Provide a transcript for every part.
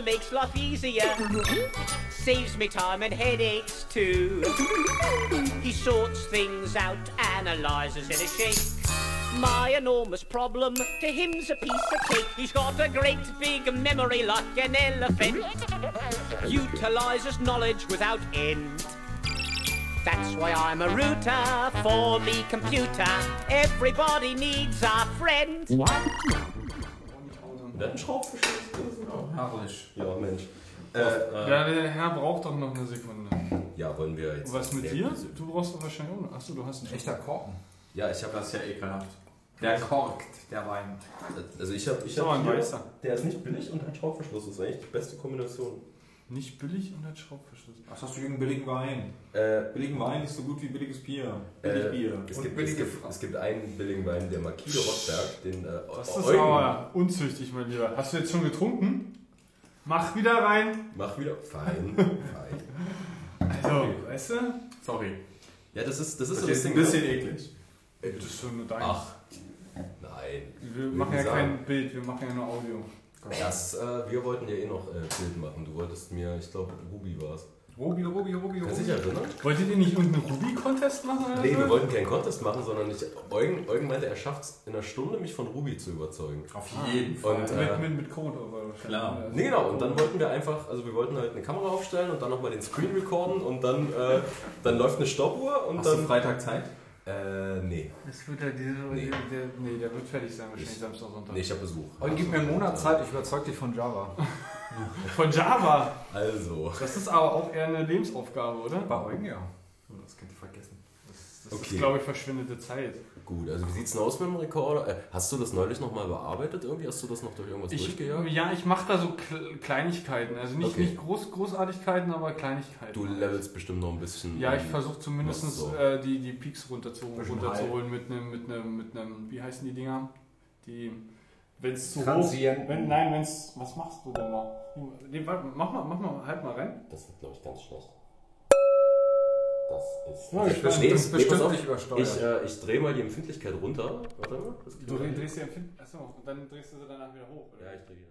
computer makes life easier. Saves me time and headaches too. He sorts things out, analyzes in a shake. My enormous problem to him's a piece of cake. He's got a great big memory like an elephant. Utilizes knowledge without end. That's why I'm a router for me computer. Everybody needs a friend. Dann Herrlich. Ja, Mensch. Äh, Ja, der Herr braucht doch noch eine Sekunde. ja, wollen wir jetzt. Und was mit dir? Du brauchst doch wahrscheinlich auch noch. Achso, du hast einen Echter Korken. Ja, ich habe Das ja ekelhaft. Der korkt, der Wein. Also ich habe. Ich So, hab ein hier-. Der ist nicht billig und hat Schraubverschluss. Das ist eigentlich die beste Kombination. Nicht billig und hat Schraubverschluss. Was hast du gegen billigen Wein? Äh, Billigen Wein ist so gut wie billiges Bier. Billig äh, Bier. es, Und gibt, es, gibt, es gibt einen billigen Wein, der Marquis de Rottberg, den äh, Das ist Eugen- aber unzüchtig, mein Lieber. Hast du jetzt schon getrunken? Mach wieder rein. Mach wieder. Fein, fein. Also, weißt du? Sorry. Ja, das ist, das ist Das so ein Ding. bisschen eklig. Ey, das ist doch nur dein. Ach, nein. Wir machen ja sagen. kein Bild, wir machen ja nur Audio. Das, äh, wir wollten ja eh noch äh, Bild machen. Du wolltest mir, ich glaube, Ruby war es. Robi, Kannst du Robi. dich erinnern? Wolltet ihr nicht irgendeinen Ruby-Contest machen? Oder Nee, wir wollten keinen Contest machen, sondern ich, Eugen, Eugen meinte, er schafft es in einer Stunde, mich von Ruby zu überzeugen. Auf jeden Fall. Und, äh, mit, mit, mit Code aber wahrscheinlich. Klar. Also Nee, genau. Und dann wollten wir einfach, also wir wollten halt eine Kamera aufstellen und dann nochmal den Screen recorden und dann, äh, dann läuft eine Stoppuhr und Hast du dann. Freitag Zeit? Äh, nee. Das wird ja diese. Nee. Der, der, nee, der wird fertig sein, wahrscheinlich Ich- Samstag, Sonntag. Nee, ich habe Besuch. Und gib mir einen Monat Zeit, ich überzeug dich von Java. Von Java. Also. Das ist aber auch eher eine Lebensaufgabe, oder? Bei Eugen ja. Das könnt ihr vergessen. Das Okay. ist, glaube ich, verschwendete Zeit. Gut, also wie sieht's denn aus mit dem Rekorder? Äh, hast du das neulich nochmal bearbeitet irgendwie? Hast du das noch durch irgendwas Ich, durchgejagt? ja, ich mache da so Kle- Kleinigkeiten. Also nicht, Okay. nicht groß, Großartigkeiten, aber Kleinigkeiten. Du levelst bestimmt noch ein bisschen. Ja, ich versuche zumindest so. äh, die, die Peaks runterzu, Bisschen runterzuholen mit einem, mit einem, mit einem, wie heißen die Dinger? Die, wenn es zu hoch wenn, Nein, wenn es, was machst du denn noch? Nee, warte, mach mal, mach mal, halt mal rein. Das wird, glaube ich, ganz schlecht. Das ist. Ja, ich ist nee, bestimmt auf. nicht übersteuert. Ich, äh, ich drehe mal die Empfindlichkeit runter. Warte mal. Du drehst sie empfind, achso, und dann drehst du sie danach wieder hoch. oder? Ja, ich drehe die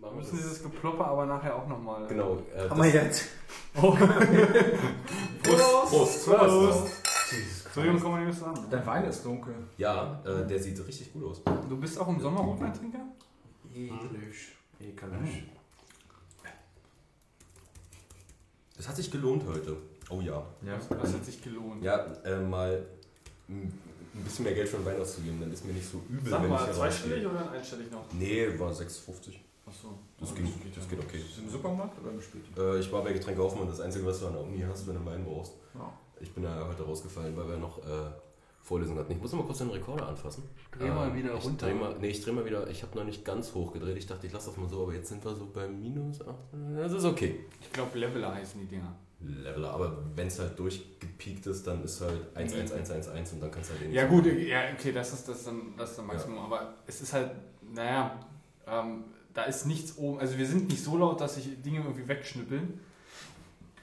machen wir müssen das. dieses Geplopper aber nachher auch nochmal. Genau. Äh, Haben wir jetzt. Oh. Prost! Prost! Prost. Entschuldigung, kann man nicht sagen. Dein Wein ist dunkel. Ja, äh, der sieht richtig gut aus. Du bist auch im Sommer Rotweintrinker? Eklig. Ekelig. Das hat sich gelohnt heute. Oh ja. Ja. Das hat sich gelohnt. Ja, äh, mal ein bisschen mehr Geld für den Wein auszugeben, dann ist mir nicht so übel, Sag wenn ich mal, zweistellig oder einstellig noch? Nee, war 6,50. Achso. Das, ging, das geht okay. Ist das im Supermarkt oder im Späti? Äh, ich war bei Getränke Kaufmann, das Einzige, was du an der Uni hast, wenn du Wein brauchst. Ja. Ich bin da heute rausgefallen, weil wir noch äh, Vorlesungen hatten. Ich muss mal kurz den Rekorder anfassen. Dreh mal wieder ich runter. Dreh mal, nee, ich drehe mal wieder. Ich habe noch nicht ganz hoch gedreht. Ich dachte, ich lasse das mal so, aber jetzt sind wir so bei minus 8. Das ist okay. Ich glaube, Leveler heißen die Dinger. Leveler, aber wenn es halt durchgepiekt ist, dann ist halt 1, 1, 1, 1, 1 und dann kannst du halt den Ja, gut, ja, okay, das ist das, dann, das ist dann Maximum. Aber es ist halt, naja, ähm, da ist nichts oben. Also, wir sind nicht so laut, dass sich Dinge irgendwie wegschnippeln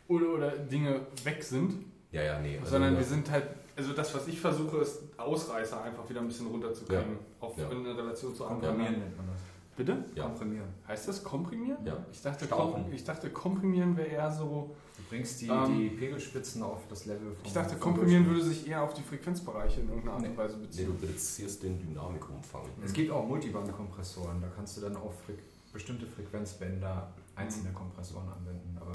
oder, oder Dinge weg sind, Ja, ja, nee. also sondern ja. wir sind halt. Also das, was ich versuche, ist Ausreißer einfach wieder ein bisschen runterzukriegen. Auf, Ja. In Relation zu anderen. Komprimieren nennt man das. Bitte? Ja. Komprimieren. Heißt das komprimieren? Ja. Ich dachte, Stauchen. kom ich dachte komprimieren wäre eher so. Du bringst die, Ähm, die Pegelspitzen auf das Level von. Ich dachte, komprimieren würde sich eher auf die Frequenzbereiche in irgendeiner Art und Nee. Weise Nee, du beziehen. reduzierst den Dynamikumfang. Es gibt auch Multiband-Kompressoren, da kannst du dann auf Freq bestimmte Frequenzbänder einzelne Kompressoren anwenden, aber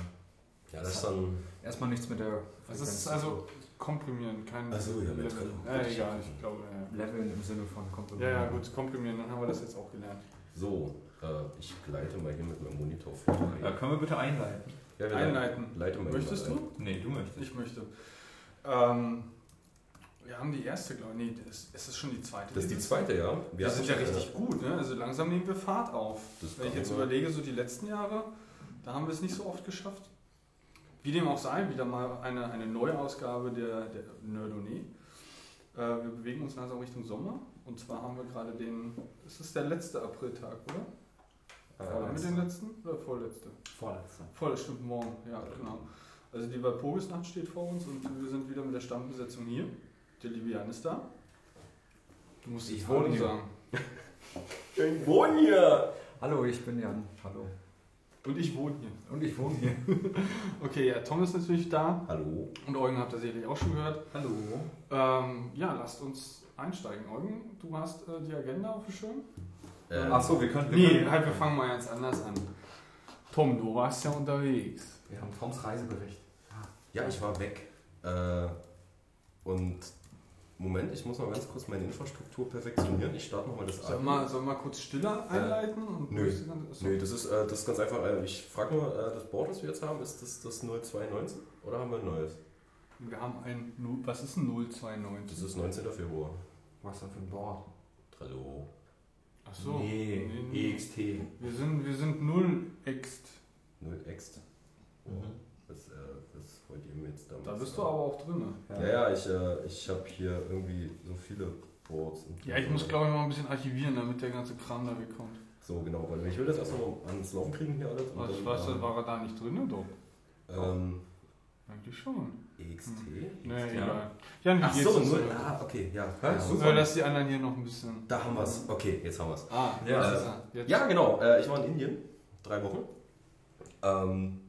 Ja, das ist dann. erstmal nichts mit der Das Frequenz. ist zu also komprimieren, kein Ach so, ja, mit Level. Ja, egal, ich glaube. tun. Leveln im Sinne von Ja. Komprimieren. ja, ja, gut, komprimieren, dann haben wir das jetzt auch gelernt. So, äh, ich gleite mal hier mit meinem Monitor vor. Ja, können wir bitte einleiten? Ja, wir Einleiten. Leite mal Möchtest du? Nee, du möchtest. Ich möchte. Ähm, wir haben die erste, glaube ich. Nee, es es ist schon die zweite. Das ist die zweite, ja. Wir hatten sind ja schon eine- richtig gut, ne? Also langsam nehmen wir Fahrt auf. Das Wenn ich jetzt überlege, so die letzten Jahre, da haben wir es nicht so oft geschafft. Wie dem auch sei, wieder mal eine, eine Neuausgabe der, der Nerdonee. Äh, wir bewegen uns langsam Richtung Sommer. Und zwar haben wir gerade den. Es ist der letzte Apriltag, oder? Äh, Haben wir den letzten oder vorletzte? Vorletzte. Das stimmt morgen, ja, genau. Also die Walpurgisnacht steht vor uns und wir sind wieder mit der Stammbesetzung hier. Der liebe Jan ist da. Du musst Ich wohne hier. sagen. Ich wohne hier! Hallo, ich bin Jan. Hallo. Und ich wohne hier. Und ich wohne hier. Okay, ja, Tom ist natürlich da Hallo. und Eugen habt ihr sicherlich auch schon gehört. Hallo. Ähm, ja, lasst uns einsteigen. Eugen, du hast äh, die Agenda auf dem Schirm? Ähm, Achso, wir können. wir Nee, können- halt, wir fangen mal ganz anders an. Tom, du warst ja unterwegs. Wir haben Toms Reisebericht. Ja, ich war weg. Äh, und Moment, ich muss mal ganz kurz meine Infrastruktur perfektionieren. Ich starte nochmal das Soll mal, soll mal kurz stiller einleiten? und nö. Achso. Nö, das ist, äh, das ist ganz einfach. Äh, ich frage nur, äh, das Board, das wir jetzt haben, ist das das 0219 oder haben wir ein neues? Wir haben ein, was ist ein 029? Das ist 19. Februar. Was ist denn für ein Board? Hallo. Achso. Nee, nee. EXT. Wir sind, wir sind 0 ext. 0 Ext. Was, äh, was wollt ihr mir jetzt damit Da bist du sagen? aber auch drin. Ja, ja, ich, äh, ich habe hier irgendwie so viele Boards. und- Ja, ich muss glaube ich mal ein bisschen archivieren, damit der ganze Kram da wegkommt. So, genau, weil ich will das erstmal ans Laufen kriegen hier alles. Was, dann, was, ähm, war er da nicht drin? Doch. Ähm, Eigentlich schon. EXT? Nee, EXT? egal. Jan, wie Ach so, null. denn? Ah, okay, ja. Ja, ja super. Nur, dass die anderen hier noch ein bisschen. Da haben wir es. Okay, jetzt haben wir es. Ah, Ja. Jetzt. Ja, genau. Äh, ich war in Indien. Drei Wochen. Ähm,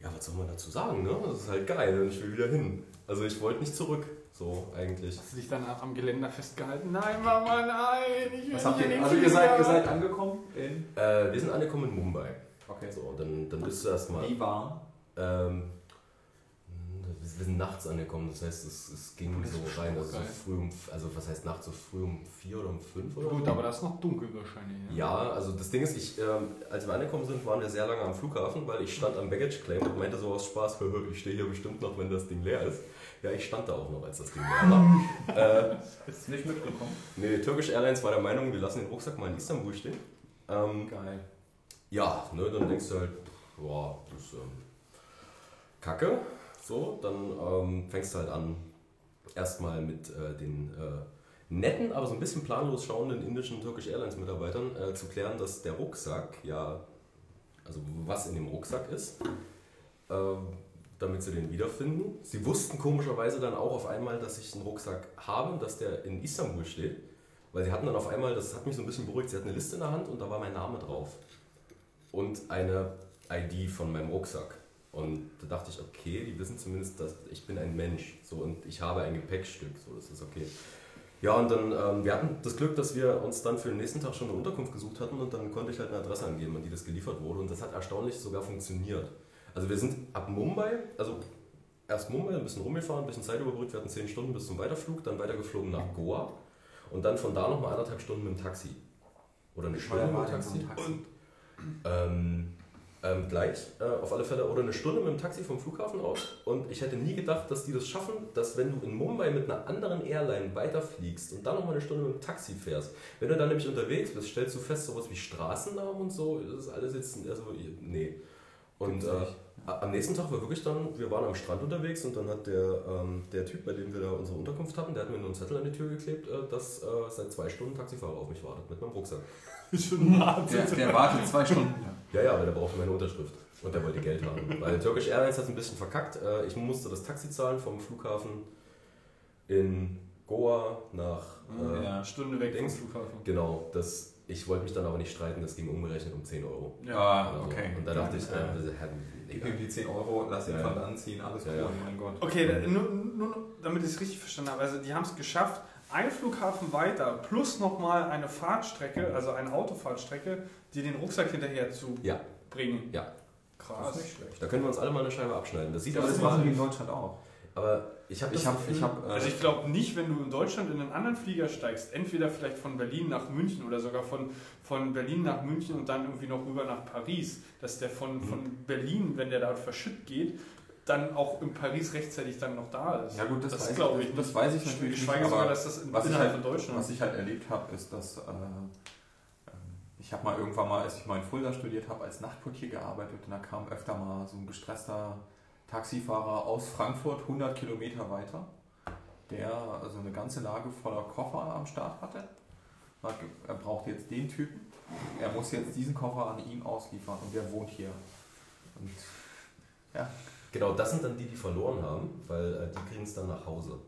ja, was soll man dazu sagen, ne? Das ist halt geil und ich will wieder hin. Also ich wollte nicht zurück, so eigentlich. Hast du dich dann am Geländer festgehalten? Nein, Mama, nein! Ich will Was habt ihr? Also ihr seid, ihr seid angekommen in. Äh, wir sind angekommen in Mumbai. Okay. So, dann, dann bist du erstmal. Wie warm? Ähm, wir sind nachts angekommen, das heißt, es, es ging Das so rein. Also, so geil. früh um, also, was heißt nachts, so früh um vier oder um fünf oder Gut, so? aber das ist noch dunkel wahrscheinlich. ne? Ja, also das Ding ist, ich, ähm, als wir angekommen sind, waren wir sehr lange am Flughafen, weil ich stand am Baggage Claim und meinte so aus Spaß, ich stehe hier bestimmt noch, wenn das Ding leer ist. Ja, ich stand da auch noch, als das Ding leer war. äh, Ist nicht mitgekommen. nee, Turkish Airlines war der Meinung, wir lassen den Rucksack mal in Istanbul stehen. Ähm, Geil. ja, ne, dann denkst du halt, boah, das ist ähm, kacke. So, dann ähm, fängst du halt an, erstmal mit äh, den äh, netten, aber so ein bisschen planlos schauenden indischen Turkish Airlines Mitarbeitern äh, zu klären, dass der Rucksack ja, also was in dem Rucksack ist, ähm, damit sie den wiederfinden. Sie wussten komischerweise dann auch auf einmal, dass ich einen Rucksack habe, dass der in Istanbul steht. Weil sie hatten dann auf einmal, das hat mich so ein bisschen beruhigt, sie hatten eine Liste in der Hand und da war mein Name drauf. Und eine ID von meinem Rucksack. Und da dachte ich, okay, die wissen zumindest, dass ich bin ein Mensch. So, und ich habe ein Gepäckstück. So, das ist okay. Ja, und dann, ähm, wir hatten das Glück, dass wir uns dann für den nächsten Tag schon eine Unterkunft gesucht hatten und dann konnte ich halt eine Adresse angeben, an die das geliefert wurde. Und das hat erstaunlich sogar funktioniert. Also wir sind ab Mumbai, also erst Mumbai, ein bisschen rumgefahren, ein bisschen Zeit überbrückt, wir hatten 10 Stunden bis zum Weiterflug, dann weitergeflogen nach Goa und dann von da nochmal anderthalb Stunden mit dem Taxi. Oder eine Stunde mit dem Taxi. Ähm, ähm, gleich, äh, auf alle Fälle, oder eine Stunde mit dem Taxi vom Flughafen aus. Und ich hätte nie gedacht, dass die das schaffen, dass wenn du in Mumbai mit einer anderen Airline weiterfliegst und dann nochmal eine Stunde mit dem Taxi fährst, wenn du dann nämlich unterwegs bist, stellst du fest, sowas wie Straßennamen und so, das ist alles jetzt, also, nee. Und äh, am nächsten Tag war wirklich dann, wir waren am Strand unterwegs und dann hat der, ähm, der Typ, bei dem wir da unsere Unterkunft hatten, der hat mir nur einen Zettel an die Tür geklebt, äh, dass äh, seit zwei Stunden Taxifahrer auf mich wartet mit meinem Rucksack. Schon. Der, der wartet zwei Stunden. Ja, ja, aber der brauchte meine Unterschrift. Und der wollte Geld haben. Weil Turkish Airlines hat es ein bisschen verkackt. Äh, Ich musste das Taxi zahlen vom Flughafen in Goa nach. Äh, Ja, Stunde weg vom Dings. Flughafen. Genau, das, ich wollte mich dann aber nicht streiten, das ging umgerechnet um 10 Euro. Ja, so. okay. Und da dachte ich, äh, Ja. ist- Gib ihm die 10 Euro, lass den Ja, ja. Pfand anziehen, alles Ja, cool, ja. mein Gott. Okay, nur, nur damit ich es richtig verstanden habe. Also die haben es geschafft, einen Flughafen weiter plus nochmal eine Fahrtstrecke, also eine Autofahrtstrecke, die den Rucksack hinterher zu Ja. bringen. Ja. Krass. Da können wir uns alle mal eine Scheibe abschneiden. Das sieht Das alles machen die in. Deutschland auch. Aber ich habe Ich habe, ich habe, Also ich glaube nicht, wenn du in Deutschland in einen anderen Flieger steigst, entweder vielleicht von Berlin nach München oder sogar von, von Berlin nach München und dann irgendwie noch rüber nach Paris, dass der von, Mhm. von Berlin, wenn der da verschütt geht, dann auch in Paris rechtzeitig dann noch da ist. ja gut, das, das weiß glaube ich, ich. das weiß ich natürlich nicht, Geschweige sogar, aber dass das in, was ich innerhalb halt- von Deutschland was ich halt erlebt habe, ist, dass äh, ähm, ich habe mal irgendwann mal, als ich mal in Fulda studiert habe, als Nachtportier gearbeitet und da kam öfter mal so ein gestresster Taxifahrer aus Frankfurt 100 Kilometer weiter der also eine ganze Lage voller Koffer am Start hatte. Er braucht jetzt den Typen. Er muss jetzt diesen Koffer an ihn ausliefern und der wohnt hier. Und Genau, das sind dann die, die verloren haben, weil äh, die kriegen es dann nach Hause,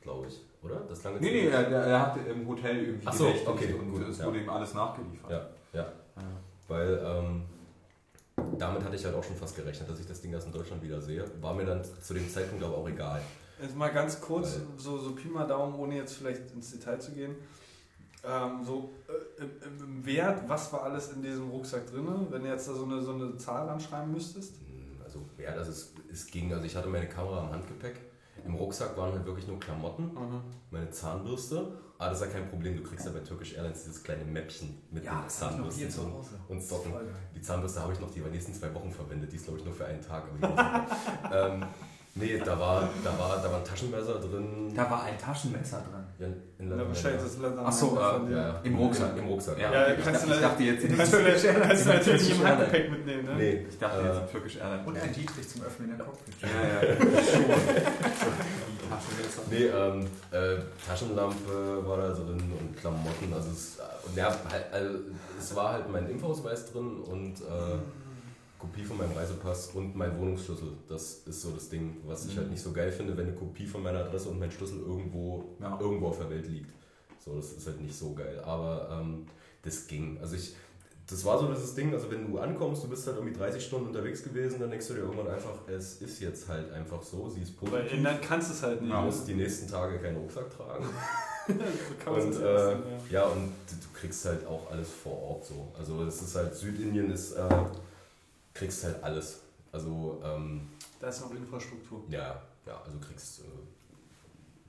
glaube ich, oder? Das lange nee, nee, er, er- hat im Hotel irgendwie Ach so, okay, und gut, es ja. wurde ihm alles nachgeliefert. Ja, ja. Ja. Weil ähm, damit hatte ich halt auch schon fast gerechnet, dass ich das Ding erst in Deutschland wieder sehe. War mir dann zu dem Zeitpunkt, ich, auch egal. Jetzt mal ganz kurz, Weil- so, so Pi mal Daumen, ohne jetzt vielleicht ins Detail zu gehen. Ähm, so äh, im, Wert, was war alles in diesem Rucksack drin? Wenn du jetzt da so eine, so eine Zahl anschreiben müsstest? Hm, Also, ja, das ist, es ging. Also, ich hatte meine Kamera im Handgepäck. Im Rucksack waren halt wirklich nur Klamotten, meine Zahnbürste. Aber das ist ja kein Problem, du kriegst ja bei Turkish Airlines dieses kleine Mäppchen mit den Zahnbürsten und, und Socken. Die Zahnbürste habe ich noch die nächsten zwei Wochen verwendet. Die ist, glaube ich, nur für einen Tag. Ähm, nee, da war, da, war, da war ein Taschenmesser drin. Da war ein Taschenmesser dran. Ja, in Ja, wahrscheinlich das Leather Ach so, von äh, ja, ja. Im Rucksack. Im Rucksack. Ja, Ja, okay. kannst ich, du dachte, ich dachte jetzt in Kannst du, kannst du natürlich nicht im Turkish Handgepäck mitnehmen, ne? Nee, Ich dachte äh, jetzt in Turkish Airlines. Und ein Dietrich zum Öffnen der Cockpit. Ja, ja, Taschenmesser. Nee, ähm, äh, Taschenlampe war da drin und Klamotten. Also es, und ja, halt, also es war halt mein Impfausweis drin und äh, Kopie von meinem Reisepass und mein Wohnungsschlüssel. Das ist so das Ding, was ich halt nicht so geil finde, wenn eine Kopie von meiner Adresse und mein Schlüssel irgendwo, Ja. irgendwo auf der Welt liegt. So, das ist halt nicht so geil. Aber ähm, das ging. Also ich, das war so dieses Ding, also wenn du ankommst, du bist halt irgendwie 30 Stunden unterwegs gewesen, dann denkst du dir irgendwann einfach, es ist jetzt halt einfach so, sie ist Weil positiv. ändern kannst du es halt nicht. Du musst die nächsten Tage keinen Rucksack tragen. so Und, äh, ersten, ja. Ja, und du du kriegst halt auch alles vor Ort so. Also es ist halt, Südindien ist, äh, kriegst halt alles. Also, ähm, Da ist noch Infrastruktur. ja, ja, also kriegst äh,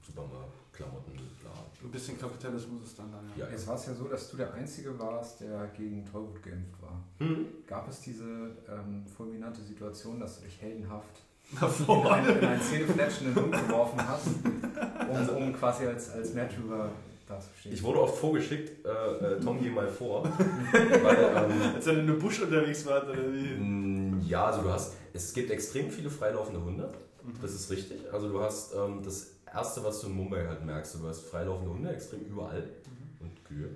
Supermarkt, Klamotten, bla. Ein bisschen Kapitalismus ist dann dann, ja. Ja, Jetzt war es ja so, dass du der Einzige warst, der gegen Tollwut geimpft war. Hm? Gab es diese ähm, fulminante Situation, dass du dich heldenhaft Da in einen, in einen zähnefletschenden Hund geworfen hast, um, um quasi als, als Märtyrer? Ich wurde oft vorgeschickt, äh, äh, Tom, geh mal vor. Weil, ähm, Als er in einem Busch unterwegs war, oder wie? Mm, Ja, also du hast, es gibt extrem viele freilaufende Hunde, das ist richtig. Also du hast ähm, das Erste, was du in Mumbai halt merkst, du hast freilaufende Hunde extrem überall und Kühe.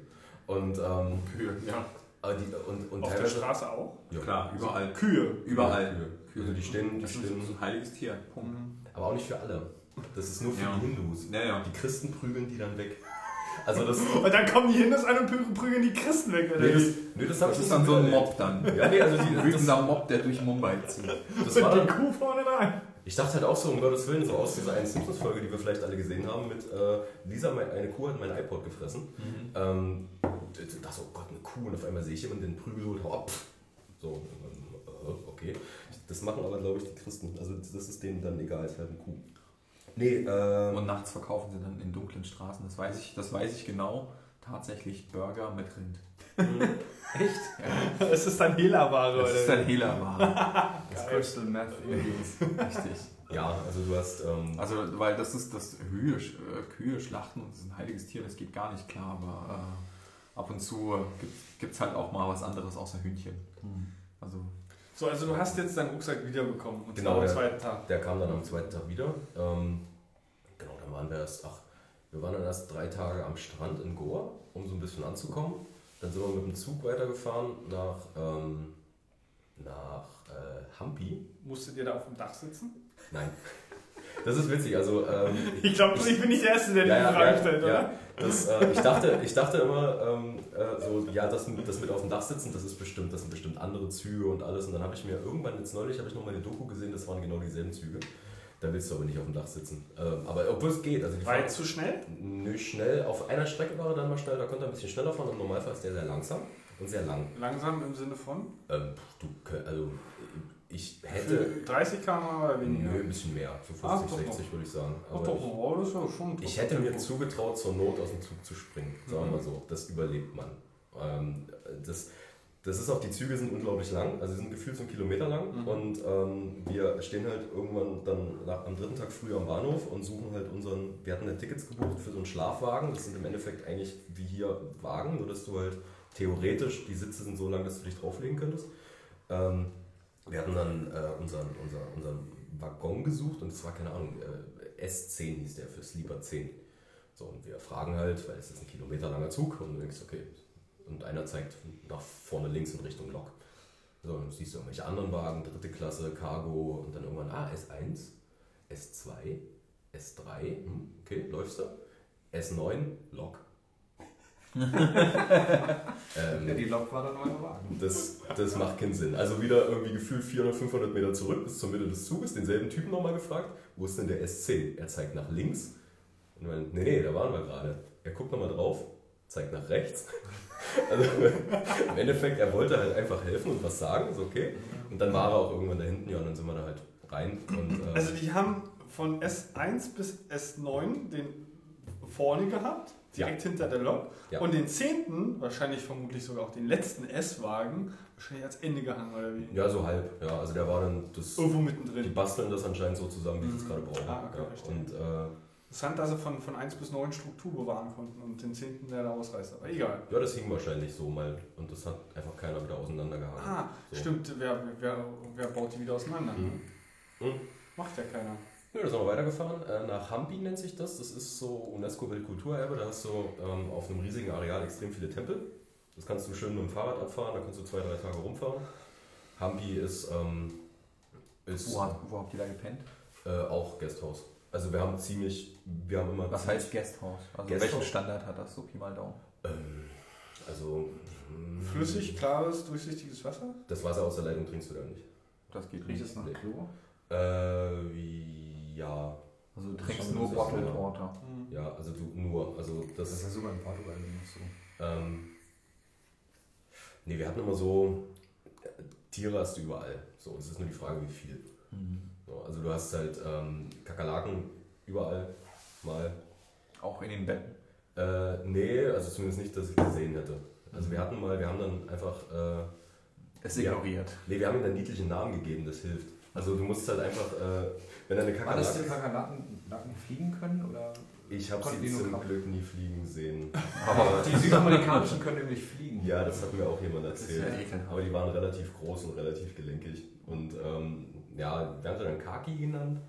Und, ähm, Kühe, ja. die, und, und Auf der Straße auch? Ja, Klar, überall. Kühe. Überall. Kühe. Also die stehen, die Das ist stehen, so ein heiliges Tier. Punkt. aber auch nicht für alle. Das ist nur für Ja. die Hindus. Ja, ja. Die Christen prügeln die dann weg. Also das, Und dann kommen die Hindus an und prü- prügeln die Christen weg, oder nee, das, nee, das, Das ist dann so ein. Mob dann. Ja, nee, also die, Ein das, wütender Mob, der durch Mumbai zieht. das war Und dann, die Kuh vorne rein. Ich dachte halt auch so, um Gottes Willen, so aus dieser einen Simpsons-Folge, die wir vielleicht alle gesehen haben, mit äh, Lisa, mein- eine Kuh hat mein iPod gefressen. Ähm, ich dachte so, oh Gott, eine Kuh. Und auf einmal sehe ich jemanden, den prügel und hau ab. So, dann, äh, okay. Das machen aber, glaube ich, die Christen. Also das ist denen dann egal, ist halt eine Kuh. Nee, ähm, Und nachts verkaufen sie dann in dunklen Straßen. Das weiß ich, das weiß ich genau. Tatsächlich Burger mit Rind. Echt? Ja. Das ist dann Hehlerware, Das ist oder? ein Hehlerware. Das Crystal Meth Indians. Richtig. ja, also du hast, ähm, Also, weil das ist das Kühe, äh, Kühe schlachten und das ist ein heiliges Tier, das geht gar nicht klar, aber äh, ab und zu gibt es halt auch mal was anderes außer Hühnchen. Also, So, also du hast jetzt deinen Rucksack wiederbekommen. Und Genau, zwar am zweiten Tag. der kam dann am zweiten Tag wieder. Ähm, genau, dann waren wir erst, ach, wir waren dann erst drei Tage am Strand in Goa, um so ein bisschen anzukommen. Dann sind wir mit dem Zug weitergefahren nach, ähm, nach äh, Hampi. Musstet ihr da auf dem Dach sitzen? Nein. Das ist witzig, also ähm, Ich glaube, ich bin nicht der Erste, der ja, die ja, Frage ja, stellt, ja, oder? das, äh, ich, dachte, ich dachte immer, ähm, äh, so, ja, das, mit- das mit auf dem Dach sitzen, das ist bestimmt, das sind bestimmt andere Züge und alles. Und dann habe ich mir irgendwann jetzt neulich, habe ich noch mal eine Doku gesehen, das waren genau dieselben Züge. Da willst du aber nicht auf dem Dach sitzen. Ähm, aber obwohl es geht, also die War zu schnell? nö, schnell. Auf einer Strecke war er dann mal schnell, da konnte er ein bisschen schneller fahren. Im Normalfall ist der sehr langsam und sehr lang. Langsam im Sinne von? Ähm, du, also ich hätte Für 30 km oder weniger? nö, ein bisschen mehr, so 50, Ah, doch 60 würde ich sagen. Ach doch, ich, oh, das ist ja schon. Ich hätte mir zugetraut, zur Not aus dem Zug zu springen. Sagen wir Mhm. mal so. Das überlebt man. Ähm, das, das ist auch, die Züge sind unglaublich lang. Also sie sind gefühlt so einen Kilometer lang. Mhm. Und ähm, wir stehen halt irgendwann dann nach, am dritten Tag früh am Bahnhof und suchen halt unseren. Wir hatten ja Tickets gebucht für so einen Schlafwagen. Das sind im Endeffekt eigentlich wie hier Wagen, nur dass du halt theoretisch, die Sitze sind so lang, dass du dich drauflegen könntest. Ähm, wir hatten dann äh, unseren, unser, unseren Waggon gesucht und es war keine Ahnung, äh, S10 hieß der für Sleeper 10. So, und wir fragen halt, weil es ist ein kilometerlanger Zug und du denkst, okay, und einer zeigt nach vorne links in Richtung Lok. So, dann siehst du irgendwelche anderen Wagen, dritte Klasse, Cargo und dann irgendwann, ah, S1, S2, S3, hm, okay, läufst du. S9, Lok. Ähm, Ja, die Lok war dann euer Wagen. das, das macht keinen Sinn. Also wieder irgendwie gefühlt 400, 500 Meter zurück bis zur Mitte des Zuges, denselben Typen nochmal gefragt, wo ist denn der S10? Er zeigt nach links. Und wir, nee, nee, da waren wir gerade. Er guckt nochmal drauf, zeigt nach rechts. Also im Endeffekt, er wollte halt einfach helfen und was sagen, ist okay. Und dann war er auch irgendwann da hinten, ja, und dann sind wir da halt rein. Und, äh, Also die haben von S1 bis S9 den vorne gehabt, direkt hinter der Lok. Ja. Und den zehnten, wahrscheinlich vermutlich sogar auch den letzten S-Wagen, wahrscheinlich als Ende gehangen oder wie? ja, so halb. Ja, also der war dann, das, Irgendwo die mittendrin. basteln das anscheinend so zusammen, wie sie es Mhm. gerade brauchen. Ah, okay, ja. verstehe. Und äh, Interessant, dass sie von, von 1 bis 9 Struktur bewahren konnten und den zehnten der da ausreißt. Aber egal. ja, das hing wahrscheinlich so mal und das hat einfach keiner wieder auseinandergehangen. Ah, So. stimmt. Wer, wer, wer baut die wieder auseinander? Mhm. Mhm. Macht ja keiner. Nö, da sind wir weitergefahren. Äh, nach Hampi nennt sich das. Das ist so UNESCO-Weltkulturerbe. Da hast du ähm, auf einem riesigen Areal extrem viele Tempel. Das kannst du schön mit dem Fahrrad abfahren. Da kannst du zwei, drei Tage rumfahren. Hampi ist, ähm, ist Wo, habt- wo habt ihr da gepennt? äh, auch Gasthaus. Also wir haben ziemlich, wir haben immer... Was heißt Guesthouse? Also Guesthouse? welchen Standard hat das so Pi mal Daumen? Ähm, also... mh, Flüssig, klares, durchsichtiges Wasser? Das Wasser aus der Leitung trinkst du da nicht. Das geht Riecht nicht. es nach Nee. Klo? Äh, wie, ja, Also du trinkst nur Bottled ja. Water. Mhm. ja, also du nur, also das Das ist ja sogar in Portugal nicht so. Ähm, nee, wir hatten immer so, äh, Tiere hast du überall. So, es ist nur die Frage, wie viel. Mhm. So, also du hast halt ähm, Kakerlaken überall mal. Auch in den Betten. Äh, nee, also zumindest nicht, dass ich gesehen hätte. Also wir hatten mal, wir haben dann einfach, äh, Es Ja. ignoriert. nee, wir haben ihm einen niedlichen Namen gegeben, das hilft. Also du musst halt einfach, äh, wenn eine War das die Kakerlake... Kakerlaken Laken fliegen können? Oder? Ich habe sie zum? Glück nie fliegen sehen. Aber Die südamerikanischen können nämlich fliegen. Ja, das hat mir auch jemand erzählt. ja. Aber die waren relativ groß und relativ gelenkig. Und ähm, ja, wir haben sie dann Kaki genannt.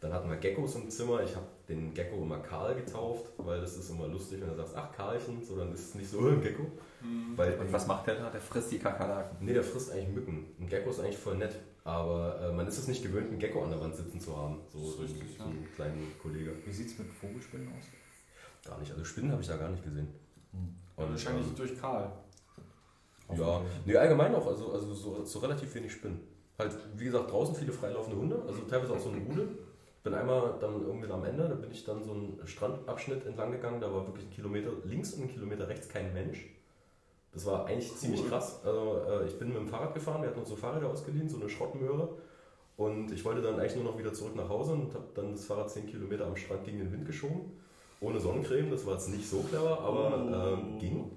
Dann hatten wir Geckos im Zimmer. Ich habe den Gecko immer Karl getauft, weil das ist immer lustig, wenn du sagst, ach Karlchen, so dann ist es nicht so ein Gecko. Mhm. Weil, Und was macht der da? Der frisst die Kakerlaken. Nee, der frisst eigentlich Mücken. Ein Gecko ist eigentlich voll nett. Aber äh, man ist es nicht gewöhnt, einen Gecko an der Wand sitzen zu haben. So, Das ist so, richtig, so einen kleinen Kollege. Wie sieht es mit Vogelspinnen aus? Gar nicht. Also Spinnen habe ich da gar nicht gesehen. Ja, wahrscheinlich ähm, durch Karl. Ja, nee, allgemein auch, also, also so, so relativ wenig Spinnen. Halt, wie gesagt, draußen viele freilaufende Hunde, also teilweise auch so eine Rudel. Bin einmal dann irgendwie am Ende, da bin ich dann so einen Strandabschnitt entlang gegangen, da war wirklich ein Kilometer links und ein Kilometer rechts kein Mensch. Das war eigentlich ziemlich krass. Also, äh, ich bin mit dem Fahrrad gefahren, wir hatten uns so Fahrräder ausgeliehen, so eine Schrottmöhre. Und ich wollte dann eigentlich nur noch wieder zurück nach Hause und habe dann das Fahrrad 10 Kilometer am Strand gegen den Wind geschoben. Ohne Sonnencreme, das war jetzt nicht so clever, aber ähm, ging.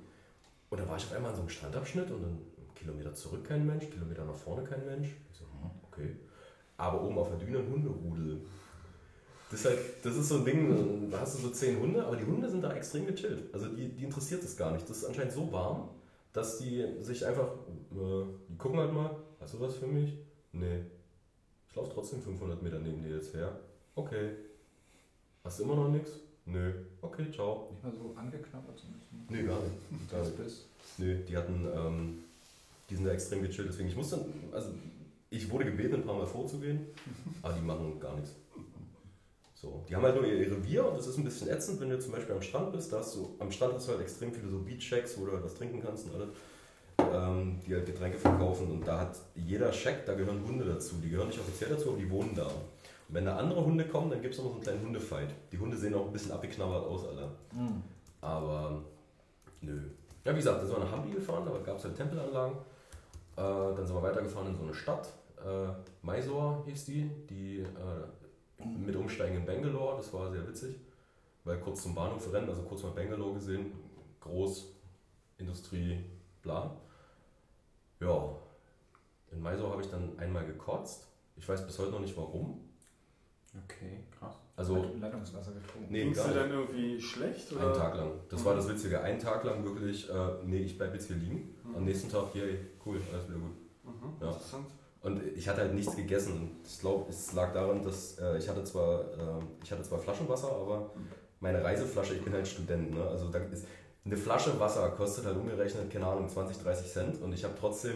Und dann war ich auf einmal an so einem Strandabschnitt und dann Kilometer zurück kein Mensch, Kilometer nach vorne kein Mensch. Ich so, hm, okay. Aber oben auf der Düne ein Hunderudel. Das ist, halt, das ist so ein Ding, da hast du so zehn Hunde, aber die Hunde sind da extrem gechillt. Also die, die interessiert es gar nicht. Das ist anscheinend so warm, dass die sich einfach, äh, die gucken halt mal, hast du was für mich? Nee. Ich laufe trotzdem 500 Meter neben dir jetzt her. Okay. Hast du immer noch nichts? Nö. Okay, ciao. Nicht mal so angeknabbert bisschen. Nee, gar nicht. Gar nicht. Biss. Nö, die hatten, ähm, die sind da extrem gechillt, deswegen ich musste, also ich wurde gebeten, ein paar Mal vorzugehen, aber die machen gar nichts. So, die haben halt nur ihr Revier und das ist ein bisschen ätzend, wenn du zum Beispiel am Strand bist, da hast du, am Strand hast du halt extrem viele so Beach-Checks, wo du halt was trinken kannst und alles, ähm, die halt Getränke verkaufen und da hat jeder Check, da gehören Hunde dazu, die gehören nicht offiziell dazu, aber die wohnen da. Und wenn da andere Hunde kommen, dann gibt es immer so einen kleinen Hundefight. Die Hunde sehen auch ein bisschen abgeknabbert aus, Alter. Mhm. Aber nö. Ja, wie gesagt, dann sind wir nach Hampi gefahren, da gab es halt Tempelanlagen. Äh, dann sind wir weitergefahren in so eine Stadt. Äh, Mysore hieß die, die äh, mit Umsteigen in Bangalore, das war sehr witzig. Weil kurz zum Bahnhof rennen, also kurz mal Bangalore gesehen, groß, Industrie, bla. Ja, in Mysore habe ich dann einmal gekotzt. Ich weiß bis heute noch nicht warum. Okay, krass. Also Hat Leitungswasser getrunken. Nee, Ging's gar dir nicht. dann irgendwie schlecht? Oder? Einen Tag lang. Das Mhm. war das Witzige. Einen Tag lang wirklich, äh, nee, ich bleib jetzt hier liegen. Mhm. Am nächsten Tag, yay, cool, alles wieder gut. Mhm, Ja. Interessant. Und ich hatte halt nichts gegessen. Ich glaube, es lag daran, dass äh, ich hatte zwar, äh, ich hatte zwar Flaschenwasser, aber meine Reiseflasche, ich bin halt Student, ne? Also da ist, eine Flasche Wasser kostet halt umgerechnet, keine Ahnung, 20, 30 Cent. Und ich habe trotzdem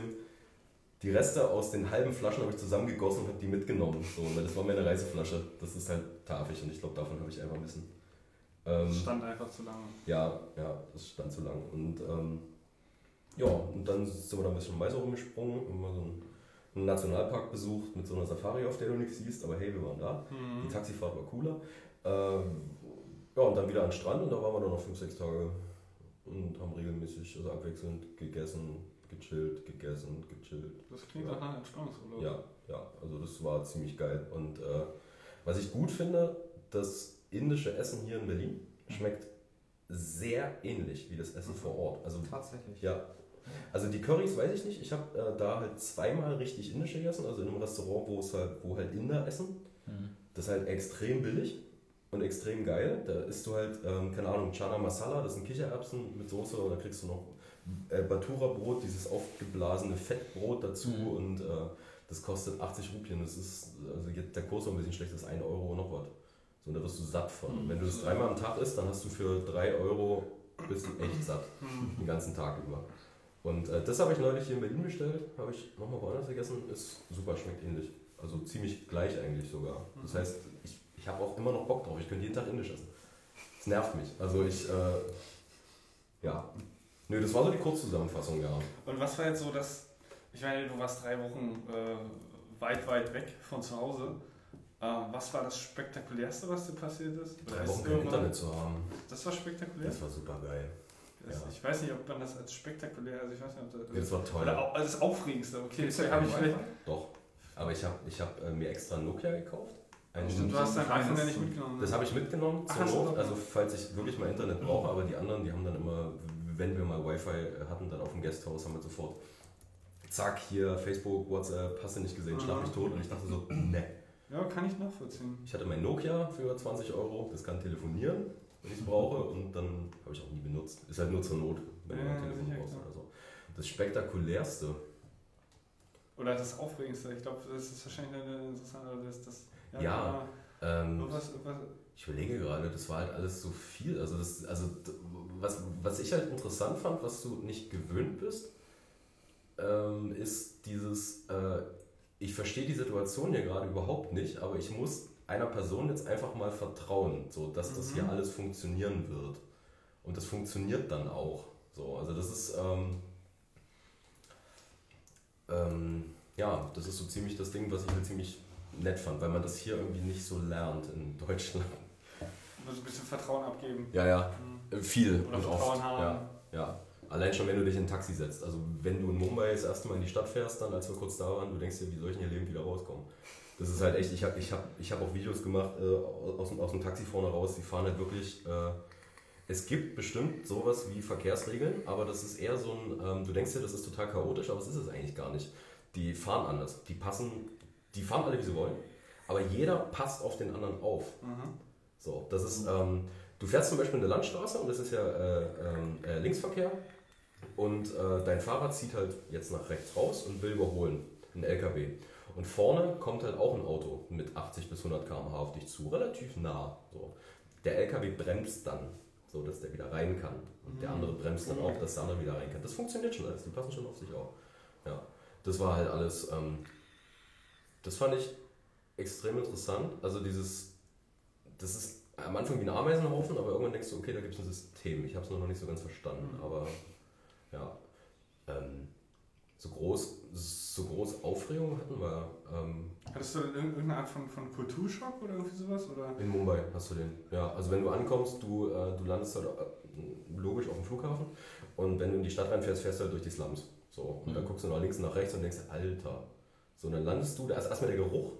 die Reste aus den halben Flaschen habe ich zusammengegossen und habe die mitgenommen. So, weil das war meine Reiseflasche. Das ist halt tafig und ich glaube, davon habe ich einfach ein bisschen. Ähm, Das stand einfach zu lange. ja, ja, das stand zu lang. Und ähm, ja, und dann sind wir da ein bisschen Mais rumgesprungen, mal so einen, einen Nationalpark besucht mit so einer Safari, auf der du nichts siehst, aber hey, wir waren da. Mhm. Die Taxifahrt war cooler. Ähm, ja, und dann wieder an den Strand und da waren wir dann noch 5, 6 Tage und haben regelmäßig, also abwechselnd gegessen, gechillt, gegessen, gechillt. Das klingt nach einem Entspannungsurlaub. Ja, ja, also das war ziemlich geil. Und äh, was ich gut finde, das indische Essen hier in Berlin schmeckt sehr ähnlich wie das Essen vor Ort. Also Tatsächlich. ja, also die Currys weiß ich nicht. Ich habe äh, da halt zweimal richtig indisch gegessen, also in einem Restaurant, wo es halt, wo halt Inder essen. Das ist halt extrem billig und extrem geil. Da isst du halt, ähm, keine Ahnung, Chana Masala, das sind Kichererbsen mit Soße und da kriegst du noch äh, Batura-Brot, dieses aufgeblasene Fettbrot dazu Mhm. und äh, das kostet 80 Rupien. Das ist, also jetzt der Kurs war ein bisschen schlecht, das ist 1 Euro noch was. So, und da wirst du satt von. Und wenn du das dreimal am Tag isst, dann hast du für 3 Euro bist du echt satt. Mhm. Den ganzen Tag über. Und äh, das habe ich neulich hier in Berlin bestellt, habe ich nochmal woanders gegessen, ist super, schmeckt ähnlich. Also ziemlich gleich eigentlich sogar. Das heißt, ich, ich habe auch immer noch Bock drauf, ich könnte jeden Tag indisch essen. Das nervt mich. Also ich, äh, ja. Nö, das war so die Kurzzusammenfassung, ja. Und was war jetzt so das, ich meine, du warst drei Wochen äh, weit, weit weg von zu Hause. Äh, was war das Spektakulärste, was dir passiert ist? Drei Wochen kein Internet zu haben, Das war spektakulär? das war super geil. Das, ja. Ich weiß nicht, ob man das als spektakulär, also ich weiß nicht, ob das, das war toll. oder als das Aufregendste, okay, Gibt's das habe ich vielleicht. Doch. Aber ich habe ich hab, äh, mir extra ein Nokia gekauft. Stimmt, du hast dein iPhone ja nicht mitgenommen. Das habe ich mitgenommen Ach, Not, also falls ich wirklich mal Internet brauche, aber die anderen, die haben dann immer, wenn wir mal Wi-Fi hatten, dann auf dem Guesthouse, haben wir sofort, zack, hier Facebook, WhatsApp, hast du nicht gesehen, schlag mich tot und ich dachte so, ne. Ja, kann ich nachvollziehen. Ich hatte mein Nokia für 20 Euro, das kann telefonieren, wenn ich es brauche und dann habe ich auch nie benutzt. Ist halt nur zur Not, wenn du Ja, mal ein Telefon brauchst oder so. Das spektakulärste, Oder das Aufregendste, ich glaube, das ist wahrscheinlich eine interessante, das, das Ja. ähm, Was, was, Ich überlege gerade, das war halt alles so viel. Also, das, also was, was ich halt interessant fand, was du nicht gewöhnt bist, ähm, ist dieses, äh, ich verstehe die Situation hier gerade überhaupt nicht, aber ich muss einer Person jetzt einfach mal vertrauen, so dass das Mhm. hier alles funktionieren wird. Und das funktioniert dann auch. So, also das ist, ähm, ähm, ja, das ist so ziemlich das Ding, was ich halt ziemlich nett fand, weil man das hier irgendwie nicht so lernt in Deutschland. so ein bisschen Vertrauen abgeben. Ja, ja, Mhm. viel Oder und Vertrauen oft. haben. Ja, ja. Allein schon, wenn du dich in ein Taxi setzt. Also wenn du in Mumbai das erste Mal in die Stadt fährst, dann als wir kurz da waren, du denkst dir, wie soll ich denn hier lebend wieder rauskommen? Das ist halt echt, ich habe ich hab, ich hab auch Videos gemacht äh, aus, dem- aus dem Taxi vorne raus, die fahren halt wirklich. Äh, es gibt bestimmt sowas wie Verkehrsregeln, aber das ist eher so ein, ähm, du denkst dir, das ist total chaotisch, aber es ist es eigentlich gar nicht. Die fahren anders. Die passen, die fahren alle wie sie wollen, aber jeder passt auf den anderen auf. Mhm. So, das ist, ähm, du fährst zum Beispiel eine Landstraße und das ist ja äh, ähm, äh, Linksverkehr und äh, dein Fahrer zieht halt jetzt nach rechts raus und will überholen, ein LKW. Und vorne kommt halt auch ein Auto mit 80 bis 100 km/h auf dich zu, relativ nah. So. Der LKW bremst dann, so dass der wieder rein kann. Und der andere bremst dann auch, dass der andere wieder rein kann. Das funktioniert schon alles, die passen schon auf sich auf. Ja, das war halt alles, ähm, das fand ich extrem interessant. Also dieses, das ist am Anfang wie ein Ameisenhaufen, aber irgendwann denkst du, okay, da gibt es ein System. Ich habe es noch nicht so ganz verstanden, Mhm. aber ja, ähm, so groß, so groß Aufregung hatten wir ähm, Hattest du denn irg- irgendeine Art von, von Kulturschock oder irgendwie sowas? Oder? in Mumbai, hast du den. Ja, also wenn du ankommst, du, äh, du landest halt äh, logisch auf dem Flughafen und wenn du in die Stadt reinfährst, fährst du halt durch die Slums. So, und dann Mhm. guckst du nach links und nach rechts und denkst, Alter. So, und dann landest du, da ist erstmal der Geruch.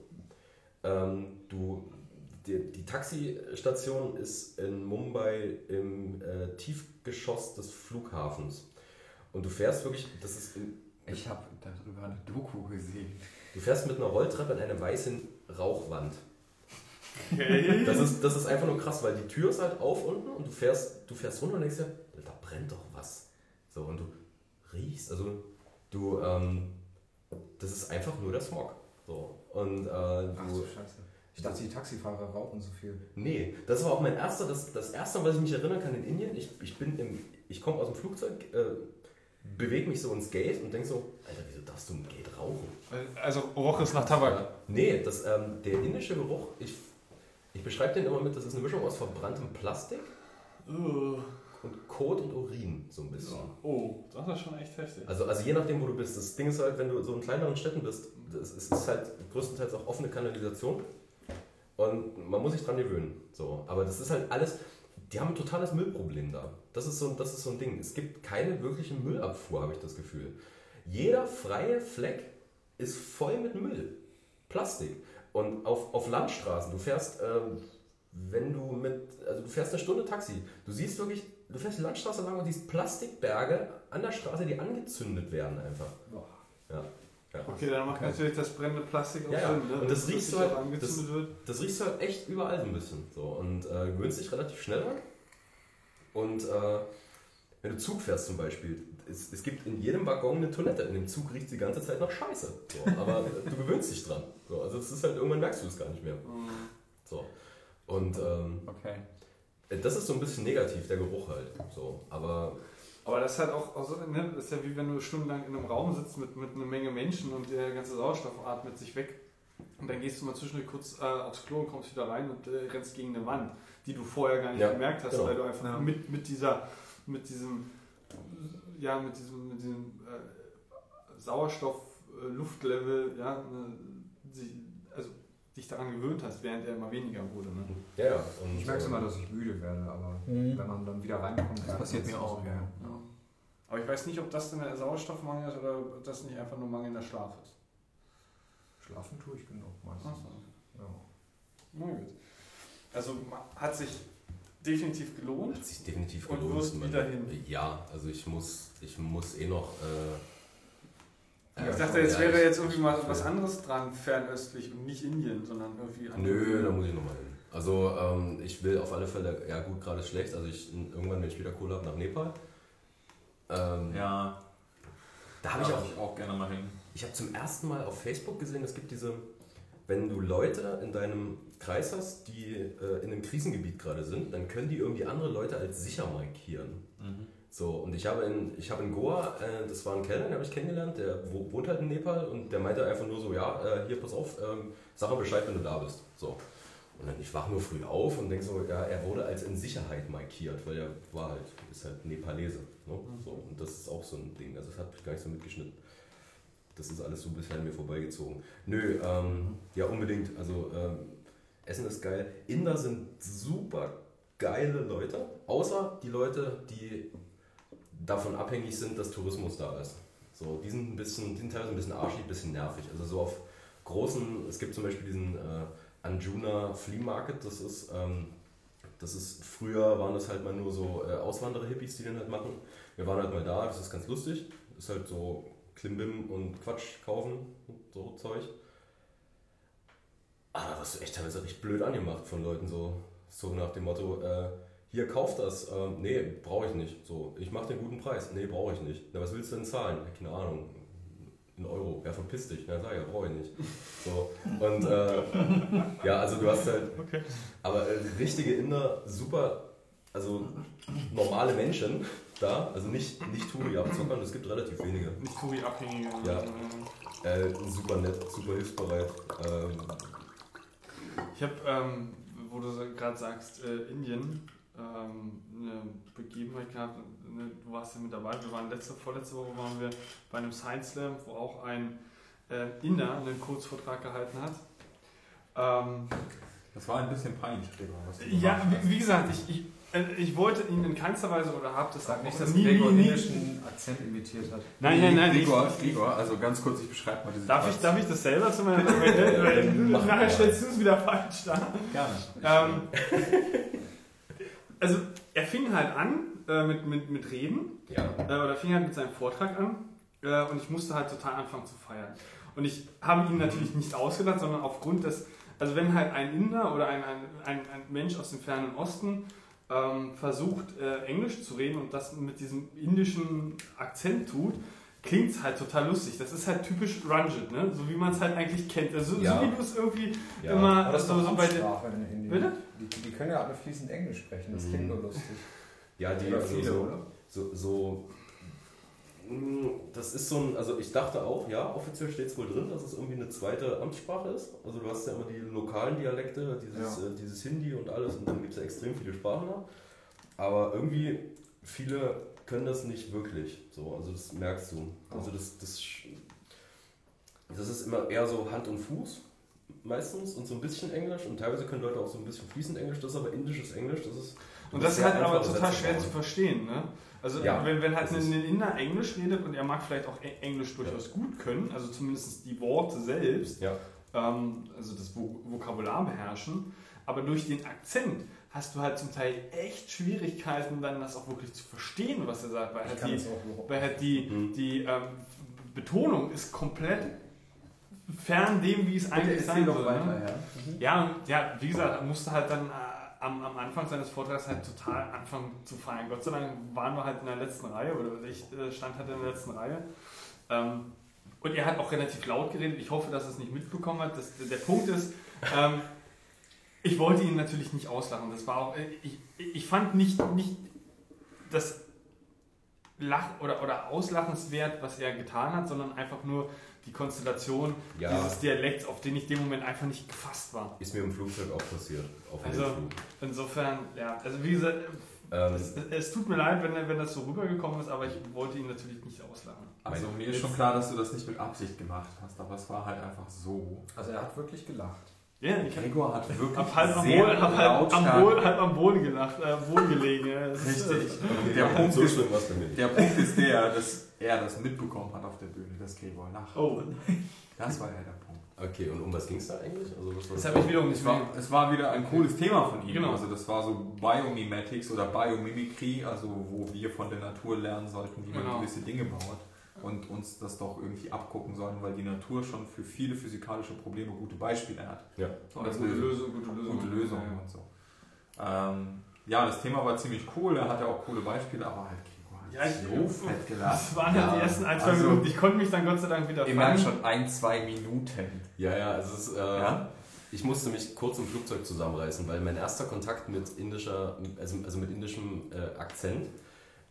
Ähm, du, die, die Taxistation ist in Mumbai im äh, Tiefgeschoss des Flughafens. Und du fährst wirklich, das ist in, Ich habe darüber eine Doku gesehen. du fährst mit einer Rolltreppe in eine weiße Rauchwand. Okay. Das ist, das ist einfach nur krass, weil die Tür ist halt auf unten und du fährst, du fährst runter und denkst dir, da brennt doch was. So, und du riechst, also du, ähm, das ist einfach nur der Smog. So. Und äh, Ach du, so, scheiße. Ich dachte, die Taxifahrer rauchen so viel. Nee, das war auch mein erster, das, das erste, was ich mich erinnern kann in Indien. Ich, ich bin im, ich komme aus dem Flugzeug, äh, bewege mich so ins Gate und denke so, Alter, wieso darfst du im Gate rauchen? Also Roch ist nach Tabak. Ja, nee, das, ähm, der indische Geruch, ich, ich beschreibe den immer mit, das ist eine Mischung aus verbranntem Plastik und Kot und Urin, so ein bisschen. Oh, das ist schon echt heftig. Also, also je nachdem, wo du bist. Das Ding ist halt, wenn du so in kleineren Städten bist, das, es ist halt größtenteils auch offene Kanalisation und man muss sich dran gewöhnen. So. Aber das ist halt alles, die haben ein totales Müllproblem da. Das ist, so, das ist so ein Ding. Es gibt keine wirkliche Müllabfuhr, habe ich das Gefühl. Jeder freie Fleck ist voll mit Müll. Plastik. Und auf, auf Landstraßen, du fährst, ähm, wenn du mit, also du fährst eine Stunde Taxi, du siehst wirklich, du fährst die Landstraße lang und siehst Plastikberge an der Straße, die angezündet werden einfach. Boah. Ja. Ja. Okay, dann macht natürlich das brennende Plastik auch Ja. Sinn. Ne? Und das Wenn riechst du halt- wird. Das riechst du halt echt überall so ein bisschen. So. Und äh, gewöhnst dich relativ schnell dran. Und äh, wenn du Zug fährst zum Beispiel, es, es gibt in jedem Waggon eine Toilette. In dem Zug riecht die ganze Zeit nach Scheiße. So. Aber du gewöhnst dich dran. So. Also es ist halt, irgendwann merkst du es gar nicht mehr. Mhm. So. Und ähm, Okay. das ist so ein bisschen negativ, der Geruch halt. So. Aber Aber das ist halt auch, also, ne, das ist ja wie wenn du stundenlang in einem Raum sitzt mit, mit einer Menge Menschen und der ganze Sauerstoff atmet sich weg. Und dann gehst du mal zwischendurch kurz äh, aufs Klo und kommst wieder rein und äh, rennst gegen eine Wand, die du vorher gar nicht Ja, gemerkt hast, genau. weil du einfach Ja. mit, mit dieser, mit diesem, ja, mit diesem, mit diesem äh, Sauerstoff, äh, ja, ne, also dich daran gewöhnt hast, während er immer weniger wurde. Ne? ja, ja. Und, Ich merke äh, immer, dass ich müde werde, aber Mhm. wenn man dann wieder reinkommt, Das passiert mir auch, ja. Ja. Aber ich weiß nicht, ob das denn der Sauerstoffmangel ist oder ob das nicht einfach nur mangelnder Schlaf ist. Schlafen tue ich genug meistens. Achso. Ja. Na gut. Also hat sich definitiv gelohnt. Hat sich definitiv Und gelohnt. wirst Man- wieder hin. Ja, also ich muss, ich muss eh noch. Äh, Ich dachte, jetzt wäre jetzt irgendwie mal was anderes dran, fernöstlich und nicht Indien, sondern irgendwie Nö, da muss ich nochmal hin. Also ähm, ich will auf alle Fälle, ja gut, gerade ist schlecht, also ich irgendwann, wenn ich wieder Kohle habe, nach Nepal. Ähm, Ja, Da habe ich auch, ich auch gerne mal hin. ich habe zum ersten Mal auf Facebook gesehen, es gibt diese, wenn du Leute in deinem Kreis hast, die äh, in einem Krisengebiet gerade sind, dann können die irgendwie andere Leute als sicher markieren. Mhm. So, und ich habe in, ich habe in Goa, äh, das war ein Kellner, den habe ich kennengelernt, der wo, wohnt halt in Nepal und der meinte einfach nur so, ja, äh, hier, pass auf, ähm, sag mal Bescheid, wenn du da bist. So. Und dann, ich wach nur früh auf und denke so, ja, er wurde als in Sicherheit markiert, weil er war halt, ist halt Nepalese. Ne? So, und das ist auch so ein Ding, also das hat mich gar nicht so mitgeschnitten. Das ist alles so bisher an mir vorbeigezogen. Nö, ähm, ja, unbedingt. Also, ähm, Essen ist geil. Inder sind super geile Leute, außer die Leute, die davon abhängig sind, dass Tourismus da ist. So, die sind ein bisschen, die sind teilweise ein bisschen arschig, ein bisschen nervig. Also so auf großen, es gibt zum Beispiel diesen äh, Anjuna Flea Market, das ist, ähm, das ist, früher waren das halt mal nur so äh, Auswanderer-Hippies, die den halt machen. Wir waren halt mal da, das ist ganz lustig. Ist halt so Klimbim und Quatsch kaufen so Zeug. Aber das ist echt teilweise richtig blöd angemacht von Leuten, so, so nach dem Motto, äh, hier kauft das, ähm, nee, brauche ich nicht. So, ich mache den guten Preis, nee, brauche ich nicht. Na, was willst du denn zahlen? Ja, keine Ahnung, ein Euro, ja, verpiss dich, na sag ja, brauche ich nicht. So, und äh, ja, also du hast halt, aber äh, richtige Inder, super, also normale Menschen da, also nicht, nicht Touri-Abzockern, es gibt relativ wenige. Nicht Touri-Abhängige. Ja. Äh, super nett, super hilfsbereit. Ähm, Ich habe, ähm, wo du gerade sagst, äh, Indien, ähm, eine Begebenheit gehabt. Ne, du warst ja mit dabei. Wir waren letzte, vorletzte Woche waren wir bei einem Science Slam, wo auch ein äh, Inder einen Kurzvortrag gehalten hat. Ähm, Das war ein bisschen peinlich, Gregor. Was du ja, wie, wie gesagt, ich, ich, äh, ich wollte ihn in keinster Weise oder habe das Sag nicht, dass nie, Gregor nie, indischen Akzent imitiert hat. Nein, nein, nein. Gregor, ich- Gregor, also ganz kurz, ich beschreibe mal diese Darf ich, Situation. darf ich das selber zu meiner Nachher stellst du es wieder falsch dar. Gerne. Ähm, also er fing halt an äh, mit, mit, mit Reden, ja, äh, oder fing halt mit seinem Vortrag an äh, und ich musste halt total anfangen zu feiern. Und ich habe ihn natürlich nicht ausgedacht, sondern aufgrund des, also wenn halt ein Inder oder ein, ein, ein, ein Mensch aus dem fernen Osten ähm, versucht, äh, Englisch zu reden und das mit diesem indischen Akzent tut, klingt es halt total lustig. Das ist halt typisch Runget, ne? So wie man es halt eigentlich kennt. Also, Ja. So wie du es irgendwie Ja. immer Aber das ist so, so bei den. Bitte? Die, die können ja alle fließend Englisch sprechen, das Mhm. klingt nur lustig. Ja, die, Oder also viele, so, oder? so, so, mh, das ist so ein, also ich dachte auch, ja, offiziell steht es wohl drin, dass es irgendwie eine zweite Amtssprache ist. Also du hast ja immer die lokalen Dialekte, dieses, Ja. äh, dieses Hindi und alles und dann gibt es ja extrem viele Sprachen noch. Aber irgendwie, viele können das nicht wirklich. So, also das merkst du. Also das, das, sch- das ist immer eher so Hand und Fuß meistens und so ein bisschen Englisch und teilweise können Leute auch so ein bisschen fließend Englisch, das ist aber indisches Englisch, das ist Und das ist halt aber total schwer zu verstehen, ne? Also Ja, wenn, wenn halt ein Inder Englisch redet und er mag vielleicht auch E- Englisch durchaus gut können, also zumindest die Worte selbst, Ja. ähm, also das Vo- Vokabular beherrschen, aber durch den Akzent hast du halt zum Teil echt Schwierigkeiten, dann das auch wirklich zu verstehen, was er sagt, weil Ich halt die, weil halt die, Mhm. die ähm, Betonung ist komplett fern dem, wie es eigentlich sein soll. ne? ja. Ja, und ja, wie gesagt, er musste halt dann äh, am, am Anfang seines Vortrags halt total anfangen zu feiern. Gott sei Dank waren wir halt in der letzten Reihe oder ich äh, stand halt in der letzten Reihe. Ähm, und er hat auch relativ laut geredet. Ich hoffe, dass er es nicht mitbekommen hat. Das, der Punkt ist, ähm, ich wollte ihn natürlich nicht auslachen. Das war auch, äh, ich, ich fand nicht, nicht das Lach oder, oder auslachenswert, was er getan hat, sondern einfach nur die Konstellation Ja. dieses Dialekts, auf den ich in dem Moment einfach nicht gefasst war. Ist mir im Flugzeug auch passiert. Also- Flug. Insofern, ja, also wie gesagt, Ähm, es, es tut mir leid, wenn, wenn das so rübergekommen ist, aber ich wollte ihn natürlich nicht auslachen. Also mir ist schon klar, dass du das nicht mit Absicht gemacht hast, aber es war halt einfach so. Also er hat wirklich gelacht. Ja, ich Gregor hat wirklich hab halb, am sehr Boden, hab halb, am Boden, halb am Boden gelacht, äh, Boden gelegen. Ja. Ist, Richtig. äh, Der Punkt so ist, schlimm was nicht. der Punkt ist der, dass er das mitbekommen hat auf der Bühne, dass Gregor lacht. Oh, Das war ja der Punkt. Okay, und um was ging es da eigentlich? Also, was war das habe ich wiederum nicht Es war, es war wieder ein cooles Thema von ihm. Genau. Also das war so Biomimetics oder Biomimicry, also wo wir von der Natur lernen sollten, wie man Genau. gewisse Dinge baut und uns das doch irgendwie abgucken sollen, weil die Natur schon für viele physikalische Probleme gute Beispiele hat. Ja. Das gute Lösung. Lösung, gute Lösung. gute Lösungen und so. Ähm, ja, das Thema war ziemlich cool, er hatte auch coole Beispiele, aber halt Ja, ich- so fett gelacht. Das waren halt Ja, die ersten ein, zwei also- Minuten. Ich konnte mich dann Gott sei Dank wieder fangen. schon ein, zwei Minuten. Ja, ja, also es ist, äh, Ja? ich musste mich kurz im Flugzeug zusammenreißen, weil mein erster Kontakt mit indischer, also, also mit indischem äh, Akzent,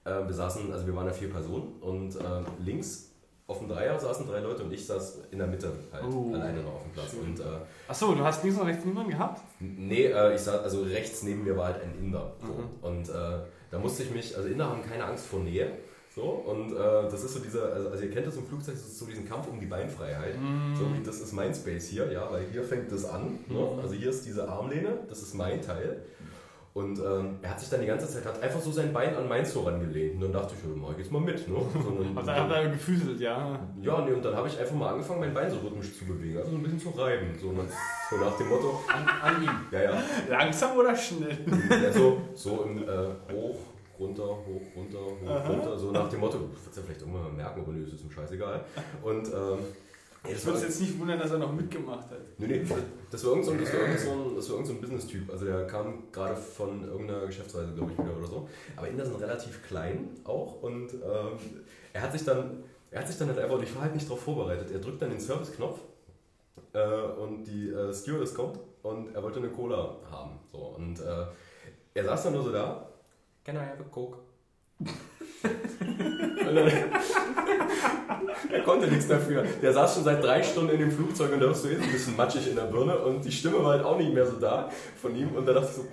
äh, wir saßen, also wir waren ja vier Personen und äh, links auf dem Dreier saßen drei Leute und ich saß in der Mitte halt Oh. alleine noch auf dem Platz. Und äh, Achso, du hast links und rechts niemanden gehabt? Nee, äh, ich saß, also rechts neben mir war halt ein Inder. So. Mhm. Und äh, da musste ich mich, also Inder haben keine Angst vor Nähe. So, und äh, das ist so dieser, also, also ihr kennt das im Flugzeug, das ist so diesen Kampf um die Beinfreiheit. So wie das ist mein Space hier, ja, weil hier fängt das an. Ne? Also hier ist diese Armlehne, das ist mein Teil. Und ähm, er hat sich dann die ganze Zeit, hat einfach so sein Bein an meins so rangelehnt. Und dann dachte ich, mach ich jetzt mal mit. Ne? So, und Hat dann- er, hat er gefüßelt, ja. ja, nee, und dann habe ich einfach mal angefangen, mein Bein so rhythmisch zu bewegen, also so ein bisschen zu reiben. So, nach, so nach dem Motto, An, an ihm. ja, ja. Langsam oder schnell? Ja, so, so im äh, Hoch, runter, hoch, runter, hoch, Aha. runter. So nach dem Motto, du wirst ja vielleicht irgendwann mal merken, aber nö, es ist ihm scheißegal. Und ähm, Ich das, würde es jetzt nicht wundern, dass er noch mitgemacht hat. nee, nee, das war irgend so irgend so ein, so ein Business-Typ. Also der kam gerade von irgendeiner Geschäftsreise, glaube ich, wieder oder so. Aber Inder sind relativ klein auch und ähm, er hat sich dann, er hat sich dann halt einfach, und ich war halt nicht darauf vorbereitet, er drückt dann den Service-Knopf äh, und die äh, Stewardess kommt und er wollte eine Cola haben. So, und äh, er saß dann nur so da. Can I have a Coke? Er konnte nichts dafür. Der saß schon seit drei Stunden in dem Flugzeug und da warst du jetzt ein bisschen matschig in der Birne und die Stimme war halt auch nicht mehr so da von ihm und da dachte ich so,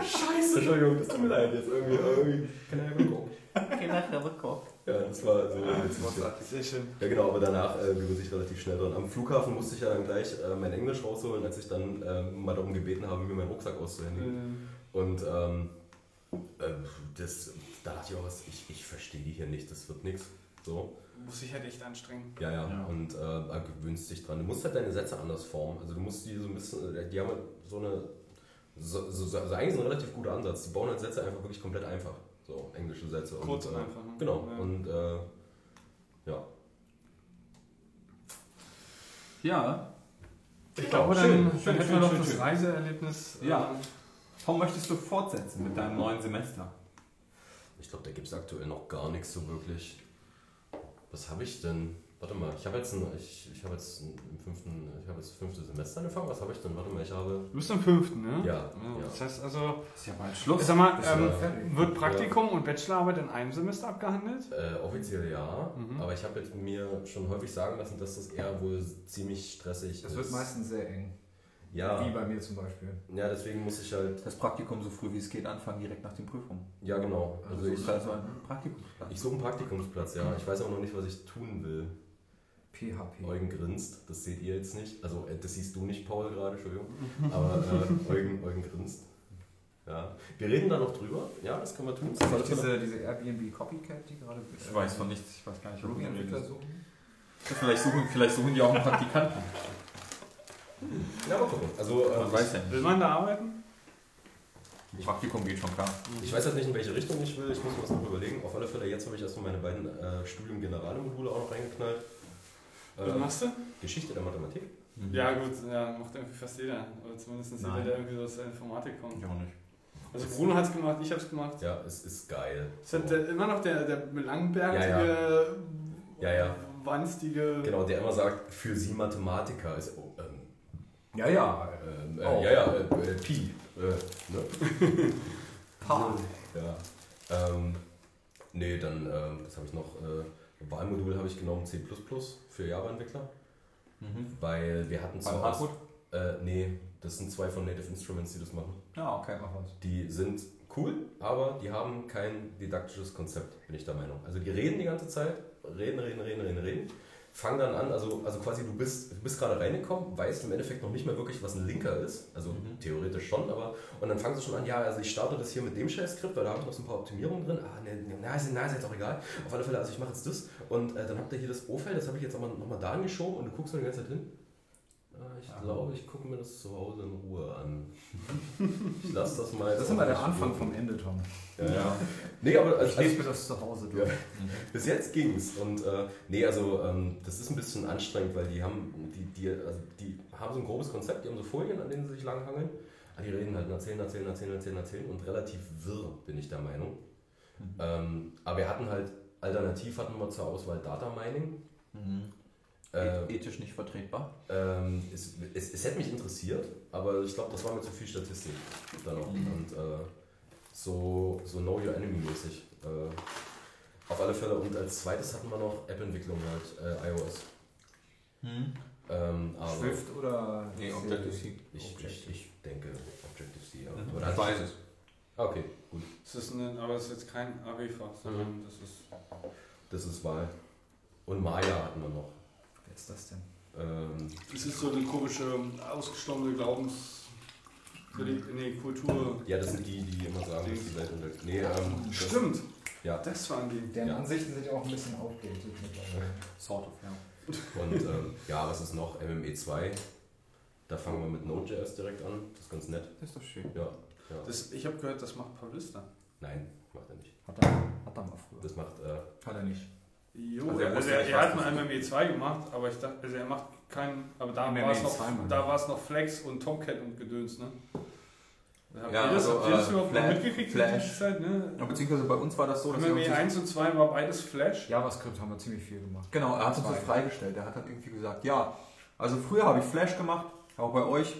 Scheiße, Entschuldigung, das tut mir leid jetzt irgendwie. irgendwie can I have a Coke? Can I have a Coke? Ja, das war so witzig. Sehr schön. Ja genau, aber danach äh, sich relativ schnell dran. Am Flughafen musste ich ja dann gleich äh, mein Englisch rausholen, als ich dann äh, mal darum gebeten habe, mir meinen Rucksack auszuhändigen. Und ähm, äh, das, da dachte ich auch, was, ich, ich verstehe die hier nicht, das wird nichts. So, Muss ich halt echt anstrengen. ja, ja, Ja. und äh, gewöhnst dich dran. Du musst halt deine Sätze anders formen. Also du musst die so ein bisschen, äh, die haben halt so eine, so, so, so, also eigentlich so ein relativ guter Ansatz. Die bauen halt Sätze einfach wirklich komplett einfach. So, englische Sätze. Kurz und äh, einfach. ne? Genau, Ja. und äh, ja. Ja, Ich glaube, Schön, dann, schön, dann hätten wir noch schön, das schön. Reiseerlebnis. Ja. ähm, Tom, möchtest du fortsetzen mit deinem neuen Semester? Ich glaube, da gibt es aktuell noch gar nichts so wirklich. Was habe ich denn? Warte mal, ich habe jetzt, ein, ich, ich habe jetzt ein- im fünften, ich habe jetzt das fünfte Semester angefangen. Was habe ich denn? Warte mal, ich habe. Du bist am fünften, ne? Ja, ja. Das heißt also, Ist ja bald Schluss. sag mal, ähm, wird Praktikum und Bachelorarbeit in einem Semester abgehandelt? Äh, offiziell ja, Mhm. aber ich habe mir schon häufig sagen lassen, dass das eher wohl ziemlich stressig Das ist. wird meistens sehr eng. Ja, Wie bei mir zum Beispiel. ja, deswegen muss ich halt. Das Praktikum so früh wie es geht anfangen, direkt nach den Prüfungen. Ja, genau. Also Also ich, ich also ein Praktikumsplatz. ich suche einen Praktikumsplatz, ja. Ich weiß auch noch nicht, was ich tun will. PHP. Eugen grinst, das seht ihr jetzt nicht. Also, äh, das siehst du nicht, Paul, gerade, Entschuldigung. Aber äh, Eugen, Eugen grinst. Ja. Wir reden da noch drüber. Ja, das können wir tun. Ist das nicht diese, diese Airbnb Copycat, die gerade. Ich weiß von nichts, ich weiß gar nicht, Ruby-Entwickler redest. suchen? Vielleicht suchen, vielleicht suchen die auch einen Praktikanten. Ja, mal gucken. Also, Man äh, weiß ja Will nicht. man da arbeiten? Praktikum geht schon klar. ich weiß jetzt nicht, in welche Richtung ich will. Ich muss mir das noch überlegen. Auf alle Fälle, jetzt habe ich erstmal meine beiden äh, Studium-Generale-Module auch noch reingeknallt. Was Äh, machst du? Geschichte der Mathematik. Ja gut, ja, macht irgendwie fast jeder. Oder zumindest jeder, Nein. der irgendwie aus der Informatik kommt. Ich auch nicht. Also Bruno hat es gemacht, ich habe es gemacht. Ja, es ist geil. Ist das der, immer noch der, der langbärtige, Ja, Ja, ja. wanstige... Genau, der immer sagt, für Sie Mathematiker ist. Oh, ähm, Ja, ja. ähm, äh, Oh. Ja, ja, äh, äh, Pi. Äh, ne? Pa. Ja. Ähm, nee, dann, ähm, was habe ich noch? Äh, Wahlmodul habe ich genommen, C für Java-Entwickler. Mhm. Weil wir hatten zwar. Hartmut? Äh, nee, das sind zwei von Native Instruments, die das machen. Ja, okay. Mach was. Die sind cool, aber die haben kein didaktisches Konzept, bin ich der Meinung. Also die reden die ganze Zeit, reden, reden, reden, reden, reden. Fangen dann an, also, also quasi du bist, du bist gerade reingekommen, weißt im Endeffekt noch nicht mehr wirklich, was ein Linker ist. Also Mhm. theoretisch schon, aber. Und dann fangen sie schon an, ja, also ich starte das hier mit dem Shell-Skript, weil da habe ich noch so ein paar Optimierungen drin. Ah, ne, ne, na, ist, na, ist jetzt auch egal. Auf alle Fälle, also ich mache jetzt das. Und äh, dann habt ihr hier das O-Feld, das habe ich jetzt nochmal da angeschoben und du guckst nur die ganze Zeit hin. Ich Aha. glaube, ich gucke mir das zu Hause in Ruhe an. Ich lasse das mal. Das ist immer der Anfang vom Ende, Tom. Ja, ja. Nee, aber also, Ich lese mir das zu Hause durch. Ja. bis jetzt ging's. Und äh, nee, also ähm, das ist ein bisschen anstrengend, weil die haben, die, die, also die haben so ein grobes Konzept, die haben so Folien, an denen sie sich langhangeln. Aber die reden halt und erzählen, erzählen, erzählen, erzählen, erzählen und relativ wirr, bin ich der Meinung. Mhm. Ähm, aber wir hatten halt, alternativ hatten wir zur Auswahl Data Mining. Mhm. Äh, Ethisch nicht vertretbar. ähm, es, es, es hätte mich interessiert, aber ich glaube, das war mir zu viel Statistik dann noch. Mhm. Und äh, so, so Know Your Enemy mäßig. Äh, auf alle Fälle. Und als zweites hatten wir noch App-Entwicklung halt, äh, iOS. Mhm. Ähm, aber Swift oder. Nee, Objective-C. Ich, ich, ich denke Objective-C. Ja. Mhm. Oder Ich weiß es. Ah, Okay, gut. Das ist ein, aber es ist jetzt kein AB-Fach, sondern das ist... Das ist Wahl. Und Maya hatten wir noch. Ist das denn? Ähm, Das ist so eine komische, ausgestorbene Glaubens... Nee, Kultur... ja, das sind die, die immer sagen, dass die Welt untergeht. Nee, ähm, das- Stimmt, Ja. das waren die. Deren Ja. Ansichten sind ja auch ein bisschen outdated mittlerweile. Sort of, ja. Und ähm, ja, was ist noch? MME 2. Da fangen wir mit Node.js direkt an. Das ist ganz nett. Das ist doch schön. Ja. ja. Das, ich habe gehört, das macht Pavlista. Nein, macht er nicht. Hat er, hat er mal früher. Das macht. Äh, Hat er nicht. Jo, Also er also er, er hat mal MME2 gemacht, aber ich dachte, also er macht keinen, aber da MME war es noch, 2 Mann. da war es noch Flex und Tomcat und Gedöns, ne? Habt Ja, ihr das, also, habt ihr das äh, überhaupt noch Flash- mitgekriegt in Flash. Zeit, ne? Ja, beziehungsweise bei uns war das so, dass MME 1 und 2 war beides Flash. JavaScript haben wir ziemlich viel gemacht. Genau, er hat uns das freigestellt. Er hat dann irgendwie gesagt, ja, also früher habe ich Flash gemacht, auch bei euch.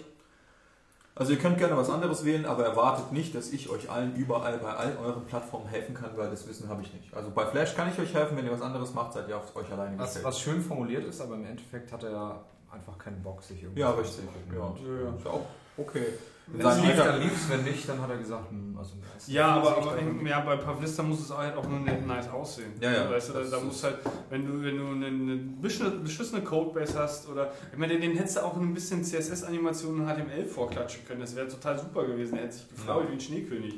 Also ihr könnt gerne was anderes wählen, aber erwartet nicht, dass ich euch allen überall bei all euren Plattformen helfen kann, weil das Wissen habe ich nicht. Also bei Flash kann ich euch helfen, wenn ihr was anderes macht, seid ihr auf euch alleine Was, gestellt. was schön formuliert ist, aber im Endeffekt hat er einfach keinen Bock, sich irgendwie. Ja, richtig. Ja. Ja, ja. Ist ja auch okay. In Wenn es lief, dann lief es, wenn nicht, dann hat er gesagt, hm, also Ja, aber, aber dann- ja, bei Pavlista muss es halt auch nur nice aussehen. Ja, ja. Weißt du, da, Das da ist- muss halt, wenn du, wenn du eine, beschissene, Codebase hast oder, ich meine, den hättest du auch ein bisschen CSS-Animationen und HTML vorklatschen können. Das wäre total super gewesen. Der hätte sich gefreut Ja. wie ein Schneekönig.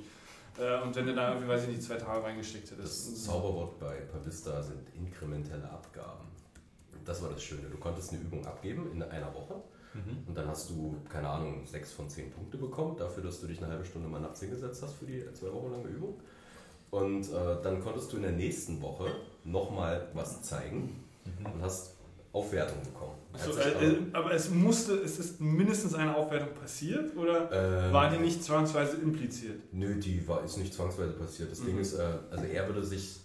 Äh, und wenn du da irgendwie, weiß ich nicht, zwei Tage reingesteckt das hättest. Zauberwort bei Pavista sind inkrementelle Abgaben. Das war das Schöne. Du konntest eine Übung abgeben in einer Woche Mhm. und dann hast du, keine Ahnung, sechs von zehn Punkte bekommen, dafür, dass du dich eine halbe Stunde mal nachts hingesetzt hast für die zwei Wochen lange Übung. Und äh, dann konntest du in der nächsten Woche nochmal was zeigen und hast Aufwertung bekommen. Sich äh, äh, aber es musste, es ist mindestens eine Aufwertung passiert oder Ähm, war die nicht zwangsweise impliziert? Nö, die war, ist nicht zwangsweise passiert. Das Mhm. Ding ist, äh, also er würde sich,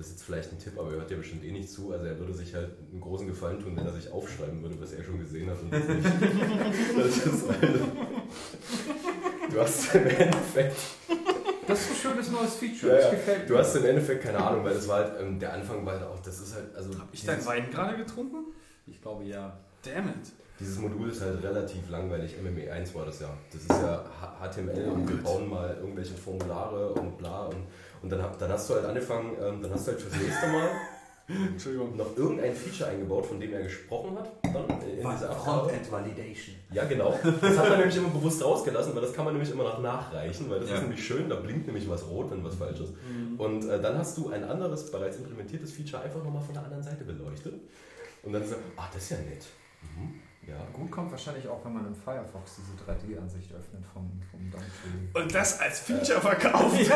das ist jetzt vielleicht ein Tipp, aber er hört ja bestimmt eh nicht zu. Also er würde sich halt einen großen Gefallen tun, wenn er sich aufschreiben würde, was er schon gesehen hat und was nicht. das ist halt, du hast im Endeffekt Das ist ein schönes neues Feature. Ja, das gefällt Du mir. hast im Endeffekt keine Ahnung, weil das war halt, ähm, der Anfang war halt auch, das ist halt, also Hab ich deinen Wein gerade getrunken? Ich glaube ja. Damn it. dieses Modul ist halt relativ langweilig. MME 1 war das ja. Das ist ja HTML und wir bauen mal irgendwelche Formulare und bla und, und dann, dann hast du halt angefangen, ähm, dann hast du halt fürs nächste Mal noch irgendein Feature eingebaut, von dem er gesprochen hat, dann in dieser Abfrage. Frontend Validation. Ja, genau. Das hat man nämlich immer bewusst rausgelassen, weil das kann man nämlich immer noch nachreichen, weil das Ja. ist nämlich schön, da blinkt nämlich was rot, wenn was falsch ist. Und äh, dann hast du ein anderes, bereits implementiertes Feature einfach nochmal von der anderen Seite beleuchtet. Und dann so, ach, das ist ja nett. Mhm. Ja. Gut kommt wahrscheinlich auch, wenn man in Firefox diese 3D-Ansicht öffnet vom, vom Downtree. Und das als Feature verkauft.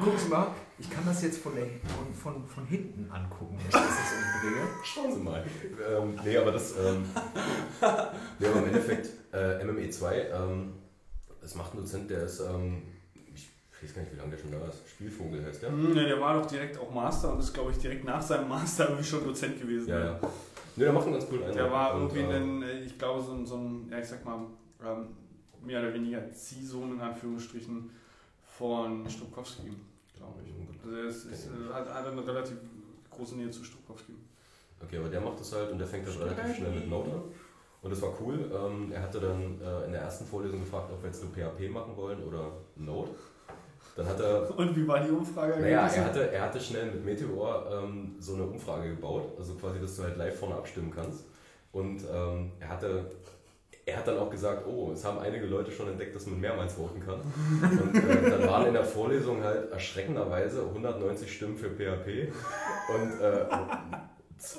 Gucken Sie mal, ich kann das jetzt von, der, von, von, von hinten angucken, wenn ich das jetzt umdrehe. Schauen Sie mal. Ähm, nee, aber das. Ähm, nee, aber im Endeffekt, äh, MME2, ähm, das macht ein Dozent, der ist. Ähm, ich weiß gar nicht, wie lange der schon da ist. Spielvogel heißt der. Ja, der war doch direkt auch Master und ist, glaube ich, direkt nach seinem Master irgendwie schon Dozent gewesen. Ja, ja. Nee, der macht einen ganz coolen Eindruck. Der war irgendwie äh, ein, äh, ich glaube, so ein, so ein ja, ich sag mal, ähm, mehr oder weniger Ziehsohn in Anführungsstrichen von Stropkowski, glaube ich. Also er ist, ist, äh, hat, hat eine relativ große Nähe zu Stropkowski. Okay, aber der macht das halt und der fängt das relativ schnell mit Node an. Und das war cool. Ähm, er hatte dann in der ersten Vorlesung gefragt, ob wir jetzt nur PHP machen wollen oder Node. Dann hat er, Und wie war die Umfrage? naja, er hatte, er hatte schnell mit Meteor ähm, so eine Umfrage gebaut, also quasi, dass du halt live vorne abstimmen kannst. Und ähm, er hatte, er hat dann auch gesagt, oh, es haben einige Leute schon entdeckt, dass man mehrmals voten kann. Und äh, dann waren in der Vorlesung halt erschreckenderweise 190 Stimmen für PHP und äh,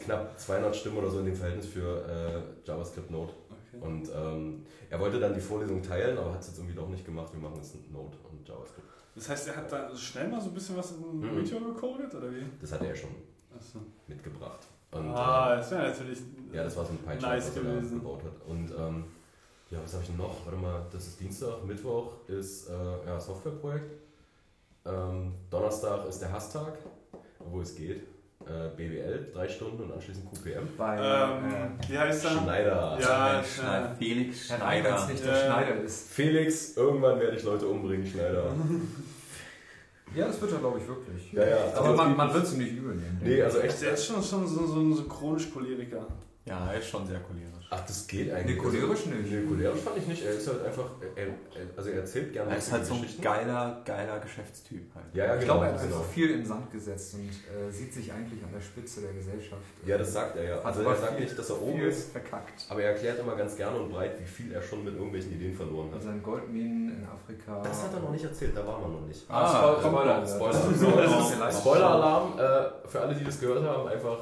knapp 200 Stimmen oder so in dem Verhältnis für äh, JavaScript Node. Okay. Und ähm, er wollte dann die Vorlesung teilen, aber hat es jetzt irgendwie doch nicht gemacht. Wir machen jetzt Node und JavaScript. Das heißt, er hat da schnell mal so ein bisschen was in Mhm. Meteor gecodet, oder wie? Das hat er schon Achso. mitgebracht. Und, Ah, das wäre natürlich. äh, ja, das war so ein Peitschlag, nice was er da gebaut hat. Und ähm, ja, was habe ich noch? Warte mal, das ist Dienstag, Mittwoch ist äh, ja, Softwareprojekt. Ähm, Donnerstag ist der Hasstag, obwohl es geht. Äh, BWL, drei Stunden und anschließend QPM. Bei Ähm, äh, wie heißt er? Schneider. Ja, Schneid, Felix Herr Rein, wenn es Schneider. nicht Ja. der Schneider ist. Felix, irgendwann werde ich Leute umbringen, Schneider. Ja, das wird er, glaube ich, wirklich. Ja, ja. Aber Also man, man wird es ihm nicht übel nehmen. Nee, also echt. Der ist schon, schon so, so ein so chronisch Choleriker. Ja, er ist schon sehr cholerisch. Ach, das geht eigentlich. Nee, cholerisch nicht. Nee, cholerisch fand ich nicht. Er ist halt einfach. Er, also er erzählt gerne Er ist halt so ein geiler, geiler Geschäftstyp halt. Ja, ja, Ich genau. glaube, er hat genau. einfach viel in den Sand gesetzt und äh, sieht sich eigentlich an der Spitze der Gesellschaft. Ja, das sagt er ja. Also er sagt viel- nicht, dass er oben ist, verkackt. aber er erklärt immer ganz gerne und breit, wie viel er schon mit irgendwelchen Ideen verloren hat. seinen Goldminen in Afrika. Das hat er noch nicht erzählt, da waren wir noch nicht. Ah, Ah, Spoiler, Spoiler, Spoiler. Spoiler. Das Also, Spoiler-Alarm äh, für alle, die das gehört haben, einfach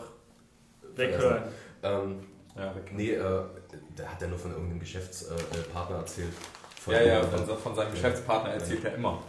Weghören. Ähm, Ja, nee, äh, da hat er nur von irgendeinem Geschäftspartner äh, Partner erzählt. Von Ja, ja, von, von seinem Geschäftspartner erzählt er immer.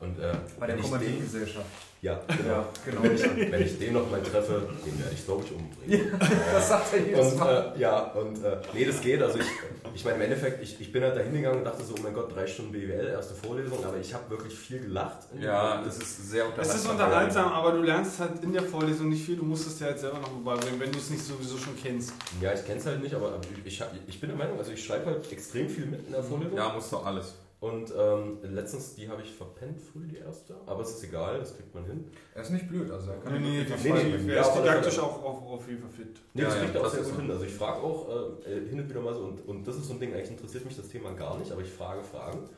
Und äh, Bei der Kommanditgesellschaft. Ja, genau. Ja, genau. Wenn, ich, wenn ich den noch mal treffe, den werde ich glaube ich umbringen. Das sagt er jedes Und Mal. äh, ja, und äh, nee, das geht. Also ich, ich meine, im Endeffekt, ich, ich bin halt da hingegangen und dachte so, oh mein Gott, drei Stunden BWL, erste Vorlesung, aber ich habe wirklich viel gelacht. Ja, das ist sehr Es unterhaltsam. ist unterhaltsam, aber du lernst halt in der Vorlesung nicht viel. Du musst es dir halt selber noch beibringen, wenn du es nicht sowieso schon kennst. Ja, ich kenne es halt nicht, aber ich, hab- ich bin der Meinung, also ich schreibe halt extrem viel mit in der Vorlesung. Ja, muss doch alles. Und ähm, letztens, die habe ich verpennt, früh die erste, aber es ist egal, das kriegt man hin. Er ist nicht blöd, also er kann Nee, nee, nee, nee, Er ja, ist didaktisch auch auf, auf jeden Fall fit. Nee, das ja, kriegt er auch sehr gut so. hin. Also ich frage auch äh, äh, hin und wieder mal so, und, und das ist so ein Ding, eigentlich interessiert mich das Thema gar nicht, aber ich frage Fragen.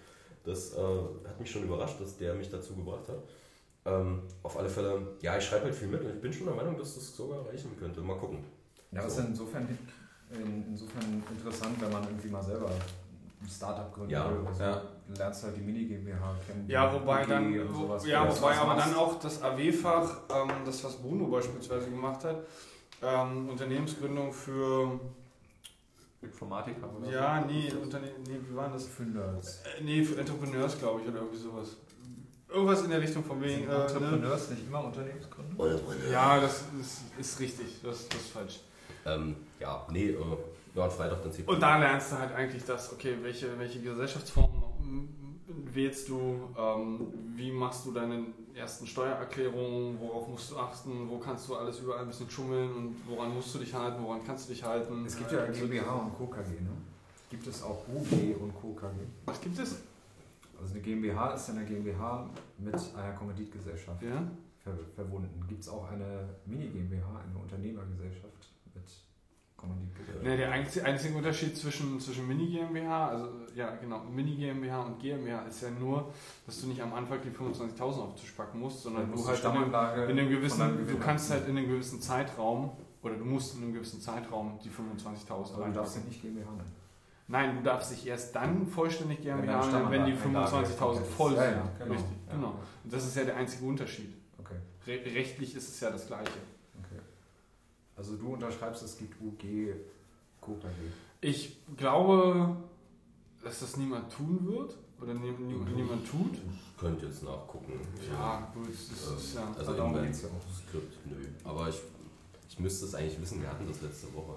Das äh, hat mich schon überrascht, dass der mich dazu gebracht hat. Ähm, auf alle Fälle, ja, ich schreibe halt viel mit und ich bin schon der Meinung, dass das sogar reichen könnte. Mal gucken. Ja, das ist insofern, in, insofern interessant, wenn man irgendwie mal selber Startup gründen Ja, will. Also ja. Du lernst halt die Mini GmbH kennen. Ja, wobei die dann, und sowas. ja, du wobei aber machst. dann auch das AW-Fach, ähm, das was Bruno beispielsweise gemacht hat, ähm, Unternehmensgründung für, Informatiker oder ja, nee, Unterne nee, wie war das? für Nerds. Äh, Nee, für Entrepreneurs, glaube ich, oder irgendwie sowas. Irgendwas in der Richtung von wegen. Äh, ne? Entrepreneurs nicht immer Unternehmensgründer? Ja, das ist, ist richtig, das, das ist falsch. Ähm, ja, nee, äh, ja, und Freitag dann Und da lernst du halt eigentlich das, okay, welche, welche Gesellschaftsform mm, wählst du, ähm, wie machst du deine ersten Steuererklärungen, worauf musst du achten, wo kannst du alles überall ein bisschen schummeln und woran musst du dich halten, woran kannst du dich halten. Es gibt ja Also, GmbH und Co. KG, ne? Gibt es auch UG und Co. KG? Was gibt es? Also eine GmbH ist eine GmbH mit einer Kommanditgesellschaft Ja. ver verbunden. Gibt es auch eine Mini-GmbH, eine Unternehmergesellschaft Kommanditgesellschaft? Ne, der einzige, einzige Unterschied zwischen, zwischen Mini GmbH, also ja genau, Mini GmbH und GmbH ist ja nur, dass du nicht am Anfang die 25.000 auf den Tisch packen musst, sondern du halt in einem, in einem gewissen, du kannst halt in einem gewissen Zeitraum oder du musst in einem gewissen Zeitraum die 25.000 Aber du darfst ja reinpacken. nicht GmbH nennen. Nein, du darfst dich erst dann vollständig GmbH nennen, wenn die Stammanlage 25.000 komplett ist. voll Ja, sind. ja, genau. Richtig, Ja. genau. Und das ist ja der einzige Unterschied. Okay, Re rechtlich ist es ja das Gleiche. Also du unterschreibst, es gibt UG, Co. KG. Ich glaube, dass das niemand tun wird oder nie, nie, Mhm. niemand tut. Könnt jetzt nachgucken. Ja, gut, das Ähm, ist ja. Also darum in geht's ja meinem Skript, nö. Aber ich, ich müsste es eigentlich wissen, wir hatten das letzte Woche.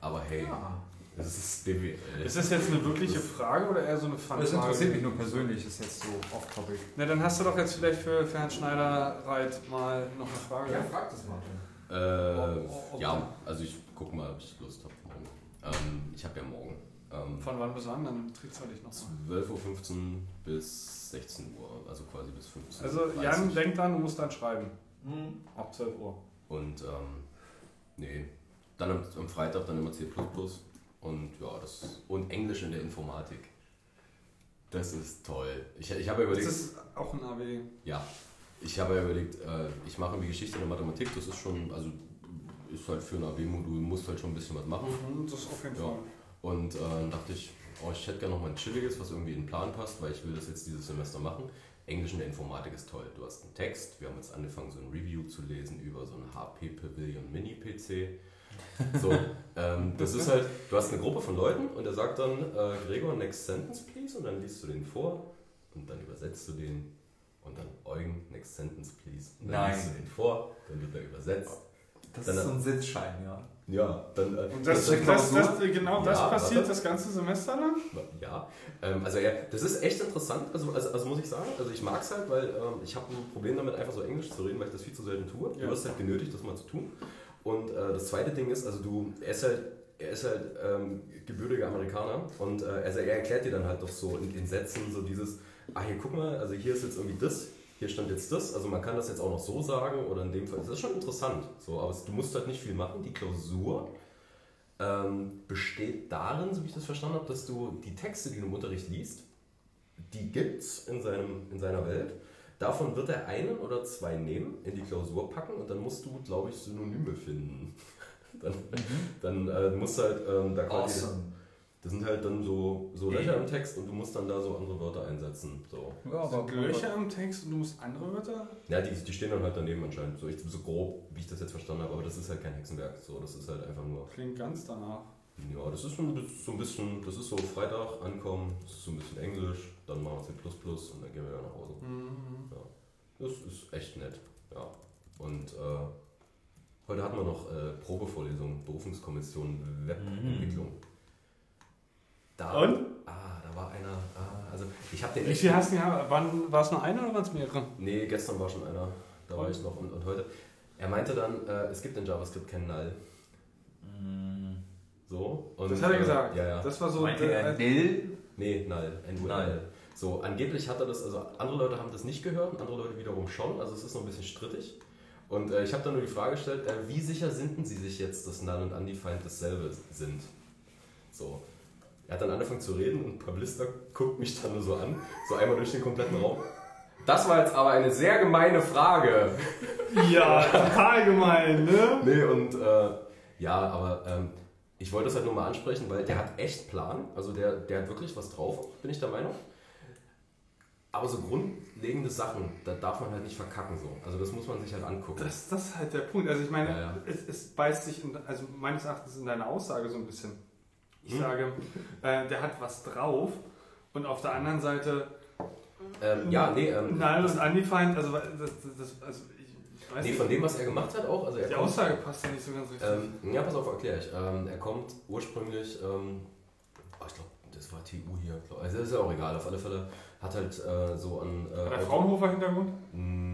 Aber hey, Ja. das ist BWL. Ist das jetzt eine wirkliche Frage oder eher so eine Fanfrage? Das interessiert mich nur persönlich, ist jetzt so off-topic. Na, dann hast du doch jetzt vielleicht für, für Herrn Schneider-Reit mal noch eine Frage. frag das Martin. Äh, ja, also ich guck mal, ob ich Lust habe morgen. Ähm, ich habe ja morgen ähm, Von wann bis wann? Dann trickzeitig noch mal. 12.15 Uhr bis 16 Uhr, also quasi bis 15 Uhr. Also Jan, denk dran, du musst dann schreiben. Mhm. Ab 12 Uhr. Und ähm, nee, dann am, am Freitag dann immer C und ja, das und Englisch in der Informatik. Das ist toll. Ich, ich habe ja Das überlegt, ist auch ein AW. ja, ich habe ja überlegt, äh, ich mache irgendwie Geschichte in der Mathematik, das ist schon, also ist halt für ein AB-Modul, musst halt schon ein bisschen was machen. Mhm, Das auf jeden Ja. Fall. Und äh, dann dachte ich, oh, ich hätte gerne noch mal ein chilliges, was irgendwie in den Plan passt, weil ich will das jetzt dieses Semester machen. Englisch in der Informatik ist toll. Du hast einen Text, wir haben jetzt angefangen, so ein Review zu lesen über so einen HP Pavilion Mini-PC. So, ähm, das ist halt, du hast eine Gruppe von Leuten und der sagt dann, äh, Gregor, next sentence please, und dann liest du den vor und dann übersetzt du den und dann Eugen, next sentence please. Und dann Nein. liest du den vor, dann wird er übersetzt. Das Dann- ist so ein Sitzschein, ja. Ja, dann. Äh, Und das, dann- das, das, genau das Ja, passiert warte. das ganze Semester lang? Ja, ähm, also ja, das ist echt interessant, also, also, also muss ich sagen, also ich mag es halt, weil ähm, ich habe ein Problem damit, einfach so Englisch zu reden, weil ich das viel zu selten tue. Ja. Du wirst halt genötigt, das mal zu tun. Und äh, das zweite Ding ist, also du, er ist halt, er ist halt ähm, gebürtiger Amerikaner und äh, also er erklärt dir dann halt doch so in, in Sätzen so dieses, ah hier guck mal, also hier ist jetzt irgendwie das, hier stand jetzt das, also man kann das jetzt auch noch so sagen oder in dem Fall, das ist schon interessant, so, aber du musst halt nicht viel machen, die Klausur ähm, besteht darin, so wie ich das verstanden habe, dass du die Texte, die du im Unterricht liest, die gibt's in, seinem, in seiner Welt. Davon wird er einen oder zwei nehmen, in die Klausur packen und dann musst du, glaube ich, Synonyme finden. dann dann äh, musst du halt ähm, da quasi. Awesome. Das sind halt dann so, so Löcher im Text und du musst dann da so andere Wörter einsetzen. So. Ja, So Löcher im Text und du musst andere Wörter? Ja, die, die stehen dann halt daneben anscheinend. So, ich, so grob, wie ich das jetzt verstanden habe, aber das ist halt kein Hexenwerk. So, das ist halt einfach nur. Klingt ganz danach. Ja, das ist schon so ein bisschen, das ist so Freitag ankommen, das ist so ein bisschen Englisch, dann machen wir C und dann gehen wir wieder nach Hause. Mhm. Das ist echt nett, ja. Und äh, heute hatten wir noch äh, Probevorlesung, Berufungskommission Webentwicklung. Da, Und? Ah, da war einer, ah, also ich habe den Wie viel hast du gehabt? Wann, war es nur einer oder waren es mehrere? Nee, gestern war schon einer, da war ich noch und, und heute. Er meinte dann, äh, es gibt in JavaScript keinen Null. So. Und, Das hat er äh, gesagt. Ja, ja. Das war so. Meinte er Dill? Nee, null, n Null. So, angeblich hat er das, also andere Leute haben das nicht gehört, andere Leute wiederum schon, also es ist noch ein bisschen strittig. Und äh, ich habe dann nur die Frage gestellt, äh, wie sicher sind denn Sie sich jetzt, dass Null und Undefined dasselbe sind? So. Er hat dann angefangen zu reden und Pablista guckt mich dann nur so an, so einmal durch den kompletten Raum. Das war jetzt aber eine sehr gemeine Frage. ja, total gemein, ne? Nee, und äh, ja, aber ähm, ich wollte das halt nur mal ansprechen, weil der hat echt Plan. Also der, der hat wirklich was drauf, bin ich der Meinung. Aber so grundlegende Sachen, da darf man halt nicht verkacken so. Also das muss man sich halt angucken. Das, das ist halt der Punkt. Also ich meine, Ja, ja. Es, es beißt sich, in, also meines Erachtens in deiner Aussage so ein bisschen. Ich sage, äh, der hat was drauf und auf der anderen Seite ähm, ja, nee, ähm, Null und Undefined, also das, das, das also ich, weiß nee, nicht, von dem, was er gemacht hat auch. Also er die kommt- Aussage passt ja nicht so ganz richtig. Ähm, ja, pass auf, erkläre ich. Ähm, er kommt ursprünglich, ähm, oh, ich glaube, das war TU hier. Also das ist ja auch egal. Auf alle Fälle hat halt äh, so an. Äh, Hat Fraunhofer-Hintergrund? Mm,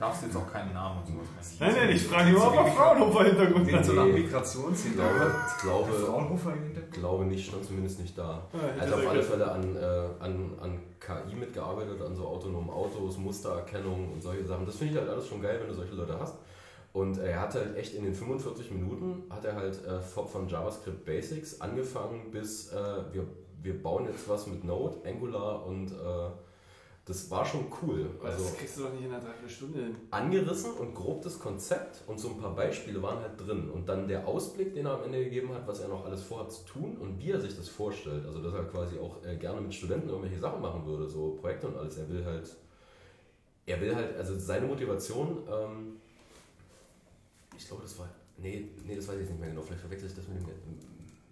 Darfst jetzt auch keinen Namen und sowas Nein, nein, ich frage nur, ob er Fraunhofer-Hintergrund Klingt hat. so nach. Migrationshintergrund. ich glaube, Fraunhofer im Hintergrund. glaube nicht, stand zumindest nicht da. Ja, Er hat auf alle. Fälle an, äh, an, an KI mitgearbeitet, an so autonomen Autos, Mustererkennung und solche Sachen. Das finde ich halt alles schon geil, wenn du solche Leute hast. Und er hat halt echt in den 45 Minuten, hat er halt äh, von von JavaScript Basics angefangen bis äh, wir, wir bauen jetzt was mit Node, Angular und äh, das war schon cool. Also das kriegst du doch nicht in einer Dreiviertelstunde hin. angerissen und grob das Konzept und so ein paar Beispiele waren halt drin. Und dann der Ausblick, den er am Ende gegeben hat, was er noch alles vorhat zu tun und wie er sich das vorstellt. Also, dass er quasi auch äh, gerne mit Studenten irgendwelche Sachen machen würde, so Projekte und alles. Er will halt, er will halt, also seine Motivation, ähm, ich glaube, das war, nee, nee, das weiß ich jetzt nicht mehr genau. Vielleicht verwechsel ich das mit dem,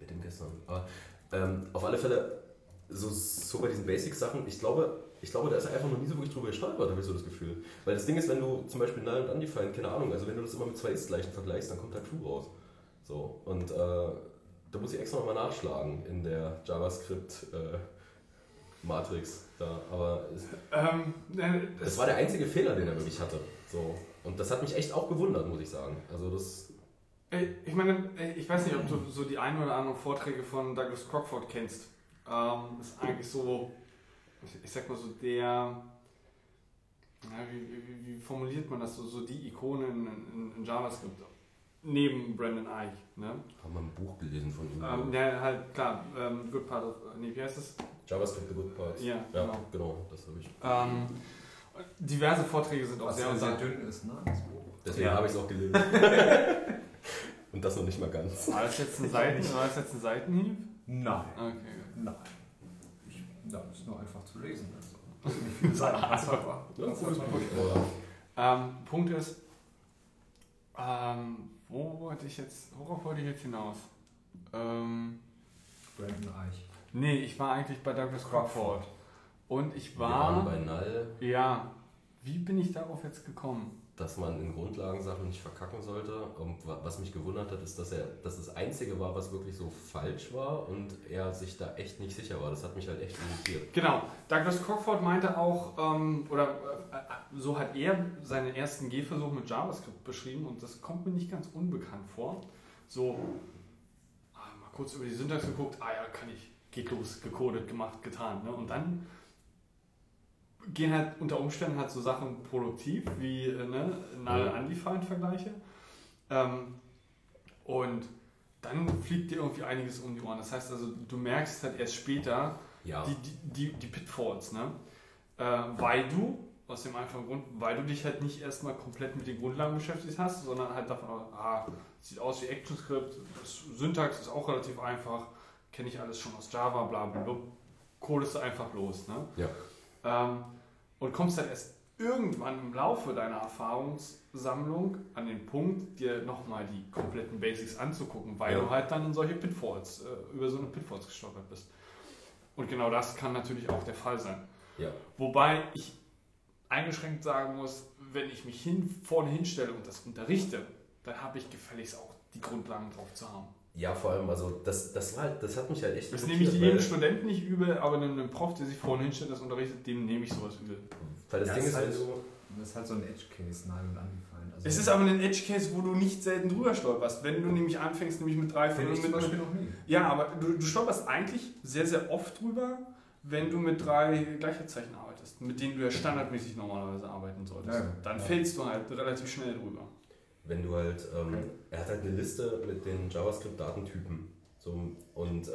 mit dem gestern. Aber ähm, auf alle Fälle, so, so bei diesen Basic-Sachen, ich glaube, ich glaube, da ist er einfach noch nie so wirklich drüber gestolpert, habe ich so das Gefühl. Weil das Ding ist, wenn du zum Beispiel Null und Undefined, keine Ahnung, also wenn du das immer mit zwei Ist-Gleichen vergleichst, dann kommt halt True raus. So, und äh, da muss ich extra nochmal nachschlagen in der JavaScript-Matrix da. Aber es, Ähm, äh, das war der einzige Fehler, den er wirklich hatte. So. Und das hat mich echt auch gewundert, muss ich sagen. Also das, Ich meine, ich weiß nicht, ob du so die ein oder anderen Vorträge von Douglas Crockford kennst. Ähm, ist eigentlich so, ich, sag mal so der, ja, wie, wie, wie formuliert man das so, so die Ikone in, in, in JavaScript neben Brandon Eich. Ne? haben wir ein Buch gelesen von ihm. Ähm, ja, halt klar, ähm, Good Part of, nee, wie heißt das? JavaScript The Good Parts. Ja, ja genau. genau. das habe ich. Ähm, diverse Vorträge sind auch Was sehr sehr unter. dünn ist, ne? Das Buch. Deswegen Ja. habe ich es auch gelesen. Und das noch nicht mal ganz. War das jetzt ein, Seiten, war das jetzt ein Seitenhieb? Nein. Okay. Nein. Ich, da ist nur einfach zu lesen. Also. Nicht viel Zeit. Einfach, Ja, das Ja. Ähm, Punkt ist, ähm, wo wollte ich jetzt, worauf wollte ich jetzt hinaus? Ähm, Brandon Eich. nee, ich war eigentlich bei Douglas Crockford. Und ich Wir waren war, bei Null, ja, wie bin ich darauf jetzt gekommen? Dass man in Grundlagensachen nicht verkacken sollte. Und wa- was mich gewundert hat, ist, dass er dass das Einzige war, was wirklich so falsch war und er sich da echt nicht sicher war. Das hat mich halt echt irritiert. Genau, Douglas Crockford meinte auch, ähm, oder äh, so hat er seinen ersten Gehversuch mit JavaScript beschrieben und das kommt mir nicht ganz unbekannt vor. So, ah, mal kurz über die Syntax geguckt, ah ja, kann ich, geht los, gecodet, gemacht, getan. Ne? Und dann gehen halt unter Umständen halt so Sachen produktiv, wie äh, ne, Ja. undefined Vergleiche. Ähm, und dann fliegt dir irgendwie einiges um die Ohren. Das heißt also, du merkst halt erst später, Ja, die, die, die, die Pitfalls, ne? Äh, weil du, aus dem einfachen Grund, weil du dich halt nicht erstmal komplett mit den Grundlagen beschäftigt hast, sondern halt davon, ah, sieht aus wie ActionScript, Syntax ist auch relativ einfach, kenne ich alles schon aus Java, bla bla bla, codest du einfach los, ne? Ja. Ähm, und kommst dann erst irgendwann im Laufe deiner Erfahrungssammlung an den Punkt, dir nochmal die kompletten Basics anzugucken, weil Ja. du halt dann in solche Pitfalls, äh, über so eine Pitfalls gestolpert bist. Und genau das kann natürlich auch der Fall sein. ja. Wobei ich eingeschränkt sagen muss, wenn ich mich hin, vorne hinstelle und das unterrichte, dann habe ich gefälligst auch die Grundlagen drauf zu haben. Ja, vor allem, also das, das, war halt, das hat mich halt echt Das nehme ich jedem Studenten nicht übel, aber einem Prof, der sich vorne hinstellt, das unterrichtet, dem nehme ich sowas übel. Weil das Ja, Ding ist ist, halt wenn du... Das ist halt so ein Edge-Case, nein und angefallen. Also, Es ist aber ein Edge-Case, wo du nicht selten drüber stolperst. Wenn du nämlich anfängst, nämlich mit drei Finde ich zum mit, Beispiel noch nie. Ja, aber du, du stolperst eigentlich sehr, sehr oft drüber, wenn du mit drei Gleichheitszeichen arbeitest, mit denen du ja standardmäßig normalerweise arbeiten solltest. Ja. Dann Ja. fällst du halt relativ schnell drüber. Wenn du halt, ähm, Okay. er hat halt eine Liste mit den JavaScript-Datentypen. So, und äh,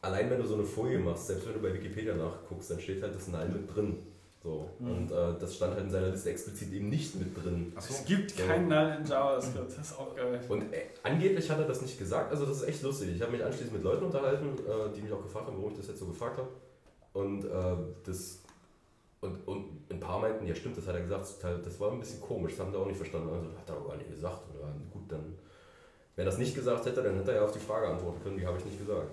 allein wenn du so eine Folie machst, selbst wenn du bei Wikipedia nachguckst, dann steht halt das Null mit drin. So. Mhm. Und äh, das stand halt in seiner Liste explizit eben nicht mit drin. Achso. Es gibt Ja. kein Null in JavaScript, das ist auch geil. Und äh, angeblich hat er das nicht gesagt, also das ist echt lustig. Ich habe mich anschließend mit Leuten unterhalten, äh, die mich auch gefragt haben, warum ich das jetzt so gefragt habe. Und äh, das und, und ein paar meinten, ja stimmt, das hat er gesagt, das war ein bisschen komisch, das haben die auch nicht verstanden. Also hat er auch gar nicht gesagt. Und ja, gut, dann, wenn er das nicht gesagt hätte, dann hätte er ja auf die Frage antworten können, die habe ich nicht gesagt.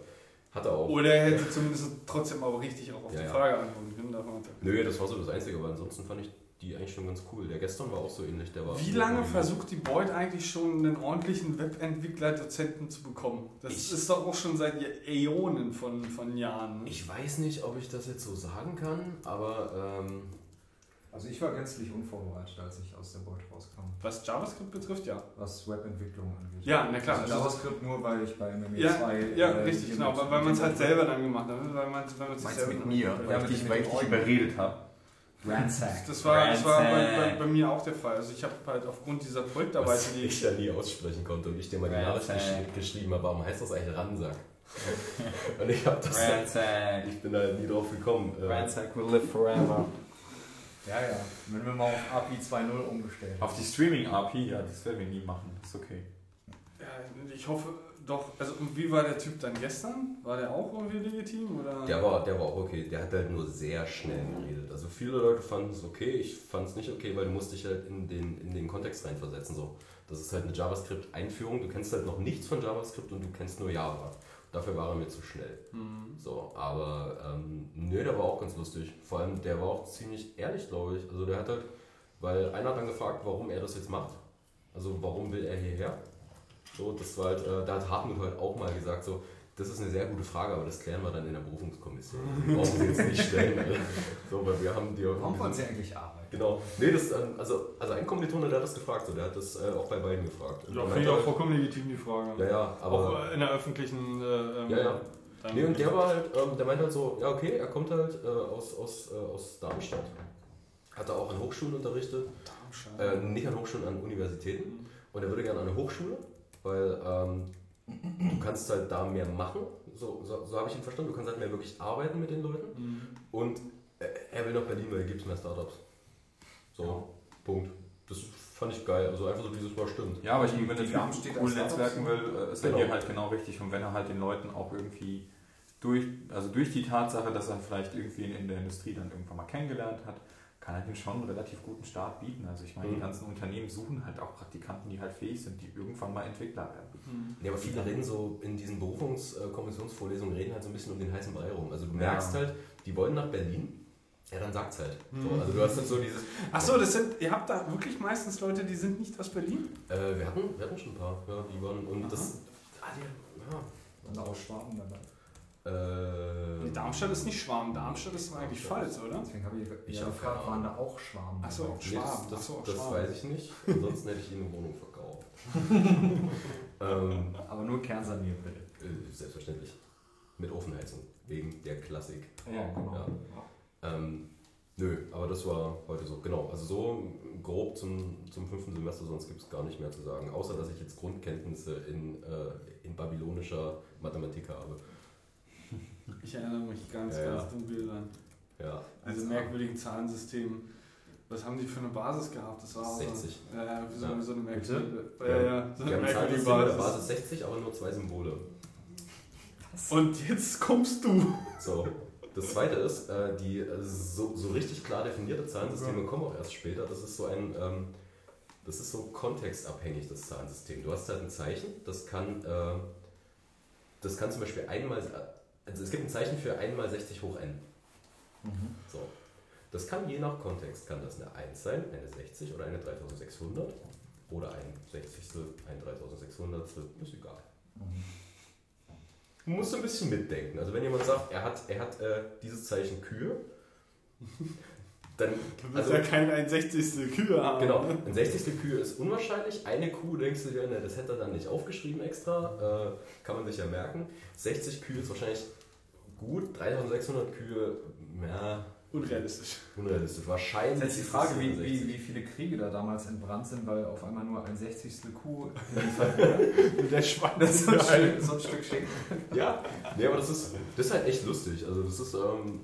Hat er auch. Oder er hätte zumindest trotzdem aber richtig auch auf Ja, die ja. Frage antworten können. davon Nö, das war so das Einzige, aber ansonsten fand ich die eigentlich schon ganz cool. Der gestern war auch so ähnlich. Der war Wie lange versucht die Beut eigentlich schon einen ordentlichen Webentwickler-Dozenten zu bekommen? Das Ich- ist doch auch schon seit Äonen von, von Jahren. Ich weiß nicht, ob ich das jetzt so sagen kann, aber ähm, Also ich war gänzlich unvorbereitet, als ich aus der Beute rauskam, Was JavaScript betrifft, ja. was Webentwicklung angeht. Ja, na klar. Also JavaScript nur, weil ich bei MME Ja, 2... ja äh, richtig, genau. Weil, weil man es halt selber dann gemacht hat. Weil man, weil man sich Meinst selber du mit mir? Weil ich dich, überredet habe. Ransack. Das war, das war bei, bei, bei mir auch der Fall. Also ich habe halt aufgrund dieser Projektarbeit, was die ich da nie aussprechen konnte und ich dir mal die Nachricht geschrieben habe, warum heißt das eigentlich Ransack? und ich habe das Ransack. ich bin da nie drauf gekommen. Äh, Ransack will live forever. Ja, ja. Wenn wir mal auf API 2.0 umgestellt haben. Auf die Streaming-API, ja, das werden wir nie machen. Ist okay. Ja, ich hoffe doch. Also, wie war der Typ dann gestern? War der auch irgendwie legitim? Oder? Der war, der war auch okay. Der hat halt nur sehr schnell geredet. Also viele Leute fanden es okay, ich fand es nicht okay, weil du musst dich halt in den, in den Kontext reinversetzen. So. Das ist halt eine JavaScript-Einführung. Du kennst halt noch nichts von JavaScript und du kennst nur Java. Dafür war er mir zu schnell. Mhm. So, aber ähm, nö, der war auch ganz lustig. Vor allem, der war auch ziemlich ehrlich, glaube ich. Also der hat halt, weil einer hat dann gefragt, warum er das jetzt macht. Also warum will er hierher? So, das war halt, äh, da hat Hartmut halt auch mal gesagt, so, das ist eine sehr gute Frage, aber das klären wir dann in der Berufungskommission. Die brauchen Sie jetzt nicht stellen. Alter. So, weil wir haben die Warum wir wollen Sie eigentlich arbeiten? Genau. Nee, das, ähm, also, also ein Kommilitone, der hat das gefragt, so, der hat das äh, auch bei beiden gefragt. Ja, finde ich auch vollkommen legitim, die Frage. Ja, ja, aber. auch in der öffentlichen. Äh, ähm, Ja, ja. Nee, und der war halt, ähm, der meinte halt so, ja okay, er kommt halt äh, aus, aus, äh, aus Darmstadt. Hat er auch an Hochschulen unterrichtet, Darmstadt. äh, nicht an Hochschulen, an Universitäten. Und er würde gerne an eine Hochschule, weil ähm, du kannst halt da mehr machen, so, so, so habe ich ihn verstanden, du kannst halt mehr wirklich arbeiten mit den Leuten. Mhm. Und äh, er will nach Berlin, weil hier gibt es mehr Startups. So, Punkt. Das fand ich geil, also einfach so dieses Mal stimmt. Ja, aber ich denke, wenn er cool netzwerken will, äh, ist er Genau. hier halt genau richtig. Und wenn er halt den Leuten auch irgendwie durch, also durch die Tatsache, dass er vielleicht irgendwie in der Industrie dann irgendwann mal kennengelernt hat, kann ihm schon einen relativ guten Start bieten. Also ich meine, die Mhm. ganzen Unternehmen suchen halt auch Praktikanten, die halt fähig sind, die irgendwann mal Entwickler werden. Mhm. Ja, aber viele reden so in diesen Berufungskommissionsvorlesungen reden halt so ein bisschen um den heißen Brei rum. Also du Ja. merkst halt, die wollen nach Berlin, ja dann sagt's halt. Mhm. So, also du hast dann so dieses. Achso, das sind, ihr habt da wirklich meistens Leute, die sind nicht aus Berlin? Äh, wir, hatten, wir hatten schon ein paar, ja, die waren. Und Aha. das. Ah, die, Und aus Schwaben dabei. Ja. Äh, Nee, Darmstadt ist nicht Schwaben, Darmstadt ist eigentlich Pfalz, oder? Deswegen habe ich, Ich gefragt, keine waren da auch Schwaben Ach so. dabei? Nee, Schwaben. das, Ach so, das, das Schwaben. weiß ich nicht. Ansonsten hätte ich ihnen eine Wohnung verkauft. ähm, Aber nur kernsaniert bitte. äh, selbstverständlich. Mit Ofenheizung. Wegen der Klassik. Ja, genau. Ja. Ähm, nö, aber das war heute so. Genau, also so grob zum, zum fünften Semester, sonst gibt es gar nicht mehr zu sagen. Außer, dass ich jetzt Grundkenntnisse in, äh, in babylonischer Mathematik habe. Ich erinnere mich ganz, Ja, ganz ja. dunkel an Ja, diese merkwürdigen Zahlensysteme. Was haben die für eine Basis gehabt? Das war auch 60. So, ja, wie so, Ja. so eine merkwürdige, ja, ja, so wir eine haben Zahlen merkwürdige mit der Basis. Basis 60, aber nur zwei Symbole. Und jetzt kommst du. So. Das zweite ist, äh, die äh, so, so richtig klar definierte Zahlensysteme kommen auch erst später. Das ist so ein, ähm, das ist so kontextabhängig, das Zahlensystem. Du hast halt ein Zeichen, das kann, äh, das kann zum Beispiel einmal, also es gibt ein Zeichen für einmal 60 hoch n. Mhm. So. Das kann je nach Kontext, kann das eine 1 sein, eine 60 oder eine 3600 oder ein 60. ein 3600. Ist egal. Mhm. Du musst ein bisschen mitdenken. Also wenn jemand sagt, er hat, er hat äh, dieses Zeichen Kühe, dann... Du Also, ja kein 61. Kühe haben. genau, ein 60. Kühe ist unwahrscheinlich. Eine Kuh denkst du dir, ne, das hätte er dann nicht aufgeschrieben extra. Äh, kann man sich ja merken. 60 Kühe ist wahrscheinlich gut. 3600 Kühe, ja, Unrealistisch. unrealistisch. Wahrscheinlich. Das ist jetzt die Frage, wie, 60. wie, wie viele Kriege da damals entbrannt sind, weil auf einmal nur ein 60. Kuh. Und der Schwein Das ist so ein, Stück, so ein Stück Schinken. Ja, nee, aber das ist, das ist halt echt lustig. Also das ist, ähm,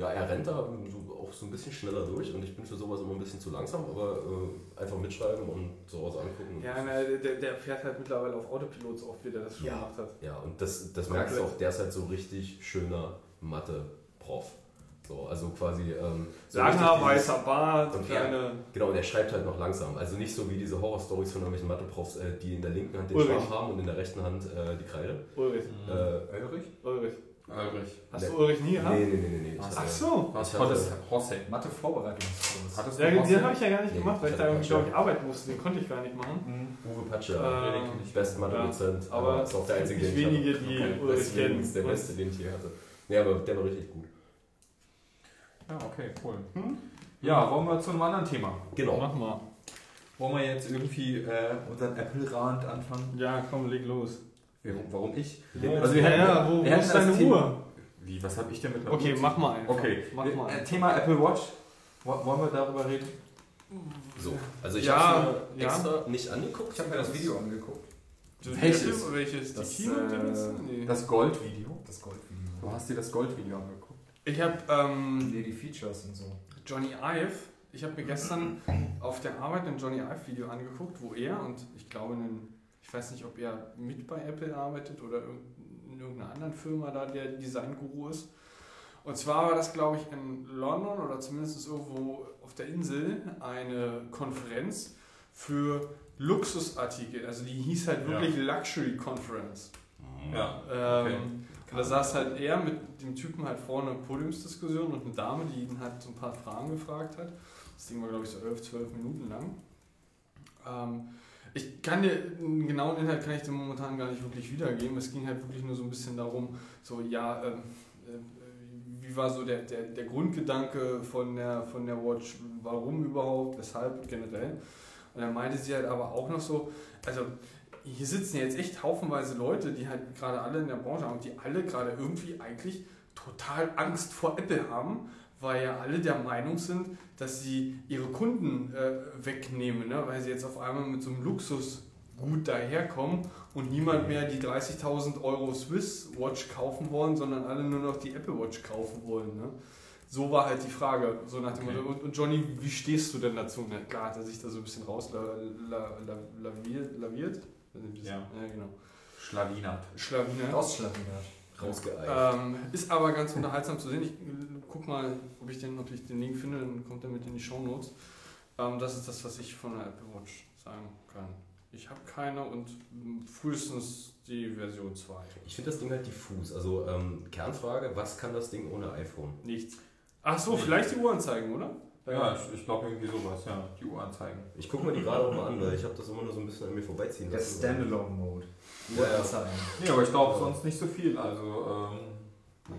ja, er rennt da so, auch so ein bisschen schneller durch und ich bin für sowas immer ein bisschen zu langsam, aber äh, einfach mitschreiben und Hause angucken. Ja, na, der, der fährt halt mittlerweile auf Autopilot so oft, wie der das schon Ja. gemacht hat. Ja, und das, das merkst du auch, der ist halt so richtig schöner Mathe-Prof. So, also quasi. Ähm, so Langer, weißer Bart, Und kleine. Genau, und er schreibt halt noch langsam. Also nicht so wie diese Horror-Stories von irgendwelchen Mathe-Profs, äh, die in der linken Hand den Ulrich. Schwamm haben und in der rechten Hand äh, die Kreide. Ulrich. Äh, Ulrich? Ulrich. Ulrich. Hast du Ulrich nie gehabt? Nee, nee, nee, nee. Ach hatte- so. Was Ich hattest hatte- Hosse? Mathe-Vorbereitungskurs. Hattest Ja, du den Hosse? habe ich ja gar nicht Nee, gemacht, weil ich da irgendwie, glaube ich, arbeiten musste. Den konnte ich gar nicht machen. Uwe Patsche, Ähm, den ich Mathe-Dozent. ja, aber ist auch der einzige, den ich hatte. wenige, die Okay, Ulrich deswegen kennen. ist der beste, den ich je hatte. Nee, aber der war richtig gut. Ja, okay, cool. Ja, wollen wir zu einem anderen Thema? Genau. Mach mal. Wollen wir jetzt irgendwie äh, unseren Apple-Rand anfangen? Ja, komm, leg los. Warum, warum ich? Ja, Also wir ja, hätten- wo, wir wo hätten ist deine Thema- Uhr? Wie, was habe ich denn mit einer Okay, Uhr mach mal einfach. Okay, Mach mal äh, einfach. Thema Apple Watch. Wo- Wollen wir darüber reden? So, also ich Ja, habe mir ja. extra nicht angeguckt. Ich habe mir das Video angeguckt. Welches? Welches? Das, Die Keynote äh? Nee. Das Gold-Video. Das Goldvideo. Du hast dir das Gold-Video angeguckt. Ich habe ähm, Nee, die Features und so. Johnny Ive, ich habe mir gestern auf der Arbeit ein Johnny Ive Video angeguckt, wo er und ich glaube, einen, ich weiß nicht, ob er mit bei Apple arbeitet oder in irgendeiner anderen Firma da der Design-Guru ist. Und zwar war das, glaube ich, in London oder zumindest irgendwo auf der Insel eine Konferenz für Luxusartikel. Also die hieß halt wirklich Luxury Conference. Ja. Ähm, Okay. und da saß halt er mit dem Typen halt vorne eine Podiumsdiskussion und eine Dame, die ihn halt so ein paar Fragen gefragt hat. Das Ding war, glaube ich, so 11, 12 Minuten lang. Ähm, ich kann dir, einen genauen Inhalt kann ich dir momentan gar nicht wirklich wiedergeben. Es ging halt wirklich nur so ein bisschen darum, so, ja, ähm, äh, wie war so der, der, der Grundgedanke von der, von der Watch, warum überhaupt, weshalb generell. Und dann meinte sie halt aber auch noch so, also hier sitzen jetzt echt haufenweise Leute, die halt gerade alle in der Branche haben, die alle gerade irgendwie eigentlich total Angst vor Apple haben, weil ja alle der Meinung sind, dass sie ihre Kunden äh, wegnehmen, ne? weil sie jetzt auf einmal mit so einem Luxusgut daherkommen und niemand mehr die 30.000 Euro Swiss Watch kaufen wollen, sondern alle nur noch die Apple Watch kaufen wollen. Ne? So war halt die Frage. So nach dem Okay. Motto, und, Johnny, wie stehst du denn dazu? Na klar, hat er sich da so ein bisschen rauslaviert. La, la, laviert, laviert? Ja. ja, genau. Schlawinert. Schlawiner. Ausschlagginert. Rausgeeilt. Ähm, ist aber ganz unterhaltsam zu sehen. Ich äh, guck mal, ob ich den, ob ich den Link finde, dann kommt er mit in die Shownotes. Ähm, das ist das, was ich von der Apple Watch sagen kann. Ich habe keine und frühestens die Version 2. Ich finde das Ding halt diffus. Also ähm, Kernfrage, was kann das Ding ohne iPhone? Nichts. Ach so, vielleicht die Uhranzeigen, oder? Ja, ich, ich glaube irgendwie sowas, ja. Die Uhr-Anzeigen. Ich gucke mir die gerade auch mal an, weil ich habe das immer nur so ein bisschen an mir vorbeiziehen Der lassen. Standalone-Mode. Ja, ja. Nee, aber ich glaube sonst nicht so viel. Also, ähm,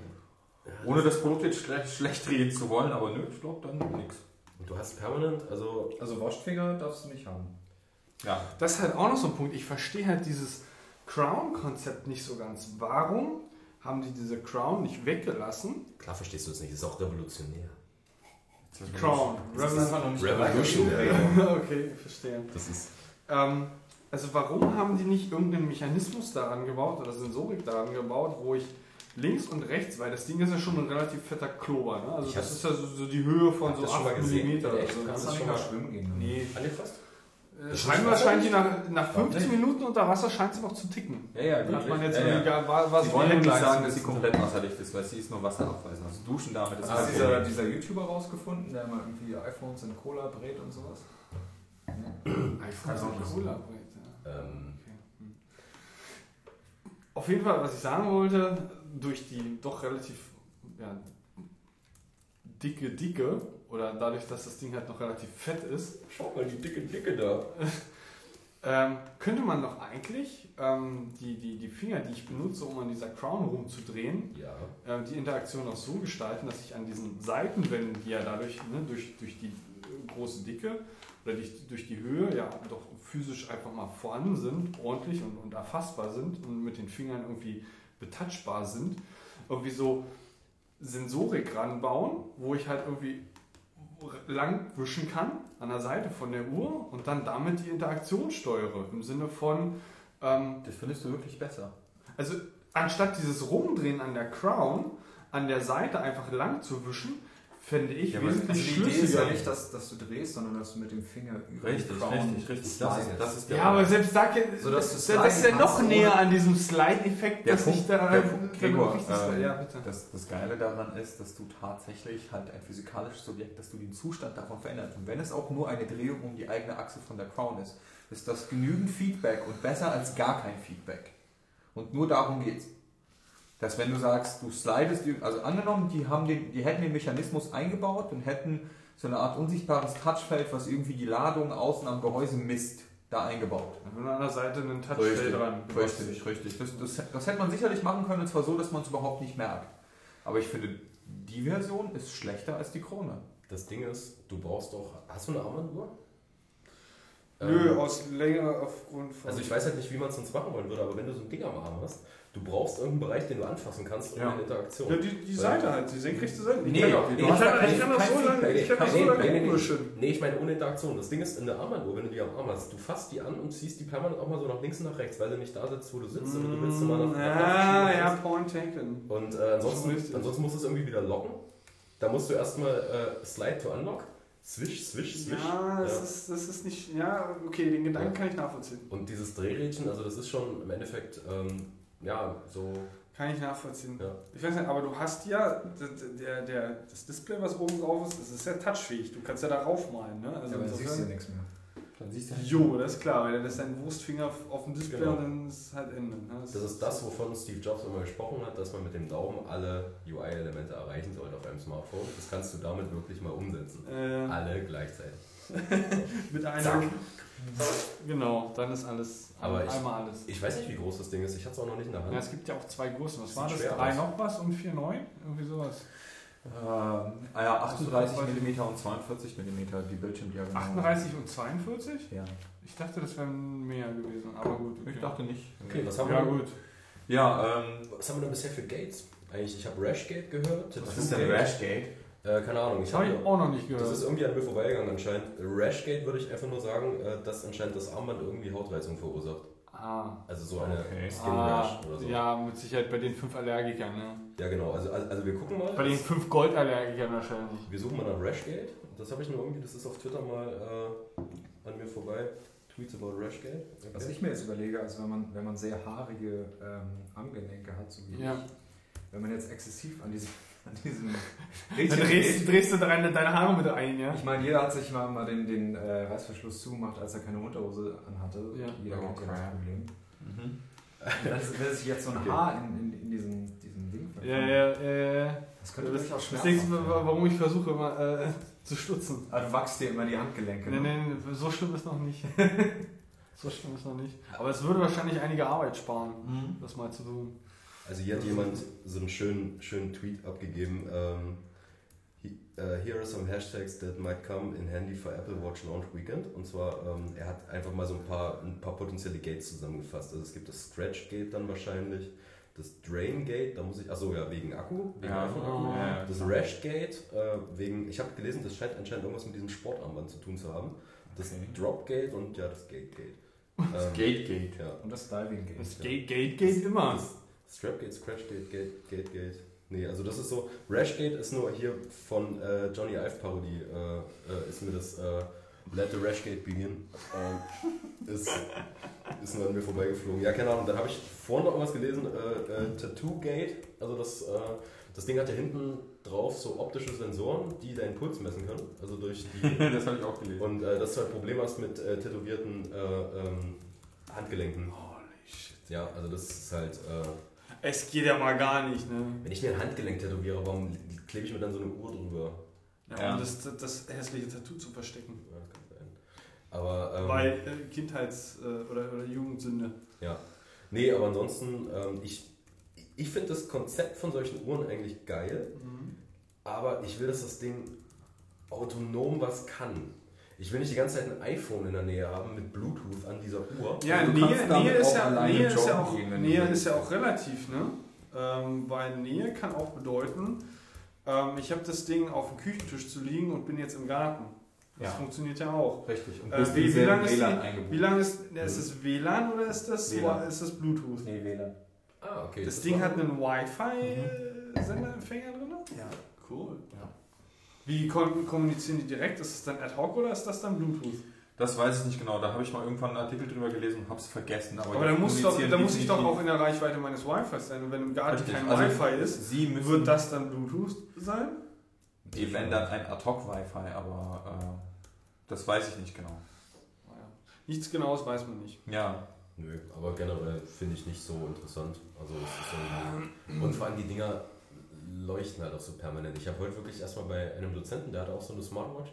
ohne das Produkt jetzt schlecht, schlecht reden zu wollen, aber nö, ich glaube dann nichts. Und du hast permanent, also Also Waschfinger darfst du nicht haben. Ja. Das ist halt auch noch so ein Punkt. Ich verstehe halt dieses Crown-Konzept nicht so ganz. Warum haben die diese Crown nicht weggelassen? klar verstehst du es nicht, ist auch revolutionär. Crown. Das nicht Revolutionary. okay, verstehe. Das ist. Ähm, also warum haben die nicht irgendeinen Mechanismus daran gebaut oder Sensorik daran gebaut, wo ich links und rechts, weil das Ding ist ja schon ein relativ fetter Klober, ne? Also Ich das ist ja so, so die Höhe von so das schon mal 8 gesehen. mm. Oder so. Du kannst ist nicht schon mal schwimmen gehen. Nee. Angefasst? Äh, Scheinbar scheint die nach, nach 15 Minuten unter Wasser scheint sie noch zu ticken. Ja, ja, Hat man jetzt ja, ja. egal, was Sie wollen nicht sagen, dass sie komplett wasserdicht ist, weil sie ist nur wasserabweisend. Also duschen damit ist Hast du dieser, Problem. dieser YouTuber rausgefunden, der mal irgendwie iPhones in Cola brät und sowas? iPhone Kann auch nicht Cola. Ähm, Okay. Auf jeden Fall, was ich sagen wollte, durch die doch relativ ja, dicke Dicke oder dadurch, dass das Ding halt noch relativ fett ist, schau mal die dicke Dicke da. ähm, könnte man doch eigentlich ähm, die, die, die Finger, die ich benutze, um an dieser Crown rumzudrehen, Ja. äh, die Interaktion auch so gestalten, dass ich an diesen Seitenwänden, die ja dadurch ne, durch, durch die große Dicke oder durch, durch die Höhe ja doch physisch einfach mal vorhanden sind, ordentlich und, und erfassbar sind und mit den Fingern irgendwie betouchbar sind, irgendwie so Sensorik ranbauen, wo ich halt irgendwie lang wischen kann an der Seite von der Uhr und dann damit die Interaktion steuere. Im Sinne von, ähm, Das findest du wirklich besser. also anstatt dieses Rumdrehen an der Crown, an der Seite einfach lang zu wischen, fände ich Ja, aber wesentlich Also die Idee ist ja nicht, dass, dass du drehst, sondern dass du mit dem Finger über Richtig, die Crown richtig, richtig. Das ist, das ist der Ja, aber selbst da, So, dass du das, das ist ja noch näher an diesem Slide-Effekt, dass ich Punkt- da der Punkt, Gregor, richtig- ähm, ja, bitte. Das, das Geile daran ist, dass du tatsächlich halt ein physikalisches Objekt, dass du den Zustand davon veränderst. Und wenn es auch nur eine Drehung um die eigene Achse von der Crown ist, ist das genügend Feedback und besser als gar kein Feedback. Und nur darum geht's. Dass wenn du sagst, du slidest, also angenommen, die, haben den, die hätten den Mechanismus eingebaut und hätten so eine Art unsichtbares Touchfeld, was irgendwie die Ladung außen am Gehäuse misst, da eingebaut. Wenn an der Seite ein Touchfeld dran. Richtig, richtig. Das, das, das hätte man sicherlich machen können, und zwar so, dass man es überhaupt nicht merkt. Aber ich finde, die Version ist schlechter als die Krone. Das Ding ist, du brauchst doch. Hast du eine Armbanduhr? Nö, Ähm, aus Länge aufgrund von. Also ich weiß halt nicht, wie man es sonst machen wollen würde, aber wenn du so ein Ding am Arm hast, du brauchst irgendeinen Bereich, den du anfassen kannst Ja. eine Interaktion. Ja, die, die Seite halt, die senkrechte Seite. Ich Nee, kann, du ich kann, ich kann das so lange, ich kann das so lange nee, nee, ich meine ohne Interaktion. Das Ding ist in der Armbanduhr, wenn du die am Arm hast, du fasst die an und ziehst die permanent auch mal so nach links und nach rechts, weil du nicht da sitzt, wo du sitzt, sondern du willst sie mal nach, nach Ja, rechts Mm, ja, point taken. Und äh, ansonsten, ansonsten musst du es irgendwie wieder locken. Da musst du erstmal äh, Slide to Unlock, Swish, Swish, Swish. Ja, das, Ist, das ist nicht. Ja, okay, den Gedanken Ja. kann ich nachvollziehen. Und dieses Drehrädchen, also das ist schon im Endeffekt, ähm, ja, so, Kann ich nachvollziehen. ja. Ich weiß nicht, aber du hast ja der, der, das Display, was oben drauf ist, das ist ja touchfähig. Du kannst ja da raufmalen. Ne? Also Ja, aber siehst du ja nichts mehr. Dann siehst du Jo, das ist klar, weil dann ist dein Wurstfinger auf- dem Display Genau. und dann ist es halt Ende. Ne? Das ist das, wovon Steve Jobs immer gesprochen hat, dass man mit dem Daumen alle UI-Elemente erreichen sollte auf einem Smartphone. Das kannst du damit wirklich mal umsetzen. Äh, Alle gleichzeitig. mit einem. Zack. Genau, dann ist alles. Aber ich- einmal alles. Ich weiß nicht, wie groß das Ding ist. Ich hatte es auch noch nicht in der Hand. Ja, es gibt ja auch zwei Größen. Was war das? Drei aus. noch was und vier neu? Irgendwie sowas. Ähm, ah ja, 38 Also, mm und 42 mm die Bildschirmdiagonale. 38 und 42? Ja. Ich dachte, das wären mehr gewesen, aber gut. Ich dachte nicht. Okay, was haben Ja, wir? gut. Ja, ähm, Was haben wir denn bisher für Gates? Eigentlich, ich habe Rashgate gehört. was ist denn Rashgate? Äh, keine Ahnung. Das Ich habe habe ich auch noch nicht gehört. Das ist irgendwie an mir vorbeigegangen anscheinend. Rashgate würde ich einfach nur sagen, äh, dass anscheinend das Armband irgendwie Hautreizung verursacht. Ah. Also so eine Okay. Skin ah, Rash oder so. Ja. Ja, mit Sicherheit bei den fünf Allergikern, ne? genau. Also, also, also wir gucken mal. Bei den fünf Goldallergikern wahrscheinlich. Wir suchen mal nach Rashgate. Das habe ich nur irgendwie, das ist auf Twitter mal äh, an mir vorbei. Tweets about Rashgate. Okay. Was ich mir jetzt überlege, also wenn man, wenn man sehr haarige ähm, Armgelenke hat, so wie Ja. ich, wenn man jetzt exzessiv an diesem, an diesem Dann drehst, drehst du deine, deine Haare mit ein, ja? ich meine, jeder hat sich mal, mal den, den äh, Reißverschluss zugemacht, als er keine Unterhose anhatte. Ja. Jeder Oh, kennt ja das. Problem. Mhm. Ist- wenn sich jetzt so ein Okay. Haar in, in, in diesem, diesem Ding Ja, ja, ja, ja. Das könnte Das, das schmerzen. denkst du, warum ich versuche immer äh, zu stutzen. Ah, du wachst dir immer die Handgelenke. Nee, ne? nee, so schlimm ist noch nicht. so schlimm ist noch nicht. Aber es würde wahrscheinlich einige Arbeit sparen, Mhm. das mal zu tun. Also hier hat jemand so einen schönen, schönen Tweet abgegeben. Ähm, he, uh, here are some hashtags that might come in handy for Apple Watch Launch Weekend. Und zwar, ähm, er hat einfach mal so ein paar, ein paar potenzielle Gates zusammengefasst. Also es gibt das Scratch Gate dann wahrscheinlich, das Drain Gate, da muss ich, achso ja, wegen Akku, wegen Ja, iPhone-Akku. Oh. ja, Das Rash Gate, äh, wegen, ich habe gelesen, das scheint anscheinend irgendwas mit diesem Sportarmband zu tun zu haben. Das Okay. Drop Gate und ja, das Gate Gate. Das Ähm, Gate Gate. Ja. Und das Diving Gate. Das Gate, Gate geht immer. Strap Gate, Scratch Gate, Gate, Gate. Nee, also das ist so. Rash Gate ist nur hier von äh, Johnny Ive Parodie, äh, äh, ist mir das äh, Let the Rash Gate begin. Ist, ist nur an mir vorbeigeflogen. Ja, keine Ahnung. Dann habe ich vorhin noch irgendwas gelesen, äh, Tattoo Gate. Also das, das Ding hat ja hinten drauf so optische Sensoren, die deinen Puls messen können. Also durch die. das habe ich auch gelesen. und äh, dass du halt Probleme hast mit äh, tätowierten äh, ähm, Handgelenken. Holy shit. Ja, also das ist halt. Äh, Es geht ja mal gar nicht, ne? Wenn ich mir ein Handgelenk tätowiere, warum klebe ich mir dann so eine Uhr drüber? Ja, Ja. Um das, das hässliche Tattoo zu verstecken. Ja, das kann sein. Aber, ähm, Weil äh, Kindheits- äh, oder, oder Jugendsünde. ja. Nee, aber ansonsten, ähm, ich, ich finde das Konzept von solchen Uhren eigentlich geil, aber ich will, dass das Ding autonom was kann. Ich will nicht die ganze Zeit ein iPhone in der Nähe haben mit Bluetooth an dieser Uhr. Ja, Du Nähe, Nähe, ist ja, Nähe, ist ja auch, gehen, Nähe ist ja auch relativ, ne? Ähm, weil Nähe kann auch bedeuten, ähm, ich habe das Ding auf dem Küchentisch zu liegen und bin jetzt im Garten. Das Ja. funktioniert ja auch. Richtig. Und Äh, wie- wie selben lang ist WLAN die-. Wie lange ist, ist es WLAN oder ist das, WLAN. ist das Bluetooth? Nee, WLAN. Ah, okay. Das ist Ding hat einen Wi-Fi-Senderempfänger drin? Ja. Cool. Ja. Wie kommunizieren die direkt? Ist es dann ad hoc oder ist das dann Bluetooth? Das weiß ich nicht genau. Da habe ich mal irgendwann einen Artikel drüber gelesen und habe es vergessen. Aber, Aber da muss, doch, da muss ich doch auch in der Reichweite meines Wi-Fi sein. Und wenn im Garten Richtig. kein Also, Wi-Fi ist, wird das dann Bluetooth sein? Die wenn dann ein Ad-Hoc-Wi-Fi, aber äh, das weiß ich nicht genau. Nichts Genaues weiß man nicht. Ja, Nö, aber generell finde ich nicht so interessant. Also es ist irgendwie. Und vor allem die Dinger leuchten halt auch so permanent. Ich habe heute wirklich erstmal bei einem Dozenten, der hatte auch so eine Smartwatch.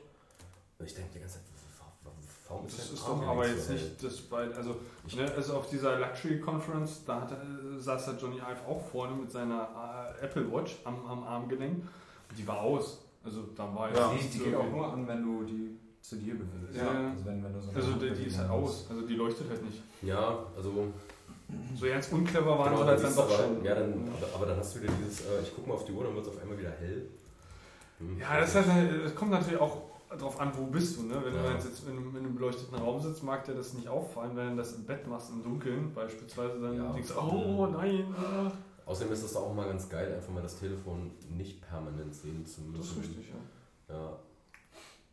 Und ich denke die ganze Zeit, wa- wa- warum ist Das der ist doch aber nicht jetzt so nicht das bei, also, ne, also auf dieser Luxury Conference, da hat, er- saß der Johnny Ive auch vorne mit seiner äh, Apple Watch am, am Armgelenk. Die war aus. Also da war Ja, jetzt die, die so geht auch nur an, wenn du die zu dir bewegst. Ja. Also wenn, wenn du so Also die, die ist halt aus. Also die leuchtet halt nicht. Ja, also. So ganz unclever waren genau, sie halt dann doch aber, schon. Ja, dann, aber, aber dann hast du wieder dieses, äh, ich gucke mal auf die Uhr, dann wird es auf einmal wieder hell. Hm. Ja, das, heißt, halt, das kommt natürlich auch darauf an, wo bist du. Ne? Wenn Ja. du jetzt in einem, in einem beleuchteten Raum sitzt, mag dir das nicht auffallen. Wenn du das im Bett machst, im Dunkeln beispielsweise, dann Ja. denkst du, oh nein. ah. Außerdem ist es auch mal ganz geil, einfach mal das Telefon nicht permanent sehen zu müssen. Das ist richtig, ja. Ja.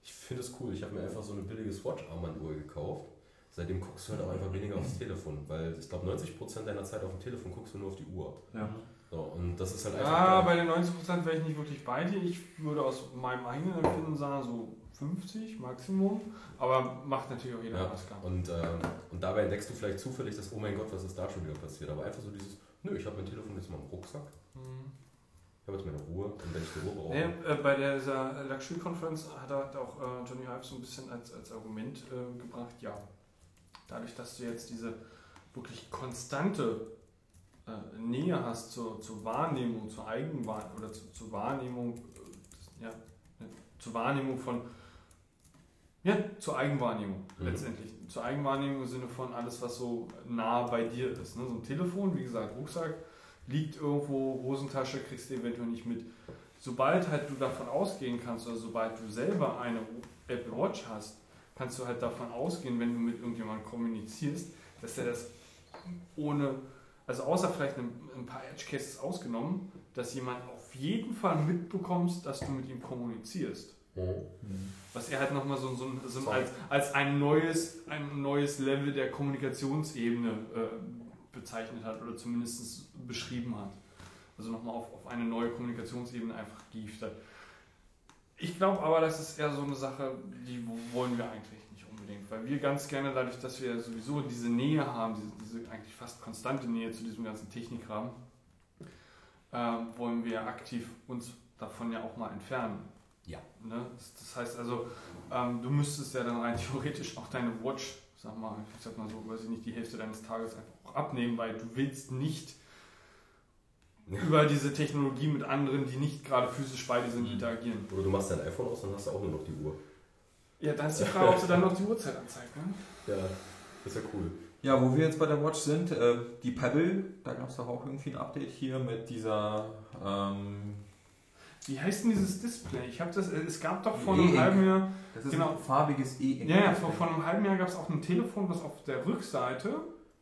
Ich finde es cool. Ich habe mir einfach so eine billige Swatch-Armbanduhr gekauft. Seitdem guckst du halt auch einfach weniger aufs Telefon, weil ich glaube 90% deiner Zeit auf dem Telefon guckst du nur auf die Uhr. Ja. So, und das ist halt einfach. Ja, bei den 90% wäre ich nicht wirklich bei dir. Ich würde aus meinem eigenen Empfinden sagen, so 50 Maximum. Aber macht natürlich auch jeder Ja, anders klar. und, ähm, und dabei entdeckst du vielleicht zufällig das, oh mein Gott, was ist da schon wieder passiert. Aber einfach so dieses, nö, ich habe mein Telefon jetzt mal im Rucksack, Mhm. ich habe jetzt meine Ruhe und wenn ich die Ruhe brauche. Nee, äh, bei dieser Luxury Conference hat er hat auch äh, Johnny Ive so ein bisschen als, als Argument äh, gebracht, ja, dadurch, dass du jetzt diese wirklich konstante äh, Nähe hast zur, zur Wahrnehmung, zur Eigenwahrnehmung oder zu, zur Wahrnehmung, äh, ja, zur Wahrnehmung von, ja, zur Eigenwahrnehmung Mhm. letztendlich. Zur Eigenwahrnehmung im Sinne von alles, was so nah bei dir ist. Ne? So ein Telefon, wie gesagt, Rucksack, liegt irgendwo, Hosentasche, kriegst du eventuell nicht mit. Sobald halt du davon ausgehen kannst, oder sobald du selber eine Apple Watch hast, kannst du halt davon ausgehen, wenn du mit irgendjemandem kommunizierst, dass der das ohne, also außer vielleicht ein, paar Edge Cases ausgenommen, dass jemand auf jeden Fall mitbekommst, dass du mit ihm kommunizierst. Mhm. Was er halt nochmal so, so, so So. als, als ein, neues, ein neues Level der Kommunikationsebene äh, bezeichnet hat oder zumindest beschrieben hat. Also nochmal auf, auf eine neue Kommunikationsebene einfach gehievt hat. Ich glaube aber, das ist eher so eine Sache, die wollen wir eigentlich nicht unbedingt, weil wir ganz gerne dadurch, dass wir sowieso diese Nähe haben, diese, diese eigentlich fast konstante Nähe zu diesem ganzen Technikrahmen, ähm, wollen wir aktiv uns davon ja auch mal entfernen. Ja. Ne? Das, heißt also, ähm, du müsstest ja dann rein theoretisch auch deine Watch, sag mal, ich sag mal so, weiß ich nicht, die Hälfte deines Tages einfach auch abnehmen, weil du willst nicht über diese Technologie mit anderen, die nicht gerade physisch bei dir sind, Mhm. interagieren. Oder du machst dein iPhone aus, dann hast du auch nur noch die Uhr. Ja, dann ist die Frage, ob sie dann noch die Uhrzeit anzeigt. Ne? Ja, das ist ja cool. Ja, wo wir jetzt bei der Watch sind, äh, die Pebble, da gab es doch auch irgendwie ein Update hier mit dieser. Ähm, Wie heißt denn dieses Display? Ich habe das, äh, es gab doch vor E-Ink. einem halben Jahr, das ist Genau. ein farbiges E. ja, ja, vor, vor einem halben Jahr gab es auch ein Telefon, das auf der Rückseite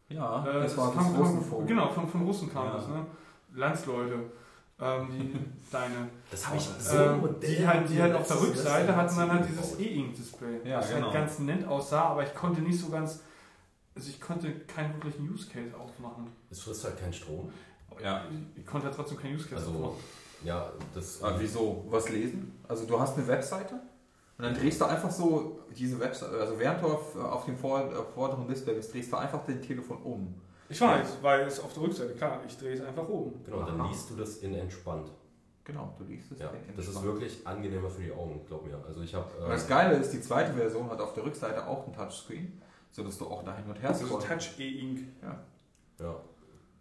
Ja, Äh, das war das kam- Russenphone. kam- Genau, von, von Russen kam Ja. das, ne? Landsleute, ähm, die, deine, Das habe ich so ähm, Modell die halt, die halt auf der Rückseite hatten dann halt dieses. E-Ink-Display, Ja, was genau. halt ganz nett aussah, aber ich konnte nicht so ganz, also ich konnte keinen wirklichen Use Case aufmachen. Es frisst halt keinen Strom. Ja. Ich, ich konnte halt trotzdem keinen Use Case Also, aufmachen. ja, das. Ah, wieso? Was lesen? Also du hast eine Webseite und dann drehst du einfach so diese Webseite, also während du auf, auf dem vor, äh, vorderen Display bist, drehst du einfach dein Telefon um. Ich weiß, weil es auf der Rückseite, klar, ich drehe es einfach oben. Genau, dann Aha. liest du das in entspannt. Genau, du liest es. Ja, in das ist wirklich angenehmer für die Augen, glaub mir. Also ich habe. Und das Geile ist, die zweite Version hat auf der Rückseite auch einen Touchscreen, sodass du auch da hin und her Also Touch E-Ink. ja.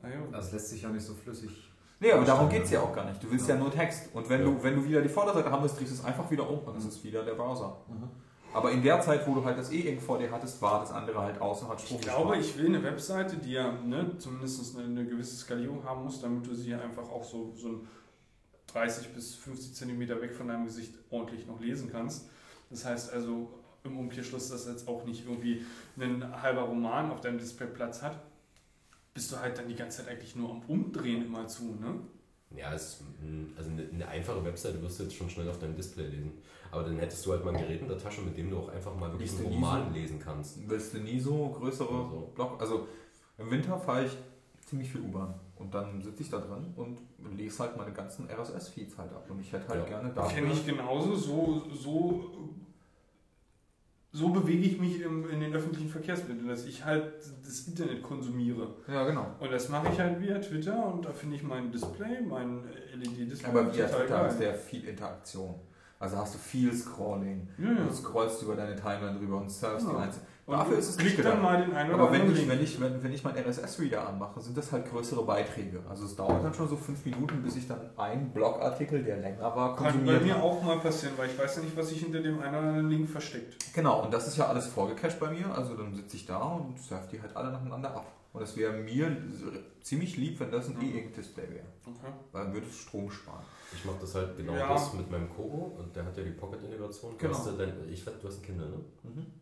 Ah, ja. Das lässt sich ja nicht so flüssig. Nee, aber darum geht es ja ja. auch gar nicht. Du willst ja, nur Text. Und wenn, Ja. du, wenn du wieder die Vorderseite haben willst, drehst du es einfach wieder um und es ist wieder der Browser. Aber in der Zeit, wo du halt das E-Ink vor dir hattest, war das andere halt aus und hat Strom Ich glaube, gespart. ich will eine Webseite, die ja ne, zumindest eine, eine gewisse Skalierung haben muss, damit du sie einfach auch so, so ein 30 bis 50 Zentimeter weg von deinem Gesicht ordentlich noch lesen kannst. Das heißt also im Umkehrschluss, dass jetzt auch nicht irgendwie ein halber Roman auf deinem Display Platz hat, bist du halt dann die ganze Zeit eigentlich nur am Umdrehen immer zu. Ne? Ja, es, mm, also eine, eine einfache Webseite wirst du jetzt schon schnell auf deinem Display lesen. Aber dann hättest du halt mal ein Gerät in der Tasche, mit dem du auch einfach mal wirklich einen Roman so? lesen kannst. Willst du nie so größere Also. Block... Also im Winter fahre ich ziemlich viel U-Bahn. Und dann sitze ich da drin und lese halt meine ganzen RSS-Feeds halt ab. Und ich hätte halt Ja. gerne dafür... Kenne ich genauso, so, so, so bewege ich mich im, in den öffentlichen Verkehrsmitteln, dass ich halt das Internet konsumiere. Ja, genau. Und das mache ich halt via Twitter und da finde ich mein Display, mein LED-Display Aber via Twitter du ja viel Interaktion. Also hast du viel Scrolling. Ja, ja. Du scrollst über deine Timeline drüber und surfst Genau. die einzelnen. Dafür ist es nicht klick dann gedacht. mal den einen oder Aber wenn ich, wenn, ich, wenn, wenn ich meinen RSS-Reader anmache, sind das halt größere Beiträge. Also es dauert dann schon so fünf Minuten, bis ich dann einen Blogartikel, der länger war, Kann bei mir auch mal passieren, weil ich weiß ja nicht, was sich hinter dem einen oder anderen Link versteckt. Genau, und das ist ja alles vorgecached bei mir. Also dann sitze ich da und surfe die halt alle nacheinander ab. Und es wäre mir ziemlich lieb, wenn das ein Mhm. E-Ink-Display wäre. Okay. Weil dann würde es Strom sparen. Ich mache das halt genau Ja. das mit meinem Kobo und der hat ja die Pocket-Integration. Genau. Du hast ja dein, ich weiß, du hast ein Kindle, ne?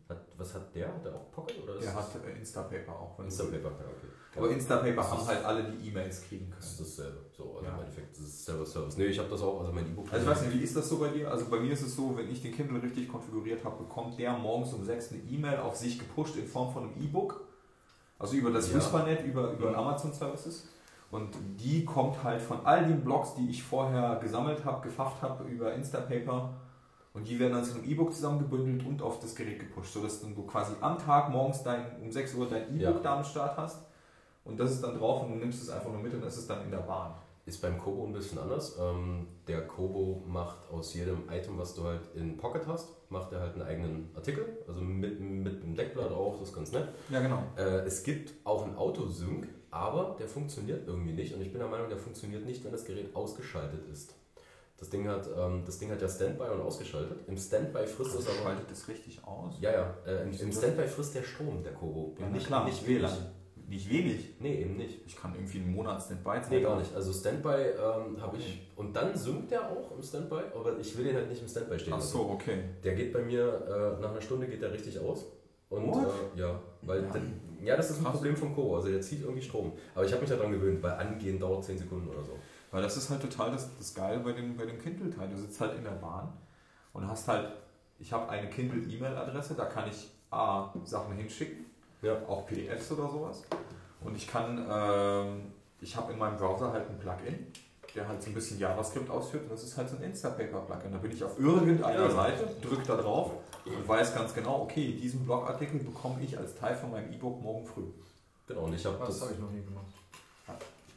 Hat, was hat der? Hat der auch Pocket? Oder ist Der das hat äh, Instapaper auch. wenn du Instapaper? Ja, okay. Aber Instapaper Das haben halt alle, die E-Mails kriegen Das ist können. dasselbe. So, also Ja. im Endeffekt, das ist selber Service. Nee, ich habe das auch, also mein E-Book. Also ich weiß nicht, wie ist das so bei dir? Also bei mir ist es so, wenn ich den Kindle richtig konfiguriert habe, bekommt der morgens um 6 eine E-Mail auf sich gepusht in Form von einem E-Book. Also über das Ja. Whispernet, über, über. Amazon Services. Und die kommt halt von all den Blogs, die ich vorher gesammelt habe, gefafft habe über Instapaper. Und die werden dann zu einem E-Book zusammengebündelt und auf das Gerät gepusht, sodass du quasi am Tag morgens dein, um 6 Uhr dein E-Book Ja. da am Start hast. Und das ist dann drauf und du nimmst es einfach nur mit und das ist dann in der Bahn. Ist beim Kobo ein bisschen anders. Ähm, der Kobo macht aus jedem Item, was du halt in Pocket hast, macht er halt einen eigenen Artikel. Also mit, mit einem Deckblatt auch, das ist ganz nett. Ja, genau. Äh, es gibt auch einen Autosync, aber der funktioniert irgendwie nicht. Und ich bin der Meinung, der funktioniert nicht, wenn das Gerät ausgeschaltet ist. Das Ding hat, ähm, das Ding hat ja Standby und ausgeschaltet. Im Standby frisst es aber. schaltet das richtig aus. Ja, ja. Äh, im, Im Standby frisst der Strom, der Kobo. Ja, Und nicht, klar, nicht WLAN. Nicht wenig. Nee, eben nicht. Ich kann irgendwie einen Monat Standby Nee, gar nicht. Also Standby ähm, habe ich. Und dann synkt der auch im Standby, aber ich will den halt nicht im Standby stehen. Ach so, okay. Der geht bei mir, äh, nach einer Stunde geht der richtig aus. Und äh, ja, weil Ja. ja. ja, das ist ein Krass. Problem vom Kobo. Also der zieht irgendwie Strom. Aber ich habe mich daran gewöhnt, weil angehen dauert 10 Sekunden oder so. Weil das ist halt total das, das Geile bei dem, bei dem Kindle-Teil. Du sitzt halt in der Bahn und hast halt, ich habe eine Kindle-E-Mail-Adresse, da kann ich A, Sachen hinschicken, Ja. auch PDFs oder sowas. Und ich kann, ähm, ich habe in meinem Browser halt ein Plugin, der halt so ein bisschen JavaScript ausführt und das ist halt so ein Instapaper-Plugin. Da bin ich auf irgendeiner Ja. Seite, drücke da drauf und weiß ganz genau, okay, diesen Blogartikel bekomme ich als Teil von meinem E-Book morgen früh. Genau, und ich habe das, ich noch nie gemacht.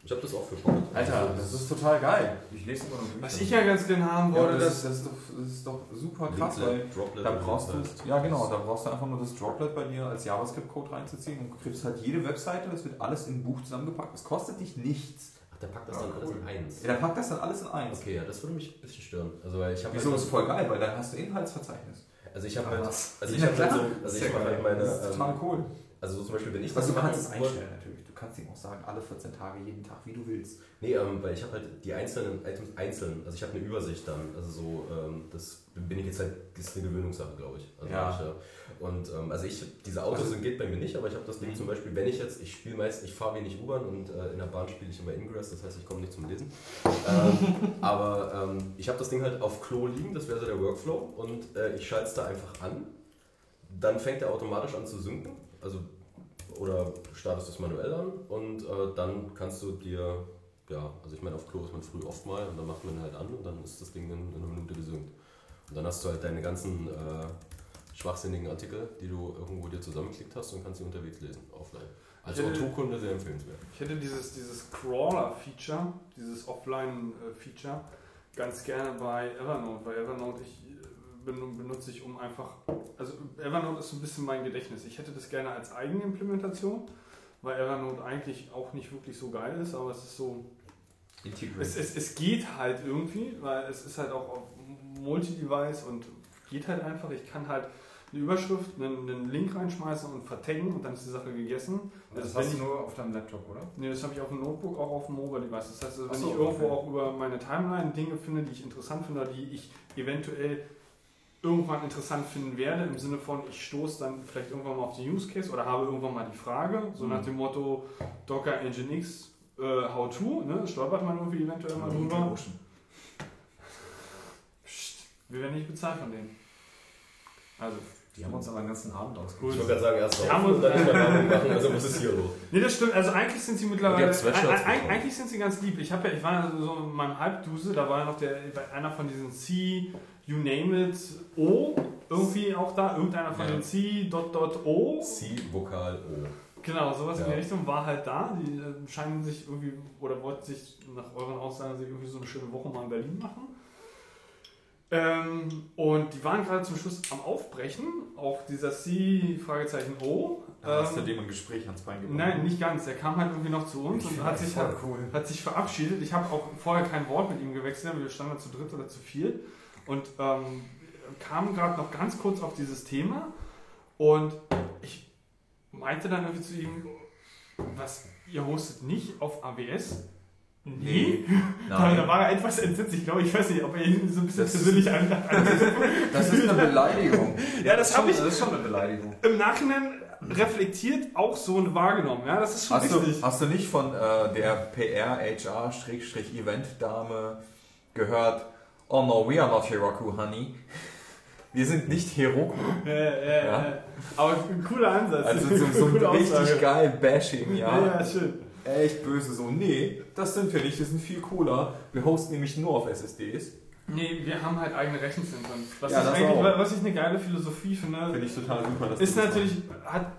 Ich hab das auch für Pocket. Alter, das ist total geil. Ich lese immer noch Was ich ja ganz gerne haben Ja, wollte, das, das, ist, das, ist doch, das ist doch super krass, weil Linklet, Droplet, Da brauchst du, ja genau, da brauchst du einfach nur das Droplet bei dir als JavaScript-Code reinzuziehen und du kriegst halt jede Webseite, das wird alles in ein Buch zusammengepackt. Das kostet dich nichts. Ach, der packt das dann alles cool. in eins. Ja, der packt das dann alles in eins. Okay, ja, das würde mich ein bisschen stören. Also, weil ich habe Wieso ist voll geil, weil dann hast du Inhaltsverzeichnis. Also ich habe halt, was? also Ja, ich habe halt klar. so, also ich mache halt meine, das ist total ähm, cool. Also so zum Beispiel, wenn ich Also du kannst es einstellen natürlich. Du kannst ihm auch sagen, alle 14 Tage, jeden Tag, wie du willst. Nee, ähm, weil ich habe halt die einzelnen Items einzeln, also ich habe eine Übersicht dann, also so, ähm, das bin ich jetzt halt, das ist eine Gewöhnungssache, glaube ich. Also Ja. Ich, ja. Und ähm, also ich, diese Autos Also- sind geht bei mir nicht, aber ich habe das Ding Mhm. zum Beispiel, wenn ich jetzt, ich spiele meist, ich fahre wenig U-Bahn und äh, in der Bahn spiele ich immer Ingress, das heißt, ich komme nicht zum Lesen. ähm, aber ähm, ich habe das Ding halt auf Klo liegen, das wäre so der Workflow und äh, ich schalte es da einfach an. Dann fängt er automatisch an zu sinken, also oder startest es manuell an und äh, dann kannst du dir, ja, also ich meine, auf Klo ist man früh oft mal und dann macht man halt an und dann ist das Ding in, in einer Minute gesynkt. Und dann hast du halt deine ganzen äh, schwachsinnigen Artikel, die du irgendwo dir zusammengeklickt hast und kannst sie unterwegs lesen, offline. Als Ich hätte- Autokunde sehr empfehlenswert. ich hätte dieses, dieses Crawler-Feature, dieses Offline-Feature, ganz gerne bei Evernote, weil Evernote ich, äh, benutze ich um einfach, also Evernote ist so ein bisschen mein Gedächtnis. Ich hätte das gerne als Eigenimplementation, weil Evernote eigentlich auch nicht wirklich so geil ist, aber es ist so, es, es, es geht halt irgendwie, weil es ist halt auch auf Multi-Device und geht halt einfach. Ich kann halt eine Überschrift, einen, einen Link reinschmeißen und vertaggen und dann ist die Sache gegessen. Das Also hast wenn du nur auf deinem Laptop, oder? Nee, das habe ich auf dem Notebook, auch auf dem Mobile-Device. Das heißt, also, wenn so, ich irgendwo okay. auch über meine Timeline Dinge finde, die ich interessant finde, die ich eventuell irgendwann interessant finden werde, im Sinne von, ich stoße dann vielleicht irgendwann mal auf den Use Case oder habe irgendwann mal die Frage, so nach dem Motto Docker Nginx äh, How to, ne? stolpert man irgendwie eventuell mal drüber. Psst, wir werden nicht bezahlt von denen. Also, Die haben uns aber den ganzen Abend Ich ausgeholt. wollte gerade sagen, erst Wir mal haben uns- dann mal Werbung machen, also was ist hier los? Nee, das stimmt. Also eigentlich sind sie mittlerweile. Bekommen. eigentlich sind sie ganz lieb. Ich habe ja, ich war ja so in meinem Halbduse, da war ja noch der einer von diesen C, you name it, O, irgendwie auch da, irgendeiner von Ja. den C, Dot, Dot, O. C, Vokal, O. Genau, sowas in Ja. die Richtung war halt da. Die äh, scheinen sich irgendwie, oder wollten sich nach euren Aussagen sich irgendwie so eine schöne Woche mal in Berlin machen. Ähm, und die waren gerade zum Schluss am Aufbrechen, auch dieser C, Fragezeichen O. Hast du Ähm, dem ein Gespräch ans Bein gebracht? nein, nicht ganz. Er kam halt irgendwie noch zu uns und hat sich, halt, cool. hat sich verabschiedet. Ich habe auch vorher kein Wort mit ihm gewechselt, wir standen zu dritt oder zu viert und ähm, kam gerade noch ganz kurz auf dieses Thema und ich meinte dann irgendwie zu ihm, was, ihr hostet nicht auf AWS? Nee. Da, da Nein, war er etwas entsetzt. Ich glaube, ich weiß nicht, ob er ihn so ein bisschen Das- persönlich an. das ist eine Beleidigung. Ja, das habe ich Das ist schon eine Beleidigung. im Nachhinein reflektiert auch so wahrgenommen. Ja, das ist schon Hast du, wichtig. hast du nicht von äh, der PR, HR, Event Dame gehört? Oh no, we are not Heroku, honey. Wir sind nicht Heroku. Ja, ja, ja. Aber ein cooler Ansatz. Also so, so ein richtig geil Bashing, Ja, ja. ja, schön. Echt böse so. Nee, das sind wir nicht, wir sind viel cooler. Wir hosten nämlich nur auf SSDs. Nee, wir haben halt eigene Rechenzentren. Was, Ja, ich, eigentlich, auch. was ich eine geile Philosophie finde, Finde ich total super. Dass ist natürlich, hat,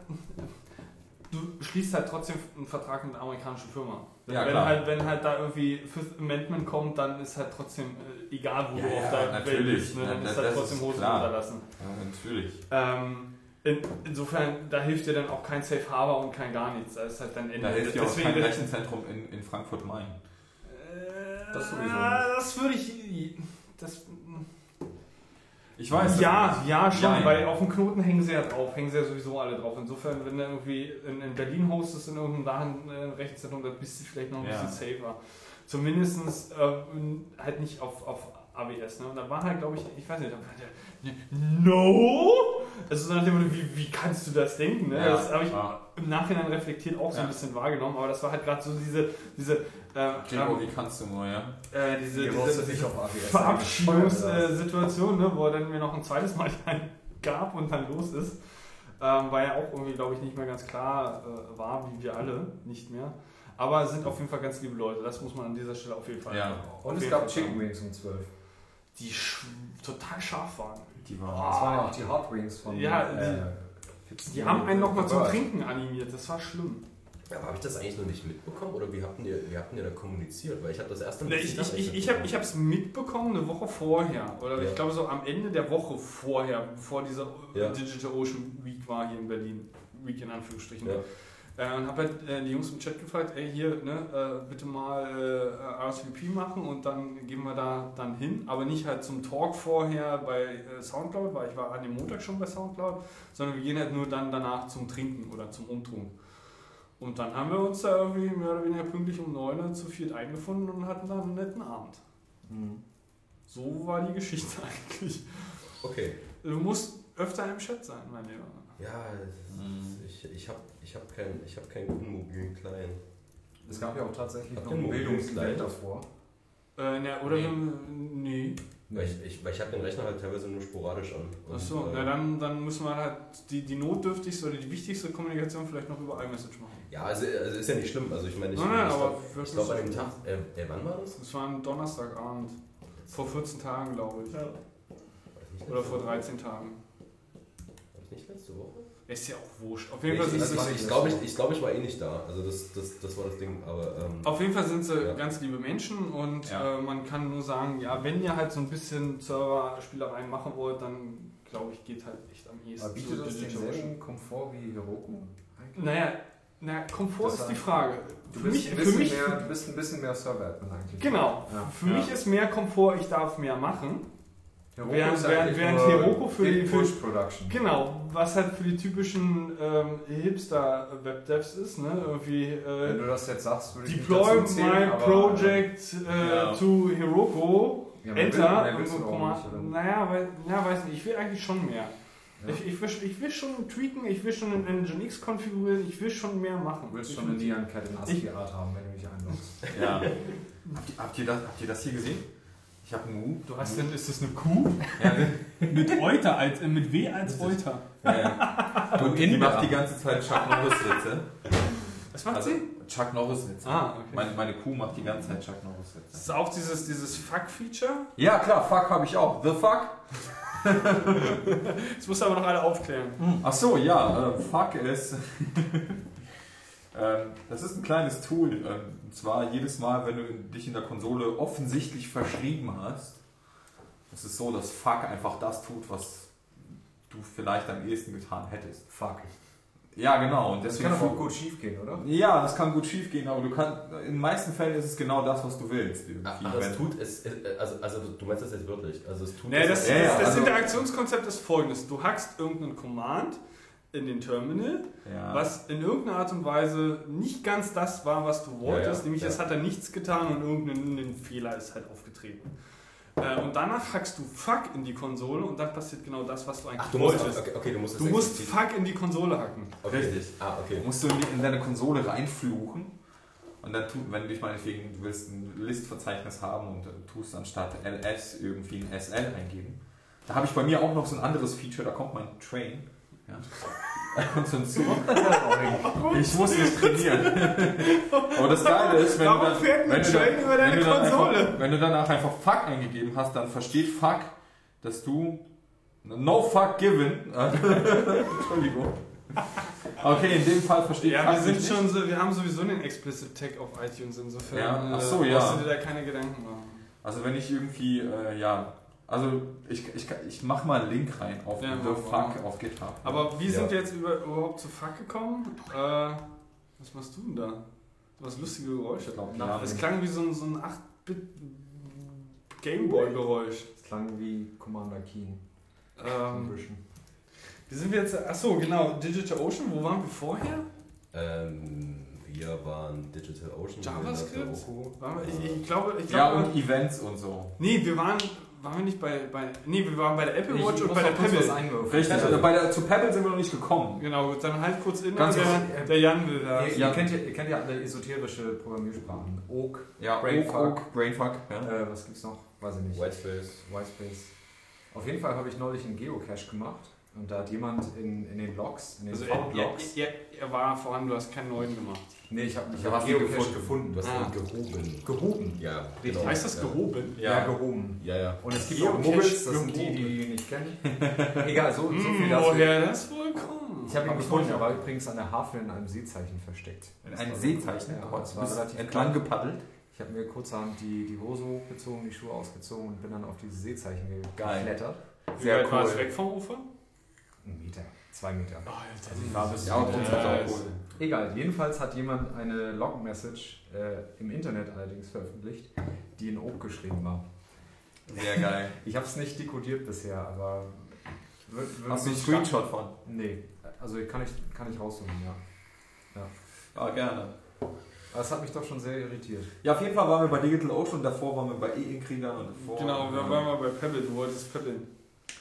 du schließt halt trotzdem einen Vertrag mit einer amerikanischen Firma. Ja, wenn, klar. halt, wenn halt da irgendwie Fifth Amendment kommt, dann ist halt trotzdem äh, egal, wo Ja, du auf der. Welt bist. Ne? Dann ist halt trotzdem klar. unterlassen. Ja, natürlich. Ähm, in, insofern, da hilft dir dann auch kein Safe Harbor und kein gar nichts. Da ist halt dann. Da hilft ja auch Deswegen- kein Rechenzentrum in, in Frankfurt-Main. Äh, Das sowieso Das würde ich. Das, Ich weiß. ja, ja, schon, Nein. weil auf dem Knoten hängen sie ja drauf, hängen sie ja sowieso alle drauf. Insofern, wenn du irgendwie in, in Berlin hostest, in irgendeinem dahin äh, Rechenzentrum, dann bist du vielleicht noch ein Ja. bisschen safer. Zumindest äh, halt nicht auf, auf AWS. Ne? Und da war halt, glaube ich, ich weiß nicht, da war der, No! Also so nach dem Motto, wie, wie kannst du das denken? Ne? Ja. Das habe ich Ja. im Nachhinein reflektiert auch so ein bisschen wahrgenommen, aber das war halt gerade so diese, diese, äh, Gregor, ähm, wie kannst du nur, ja? äh, diese, diese, diese. Verabschiedungssituation, ne, wo er dann mir noch ein zweites Mal gab und dann los ist. Ähm, weil ja auch irgendwie, glaube ich, nicht mehr ganz klar äh, war, wie wir alle, nicht mehr. Aber es sind auf jeden Fall ganz liebe Leute, das muss man an dieser Stelle auf jeden Fall. Ja. auf Und es gab Chicken. Wings um 12. Die sch total scharf waren. Die Das war. waren ja auch die Hot Wings von. Ja, äh, Die haben einen nochmal zum. Trinken animiert, das war schlimm. Ja, aber habe ich das eigentlich noch nicht mitbekommen oder wie habt ihr, wie habt ihr da kommuniziert? Weil ich habe das erste Ne, Ich, ich, ich, ich habe es mitbekommen eine Woche vorher. Oder Ja. ich glaube so am Ende der Woche vorher, bevor diese Ja. Digital Ocean Week war hier in Berlin. Week in Anführungsstrichen. Ja. Äh, und habe halt äh, die Jungs im Chat gefragt, ey hier, ne, äh, bitte mal äh, RSVP machen und dann gehen wir da dann hin. Aber nicht halt zum Talk vorher bei äh, Soundcloud, weil ich war an dem Montag schon bei Soundcloud, sondern wir gehen halt nur dann danach zum Trinken oder zum Umtrunk. Und dann haben wir uns da irgendwie mehr oder weniger pünktlich um 9 Uhr zu viert eingefunden und hatten dann einen netten Abend. Mhm. So war die Geschichte eigentlich. Okay. Du musst öfter im Chat sein, mein Lieber. Ja, Mhm. ist, ich, ich habe ich hab keinen ich hab keinen guten mobilen Client. Es gab ja auch tatsächlich noch ihr ein ein mobiles Bildungsevent Kleid? davor. Äh, ne, oder Nee. nee. nee. Weil ich, ich, weil ich habe den Rechner halt teilweise nur sporadisch an. Achso, äh, na dann, dann müssen wir halt die, die notdürftigste oder die wichtigste Kommunikation vielleicht noch über iMessage machen. Ja, also, also ist ja nicht schlimm. Also ich meine, ich, Nein, nein, ich aber glaube glaub, an dem Tag, äh, äh, wann war das? Das war ein Donnerstagabend. Vor 14 Tagen, glaube ich. Nicht Oder vor Woche? 13 Tagen. War das nicht letzte Woche? Ist ja auch wurscht. Auf Ich, jeden Fall ich, sind sie, ich, glaube, ich, ich, glaub, ich war eh nicht da. Also das, das, das war das Ding. Aber ähm, auf jeden Fall sind sie Ja. ganz liebe Menschen und Ja. äh, man kann nur sagen, ja, wenn ihr halt so ein bisschen Server-Spielereien machen wollt, dann glaube ich, geht halt echt am ehesten. Aber bietet das denselben Komfort wie Heroku? eigentlich? Naja, na, Komfort Das ist die Frage. Du Für bist, mich, ein für bisschen mich, mehr, du bist ein bisschen mehr Server-Admin eigentlich. genau. Ja. Für mich ist mehr Komfort, ich darf mehr machen. Heroku Während- während- während nur Heroku für die- für- Push-Production. Genau, was halt für die typischen ähm, Hipster-Webdevs ist, ne? Irgendwie Wenn äh, du das jetzt sagst, würde ich Deploy dazu zählen, my aber- project äh, Ja. to Heroku, Ja, Enter, will- und auch nicht, oder? naja, weil, ja, weiß nicht, ich will eigentlich schon mehr. Ja. Ich, ich, will, ich will schon tweaken, ich will schon in Nginx konfigurieren, ich will schon mehr machen. Du willst schon eine Neon-Cat in ASCII-Art haben, wenn du dich einloggst. Ja. habt, ihr, habt, ihr das, habt ihr das hier gesehen? Ich habe einen U. Du hast denn, ist das eine Kuh? Ja, mit Euter, als, äh, mit W als Euter. ja. Und die macht die ganze Zeit Chuck Norris-Witze. Was macht Also, sie? Chuck Norris-Witze. Ah, okay. Meine, meine Kuh macht die ganze Zeit Chuck Das Norris-Witze. ist auch dieses, dieses Fuck-Feature. Ja, klar, fuck habe ich auch. The fuck? Jetzt musst du aber noch alle aufklären. Ach so, ja, äh, fuck es. ähm, das ist ein kleines Tool. Ähm, zwar jedes Mal, wenn du dich in der Konsole offensichtlich verschrieben hast, es ist so, dass fuck einfach das tut, was du vielleicht am ehesten getan hättest. Fuck. Ja, genau. Und Das deswegen kann aber auch gut schief gehen, oder? Ja, das kann gut schief gehen, aber du kannst, in den meisten Fällen ist es genau das, was du willst. Ach, das Wenn- tut es, äh, also, also du meinst das jetzt wörtlich. Also es tut Nee, das, Ja, ja, das, das also- Interaktionskonzept ist folgendes. Du hackst irgendeinen Command in den Terminal, ja. was in irgendeiner Art und Weise nicht ganz das war, was du wolltest. Ja, ja, nämlich ja. es hat er nichts getan und irgendein ein Fehler ist halt aufgetreten. Äh, und danach hackst du Fuck in die Konsole und dann passiert genau das, was du eigentlich Ach, du musst, wolltest. okay, okay, du musst es Du musst Fuck in die Konsole hacken. okay. Richtig. Ah, okay. musst du in deine Konsole reinfluchen und dann tu, wenn du dich meinetwegen, du willst ein Listverzeichnis haben und dann tust anstatt ls irgendwie ein SL eingeben. Da habe ich bei mir auch noch so ein anderes Feature, da kommt mein Train. Ja. Kommt so hinzu. Ich muss nicht trainieren. Aber das Geile ist, wenn Warum du dann, fährt ein wenn du dann, über deine wenn du dann Konsole? Einfach, wenn du danach einfach Fuck eingegeben hast, dann versteht Fuck, dass du No Fuck given. Entschuldigung. Okay, in dem Fall versteht Ja, Fuck wir sind nicht. schon so, wir haben sowieso einen Explicit Tag auf iTunes insofern. Ja, ach äh, so, ja. Musst du dir da keine Gedanken machen. Also wenn ich irgendwie, äh, ja, also ich, ich, ich mach mal einen Link rein auf Ja, The Fuck auf GitHub. Aber wie Ja. sind wir jetzt über, überhaupt zu Fuck gekommen? Äh, was machst du denn da? Was lustige Geräusche. ich glaube, Na, Es klang wie so ein, so ein 8-Bit Gameboy-Geräusch. Das klang wie Commander Keen. Ein Ähm, bisschen. wie sind wir jetzt? Achso, genau. Digital Ocean, wo waren wir vorher? Ähm, wir waren Digital Ocean. JavaScript? Waren wir, ich, ich glaube, ich ja, glaube. und Events und so. nee, wir waren, waren wir nicht bei, bei. Nee, wir waren bei der Apple Watch Ich und bei der Pebble. Richtig, also bei der, zu Pebble sind wir noch nicht gekommen. Genau, dann halt kurz in. Ganz der, kurz, der Jan will da. Ihr, Ja. ihr, kennt ja, ihr kennt ja alle esoterische Programmiersprachen. Oak, Ja, Brainfuck. Oak, Oak, Brainfuck. Ja. äh, was gibt's noch? Weiß ich nicht. Whitespace. Whitespace. Auf jeden Fall habe ich neulich einen Geocache gemacht und da hat jemand in, in den Logs, in den Also er, V-Logs. er, er, er war vorhanden, du hast keinen neuen gemacht. Nee, ich habe ich Du hab Geocache gefunden. gefunden. Du hast Ah. ihn gehoben. Gehoben. Ja, genau. Heißt das ja. gehoben? Ja, gehoben. Ja, ja. Und es gibt Geocache auch Muggles, das sind die, die die nicht kennen. Egal, so, so viel dazu. woher das wohl kommt? Ich habe ihn Hab ich gefunden, er war übrigens an der Havel in einem Seezeichen versteckt. Das Ein war- Seezeichen. Ja, das du war relativ entlang gepaddelt. Ich habe mir kurzerhand die, die Hose hochgezogen, die Schuhe ausgezogen und bin dann auf dieses Seezeichen geklettert. Wie Sehr weit war es cool. weg vom Ufer? Ein Meter, zwei Meter. Alter, ich war bis- Ja, und trotzdem Ja, auch cool. Egal, jedenfalls hat jemand eine Log-Message äh, im Internet allerdings veröffentlicht, die in Oak geschrieben war. Sehr geil. Ich habe es nicht dekodiert bisher, aber... Wird, wird Hast du einen Screenshot von? Nee, also kann ich, kann ich raussuchen, ja. Ja, gerne. Aber es hat mich doch schon sehr irritiert. Ja, auf jeden Fall waren wir bei Digital Ocean, davor waren wir bei E-Ink-Kriegern und davor... Genau, wir waren mal bei Pebble, du wolltest Pebble.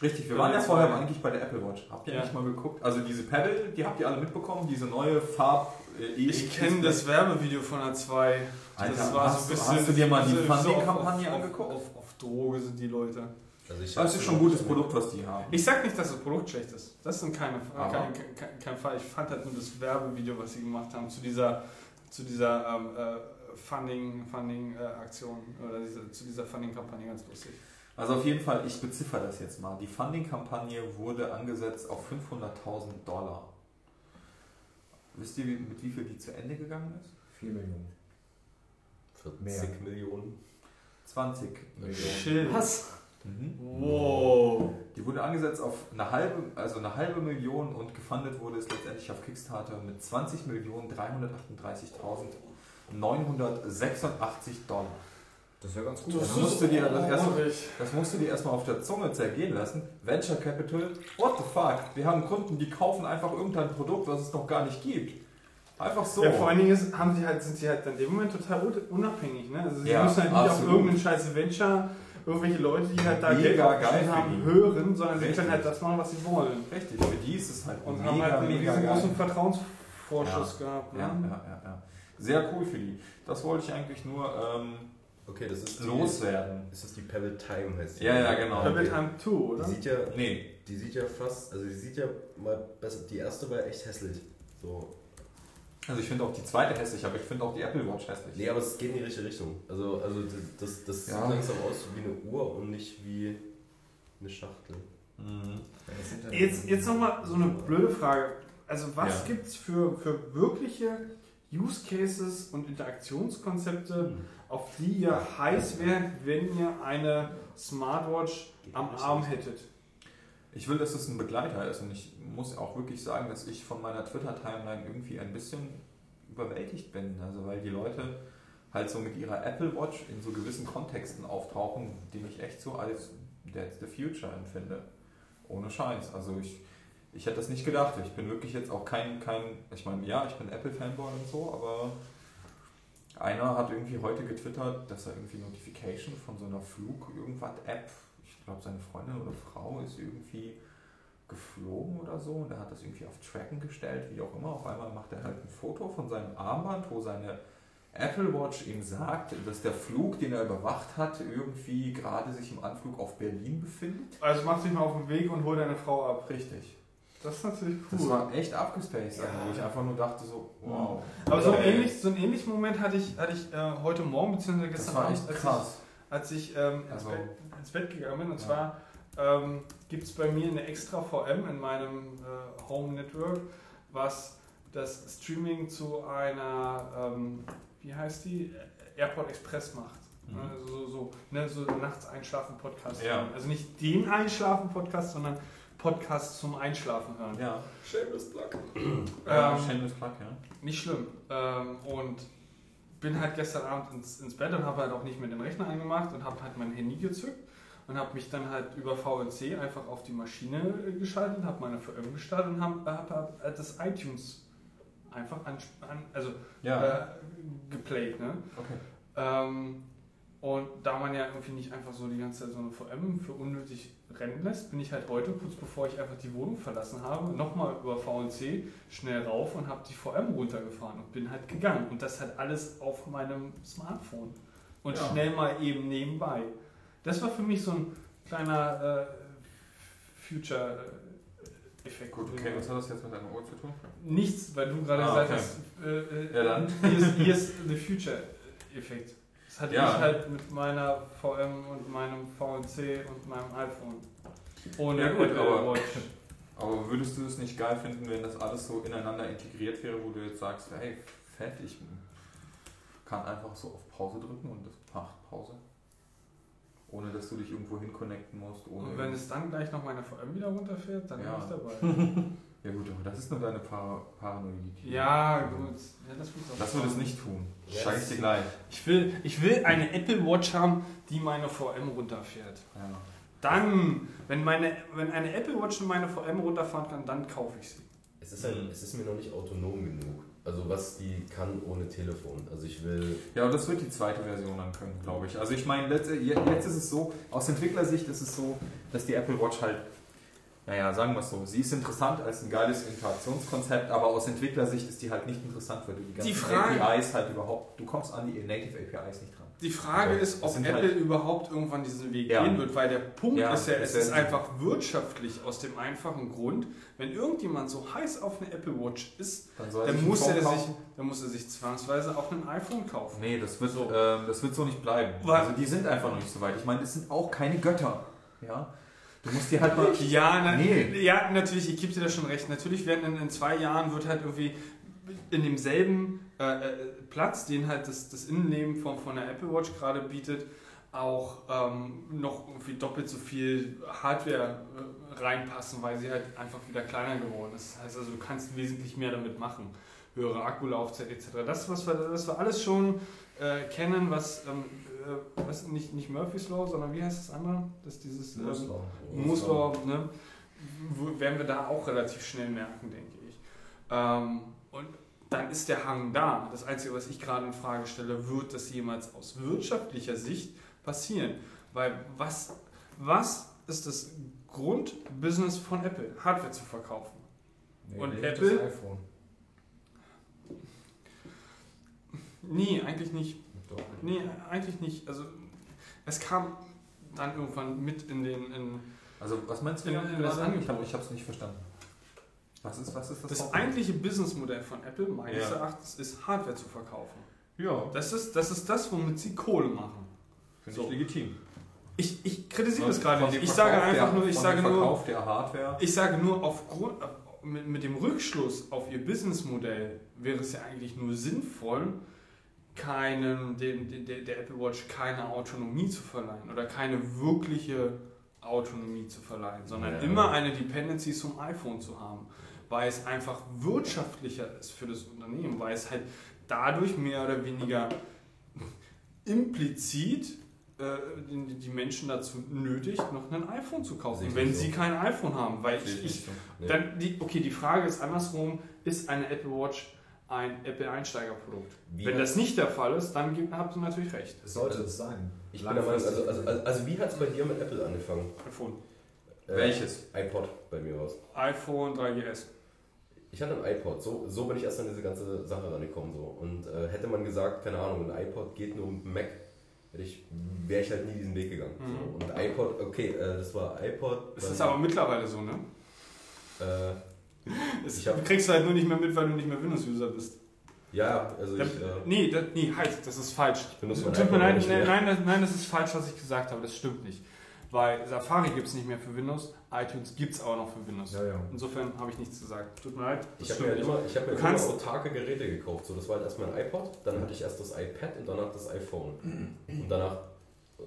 Richtig, wir waren ja vorher mal- eigentlich bei der Apple Watch. Habt ihr Ja. nicht mal geguckt? Also diese Pebble, die habt ihr alle mitbekommen, diese neue Farb... äh, E-Ink- Ich kenne das Werbevideo von der 2. Alter, das war hast, so ein bisschen. hast du dir mal die Funding-Kampagne angeguckt? Auf, auf, auf Droge sind die Leute. Also ich Das ist schon ein gutes Produkt, was die haben. Ich sag nicht, dass das Produkt schlecht ist. Das ist keine, kein, kein, kein Fall. Ich fand halt nur das Werbevideo, was sie gemacht haben, zu dieser, zu dieser ähm, äh, Funding, Funding äh, Aktion oder diese, zu dieser Funding-Kampagne ganz lustig. Also auf jeden Fall, ich beziffer das jetzt mal. Die Funding-Kampagne wurde angesetzt auf 500.000 Dollar. Wisst ihr, wie- mit wie viel die zu Ende gegangen ist? 4 Millionen. 40 Millionen. 20 Millionen. Shit. Was? Mhm. Wow. Die wurde angesetzt auf eine halbe, also eine halbe Million und gefundet wurde es letztendlich auf Kickstarter mit 20 Millionen 338.986 Dollar. Das ist ja ganz gut. Das musst du dir das erst-. Das musst du dir erstmal auf der Zunge zergehen lassen. Venture Capital, what the fuck? Wir haben Kunden, die kaufen einfach irgendein Produkt, was es noch gar nicht gibt. Einfach so. Ja, vor allen Dingen ist, haben sie halt, sind sie halt in dem Moment total unabhängig. Ne? Also sie Ja, müssen halt nicht auf absolut. irgendeinen scheiß Venture, irgendwelche Leute, die halt da Mega Geld geil haben, hören, sondern sie Richtig. können halt das machen, was sie wollen. Richtig, für die ist es halt Und mega, haben halt einen mega geil. Vertrauensvorschuss gehabt. Ne? Ja, ja, ja, ja. Sehr cool für die. Das wollte ich eigentlich nur ähm, Okay, das ist die, loswerden. Ist das die Pebble Time heißt die? Ja, ja, genau. Pebble Time 2, oder? Die sieht ja, Nee, die sieht ja fast, also die sieht ja mal besser, die erste war echt hässlich. So. also ich finde auch die zweite hässlich, aber ich finde auch die Apple Watch hässlich. Nee, aber es geht in die richtige Richtung. Also, also das, das Ja. sieht langsam aus wie eine Uhr und nicht wie eine Schachtel. Mhm. Jetzt, jetzt nochmal so eine blöde Frage. Also was Ja. gibt es für, für wirkliche Use Cases und Interaktionskonzepte, auf die ihr heiß wärt, wenn ihr eine Smartwatch am Arm hättet? Ich will, dass es ein Begleiter ist und ich muss auch wirklich sagen, dass ich von meiner Twitter-Timeline irgendwie ein bisschen überwältigt bin. Also weil die Leute halt so mit ihrer Apple Watch in so gewissen Kontexten auftauchen, die ich echt so als That's the Future empfinde. Ohne Scheiß. Also ich, ich hätte das nicht gedacht. Ich bin wirklich jetzt auch kein, kein ich meine, ja, ich bin Apple-Fanboy und so, aber einer hat irgendwie heute getwittert, dass er irgendwie Notification von so einer Flug-Irgendwas-App, ich glaube seine Freundin oder Frau ist irgendwie geflogen oder so und er hat das irgendwie auf Tracken gestellt, wie auch immer. Auf einmal macht er halt ein Foto von seinem Armband, wo seine Apple Watch ihm sagt, dass der Flug, den er überwacht hat, irgendwie gerade sich im Anflug auf Berlin befindet. Also mach dich mal auf den Weg und hol deine Frau ab. Richtig. Das ist natürlich cool. Das war echt abgespaced, Ja. wo ich einfach nur dachte so, wow. Aber so, ein Äh, ähnlich, so einen ähnlichen Moment hatte ich, hatte ich äh, heute Morgen, beziehungsweise Das gestern war Abend, echt als krass. ich, als ich ähm, ins, Also- Bett, ins Bett gegangen bin. Und Ja. zwar ähm, gibt es bei mir eine extra VM in meinem äh, Home Network, was das Streaming zu einer, ähm, wie heißt die, Airport Express macht. Mhm. Also so, so, ne, so nachts einschlafen Podcast. Ja. Also nicht den Einschlafen Podcast, sondern Podcast zum Einschlafen hören. Ja, Shameless Plug. ja Ähm, Shameless Plug, ja. Nicht schlimm. Ähm, und bin halt gestern Abend ins, ins Bett und habe halt auch nicht mehr den Rechner angemacht und habe halt mein Handy gezückt und habe mich dann halt über VNC einfach auf die Maschine äh, geschaltet, habe meine VM gestartet und habe hab, hab das iTunes einfach an, an also Ja, äh, geplayt. Ne? okay. Ähm, und da man ja irgendwie nicht einfach so die ganze Zeit so eine VM für unnötig rennen lässt, bin ich halt heute, kurz bevor ich einfach die Wohnung verlassen habe, nochmal über VNC schnell rauf und habe die VM runtergefahren und bin halt gegangen. Und das halt alles auf meinem Smartphone. Und Ja. schnell mal eben nebenbei. Das war für mich so ein kleiner äh, Future-Effekt. Gut, okay, was hat das jetzt mit deiner Uhr zu tun? Nichts, weil du gerade Ah, gesagt okay. hast, äh, äh, Ja, dann. Hier ist, hier ist the Future-Effekt. Das hatte Ja. ich halt mit meiner VM und meinem VNC und meinem iPhone. Ohne Ja, gut, aber- Watch. Aber würdest du es nicht geil finden, wenn das alles so ineinander integriert wäre, wo du jetzt sagst, hey, fett, ich kann einfach so auf Pause drücken und das macht Pause? Ohne dass du dich irgendwo hin connecten musst. Ohne Und wenn es dann gleich noch meine VM wieder runterfährt, dann Ja. bin ich dabei. ja gut, aber das ist nur deine Par Paranoidität. ja, gut. Ja, das wird Das würde es nicht tun. Yes. Sag ich dir gleich. Ich will, ich will eine Apple Watch haben, die meine VM runterfährt. Ja. Dann, wenn, meine, wenn eine Apple Watch meine VM runterfahren kann, dann kaufe ich sie. Es ist, halt, es ist mir noch nicht autonom genug. Also was die kann ohne Telefon. Also ich will. Ja, und das wird die zweite Version dann können, glaube ich. Also ich meine, jetzt ist es so, aus Entwicklersicht ist es so, dass die Apple Watch halt, naja, sagen wir es so, sie ist interessant als ein geiles Interaktionskonzept, aber aus Entwicklersicht ist die halt nicht interessant, weil du die ganzen Die Frage- APIs halt überhaupt, du kommst an die Native APIs nicht dran. Die Frage Ja, ist, ob sind Apple halt- überhaupt irgendwann diesen Weg Ja. gehen wird, weil der Punkt Ja, ist ja, es ist einfach wirtschaftlich aus dem einfachen Grund, wenn irgendjemand so heiß auf eine Apple Watch ist, Dann dann muss, er sich, dann muss er sich zwangsweise auch ein iPhone kaufen. Nee, das wird, So. ähm, das wird so nicht bleiben. Weil- also die sind einfach noch nicht so weit. Ich meine, das sind auch keine Götter. Ja? Du musst dir halt mal... Ja, na, Nee. ja, natürlich, ich gebe dir da schon recht. Natürlich werden in, in zwei Jahren wird halt irgendwie in demselben äh, äh, Platz, den halt das, das Innenleben von, von der Apple Watch gerade bietet, auch ähm, noch irgendwie doppelt so viel Hardware äh, reinpassen, weil sie halt einfach wieder kleiner geworden ist. Das heißt also, du kannst wesentlich mehr damit machen. Höhere Akkulaufzeit etc. Das, was wir, das wir alles schon äh, kennen, was, ähm, äh, was nicht, nicht Murphy's Law, sondern wie heißt das andere? Das ist dieses ähm, Muster, ne, werden wir da auch relativ schnell merken, denke ich. Ähm, und dann ist der Hang da. Das Einzige, was ich gerade in Frage stelle, wird das jemals aus wirtschaftlicher Sicht passieren? Weil was, was ist das Grundbusiness von Apple? Hardware zu verkaufen. Nee, Und Apple? Das iPhone. Nee, eigentlich nicht. Doch. Nee, eigentlich nicht. Also es kam dann irgendwann mit in den... In, Also was meinst du ja, das Ich Angebot. habe es nicht verstanden. Was ist, was ist das? das Haupt- eigentliche Businessmodell von Apple, meines Ja. Erachtens, ist Hardware zu verkaufen. Ja, Das ist, das ist das, womit sie Kohle machen. finde So. ich legitim. Ich, ich kritisiere das gerade nicht. Ich sage einfach der, nur, ich sage nur, Verkauf der Hardware. ich sage nur aufgrund mit, mit dem Rückschluss auf ihr Businessmodell wäre es ja eigentlich nur sinnvoll, keinen, dem, der, der Apple Watch keine Autonomie zu verleihen oder keine wirkliche Autonomie zu verleihen, sondern Ja. immer eine Dependency zum iPhone zu haben, weil es einfach wirtschaftlicher ist für das Unternehmen, weil es halt dadurch mehr oder weniger implizit äh, die, Menschen dazu nötigt, noch ein iPhone zu kaufen, wenn so. sie kein iPhone haben. Weil ich, ich so. Nee. dann die, okay, die Frage ist andersrum, ist eine Apple Watch ein Apple-Einsteigerprodukt? Wenn das nicht der Fall ist, dann gibt- habt ihr natürlich recht. Es sollte es sein. Ich bin der Meinung, also, also, also, also wie hat es bei dir mit Apple angefangen? iPhone. Äh, Welches? iPod bei mir raus. iPhone 3GS. Ich hatte ein iPod, so, so bin ich erst an diese ganze Sache rangekommen. So. Und äh, hätte man gesagt, keine Ahnung, ein iPod geht nur mit Mac, wäre ich halt nie diesen Weg gegangen. Mhm. So. Und iPod, okay, äh, das war iPod. Es ist aber mittlerweile so, ne? Äh, Es, Ich hab- du kriegst halt nur nicht mehr mit, weil du nicht mehr Windows-User bist. ja, also Da, ich. Äh, nee, das, nee, halt, das ist falsch. mein Tut mir leid, nein, nein, das, nein, das ist falsch, was ich gesagt habe. Das stimmt nicht. Weil Safari gibt es nicht mehr für Windows, iTunes gibt es aber noch für Windows. Ja, ja. Insofern habe ich nichts gesagt. Tut mir leid. das Ich habe mir nicht. immer, ich hab mir immer autarke Geräte gekauft. So, das war halt erstmal ein iPod, dann hatte ich erst das iPad und danach das iPhone. Und danach.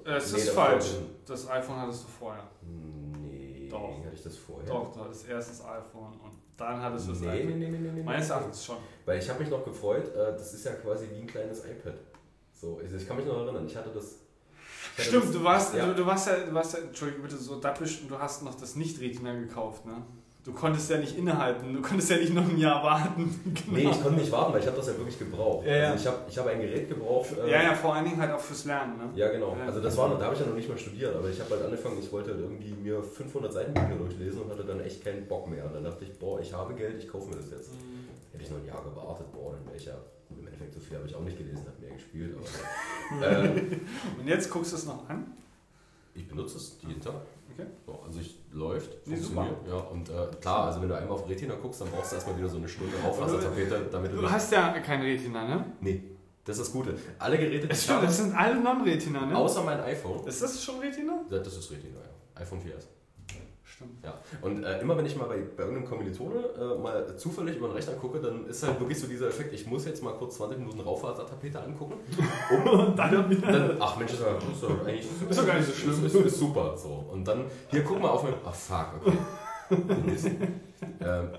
Das Nee, ist falsch. Das iPhone hattest du vorher. Nee, Doch. hatte ich das vorher? Doch, erst das iPhone und dann hattest du das Nee, nee, nee, nee, nee, nee. Meines Erachtens schon. Weil ich habe mich noch gefreut, äh, das ist ja quasi wie ein kleines iPad. So, ich, ich kann mich noch erinnern, ich hatte das. ich hatte Stimmt, das, du warst, Ja. du, du warst ja, du warst ja, Entschuldigung bitte, so dappisch und du hast noch das Nicht-Retina gekauft, ne? Du konntest ja nicht innehalten, du konntest ja nicht noch ein Jahr warten. Nee, ich konnte nicht warten, weil ich habe das ja wirklich gebraucht. Ja, ja. Also ich habe ich hab ein Gerät gebraucht. äh, Ja, ja, vor allen Dingen halt auch fürs Lernen, ne? Ja, genau. Ja. Also das war noch, da habe ich ja noch nicht mal studiert, aber ich habe halt angefangen, ich wollte halt irgendwie mir 500 Seiten Bücher durchlesen und hatte dann echt keinen Bock mehr. Und dann dachte ich, boah, ich habe Geld, ich kaufe mir das jetzt. Hätte ich noch ein Jahr gewartet, boah, dann wäre ich ja, im Endeffekt so viel habe ich auch nicht gelesen, habe mehr gespielt, aber äh, Und jetzt guckst du es noch an. ich benutze es jeden Tag. Okay. So, also ich läuft, Nee, funktioniert. Ja, und äh, klar, also wenn du einmal auf Retina guckst, dann brauchst du erstmal wieder so eine Stunde Aufwassertapete, damit du Du hast ja kein Retina, ne? Nee, das ist das Gute. Alle Geräte, die Das stimmt, das sind alle Non-Retina, ne? außer mein iPhone, Ist das schon Retina? das das ist Retina, ja. iPhone 4S. Stimmt. Ja, und äh, immer wenn ich mal bei, bei irgendeinem Kommilitone äh, mal zufällig über den Rechner gucke, dann ist halt wirklich so dieser Effekt, ich muss jetzt mal kurz 20 Minuten Raufasertapete angucken. Und dann Dann, ach Mensch, ist doch, ist doch eigentlich Ist doch gar nicht so schlimm. Ist, ist, super. So. Und dann, hier guck mal auf mein. Ach fuck, okay. Ähm,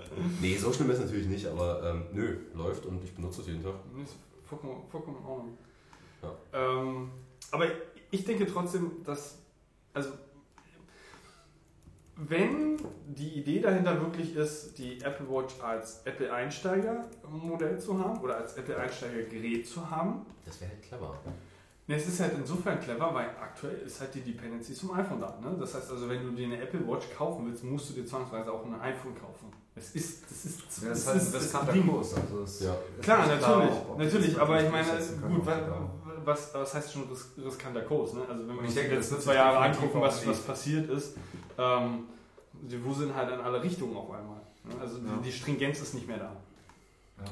nee, so schlimm ist es natürlich nicht, aber ähm, nö, läuft und ich benutze es jeden Tag. Ist vollkommen, vollkommen in Ordnung. Ja. Ähm, aber ich denke trotzdem, dass, also, wenn die Idee dahinter wirklich ist, die Apple Watch als Apple Einsteiger-Modell zu haben oder als Apple Einsteiger-Gerät zu haben, Das wäre halt clever. ne, es ist halt insofern clever, weil aktuell ist halt die Dependency zum iPhone da. Ne? Das heißt also, wenn du dir eine Apple Watch kaufen willst, musst du dir zwangsweise auch ein iPhone kaufen. Es ist, das ist, Ja, das es ist halt ein das riskanter Ding. Kurs. Also es Ja. ist Klar, natürlich, ob natürlich, aber ich meine, gut, was, was, was heißt schon ris riskanter Kurs? Ne? Also wenn wir Ich uns wird zwei Jahre angucken, was, was passiert ist, ähm, die wuseln halt in alle Richtungen auf einmal. Ne? Also die, die Stringenz ist nicht mehr da.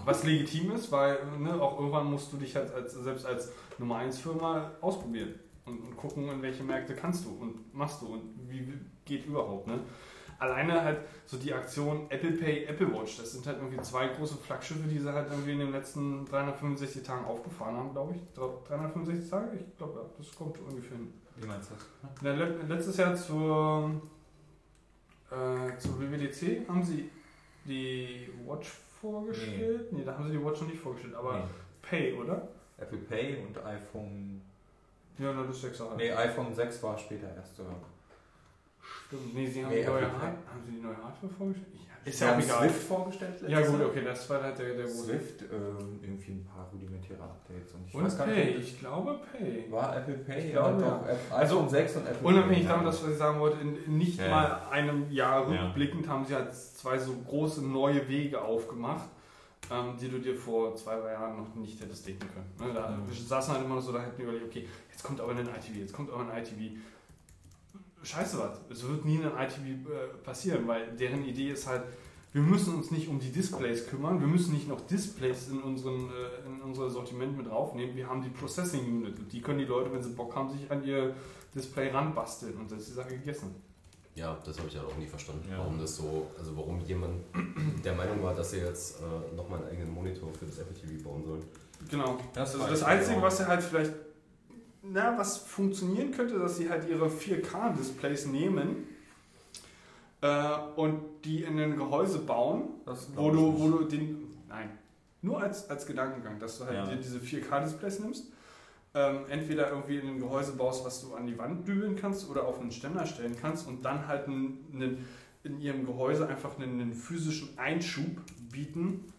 Was legitim ist, weil ne, auch irgendwann musst du dich halt als, selbst als Nummer 1 Firma ausprobieren und, und gucken, in welche Märkte kannst du und machst du und wie geht überhaupt. Ne? Alleine halt so die Aktion Apple Pay, Apple Watch, das sind halt irgendwie zwei große Flaggschiffe, die sie halt irgendwie in den letzten 365 Tagen aufgefahren haben, glaube ich. 365 Tage? Ich glaube, ja, das kommt ungefähr hin. Wie meinst du das? Na, letztes Jahr zur, äh, zur WWDC haben sie die Watch vorgestellt. Nee. da haben sie die Watch noch nicht vorgestellt, aber Nee. Pay, oder? Apple Pay und iPhone. Ja, na, das ist. Nee, iPhone 6 war später erst sogar. Stimmt. Nee, sie haben, Nee, die neue Hard haben sie die neue Hardware vorgestellt? Ja, ist ja auch egal. Swift vorgestellt Ja gut, okay, das war halt der, der große. Swift, ähm, irgendwie ein paar rudimentäre Updates. Und ich Und weiß gar Pay, nicht, ich glaube Pay. war Apple Pay? Ich glaube, ja, doch. ja. App- Also, iPhone 6 und Apple Unabhängig davon, dass was ich sagen wollte, in, nicht Ja, mal einem Jahr Ja. rückblickend haben sie halt zwei so große neue Wege aufgemacht, ähm, die du dir vor zwei, drei Jahren noch nicht hättest denken können. Ne, da Mhm. wir saßen halt immer noch so, da hätten wir überlegt, okay, jetzt kommt aber ein ITV, jetzt kommt aber ein ITV. Scheiße was, es wird nie ein ITV äh, passieren, weil deren Idee ist halt, wir müssen uns nicht um die Displays kümmern, wir müssen nicht noch Displays in, unseren, äh, in unser Sortiment mit aufnehmen, wir haben die Processing Unit und die können die Leute, wenn sie Bock haben, sich an ihr Display ranbasteln und das ist die Sache gegessen. Ja, das habe ich halt auch nie verstanden, Ja. warum das so, also warum jemand der Meinung war, dass er jetzt äh, nochmal einen eigenen Monitor für das Apple TV bauen soll. Genau. Das also das Einzige, auch. was sie halt vielleicht, na, was funktionieren könnte, dass sie halt ihre 4K-Displays nehmen äh, und die in ein Gehäuse bauen, wo du, wo du den, nein, nur als, als Gedankengang, dass du halt Ja. dir diese 4K-Displays nimmst, ähm, entweder irgendwie in ein Gehäuse baust, was du an die Wand dübeln kannst oder auf einen Ständer stellen kannst und dann halt einen, einen, in ihrem Gehäuse einfach einen, einen physischen Einschub bieten,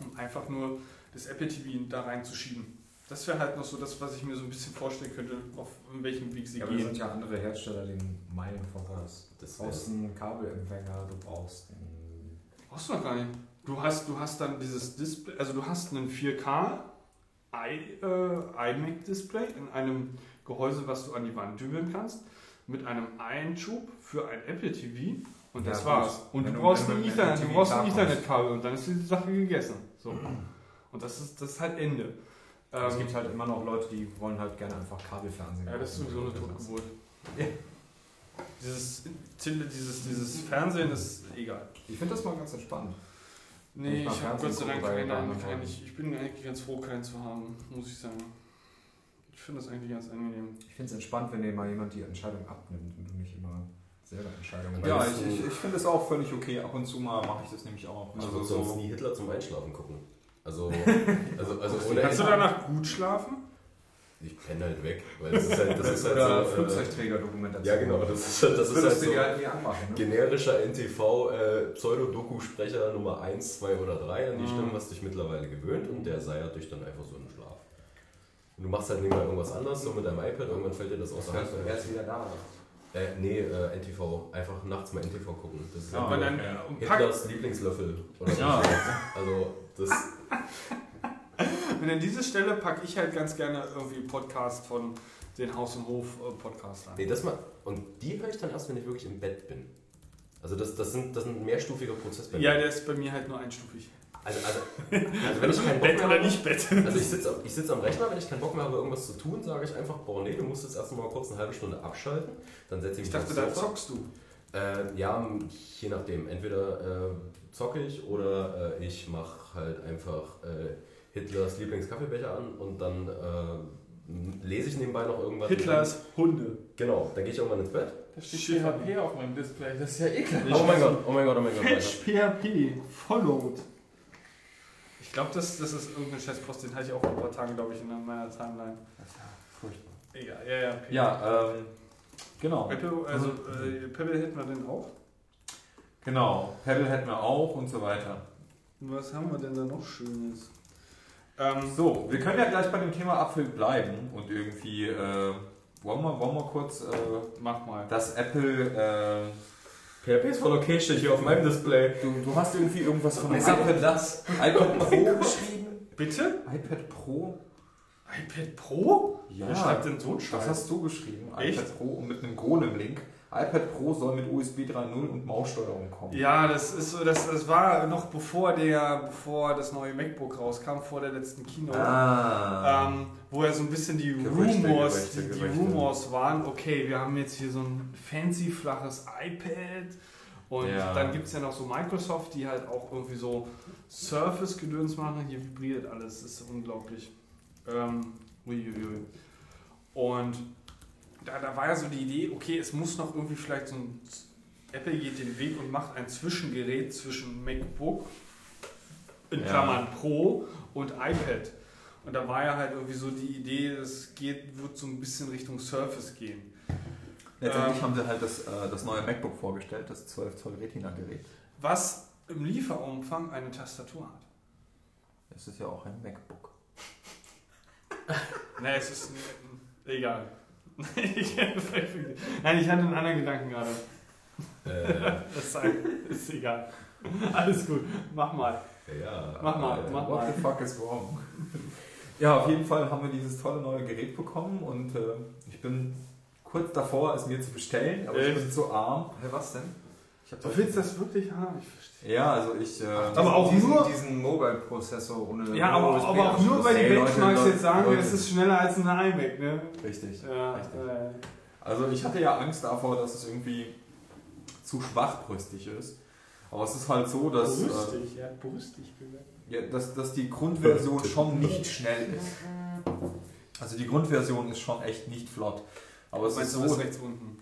um einfach nur das Apple TV da reinzuschieben. Das wäre halt noch so das, was ich mir so ein bisschen vorstellen könnte, auf welchem Weg sie Ja, aber da gehen. sind ja andere Hersteller, die Meilen voraus. Du Das brauchst einen Kabelempfänger, du brauchst einen Brauchst du noch gar nicht. Du hast, du hast dann dieses Display, also du hast einen 4K i, äh, iMac-Display in einem Gehäuse, was du an die Wand dübeln kannst, mit einem Einschub für ein Apple TV und Ja, das war's. Und du brauchst du Ethernet, du brauchst ein. Ethernet-Kabel und dann ist die Sache gegessen. So. Und das ist, das ist halt Ende. Es Ähm, gibt halt immer noch Leute, die wollen halt gerne einfach Kabelfernsehen. ja, das ist sowieso eine Totgeburt. Dieses, dieses, dieses Fernsehen ist egal. Ich finde das mal ganz entspannt. Nee, ich ich habe Gott sei Dank keinen. Freund. ich, ich bin eigentlich ganz froh, keinen zu haben, muss ich sagen. Ich finde das eigentlich ganz angenehm. Ich finde es entspannt, wenn dir mal jemand die Entscheidung abnimmt und du nicht immer selber Entscheidungen Ja, ich, ich, ich finde es auch völlig okay. Ab und zu mal mache ich das nämlich auch. Ich Also würde sonst so, nie Hitler zum Einschlafen gucken. Also, also, also ohne Kannst du danach gut schlafen? Ich penne halt weg, weil das ist halt, das ist halt Oder so. Äh, Flugzeugträger-Dokumentation. ja, genau, das ist, halt- das ist halt so dir halt nie anmachen. Ne? generischer NTV äh, Pseudo-Doku-Sprecher Nummer 1, 2 oder 3. An die Mhm. Stimmen hast du dich mittlerweile gewöhnt und der seiert dich dann einfach so im Schlaf. Und du machst halt nebenbei irgendwas anderes, so mit deinem iPad, irgendwann fällt dir das aus der Hand. Er ist wieder da. Äh, nee, äh, NTV. Einfach nachts mal NTV gucken. Das ist Ja, Aber dann äh, Hitlers Lieblingslöffel. Oder Ja. so. Also, das. und an diese Stelle packe ich halt ganz gerne irgendwie Podcast von den Haus- und Hof-Podcast an. Nee, das mal. Und die höre ich dann erst, wenn ich wirklich im Bett bin. Also, das, das, sind, das sind ein mehrstufiger Prozess bei Ja, der ist bei mir halt nur einstufig. Also, also, also, wenn ich keinen Bock Bett mehr oder habe. nicht Bett? Also ich sitze ich sitz am Rechner, wenn ich keinen Bock mehr habe, irgendwas zu tun, sage ich einfach, boah, nee, du musst jetzt erst mal kurz eine halbe Stunde abschalten. Dann setze ich Ich mich dachte, aufs da zockst du. Äh, ja, je nachdem. Entweder äh, zocke ich oder äh, ich mache halt einfach äh, Hitlers Lieblingskaffeebecher an und dann äh, lese ich nebenbei noch irgendwas. Hitlers Hunde. Genau, dann gehe ich irgendwann ins Bett. Da steht PHP auf meinem Display. Das ist ja ekelhaft. Oh mein Gott, oh mein Gott, oh mein Gott. Patch PHP, followed. Ich glaube, das, das ist irgendein Scheißpost, den hatte ich auch vor ein paar Tagen, glaube ich, in meiner Timeline. Das ist ja furchtbar. Egal, ja, ja. Ja, ähm, genau. Pebble, also äh, Pebble hätten wir denn auch. Genau. Pebble hätten wir auch und so weiter. Was haben wir denn da noch Schönes? Ähm, So, wir können ja gleich bei dem Thema Apfel bleiben und irgendwie, äh, wollen, wir, wollen wir kurz äh, mach mal. das Apple, äh, PHP ist voll okay, steht hier auf meinem Display. du, du hast irgendwie irgendwas von ist denn das? iPad Pro geschrieben? Bitte? iPad Pro? iPad Pro? Ja, Wer schreibt denn so einen das Scheiß? hast du geschrieben. Echt? iPad Pro und mit einem Golem-Link. iPad Pro soll mit USB 3.0 und Maussteuerung kommen. Ja, das ist so, das, das war noch bevor der, bevor das neue MacBook rauskam, vor der letzten Keynote. Ah. Ähm, wo ja so ein bisschen die Gerüchte, Rumors, Gerüchte, die, die Gerüchte. Rumors waren, okay, wir haben jetzt hier so ein fancy flaches iPad und Ja. dann gibt es ja noch so Microsoft, die halt auch irgendwie so Surface-Gedöns machen. Hier vibriert alles, das ist unglaublich. Ähm, uiuiui. Und da, da war ja so die Idee, okay, es muss noch irgendwie vielleicht so ein Apple geht den Weg und macht ein Zwischengerät zwischen MacBook in Ja. Klammern Pro und iPad. Und da war ja halt irgendwie so die Idee, es geht, wird so ein bisschen Richtung Surface gehen. Letztendlich Ähm. haben sie halt das, äh, das neue MacBook vorgestellt, das 12 Zoll Retina-Gerät. Was im Lieferumfang eine Tastatur hat. Es ist ja auch ein MacBook. Ne, es ist egal. Nein, ich hatte einen anderen Gedanken gerade. Äh, Das ist, ist egal. Alles gut, mach mal. ja. Mach mal, äh, mach What mal. the fuck is wrong? Ja, auf jeden Fall haben wir dieses tolle neue Gerät bekommen und äh, ich bin kurz davor, es mir zu bestellen, aber ich Echt? bin zu arm. Hey, was denn? Ich Ich Du willst das wirklich haben? Ich verstehe. Ja, also ich. Äh, Aber auch diesen, nur- diesen Mobile-Prozessor ohne Ja, aber, USB aber auch nur, weil die Ey, Leute, Benchmarks jetzt sagen, Leute. es ist schneller als ein iMac, ne? Richtig. Ja, Richtig. äh, Also ich hatte ja Angst davor, dass es irgendwie zu schwachbrüstig ist. Aber es ist halt so, dass, äh, brüstig, ja, brüstig gesagt. Ja, dass, dass die Grundversion schon nicht schnell ist. Also die Grundversion ist schon echt nicht flott. Aber es ist Meinst du so, was rechts unten?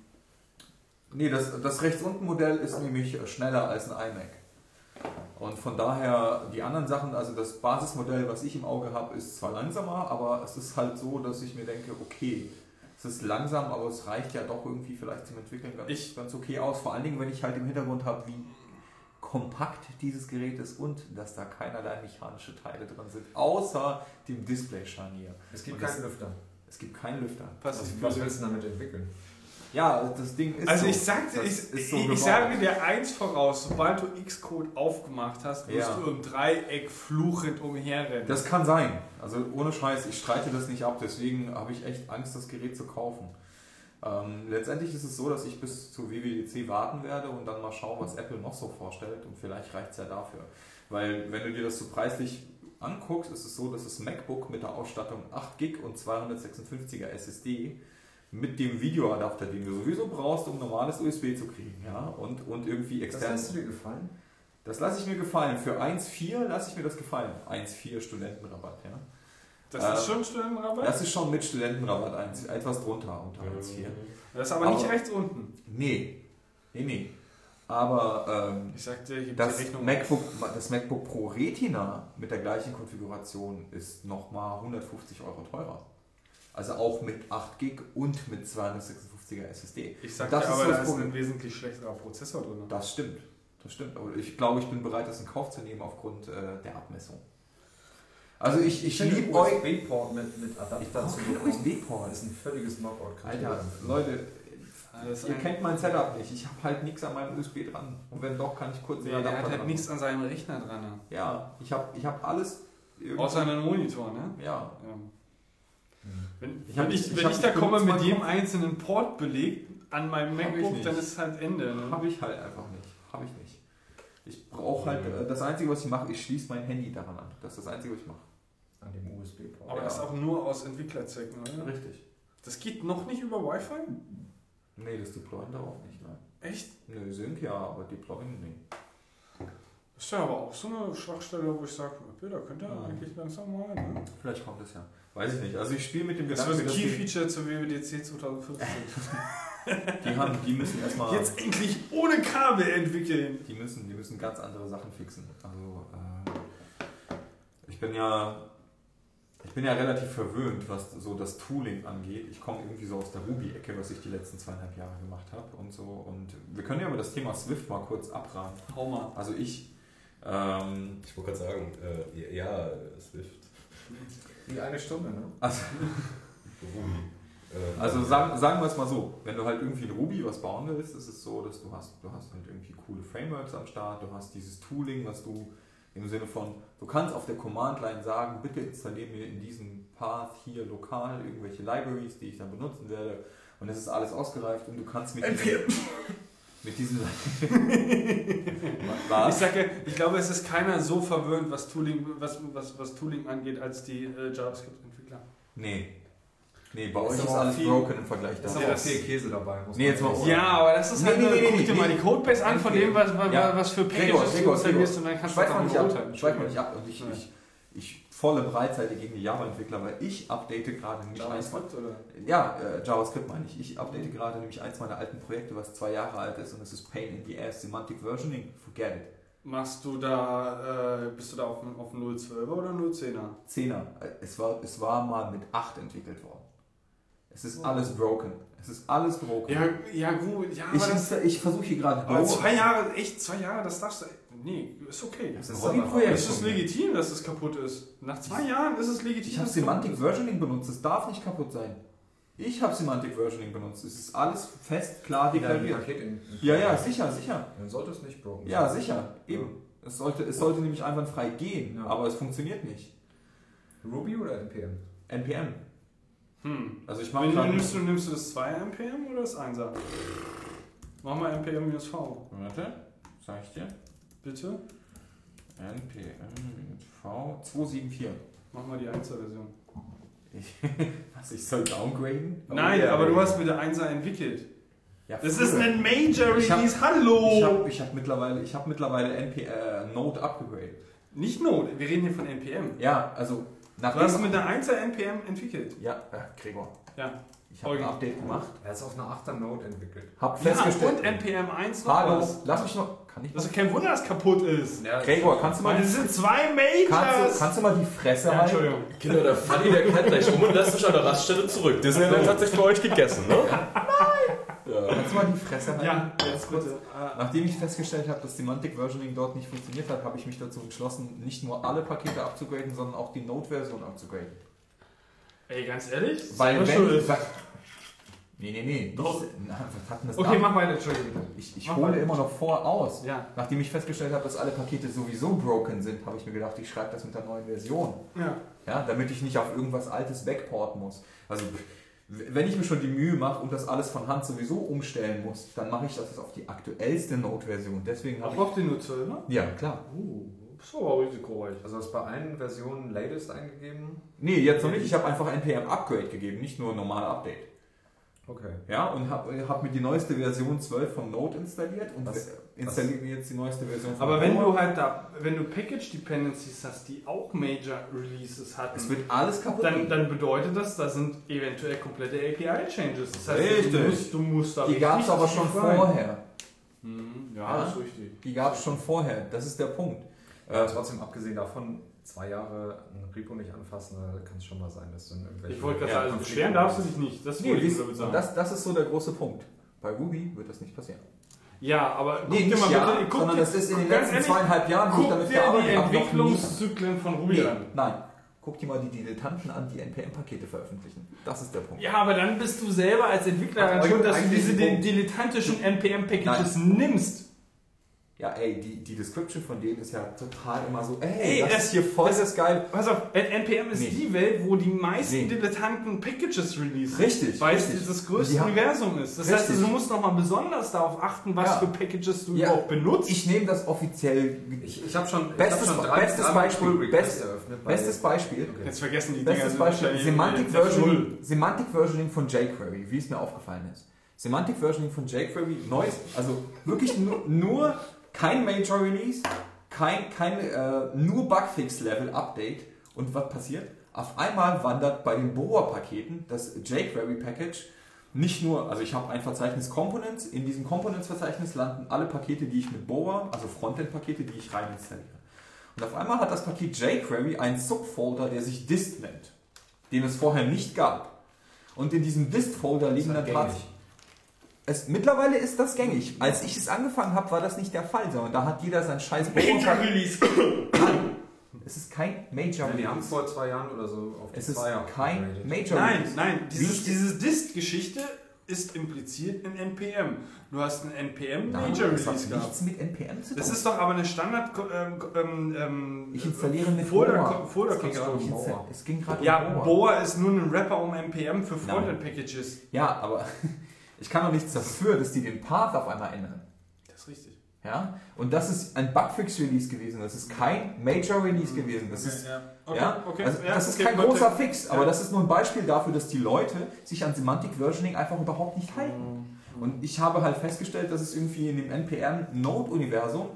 Nee, das, das rechts unten Modell ist nämlich schneller als ein iMac. Und von daher, die anderen Sachen, also das Basismodell, was ich im Auge habe, ist zwar langsamer, aber es ist halt so, dass ich mir denke, okay, es ist langsam, aber es reicht ja doch irgendwie vielleicht zum Entwickeln ganz, Ich- ganz okay aus. Vor allen Dingen, wenn ich halt im Hintergrund habe, wie kompakt dieses Gerät ist und dass da keinerlei mechanische Teile drin sind, außer dem Display-Scharnier. Es gibt Und keinen Lüfter. Es gibt keinen Lüfter. Was, Passiv. was willst du damit entwickeln? Ja, das Ding ist Also so. ich sagte, ich, ich, so ich gebaut. sage dir eins voraus, sobald du Xcode aufgemacht hast, wirst Ja. du im Dreieck fluchend umherrennen. Das kann sein. Also ohne Scheiß, ich streite das nicht ab, deswegen habe ich echt Angst, das Gerät zu kaufen. Ähm, letztendlich ist es so, dass ich bis zur WWDC warten werde und dann mal schauen, was Apple noch so vorstellt und vielleicht reicht es ja dafür. Weil wenn du dir das so preislich anguckst, ist es so, dass das MacBook mit der Ausstattung 8 GB und 256er SSD mit dem Videoadapter, den du sowieso brauchst, um normales USB zu kriegen, ja, und, und irgendwie Das extern. lässt du dir gefallen? Das lasse ich mir gefallen. Für 1,4 lasse ich mir das gefallen. 1,4 Studentenrabatt, ja. Das ist Ähm, schon Studentenrabatt? Das ist schon mit Studentenrabatt eins, etwas drunter unter 1,4. Das ist aber, nicht aber- rechts unten. Nee, nee, nee. Aber ähm, Ich sagte, ich das. MacBook, das MacBook Pro Retina mit der gleichen Konfiguration ist nochmal 150 Euro teurer. Also auch mit 8 GB und mit 256er SSD. Ich sagte das ist aber, das da ist ein wesentlich schlechterer Prozessor drin. Das stimmt. Das stimmt. Aber ich glaube, ich bin bereit, das in Kauf zu nehmen aufgrund äh, der Abmessung. Also ich, ich finde liebe euch. USB-Port mit, mit Adapter zu. USB-Port. ist ein völliges knockout Alter, Leute, ist ihr kennt mein Setup nicht. Ich habe halt nichts an meinem USB dran. Und wenn doch, kann ich kurz Nee, den der hat Adapter halt nichts an seinem Rechner dran. machen. Ja, ich habe ich hab alles. Außer einem Monitor, ne? Ja. Ja. Wenn Ich ich, wenn ich, ich wenn hab- ich da ich komme mit jedem einzelnen Portbeleg an meinem ich MacBook, dann ist halt Ende. Ne? Habe ich halt einfach nicht. Habe ich nicht. Ich brauche halt, äh, das Einzige, was ich mache, ich schließe mein Handy daran an. Das ist das Einzige, was ich mache. An dem USB-Port. Aber Ja. das ist auch nur aus Entwicklerzwecken, oder? Richtig. Das geht noch nicht über Wi-Fi? Nee, das Deployen darauf nicht, nein. Echt? Nö, Sync ja, aber Deployen nee. Das ist ja aber auch so eine Schwachstelle, wo ich sage, da könnt ihr Ja. eigentlich langsam mal. Ne? Vielleicht kommt es ja. Weiß ich nicht. Also ich spiele mit dem Das Gedanken, wird ein dass die, Key-Feature zur WWDC 2014. die haben, die müssen erstmal. Jetzt endlich ohne Kabel entwickeln. Die müssen, die müssen ganz andere Sachen fixen. Also äh, ich bin ja ich bin ja relativ verwöhnt, was so das Tooling angeht. Ich komme irgendwie so aus der Ruby-Ecke, was ich die letzten zweieinhalb Jahre gemacht habe und so. Und wir können ja über das Thema Swift mal kurz abraten. Hau mal. Also ich ähm, Ich wollte gerade sagen, äh, ja, Swift, Die eine Stunde, ne? also, Ruby. Äh, also sagen, sagen wir es mal so, wenn du halt irgendwie in Ruby was bauen willst, ist es so, dass du hast, du hast halt irgendwie coole Frameworks am Start, du hast dieses Tooling, was du im Sinne von, du kannst auf der Command-Line sagen, bitte installier mir in diesem Path hier lokal irgendwelche Libraries, die ich dann benutzen werde und es ist alles ausgereift und du kannst mit diesen, mit diesen Ich sage, ich glaube, es ist keiner so verwöhnt, was Tooling, was, was, was Tooling angeht, als die äh, JavaScript-Entwickler. Nee. Nee, bei Ist euch ist aber alles viel- broken im Vergleich Ist dazu. aber auch das- viel Käse dabei. Muss Nee, jetzt mal ohne. Ja, aber das ist Nee, halt, nee, nee, guck nee, dir nee. mal die Codebase an von dem, was, was, Ja. was für Packages du installierst und dann kannst du das nicht ab, beurteilen. schweif mal nicht ab. Und ich, Ja. ich, ich volle Breitseite gegen die Java-Entwickler, weil ich update gerade nämlich eins, JavaScript oder? ja, äh, JavaScript meine ich. Ich update gerade nämlich eins meiner alten Projekte, was zwei Jahre alt ist und es ist Pain in the Ass, Semantic Versioning, forget it. Machst du da, äh, bist du da auf, dem- auf dem 012er oder 010er? Zehner. Äh, Es war, es war mal mit 8 entwickelt worden. Es ist Oh. alles broken. Es ist alles broken. Ja, ja gut, ja, ich das, ich versuche hier gerade aber zwei Jahre, echt zwei Jahre, das darfst du, nee, ist okay. Das ist ein Hobbyprojekt. Es ist legitim, dass es kaputt ist. Nach zwei Jahren ist es legitim. Ich habe Semantic. Versioning benutzt, es darf nicht kaputt sein. Ich habe Semantic Versioning benutzt, es ist alles fest, klar deklariert. Ja, ja, sicher, sicher. Dann sollte es nicht broken Ja, sein. sicher, eben. Es sollte, es sollte nämlich einwandfrei gehen, Ja. aber es funktioniert nicht. Ruby oder NPM? NPM. Hm. Also ich mache gerade... nimmst, du, nimmst du das 2 MPM oder das 1er? Mach mal NPM-V. Warte, sag ich dir. Bitte? NPM V 274. Mach mal die 1er-Version. Ich, was, ich soll downgraden? Nein, Oh, ja, aber du hast mit der 1er entwickelt. Ja, Das früher. ist ein Major Ich hab- Release, hallo! Ich habe ich hab mittlerweile, ich hab mittlerweile NP, äh, Node abgegradet. Nicht Node, wir reden hier von NPM. Ja, also Du nachdem... hast mit der 1er NPM entwickelt. ja, äh, Gregor. Ja. Ich habe ein. Update gemacht. Er ist auf einer 8er Note entwickelt. Hab Ja, festgestellt... und NPM 1 noch Hallo, was. lass mich noch... Kann ich Das ist kein Wunder, dass es kaputt ist. Ja, Gregor, kannst du mal... Das sind zwei Majors! Kannst du, kannst du mal die Fresse ja, halten? Entschuldigung. Kinder, der Fanny, der kehrt gleich um und lässt sich an der Raststelle zurück. Disney hat tatsächlich für euch gegessen, ne? Kannst du mal die Fresse halten? Ja, jetzt bitte. Äh, Nachdem ich festgestellt habe, dass Semantic Versioning dort nicht funktioniert hat, habe ich mich dazu entschlossen, nicht nur alle Pakete abzugraden, sondern auch die Node-Version abzugraden. Ey, ganz ehrlich? Weil wenn... Weil, nee, nee, nee. Doch. Das Okay, da? mach weiter, Entschuldigung. Ich, ich hole weiter. immer noch vor aus. Ja. Nachdem ich festgestellt habe, dass alle Pakete sowieso broken sind, habe ich mir gedacht, ich schreibe das mit der neuen Version. Ja. Ja, damit ich nicht auf irgendwas Altes wegporten muss. Also, wenn ich mir schon die Mühe mache und das alles von Hand sowieso umstellen muss, dann mache ich das jetzt auf die aktuellste Node-Version. Deswegen habe Auch auf den Nutzer, ne? ich. Ja, klar. Uh, ist aber risikoreich. Also hast du bei allen Versionen Latest eingegeben? Nee, jetzt noch nicht. Ich habe einfach NPM Upgrade gegeben, nicht nur normal Update. Okay. Ja, und habe hab mir die neueste Version 12 von Node installiert und installiere mir jetzt die neueste Version von Aber wenn Node. du halt da, wenn du Package Dependencies hast, die auch Major Releases hatten, Es wird alles kaputt dann, dann bedeutet das, da sind eventuell komplette API-Changes. Das heißt, Richtig. du musst, du musst da Die gab es aber schon rein. vorher. Mhm, ja, Ja. das ist richtig. Die gab es schon vorher. Das ist der Punkt. Äh, trotzdem, abgesehen davon, zwei Jahre ein Repo nicht anfassen, da kann es schon mal sein, dass du in irgendwelche... Ich wollte gerade sagen, also beschweren darfst du dich nicht. Das nee, dies, das, das ist so der große Punkt. Bei Ruby wird das nicht passieren. ja, aber Nee, guck dir mal ja, bitte, guck sondern das ist in den letzten zweieinhalb Jahren, wo ich damit die gearbeitet habe, nie... Entwicklungszyklen von Ruby Nee, an. nein. Guck dir mal die Dilettanten an, die NPM-Pakete veröffentlichen. Das ist der Punkt. Ja, aber dann bist du selber als Entwickler daran schuld, dass du diese dilettantischen NPM-Packages nimmst. Ja, ey, die, die Description von denen ist ja total immer so, ey, Ey, das, das- ist hier voll das geil. Pass auf, NPM ist Nee. die Welt, wo die meisten Nee. dilettanten Packages releasen. Richtig, Weil es das größte haben- Universum ist. Das Richtig. heißt, also, du musst nochmal besonders darauf achten, was Ja. für Packages du Ja. überhaupt benutzt. Ich nehme das offiziell. Ich, ich habe schon, Bestes- ich hab schon drei, bestes dreimal Beispiel, best- Bestes Beispiel. Okay. Jetzt vergessen die Dinger. Bestes sind Beispiel, Semantic. Versioning, Semantic Versioning von jQuery, wie es mir aufgefallen ist. Semantic Versioning von jQuery, neues, also wirklich nur, nur kein Major Release, kein, kein äh, nur Bugfix-Level Update. Und was passiert? Auf einmal wandert bei den Boa-Paketen das jQuery-Package nicht nur, also ich habe ein Verzeichnis Components, in diesem Components-Verzeichnis landen alle Pakete, die ich mit Boa, also Frontend-Pakete, die ich rein installiere. Und auf einmal hat das Paket jQuery einen Subfolder, der sich dist nennt, den es vorher nicht gab. Und in diesem dist-Folder liegen dann tatsächlich. Es, mittlerweile ist das gängig. Als ich es angefangen habe, war das nicht der Fall, sondern da hat jeder sein scheiß Major Release. Es ist kein Major Ja, die haben Release. vor zwei Jahren oder so auf die Es ist Zweier kein upgraded. Major Nein, Release. nein, dieses, diese Dist-Geschichte ist impliziert in NPM. Du hast ein NPM Nein, Major das hat Release gehabt. nichts mit NPM zu tun. Das ist doch aber eine Standard ähm, ähm, ähm, Ich installiere mit Folder, Boa. Folder Das ging um Boa. es ging gerade Ja, um Boa. Boa ist nur ein Rapper um NPM für Nein. Frontend-Packages. Ja, aber ich kann doch nichts dafür, dass die den Path auf einmal ändern. Das ist richtig. Ja? Und das ist ein Bugfix-Release gewesen. Das ist kein Major-Release gewesen. Das ist, ja. ja? okay. also, ja, das ist okay, kein großer Fix, aber das ist nur ein Beispiel dafür, dass die Leute sich an Semantic Versioning einfach überhaupt nicht halten. Und ich habe halt festgestellt, dass es irgendwie in dem NPM-Node-Universum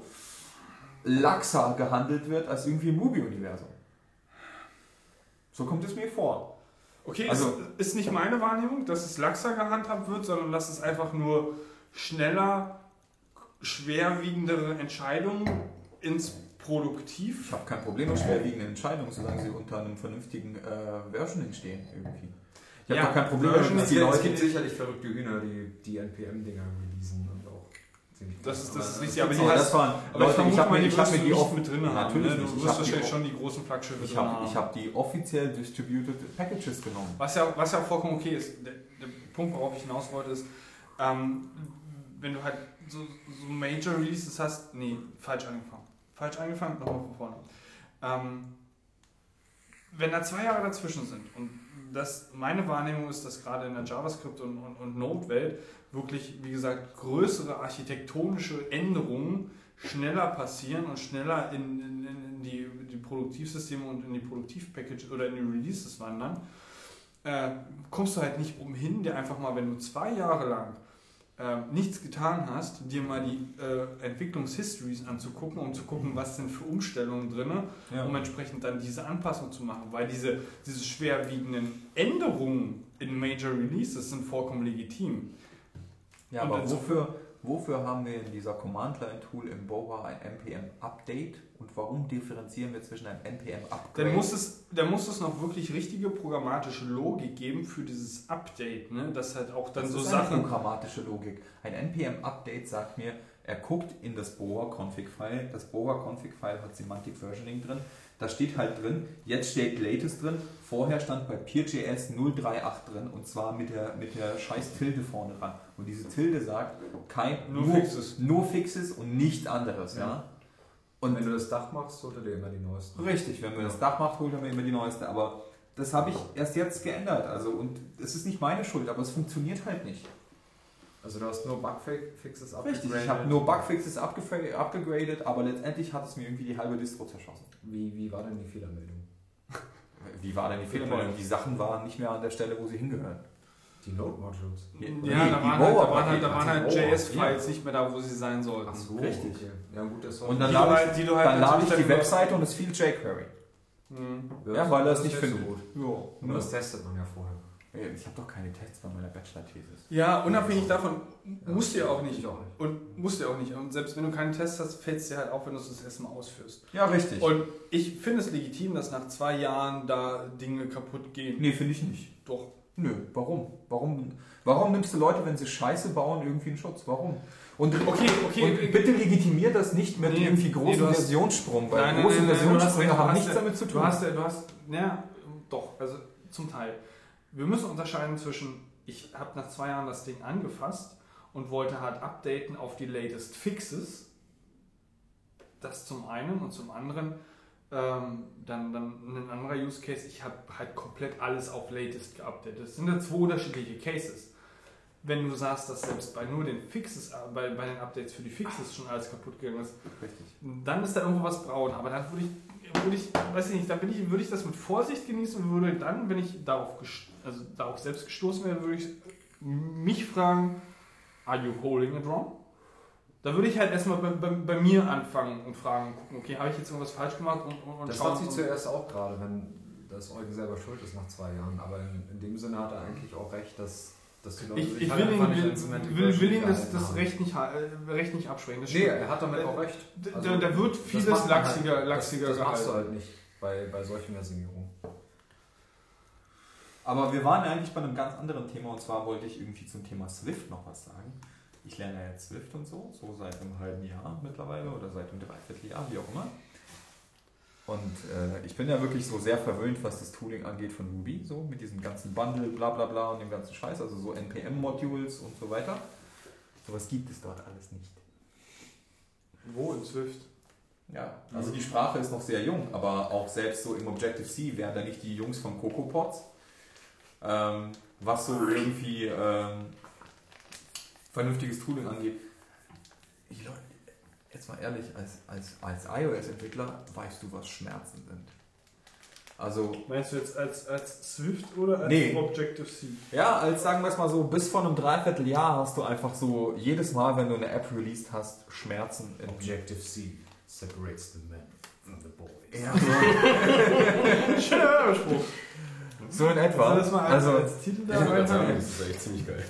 laxer gehandelt wird als irgendwie im Ruby-Universum. So kommt es mir vor. Okay, Also- es ist nicht meine Wahrnehmung, dass es laxer gehandhabt wird, sondern dass es einfach nur schneller, schwerwiegendere Entscheidungen ins Ich Produktiv. habe kein Problem mit schwerwiegenden Entscheidungen, solange sie unter einem vernünftigen äh, Versioning stehen. Irgendwie. Ich habe Ja, kein Problem damit, Versioning dass Es die gibt, es gibt sicherlich verrückte Hühner, die die NPM-Dinger releasen ziemlich Das ist- das ist Aber- richtig, aber die Aber hast- das waren Aber ich Leute, vermute ich habe mir, die ich hab mir die off- mit drin Ja, haben. natürlich ne? Du Ich wirst hab wahrscheinlich schon die großen Flaggschiffe Ich drin habe haben. ich hab die offiziell distributed Packages genommen. Was ja, was ja vollkommen okay ist. Der, der Punkt, worauf ich hinaus wollte, ist, ähm, wenn du halt so, so Major Releases hast, nee, falsch angefangen. Falsch angefangen, nochmal von vorne. Ähm, wenn da zwei Jahre dazwischen sind und das, meine Wahrnehmung ist, dass gerade in der JavaScript- und, und, und Node-Welt wirklich, wie gesagt, größere architektonische Änderungen schneller passieren und schneller in, in, in die, die Produktivsysteme und in die Produktivpackage oder in die Releases wandern, äh, kommst du halt nicht umhin, dir einfach mal, wenn du zwei Jahre lang äh, nichts getan hast, dir mal die äh, Entwicklungshistories anzugucken, um zu gucken, was sind für Umstellungen drin, Ja. um entsprechend dann diese Anpassung zu machen, weil diese, diese schwerwiegenden Änderungen in Major Releases sind vollkommen legitim. Ja, Und aber wofür, wofür haben wir in dieser Command-Line-Tool im Boa ein NPM-Update und warum differenzieren wir zwischen einem NPM-Upgrade? Dann muss, es, dann muss es noch wirklich richtige programmatische Logik geben für dieses Update, ne? dass halt auch dann das so ist Sachen... eine programmatische Logik. Ein NPM-Update sagt mir, er guckt in das Boa-Config-File. Das Boa-Config-File hat Semantic Versioning drin. Da steht halt drin, jetzt steht Latest drin. Vorher stand bei PeerJS 038 drin und zwar mit der, mit der scheiß Tilde vorne dran. Und diese Tilde sagt, kein, Nur Fixes. nur Fixes und nichts anderes. Ja. Ja. Und wenn du das Dach machst, holt er dir immer die neuesten. Richtig, wenn man das Dach macht, holt er mir immer die neueste. Aber das habe ich erst jetzt geändert. Also, und es ist nicht meine Schuld, aber es funktioniert halt nicht. Also du hast nur Bugfixes Richtig, ich habe nur Bugfixes abgegradet, aber letztendlich hat es mir irgendwie die halbe Distro zerschossen. Wie, wie war denn die Fehlermeldung? Wie war denn die Fehlermeldung? Die Sachen waren nicht mehr an der Stelle, wo sie hingehören. Die Node-Modules. Ja, Nee, da die waren halt, da waren halt, da waren halt die Boa, JS-Files nicht mehr da, wo sie sein sollten. Ach so, Richtig. Okay. Ja gut, das war Und dann lade du ich, halt- halt dann lade ich die Webseite und es fiel jQuery. Hm. Ja, weil er es nicht findet. Ja, Und das testet man ja vorher. Ich habe doch keine Tests bei meiner Bachelor-Thesis. Ja, unabhängig davon musst du ja auch nicht. Ich auch nicht. Und musst du ja auch nicht. Und selbst wenn du keinen Test hast, fällt es dir halt auf, wenn du es das erste Mal ausführst. Ja, richtig. Und ich finde es legitim, dass nach zwei Jahren da Dinge kaputt gehen. nee, finde ich nicht. Doch. Nö, warum? Warum, warum nimmst du Leute, wenn sie Scheiße bauen, irgendwie einen Schutz? Warum? Und, Okay, okay. und bitte legitimier das nicht mit Nee, irgendwie nee, großen hast- Versionssprung, weil Nein, große nein, nein, Versionssprünge haben nichts damit zu tun. Du hast, du hast, ja, doch, also zum Teil. Wir müssen unterscheiden zwischen, ich habe nach zwei Jahren das Ding angefasst und wollte halt updaten auf die latest Fixes. Das zum einen und zum anderen ähm, dann, dann ein anderer Use Case, ich habe halt komplett alles auf latest geupdatet. Das sind ja zwei unterschiedliche Cases. Wenn du sagst, dass selbst bei nur den Fixes, äh, bei, bei den Updates für die Fixes schon alles kaputt gegangen ist, Richtig. dann ist da irgendwo was braun. Aber dann würde ich, würde ich, weiß ich nicht, dann bin ich, würde ich das mit Vorsicht genießen und würde dann, wenn ich darauf, also darauf selbst gestoßen wäre, würde ich mich fragen, are you holding it wrong? Da würde ich halt erstmal bei, bei, bei mir anfangen und fragen, gucken, okay, habe ich jetzt irgendwas falsch gemacht und, und, und Das schauen. fand ich und- zuerst auch gerade, wenn das Eugen selber schuld ist nach zwei Jahren. Aber in, in dem Sinne hat er eigentlich auch recht, dass, Leute ich, sich ich will, ihn, will, will, ihm das, das. Recht, nicht, äh, Recht nicht absprechen. Das Nee, stimmt. er hat damit auch recht. Da, Also, da, da wird vieles laxiger, halt, laxiger das, das machst du halt nicht bei, bei solchen Versionierungen. Aber wir waren eigentlich bei einem ganz anderen Thema und zwar wollte ich irgendwie zum Thema Swift noch was sagen. Ich lerne ja jetzt Swift und so, so seit einem halben Jahr mittlerweile oder seit einem Dreivierteljahr, wie auch immer. Und äh, ich bin ja wirklich so sehr verwöhnt, was das Tooling angeht von Ruby, so mit diesem ganzen Bundle, bla bla bla und dem ganzen Scheiß, also so NPM-Modules und so weiter. Sowas gibt es dort alles nicht. Wo in Swift? Ja, also die Sprache ist noch sehr jung, aber auch selbst so im Objective-C wären da nicht die Jungs von CocoaPods, ähm, was so irgendwie ähm, vernünftiges Tooling angeht. Jetzt mal ehrlich, als, als, als iOS-Entwickler weißt du, was Schmerzen sind. Also, Meinst du jetzt als, als Swift oder als Nee. Objective-C? ja, als sagen wir es mal so, bis vor einem Dreivierteljahr hast du einfach so jedes Mal, wenn du eine App released hast, Schmerzen in Objective-C separates the men from the boys. Ja, so, Schöner Spruch. so in etwa. Soll das mal als, Also, als Titel da rein? das ist echt ziemlich geil.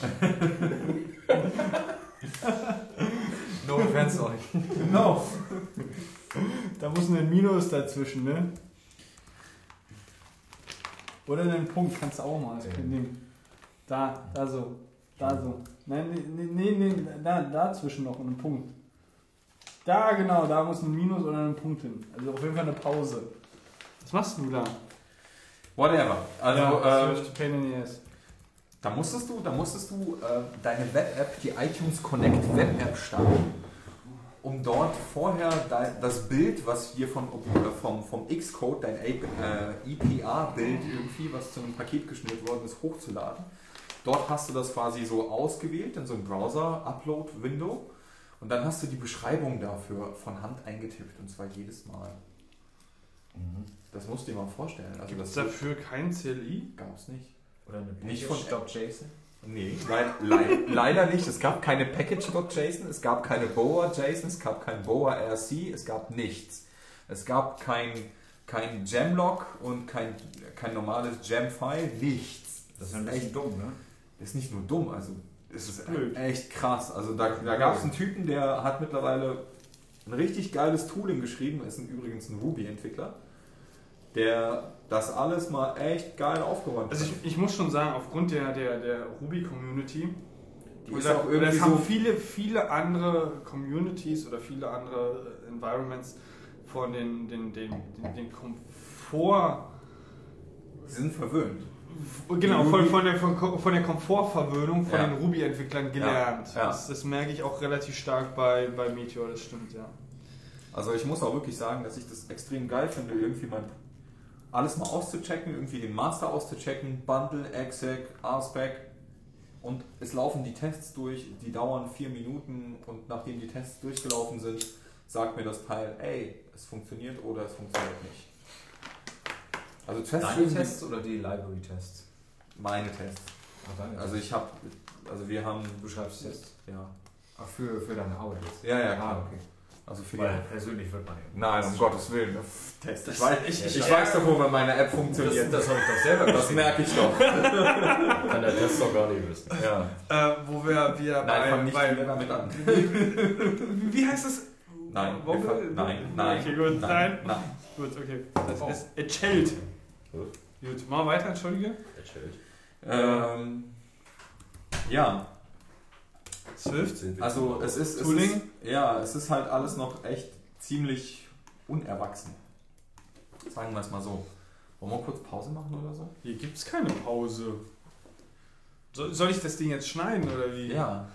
no offense euch. Genau. Da muss ein Minus dazwischen, ne? Oder einen Punkt kannst du auch mal. Nehmen. Da, da so. Da so. Nein, nee, nee, nee, da, dazwischen noch einen Punkt. Da genau, da muss ein Minus oder ein Punkt hin. Also auf jeden Fall eine Pause. Was machst du da? Whatever. Also, ja, ähm, Da musstest du, da musstest du äh, deine Web-App, die iTunes Connect Web-App starten. um dort vorher dein, das Bild, was hier von, oder vom, vom Xcode, dein äh, IPA-Bild irgendwie, was zu einem Paket geschnürt worden ist, hochzuladen. Dort hast du das quasi so ausgewählt in so einem Browser-Upload-Window und dann hast du die Beschreibung dafür von Hand eingetippt und zwar jedes Mal. Das musst du dir mal vorstellen. Also Gibt es dafür kein CLI? gab es nicht. Oder eine Nicht von- Stop.json? Nee, leid, leid, leider nicht. Es gab keine Package.json, es gab keine Boa.json, es gab kein Boa.rc, es gab nichts. Es gab kein, kein Jamlog und kein, kein normales Jam-File, nichts. Das ist ein bisschen dumm, ne? Das ist nicht nur dumm, also es ist blöd. echt krass. Also da, da gab es einen Typen, der hat mittlerweile ein richtig geiles Tooling geschrieben, ist ein, übrigens ein Ruby-Entwickler, der das alles mal echt geil aufgeräumt Also hat. ich, ich muss schon sagen, aufgrund der, der, der Ruby-Community, Die oder, ist auch oder irgendwie es haben so viele, viele andere Communities oder viele andere äh, Environments von den, den, den, den, den Komfort, Sie sind verwöhnt. genau, von, von, der, von, von der Komfortverwöhnung von Ja. den Ruby-Entwicklern gelernt. Ja. Das, das merke ich auch relativ stark bei, bei Meteor, das stimmt, ja. Also ich muss auch wirklich sagen, dass ich das extrem geil finde, irgendwie mal alles mal auszuchecken, irgendwie den Master auszuchecken, Bundle, Exec, RSpec und es laufen die Tests durch, die dauern vier Minuten und nachdem die Tests durchgelaufen sind, sagt mir das Teil, ey, es funktioniert oder es funktioniert nicht. Also Tests Deine Tests oder die Library-Tests? meine Tests. Ach, Also ich habe, also wir haben, Du schreibst Tests? ja, Ach, für, für deine Arbeit jetzt? ja, ja, Ah, klar. okay. Also für die Weil persönlich wird man ja. Nein, um Gottes Willen. Test. Ich weiß, ich, ich- ich weiß doch, wo meine App funktioniert. Das, das habe ich doch selber Das merke ich doch. Kann der Test doch gar nicht wissen. Ja. Äh, wo wir wieder Nein, fang nicht bei, damit an. wie, wie heißt das? Nein, fang- nein, nein. Okay, gut, nein. nein. Gut, okay. Das Oh. ist Echelt. Gut. Gut, machen wir weiter, entschuldige. Erzählt. Ähm, ja, Swift. Sind wir also es ist, es ist, ja, es ist halt alles noch echt ziemlich unerwachsen. Sagen wir es mal so. Wollen wir kurz Pause machen oder so? Hier gibt's keine Pause. Soll, soll ich das Ding jetzt schneiden oder wie? Ja.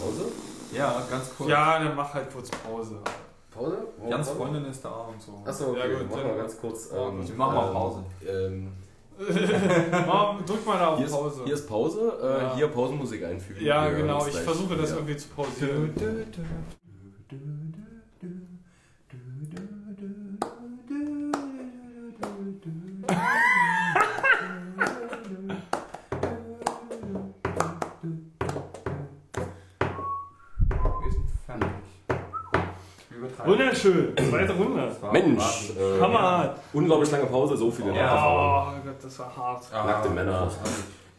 Pause? Ja, ganz kurz. Ja, dann mach halt kurz Pause. Pause? Jans Freundin ist da und so. Achso, okay, Ja, gut, machen wir ganz kurz. Ähm. Machen wir ähm, Pause. Ähm, Mach, drück mal da auf hier, ist, Pause. hier ist Pause, äh, Ja. hier Pausenmusik einfügen. ja, genau. Ich versuche das irgendwie zu pausieren. Übertreiben. Wunderschön. Zweite Runde. Mensch, äh, Hammer. unglaublich lange Pause, so viele Ja. Nacherfahrungen. Oh Gott, das war hart. Ah, Nackte Männer.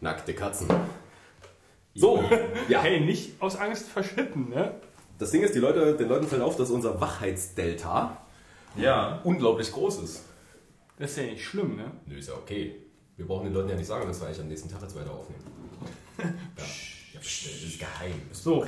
Nackte Katzen. So, ja. Hey, nicht aus Angst verschütten, ne? Das Ding ist, die Leute, den Leuten fällt auf, dass unser Wachheitsdelta Ja. unglaublich groß ist. Das ist ja nicht schlimm, ne? Nö, ist ja okay. Wir brauchen den Leuten ja nicht sagen, dass wir eigentlich am nächsten Tag jetzt weiter aufnehmen. Ja, ja das ist geheim. So.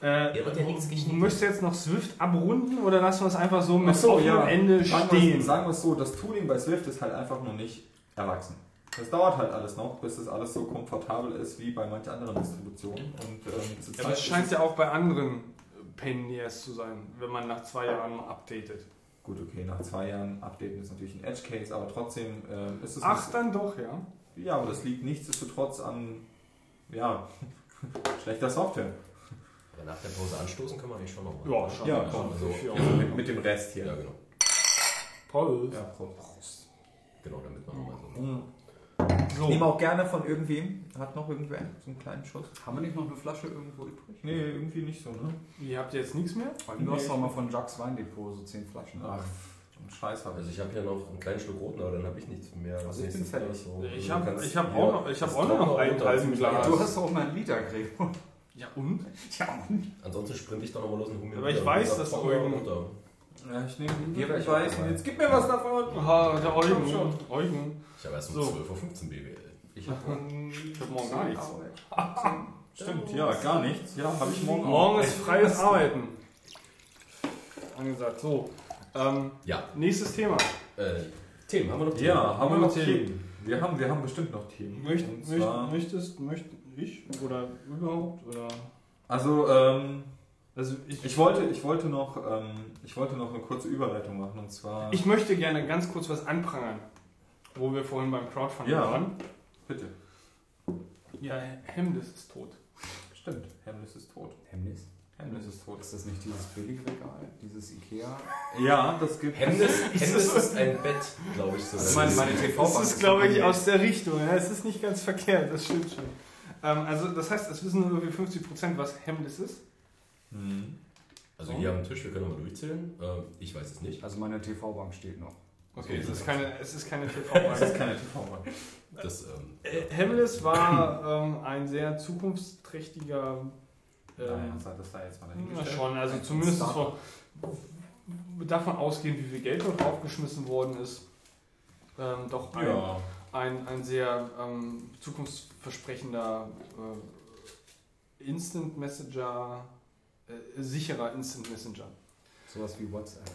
Äh, Hier wird ja nichts geschnitten. Möchtest du jetzt noch Swift abrunden oder lassen wir es einfach so mit so, ja. Ende Sagen stehen? sagen wir es so, das Tooling bei Swift ist halt einfach noch nicht erwachsen. Das dauert halt alles noch, bis das alles so komfortabel ist wie bei manchen anderen Distributionen. Und ähm, Ja, ist scheint es- ja auch bei anderen Ass zu sein, wenn man nach zwei Jahren updatet. Gut, okay, nach zwei Jahren updaten ist natürlich ein Edge Case, aber trotzdem ähm, ist es. Ach, dann doch, ja. Ja, aber das liegt nichtsdestotrotz an ja, schlechter Software. Nach der Pause anstoßen können wir eigentlich schon noch mal. Ja, schon. Ja, komm, also- Ja. Also mit, mit dem Rest hier. Ja, genau. Prost. Ja, Prost. Genau, damit wir nochmal so. Mhm. So. Ich nehme auch gerne von irgendwem. Hat noch irgendwer so einen kleinen Schuss? Haben wir nicht noch eine Flasche irgendwo übrig? Nee, irgendwie nicht so, ne? Ihr habt jetzt nichts mehr? Weil du hast doch mal von Jacques Weindepot so 10 Flaschen. Ach, einen Scheiß habe Also ich. ich habe hier noch einen kleinen Schluck roten, aber dann habe ich nichts mehr. Also ich bin fertig. So. Ich Also hab- ich auch noch- ich hab auch noch einen halben Glas. Du hast auch mal einen Liter, Gregor. Ja, und? Ja, Ansonsten sprinte ich doch nochmal los und hol mir Aber ich weiß, das dass Trockene Eugen- runter. Ja, ich nehme wär ich weiß. dabei. Jetzt gib mir was davon. Ah, der Eugen. Schon. Eugen. Ich habe erst um So. 12.15 Uhr BWL. Ich habe Ich hab morgen gar nichts. Stimmt, ja, gar nichts. Ja, habe ich morgen auch. Morgen ist freies Arbeiten. Angesagt. So. Ähm, Ja, nächstes Thema. äh, Themen, haben wir noch Themen? Ja, haben wir noch Themen. Themen. Wir haben, wir haben bestimmt noch Themen. Möcht, Und möcht, möchtest, möchte ich oder überhaupt? Oder? Also, ähm, Also ich, Ich wollte, ich, wollte noch, ähm, ich wollte noch eine kurze Überleitung machen und zwar. ich möchte gerne ganz kurz was anprangern, wo wir vorhin beim Crowdfunding Ja. waren. Bitte. Ja, Hemdes ist tot. Stimmt, Hemlis ist tot. Hemnis? Hemlis ist tot. Ist das nicht dieses Billigregal? Dieses Ikea? Ja, das gibt Hemnis, Hemnis ist ein Bett, glaube ich. So Das ist meine, meine TV-Bank. Das ist, glaube ich, aus der Richtung. Ja, es ist nicht ganz verkehrt, das stimmt schon. Ähm, also, das heißt, es wissen nur irgendwie 50%, was Hemdes ist. Mhm. Also hier am Tisch, wir können mal durchzählen. Ähm, ich weiß es nicht. Also meine TV-Bank steht noch. Okay, es ist keine, es ist keine TV-Bank. ist keine TV-Bank. Das, ähm, Äh, Hemlis war ähm, ein sehr zukunftsträchtiger. Ähm, das hat das da jetzt mal na schon, also zumindest so, davon ausgehend, wie viel Geld dort draufgeschmissen worden ist. Ähm, doch ein, Ja. Ein, ein sehr ähm, zukunftsversprechender äh, Instant Messenger, äh, sicherer Instant Messenger. Sowas wie WhatsApp.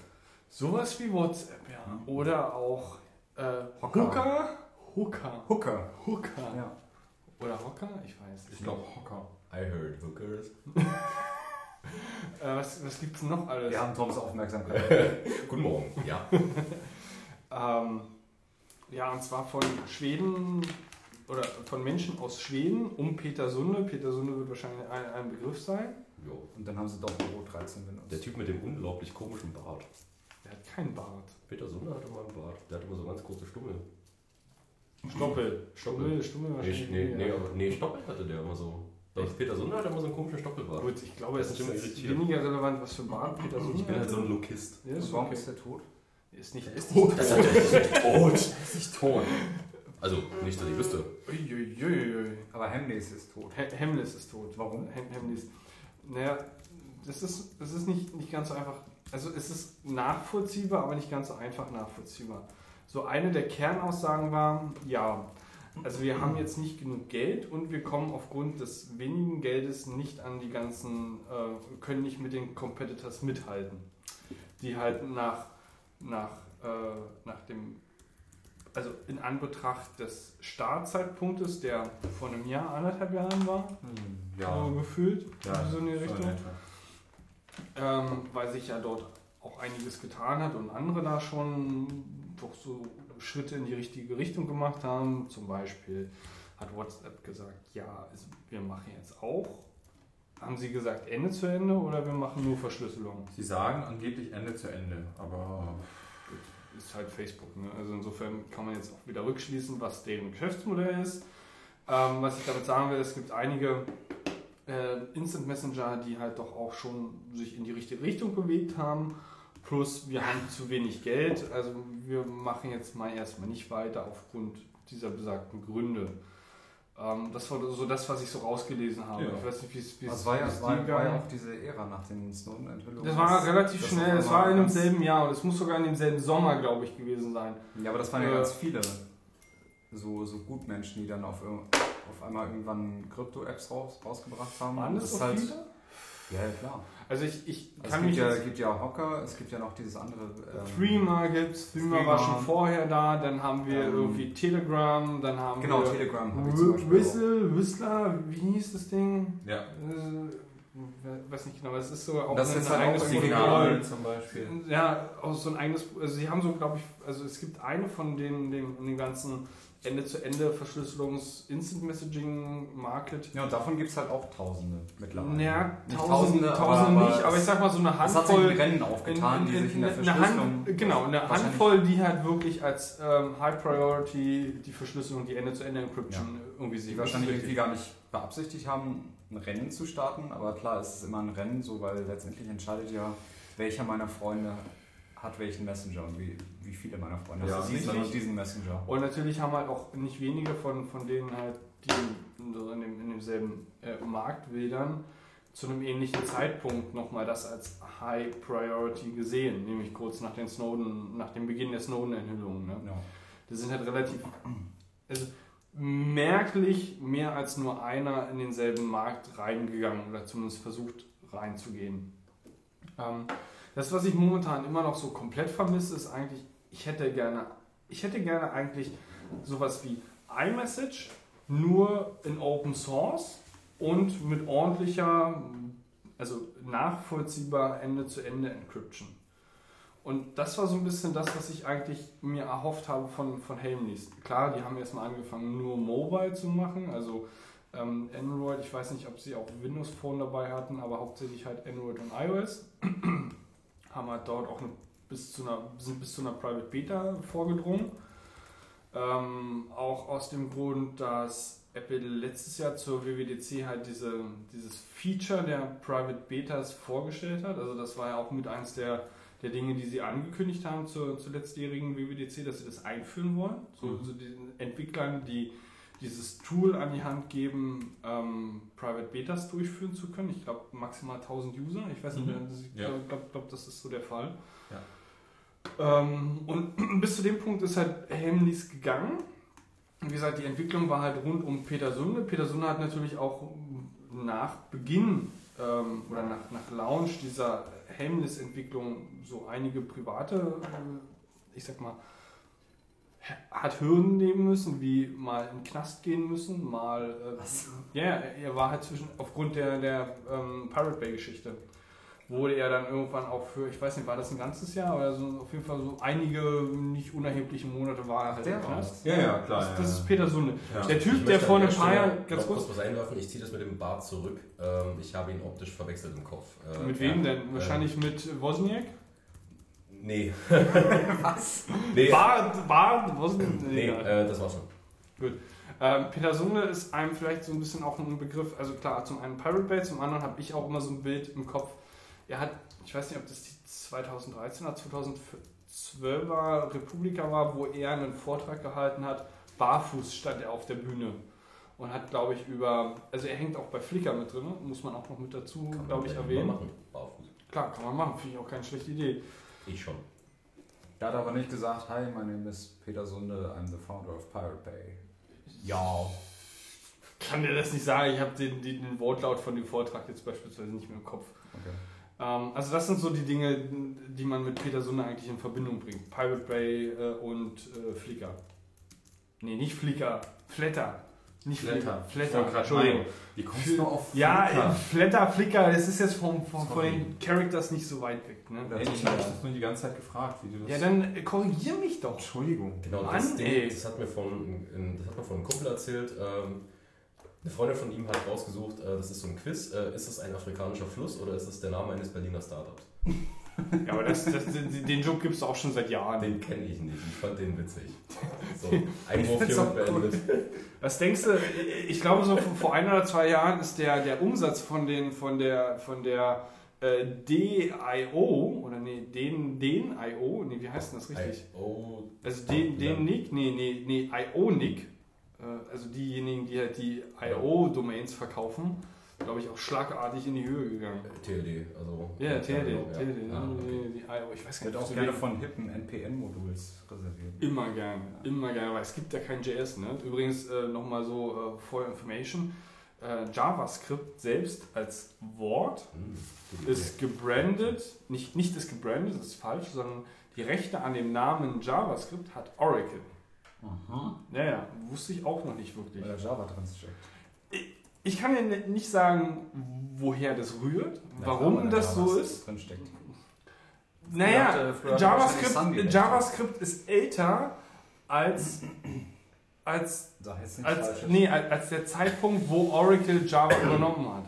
Sowas wie WhatsApp, ja. Mhm. Oder auch äh, Hocker. Hooker. Hooker. Hooker. Hooker. Ja. Oder Hocker? Ich weiß Ich nicht. glaube Hocker. I heard hookers. Äh, was was gibt es noch alles? Wir haben Toms Aufmerksamkeit. Guten Morgen. Ja. Ähm, ja, und zwar von Schweden oder von Menschen aus Schweden um Petersunde. Petersunde wird wahrscheinlich ein, ein Begriff sein. Jo. Und dann haben sie doch Büro 13 benutzt. Der Typ mit dem unglaublich komischen Bart. Der hat keinen Bart. Peter Sunde hatte mal einen Bart. Der hatte immer so ganz große Stummel. Stoppel. Stoppel. Stummel Nee, wahrscheinlich. nee, nee, aber, nee, Stoppel hatte der immer so. Doch, Peter Sunde hatte immer so einen komischen Stoppelbart. Gut, ich glaube, es Das ist ist immer irritierend. weniger relevant, was für Bart Peter Sunde Ich bin halt so ein. Lokist. Ja, ist Warum okay. ist der tot? Ist nicht ist tot. Das ist natürlich tot. ist nicht tot. Also, nicht, dass ich wüsste. Uiuiuiui. Aber Hemnis ist tot. He- Hemlis ist tot. Warum? Hem Hemlis. Naja, das ist, das ist nicht, nicht ganz so einfach. Also es ist nachvollziehbar, aber nicht ganz so einfach nachvollziehbar. So eine der Kernaussagen war, ja, also wir haben jetzt nicht genug Geld und wir kommen aufgrund des wenigen Geldes nicht an die ganzen, äh, können nicht mit den Competitors mithalten, die halt nach, nach, äh, nach dem, also in Anbetracht des Startzeitpunktes, der vor einem Jahr, anderthalb Jahren war, Hm, so ja. gefühlt, ja. so in die so Richtung, ähm, weil sich ja dort auch einiges getan hat und andere da schon doch so Schritte in die richtige Richtung gemacht haben. Zum Beispiel hat WhatsApp gesagt, ja, wir machen jetzt auch. Haben sie gesagt Ende zu Ende oder wir machen nur Verschlüsselung? Sie sagen angeblich Ende zu Ende, aber Ist halt Facebook. Ne? Also insofern kann man jetzt auch wieder rückschließen, was deren Geschäftsmodell ist. Ähm, was ich damit sagen will, es gibt einige äh, Instant Messenger, die halt doch auch schon sich in die richtige Richtung bewegt haben. Plus wir haben zu wenig Geld. Also wir machen jetzt mal erstmal nicht weiter aufgrund dieser besagten Gründe. Ähm, das war so das, was ich so rausgelesen habe. Ja. Ich weiß nicht, wie es wie Das war ja, es war, war ja auch diese Ära nach den Snowden-Enthüllungen. das war relativ das schnell, es war in demselben Jahr und es muss sogar in demselben Sommer, glaube ich, gewesen sein. Ja, aber das waren ja Äh, ganz viele so, so Gutmenschen, die dann auf, auf einmal irgendwann Krypto-Apps raus, rausgebracht haben. Waren Und das ist so halt, viele? Ja, klar. Also ich, ich Also kann es mich gibt ja, jetzt... gibt ja Hocker, es gibt ja noch dieses andere. ähm, Threema gibt's, Threema war schon vorher da, dann haben wir Ähm, irgendwie Telegram, dann haben Genau, wir Telegram habe ich zum Beispiel. Whistle, Whistler, wie hieß das Ding? ja. Äh, weiß nicht genau, aber es ist so auch Das ein ist halt auch eigenes. Signal. zum Beispiel. Ja, auch so ein eigenes, also sie haben so, glaube ich, also es gibt eine von den, den, den ganzen Ende-zu-Ende-Verschlüsselungs-Instant-Messaging-Market. Ja, und davon gibt es halt auch Tausende mittlerweile. Naja, Nicht tausende, Tausende, aber- nicht, aber ich sag mal so eine Es hat sich Handvoll. ein Rennen aufgetan, die sich in der Verschlüsselung. Hand, genau, eine wahrscheinlich- Handvoll, die halt wirklich als ähm, High Priority die Verschlüsselung, die Ende-zu-Ende-Encryption irgendwie Die sehen. wahrscheinlich Das ist irgendwie gar nicht beabsichtigt haben, ein Rennen zu starten, aber klar, es ist immer ein Rennen, so weil letztendlich entscheidet ja, welcher meiner Freunde hat welchen Messenger und wie, wie viele meiner Freunde Ja, diesen richtig. und diesen Messenger. Und natürlich haben halt auch nicht wenige von, von denen halt, die in, so in, dem, in demselben äh, Markt wildern, zu einem ähnlichen Zeitpunkt nochmal das als High Priority gesehen, nämlich kurz nach den Snowden, nach dem Beginn der Snowden-Enthüllungen. Ne? Ja. Das sind halt relativ, also merklich mehr als nur einer in denselben Markt reingegangen oder zumindest versucht reinzugehen. Ähm, das, was ich momentan immer noch so komplett vermisse, ist eigentlich, ich hätte gerne, ich hätte gerne eigentlich sowas wie iMessage, nur in Open Source und mit ordentlicher Also nachvollziehbar Ende-zu-Ende Encryption. Und das war so ein bisschen das, was ich eigentlich mir erhofft habe von, von Helmnis. Klar, die haben erstmal angefangen, nur Mobile zu machen, also ähm, Android, ich weiß nicht, ob sie auch Windows Phone dabei hatten, aber hauptsächlich halt Android und iOS. haben halt dort auch eine, bis zu einer, sind bis zu einer Private Beta vorgedrungen. Ähm, auch aus dem Grund, dass Apple letztes Jahr zur WWDC halt diese, dieses Feature der Private Betas vorgestellt hat. Also das war ja auch mit eins der, der Dinge, die sie angekündigt haben zur, zur letztjährigen WWDC, dass sie das einführen wollen. So, Mhm. so den Entwicklern, die dieses Tool an die Hand geben, ähm, Private Betas durchführen zu können. Ich glaube maximal 1000 User. Ich weiß nicht, Mhm. ich Ja. glaube, glaub, glaub, das ist so der Fall. Ähm, und bis zu dem Punkt ist halt Helmnis gegangen. Wie gesagt, die Entwicklung war halt rund um Peter Sunde. Peter Sunde hat natürlich auch nach Beginn ähm, oder nach, nach Launch dieser Helmnis-Entwicklung so einige private, äh, ich sag mal, hat Hürden nehmen müssen, wie mal in den Knast gehen müssen, mal. Äh, Ja, er- er war halt zwischen, aufgrund der, der ähm, Pirate Bay-Geschichte, wurde er dann irgendwann auch für, ich weiß nicht, war das ein ganzes Jahr oder so, auf jeden Fall so einige nicht unerhebliche Monate war er halt Der im Knast. Ja, ja, klar. Das, ja, das ja. ist Peter Sunde. Ja. Der Typ, der vor einem paar Jahren, ganz kurz, kurz was einwerfen. Ich ziehe das mit dem Bart zurück. Ähm, ich habe ihn optisch verwechselt im Kopf. Äh, mit wem denn? äh, Wahrscheinlich mit Wozniak? Nee. Was? Nee, Bart, Bart, Wozniak? nee äh, das war schon. Ähm, Peter Sunde ist einem vielleicht so ein bisschen auch ein Begriff, also klar, zum einen Pirate Bay, zum anderen habe ich auch immer so ein Bild im Kopf. Er hat, ich weiß nicht, ob das die 2013 oder 2012er Republika war, wo er einen Vortrag gehalten hat. Barfuß stand er auf der Bühne und hat, glaube ich, über, also er hängt auch bei Flickr mit drin, muss man auch noch mit dazu, Kann man glaube ich, erwähnen. mal machen. Barfuß. Klar, kann man machen, finde ich auch keine schlechte Idee. Ich schon. Er hat aber nicht gesagt, hi, my name is Peter Sunde, I'm the founder of Pirate Bay. Ja. Kann dir das nicht sagen, ich habe den, den, den Wortlaut von dem Vortrag jetzt beispielsweise nicht mehr im Kopf. Okay. Ähm, also das sind so die Dinge, die man mit Peter Sunde eigentlich in Verbindung bringt. Pirate Bay äh, und äh, Flickr. Nee, nicht Flickr, Flatter. Nicht Flickr, Flatter, Entschuldigung. Wie kommst du auf Ja, Flickr? äh, Flatter, Flickr, das ist jetzt vom, vom, von Sorry. den Characters nicht so weit weg. Ne? Ey, ich habe das nur die ganze Zeit gefragt, wie du das... Ja, dann äh, korrigier mich doch. Entschuldigung. Genau, Mann, das. Ding, das hat mir von, das hat mir von einem Kumpel erzählt. Ähm, eine Freundin von ihm hat rausgesucht, äh, das ist so ein Quiz. Äh, ist es ein afrikanischer Fluss oder ist es der Name eines Berliner Startups? Ja, aber das, das, den Joke gibt es auch schon seit Jahren. Den kenne ich nicht. Ich fand den witzig. So, Einwurf auch beendet. Was denkst du? Ich glaube, so vor ein oder zwei Jahren ist der, der Umsatz von, den, von der, von der äh, DIO, oder nee, den, den IO, nee, wie heißt denn das richtig? Oh, Also den, den Nick, nee, nee, nee, IO-Nick, äh, also diejenigen, die halt die IO-Domains verkaufen, glaube ich, auch schlagartig in die Höhe gegangen. TLD, also. Ja, TLD, genau, ja. TLD, Ah, okay. die, die IO, ich weiß gar Wird nicht, auch zu gerne von hippen NPN-Moduls reserviert. Immer gerne, immer gerne, weil es gibt ja kein JS. Ne? Übrigens äh, nochmal so äh, for information, äh, JavaScript selbst als Wort Hm, ist gebrandet, nicht, nicht ist gebrandet, das ist falsch, sondern die Rechte an dem Namen JavaScript hat Oracle. Aha. Naja, wusste ich auch noch nicht wirklich. Weil Java drin steckt. Ich kann dir nicht sagen, woher das rührt, warum Aber das so JavaScript ist. Drin steckt. Naja, hatte- JavaScript, gerechnet. JavaScript ist älter als, als Als, nee, als als der Zeitpunkt, wo Oracle Java übernommen hat.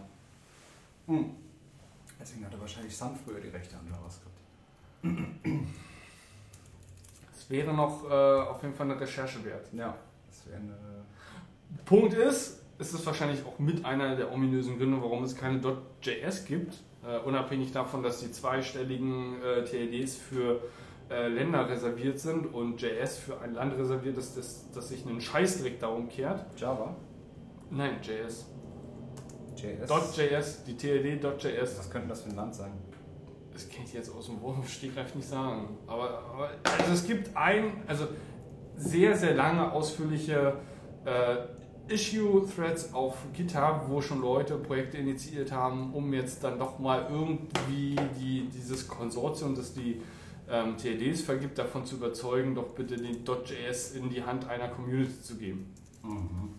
Deswegen hatte wahrscheinlich Sun früher die Rechte an JavaScript. Das wäre noch äh, auf jeden Fall eine Recherche wert. Ja, das wäre eine. Punkt ist, es ist wahrscheinlich auch mit einer der ominösen Gründe, warum es keine .js gibt. Äh, unabhängig davon, dass die zweistelligen äh, TLDs für äh, Länder reserviert sind und JS für ein Land reserviert ist, das, das sich einen Scheißdreck darum kehrt. Java? Nein, JS. JS? .js, die TLD.js. Was könnte das für ein Land sein? Das kann ich jetzt aus dem Wurf Stegreif nicht sagen. Aber, aber also es gibt ein, also sehr, sehr lange ausführliche äh, Issue-Threads auf GitHub, wo schon Leute Projekte initiiert haben, um jetzt dann doch mal irgendwie die, dieses Konsortium, das die ähm, TLDs vergibt, davon zu überzeugen, doch bitte den .js in die Hand einer Community zu geben. Mhm.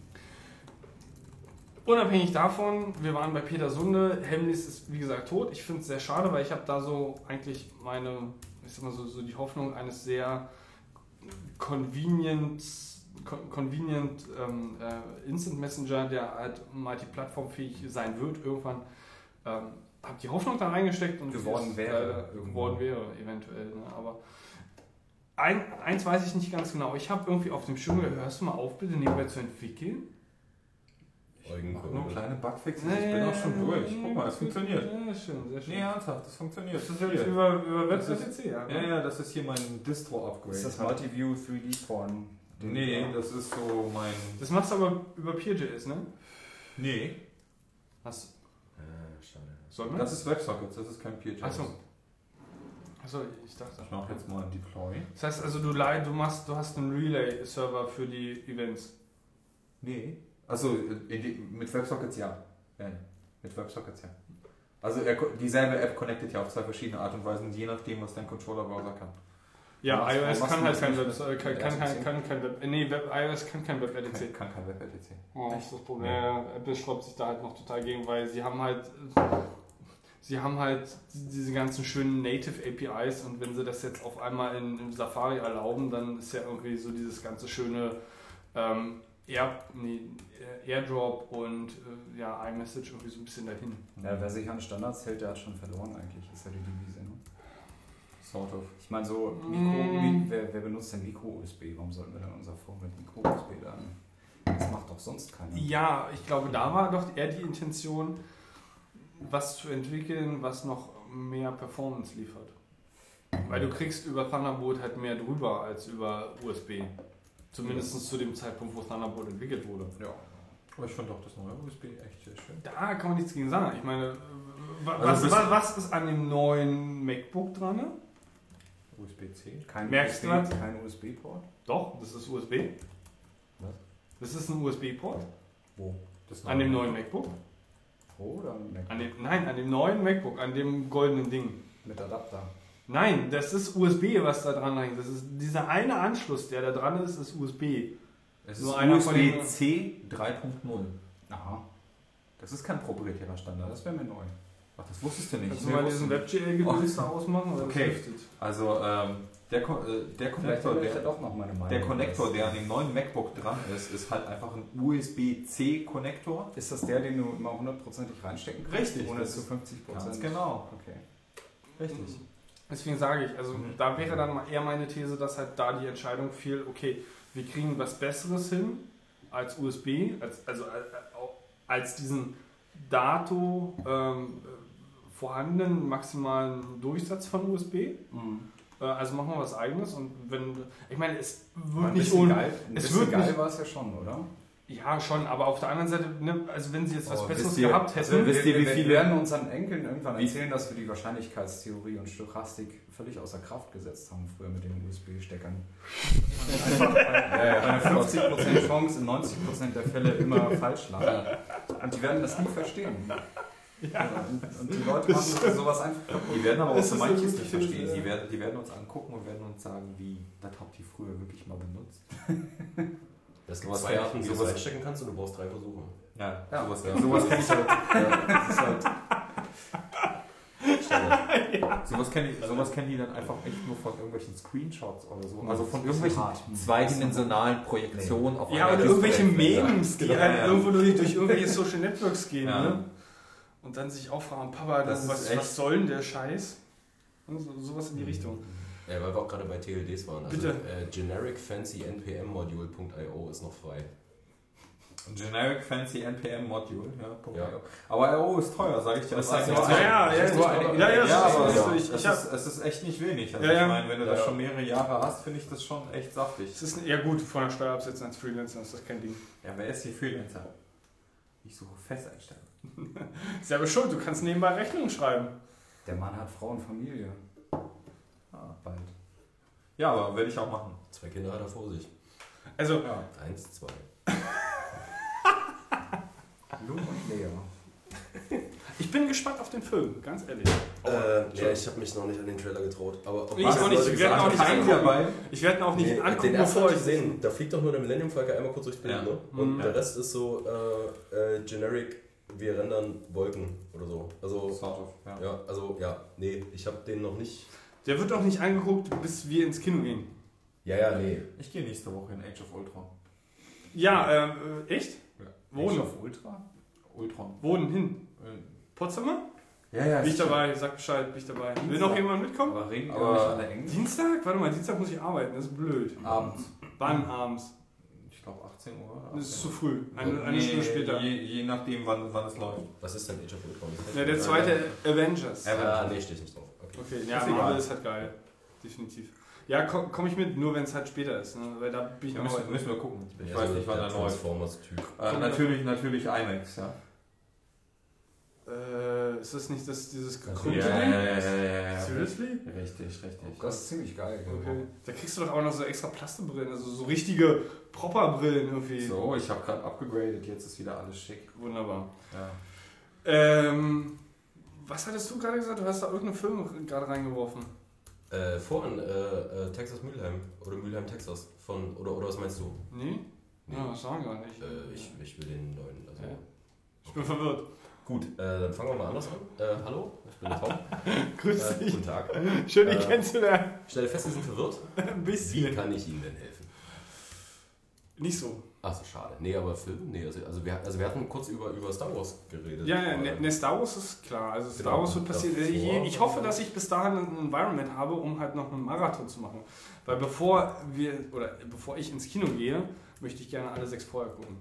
Unabhängig davon, wir waren bei Peter Sunde, Hemlis ist wie gesagt tot. Ich finde es sehr schade, weil ich habe da so eigentlich meine, ich sag mal so, so die Hoffnung eines sehr convenient, con- convenient ähm, äh, Instant Messenger, der halt multiplattformfähig sein wird irgendwann. Ähm, habe die Hoffnung da reingesteckt und Geworden wäre äh, geworden wäre eventuell. Ne? Aber ein, eins weiß ich nicht ganz genau. Ich habe irgendwie auf dem Schirm gehört, hörst du mal auf, bitte nebenbei zu entwickeln? Eugen Mach nur kleine Bugfixes, ich bin auch schon durch. Guck mal, es funktioniert. Ja, schön, sehr schön. Nee, ernsthaft, das funktioniert. das ist Hier. jetzt über, über Das WebCC, ja. Ja, ja, das ist hier mein Distro-Upgrade. Ist das Multiview 3D Porn? Nee, das ist so mein... Das machst du aber über PeerJS, ne? Nee, Hast Ah, schade. Soll man? das ist WebSockets, das ist kein PHP. Achso. Achso, ich dachte. Ich mache jetzt mal ein Deploy. Das heißt also, du, du, machst, du hast einen Relay-Server für die Events. Nee. Also mit WebSockets ja. ja. Mit WebSockets ja. Also er, dieselbe App connectet ja auf zwei verschiedene Art und Weisen, je nachdem, was dein Controller-Browser kann. Ja, Warum iOS kann halt kein Web, äh, kann, kann, kann, kann kein Web, äh, nee, Web, iOS kann kein Kann, WebRTC. kann kein WebRTC. Oh, das ist das Problem. Ja, Apple schraubt sich da halt noch total gegen, weil sie haben halt, sie haben halt diese ganzen schönen Native APIs und wenn sie das jetzt auf einmal in, in Safari erlauben, dann ist ja irgendwie so dieses ganze schöne ähm, Air, nee, Airdrop und äh, ja, iMessage irgendwie so ein bisschen dahin. Ja, wer sich an Standards hält, der hat schon verloren eigentlich, ist ja die Devise. Ne? Sort of. Ich meine so, Mikro, Mm. Wer, wer benutzt denn Micro-USB? Warum sollten wir dann unser Phone mit Micro-USB laden? Das macht doch sonst keiner. Ja, ich glaube, da war doch eher die Intention, was zu entwickeln, was noch mehr Performance liefert. Weil du kriegst über Thunderbolt halt mehr drüber als über USB. Zumindest zu dem Zeitpunkt, wo Thunderbolt entwickelt wurde. Ja. Aber ich fand auch das neue USB echt sehr schön. Da kann man nichts gegen sagen. Ich meine, wa- Also was, was, was ist an dem neuen MacBook dran? USB-C? Kein Merkst USB, du was? kein USB-Port? Doch, das ist USB. Was? Das ist ein USB-Port. Wo? An dem neuen MacBook? Pro oder Mac? An dem, nein, an dem neuen MacBook, an dem goldenen Ding. Mit Adapter. Nein, das ist USB, was da dran hängt. Das ist dieser eine Anschluss, der da dran ist, ist USB. Es Nur ist USB-C 3.0. Aha, Das ist kein proprietärer Standard. das wäre mir neu. Ach, das wusstest du nicht. Kannst du mal diesen WebGL-Gedöns da ausmachen? Oder Okay. Also ähm, der, Ko- äh, der ja der, doch noch meine Meinung. der Konnektor, der an dem neuen MacBook dran ist, ist halt einfach ein USB-C-Konnektor. Ist das der, den du immer hundertprozentig reinstecken kannst? Richtig, Ohne das zu ist 50 Prozent. Ganz genau. Okay. Richtig. Deswegen sage ich, also Mhm. da wäre dann eher meine These, dass halt da die Entscheidung fiel, okay, wir kriegen was Besseres hin als USB, als, also als, als diesen dato ähm, vorhandenen maximalen Durchsatz von USB. Mhm. Äh, also machen wir was eigenes und wenn, ich meine, es wird ein nicht ohne, geil, es wird geil nicht- war es ja schon, oder? Ja schon, aber auf der anderen Seite, ne, also wenn sie jetzt was Oh, Besseres ihr- gehabt hätten, also wisst ihr, wie wir, viele- wir werden unseren Enkeln irgendwann erzählen, dass wir die Wahrscheinlichkeitstheorie und Stochastik völlig außer Kraft gesetzt haben, früher mit den USB-Steckern. Einfach bei, bei einer 50% Chance in 90% der Fälle immer falsch lagen. Und die werden das nie verstehen. Und, und die Leute machen sowas einfach kaputt. Die werden aber auch so manches nicht verstehen. Die ja. werden, die werden uns angucken und werden uns sagen, wie, das habt ihr früher wirklich mal benutzt. Dass du Sowas zwei Arten, wie du es sowas- reinstecken kannst und du brauchst drei Versuche. Ja, Ja. sowas, sowas kenne ich halt. Ja, das ist halt sowas kennen die, sowas kennen die dann einfach echt nur von irgendwelchen Screenshots oder so. Also von irgendwelchen hart. zweidimensionalen Projektionen auf ja, oder irgendwelche Memes, die Genau, halt ja. irgendwo durch, durch irgendwelche Social Networks gehen, Ja. ne? Und dann sich auch fragen, Papa, Das ist was, was soll denn der Scheiß? Und so, sowas in die Richtung. Ja, weil wir auch gerade bei TLDs waren. Also, Bitte. Äh, Generic Fancy NPM Module.io ist noch frei. Generic Fancy NPM Module. Ja, Ja. Aber IO ist teuer, sage ich dir. Das ist Ja, ja, das ist ja, ja, ja, ja, das ist- aber das ist- ja, ich- es ich ist- es ist echt nicht wenig. Also Ja, ja. ich meine, wenn du das Ja. schon mehrere Jahre hast, finde ich das schon echt saftig. Es ist ja gut, von der Steuer absetzen als Freelancer ist das kein Ding. Ja, wer ist hier Freelancer? Ich suche Festeinstellungen. Selber schuld, du kannst nebenbei Rechnungen schreiben. Der Mann hat Frau und Familie. Bald. Ja, aber werde ich auch machen. Zwei Kinder hat er vor sich. Also, Ja. Eins, zwei. Lu und Lea. ich bin gespannt auf den Film, ganz ehrlich. Äh, ja, ich habe mich noch nicht an den Trailer getraut. Aber ob Ich auch nicht, wir werden auch nicht angucken. dabei. Ich werde ihn auch nicht Nee, angucken, den bevor ich gesehen. Da fliegt doch nur der Millennium Falcon einmal kurz durchs Bild, Ja. ne? Und Mhm. der Rest ist so äh, äh, generic, wir rendern Wolken oder so. Also, Sort of, ja. ja, also, ja, nee, ich habe den noch nicht. Der wird auch nicht angeguckt, bis wir ins Kino gehen. Ja, ja, nee. Ich gehe nächste Woche in Age of Ultron. Ja, ähm, äh, echt? Ja. Wo denn? auf Ultra? Ultron. Wo denn hin? Potsdamer? Ja, ja. Bin ich dabei, sag Bescheid, bin ich dabei. Will noch jemand mitkommen? Aber reden Aber- wir nicht alle Englisch? Dienstag? Warte mal, Dienstag muss ich arbeiten, das ist blöd. Abends. Wann abends? Ich glaube 18 Uhr. Das ist zu 18 früh, eine, eine Nee, Stunde später. Je, je nachdem, wann, wann es läuft. Was ist denn Age of Ultron? Ja, der zweite Avengers. Ah, nee, stehe ich nicht drauf. Okay. Ja, Ist Marvel ist halt geil. Definitiv. Ja, komme komm ich mit, nur wenn es halt später ist, ne? weil da bin ich am Müssen, müssen wir gucken. Ich, ja weiß nicht, wann der er. Transformers-Typ. Äh, natürlich, natürlich IMAX, ja. Äh, ist das nicht das, dieses gekrümmte ja, Ding? ja, ja, ja, ja. Seriously? Richtig, richtig. Das ist ziemlich geil. Okay. Da kriegst du doch auch noch so extra Plastikbrillen, also so richtige Proper-Brillen irgendwie. So, ich habe gerade abgegradet, jetzt ist wieder alles schick. Wunderbar. Ja. Ähm, was hattest du gerade gesagt? Du hast da irgendeinen Film gerade reingeworfen. Äh, vorhin, äh, äh, Texas Mülheim. Oder Mülheim, Texas. Von, oder, oder was meinst du? Nee? Nee. Ja, das sagen wir gar nicht. Äh, ich, ich will den neuen. Also. Ja. Ich bin verwirrt. Gut, äh, dann fangen wir mal anders an. Äh, hallo, ich bin der Tom. Grüß äh, dich. guten Tag. Schön, dich äh, kennenzulernen. Ich stelle fest, Sie sind verwirrt. Ein Wie bisschen. kann ich Ihnen denn helfen? Nicht so. Achso, schade. Nee, aber Film? Nee, also, also, wir, also wir hatten kurz über, über Star Wars geredet. Ja, ja, ne, ne Star Wars ist klar. Also Star Genau. Wars wird passieren. Ich, ich hoffe, dass ich bis dahin ein Environment habe, um halt noch einen Marathon zu machen. Weil bevor wir oder bevor ich ins Kino gehe, möchte ich gerne alle sechs vorher gucken.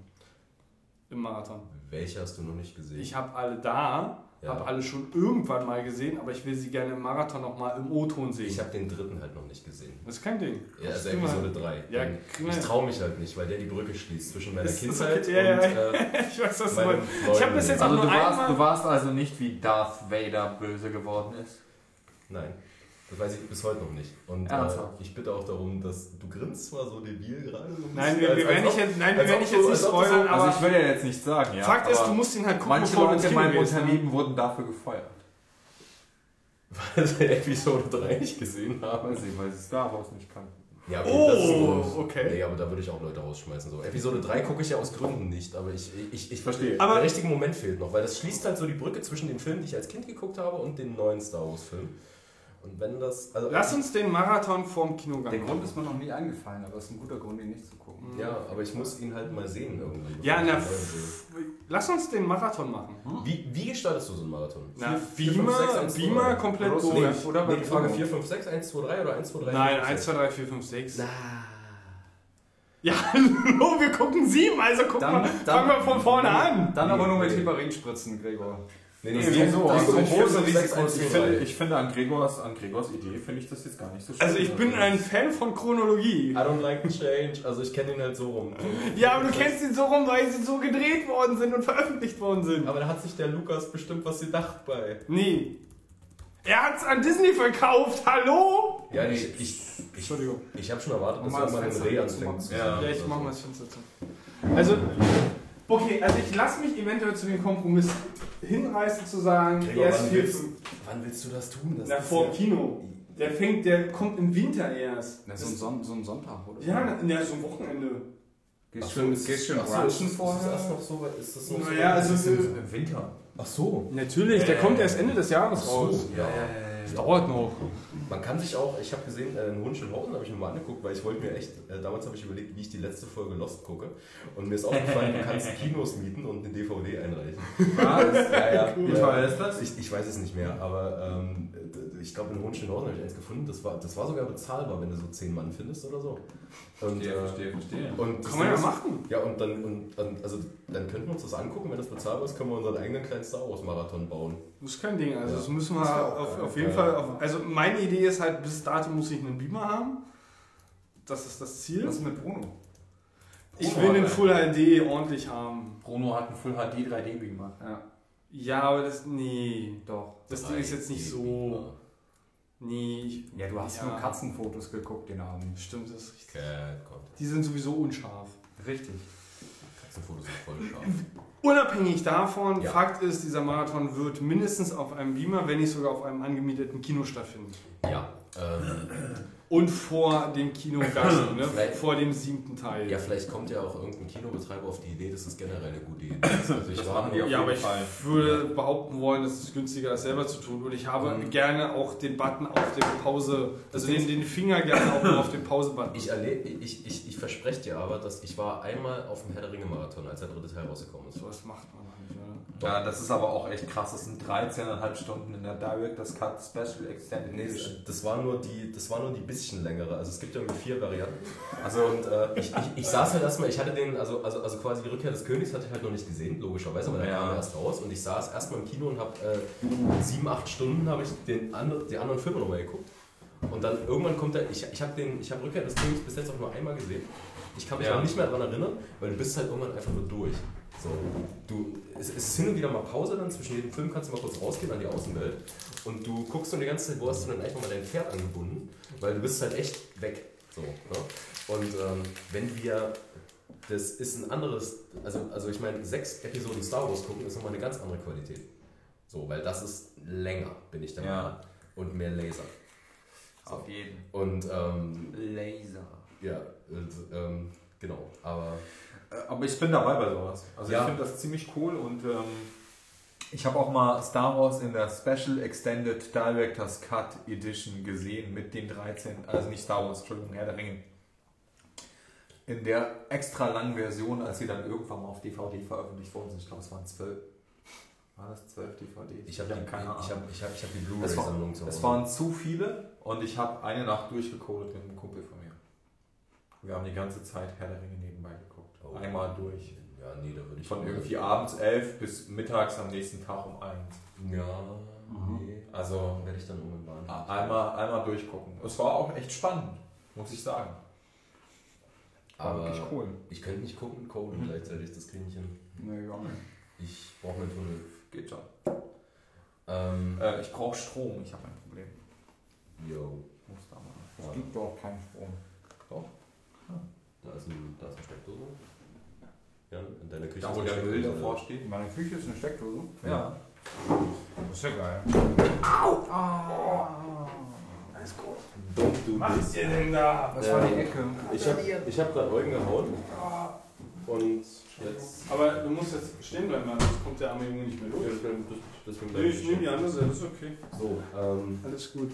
Im Marathon. Welche hast du noch nicht gesehen? Ich habe alle da, Ja. habe alle schon irgendwann mal gesehen, aber ich will sie gerne im Marathon nochmal im O-Ton sehen. Ich habe den dritten halt noch nicht gesehen. das ist kein Ding. Ja, also Kriegen wir- Episode 3. Ja, ich traue mich halt nicht, weil der die Brücke schließt zwischen meiner Ist das Kindheit okay? Ja, ja. und äh, Ich weiß, was du meinem meinst. Ich habe bis jetzt auch Also nur du warst, einmal... du warst also nicht wie Darth Vader böse geworden ist. Nein, das weiß ich bis heute noch nicht. Und äh, ich bitte auch darum, dass du grinst zwar so debil gerade so ein Nein, wir, wir werden nicht ob- jetzt, nein, wir werden nicht du- jetzt nicht spoilern, aber Also ich will ja jetzt nicht sagen, ja. Fakt ist, du musst ihn halt gucken, manche Leute in meinem gehst, ne? Unternehmen wurden dafür gefeuert. weil sie Episode 3 nicht gesehen haben. Weil sie, weil sie Star Wars nicht kannten. Ja, Oh, das ist okay. Nee, aber da würde ich auch Leute rausschmeißen. So. Episode 3 gucke ich ja aus Gründen nicht, aber ich, ich, ich Verstehe. Aber- der richtige Moment fehlt noch, weil das schließt halt so die Brücke zwischen den Filmen, die ich als Kind geguckt habe, und den neuen Star Wars Film. Und wenn das. Also, Lass uns den Marathon vorm Kinogang Der Grund machen. ist mir noch nie eingefallen, aber es ist ein guter Grund, ihn nicht zu gucken. Ja, aber ich muss ihn halt mal sehen irgendwann. Ja, na, lass uns den Marathon machen. Wie, wie gestaltest du so einen Marathon? Na, Beamer, komplett durch. Nee, Oder nee, Frage Promo. 4, 5, 6, 1, 2, 3 oder 1, 2, 3? Nein, 4, 1, 2, 3, 4, 5, 6. Na. Ja, hallo, wir gucken sieben, also guck Dann- mal, dann- fangen wir von vorne an. Dann aber nur mit. Heparin-Spritzen, Gregor. Nee, Nee, nee, wieso? das ist Also so große 4, 5, 6, Risiko. 1, Ich 2, finde, 3. ich finde an, Gregors, an Gregors Idee finde ich das jetzt gar nicht so schlimm. Also ich bin ein Fan von Chronologie. I don't like change. Also ich kenne ihn halt so rum. Ja, aber du kennst ihn so rum, weil sie so gedreht worden sind und veröffentlicht worden sind. Aber da hat sich der Lukas bestimmt was gedacht bei. Nee. Er hat's an Disney verkauft, hallo? Ja, ich, ich, ich, Entschuldigung. ich habe schon erwartet, dass mal irgendwann ein Reh zu anfängt. machen. Ja. Ja, ich mach mal das Fenster zu. Also, okay, also ich lasse mich eventuell zu dem Kompromiss hinreißen zu sagen, Gregor, erst wann willst, wann willst du das tun? Das Na, vor ja- Kino. Der fängt, der kommt im Winter erst. Na, so, ein Son so ein Sonntag, oder? Ja, na, na, so ein Wochenende. Gehst Ach schon, so, gehst schon so, brunchen ist- Ist vorher? das noch so weit? Ist das noch Naja, also Das ist äh, im Winter. Ach so. natürlich, der kommt erst Ende des Jahres Ach so, raus. ja. Das dauert noch. Man kann sich auch, ich habe gesehen, äh, in Hohenschönhausen habe ich mir mal angeguckt, weil ich wollte mir echt, äh, damals habe ich überlegt, wie ich die letzte Folge Lost gucke. Und mir ist aufgefallen, du kannst Kinos mieten und eine DVD einreichen. Was? Ja, ja. Wie teuer ist das? Ich, ich weiß es nicht mehr, aber ähm, ich glaube in Hohenschönhausen habe ich eins gefunden, das war, das war sogar bezahlbar, wenn du so zehn Mann findest oder so. Und, Verstehe, äh, verstehe, verstehe. und das Kann man ja machen. Ja, und dann, und, dann, also, dann könnten wir uns das angucken, wenn das bezahlbar ist, können wir unseren eigenen kleinen Star Wars Marathon bauen. Das ist kein Ding. Also Ja. das müssen wir Das auf, auf jeden Ja. Fall. Auf, also meine Idee ist halt, bis dato muss ich einen Beamer haben. Das ist das Ziel. Was ist mit Bruno? Ich Bruno will hat Full HD ordentlich haben. Bruno hat einen Full HD 3D Beamer. Ja, Ja, aber das. Nee. doch. Das Ding ist jetzt nicht so. Nee. Ich, Ja, du hast Ja. nur Katzenfotos geguckt den Abend. Stimmt, das ist richtig. Cat Content. Die sind sowieso unscharf. Richtig. Katzenfotos sind voll scharf. Unabhängig davon, Ja. Fakt ist, dieser Marathon wird mindestens auf einem Beamer, wenn nicht sogar auf einem angemieteten Kino stattfinden. Ja, ähm, Und vor dem Kino Gassi, ne? Vielleicht- vor dem siebten Teil. ja, vielleicht kommt ja auch irgendein Kinobetreiber auf die Idee, dass es generell eine gute Idee ist. Also ich Das war auf Ja, aber ich Fall. würde behaupten wollen, es ist günstiger, das selber zu tun. Und ich habe Mhm. gerne auch den Button auf dem Pause, also den, den Finger gerne auch nur auf den Pause-Button. Ich, erlebe, ich, ich, ich verspreche dir aber, dass ich war einmal auf dem Herr der Ringe Marathon, als der dritte Teil rausgekommen ist. So was macht man? Ja, das ist aber auch echt krass. Das sind 13,5 Stunden in der Director's Cut Special Extended Nee, das war nur die, das war nur die bisschen längere. Also es gibt ja irgendwie vier Varianten. Also, Und äh, ich, ich, ich saß halt erstmal, ich hatte den, also, also, also quasi die Rückkehr des Königs hatte ich halt noch nicht gesehen, logischerweise, aber der Ja. kam erst raus. Und ich saß erstmal im Kino und habe äh, sieben, acht Stunden habe ich den andre, die anderen Filme nochmal geguckt. Und dann irgendwann kommt er, ich, ich habe ich hab Rückkehr des Königs bis jetzt auch nur einmal gesehen. Ich kann mich Ja. auch nicht mehr daran erinnern, weil du bist halt irgendwann einfach nur durch. So, du, es, ist hin und wieder mal Pause dann, zwischen jedem Film kannst du mal kurz rausgehen an die Außenwelt und du guckst dann die ganze Zeit, wo hast du denn einfach mal dein Pferd angebunden, weil du bist halt echt weg. So, ne? Und ähm, wenn wir, das ist ein anderes, also, also ich meine, sechs Episoden Star Wars gucken, ist nochmal eine ganz andere Qualität. So, weil das ist länger, bin ich der Ja. Meinung. Und mehr Laser. So. auf jeden. Und ähm, Laser. ja, und, ähm, genau, aber Aber ich bin dabei bei sowas. Also Ja. ich finde das ziemlich cool und ähm, ich habe auch mal Star Wars in der Special Extended Director's Cut Edition gesehen mit den 13, also nicht Star Wars, Entschuldigung, Herr der Ringe. In der extra langen Version, als sie dann irgendwann mal auf DVD veröffentlicht worden sind. Ich glaube, es waren zwölf. War das zwölf DVDs? ich habe hab keine Ahnung. Ich habe ich hab, ich hab die Blu-ray-Sammlung zu es waren zu viele und ich habe eine Nacht durchgecodet mit einem Kumpel von mir. Wir haben die ganze Zeit Herr der Ringe. Oh. Einmal durch. Ja, nee, da würde ich Von irgendwie abends 11 bis mittags am nächsten Tag um 1. Ja, nee. Also werde ich dann irgendwann a- einmal, einmal durchgucken. Es war auch echt spannend, muss ich sagen. War Aber wirklich cool. ich könnte nicht gucken und coden gleichzeitig, das kriege ich hin. Nee, ja. Ich brauche einen Tunnel. Geht schon. Ähm, Äh, ich brauche Strom, ich habe ein Problem. yo. Muss da mal. Es gibt doch keinen Strom. Da ist, ein, da ist eine Steckdose. Ja, in deiner Küche Da ist wo der Müll Steckdose. davor steht. In meiner Küche ist eine Steckdose. Ja. Das ist ja geil. Don't do Was this. ihr denn da? Das war die Ecke. Ich habe ich hab gerade Eugen gehauen. Und jetzt. Aber du musst jetzt stehen bleiben, weil sonst kommt der arme Junge nicht mehr durch. Deswegen Nee, ich nehme die andere Seite, ist okay. So, ähm, Alles gut.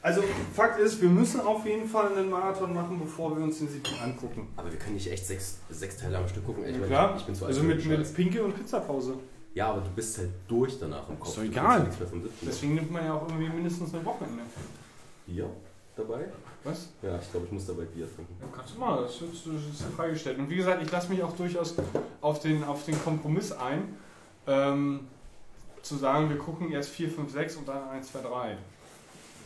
Also, Fakt ist, wir müssen auf jeden Fall einen Marathon machen, bevor wir uns den siebten angucken. aber wir können nicht echt sechs, sechs Teile am Stück gucken. Ich, klar. ich bin zu alt Also mit, mit. Pinke und Pizzapause. Ja, aber du bist halt durch danach im Kopf. Ist doch egal. Deswegen nimmt man ja auch irgendwie mindestens ein Wochenende. Bier dabei? Was? Ja, ich glaube, ich muss dabei Bier trinken. Ja, kannst du mal, das ist, das ist freigestellt. Und wie gesagt, ich lasse mich auch durchaus auf den, auf den Kompromiss ein, ähm, zu sagen, wir gucken erst 4, 5, 6 und dann 1, 2, 3.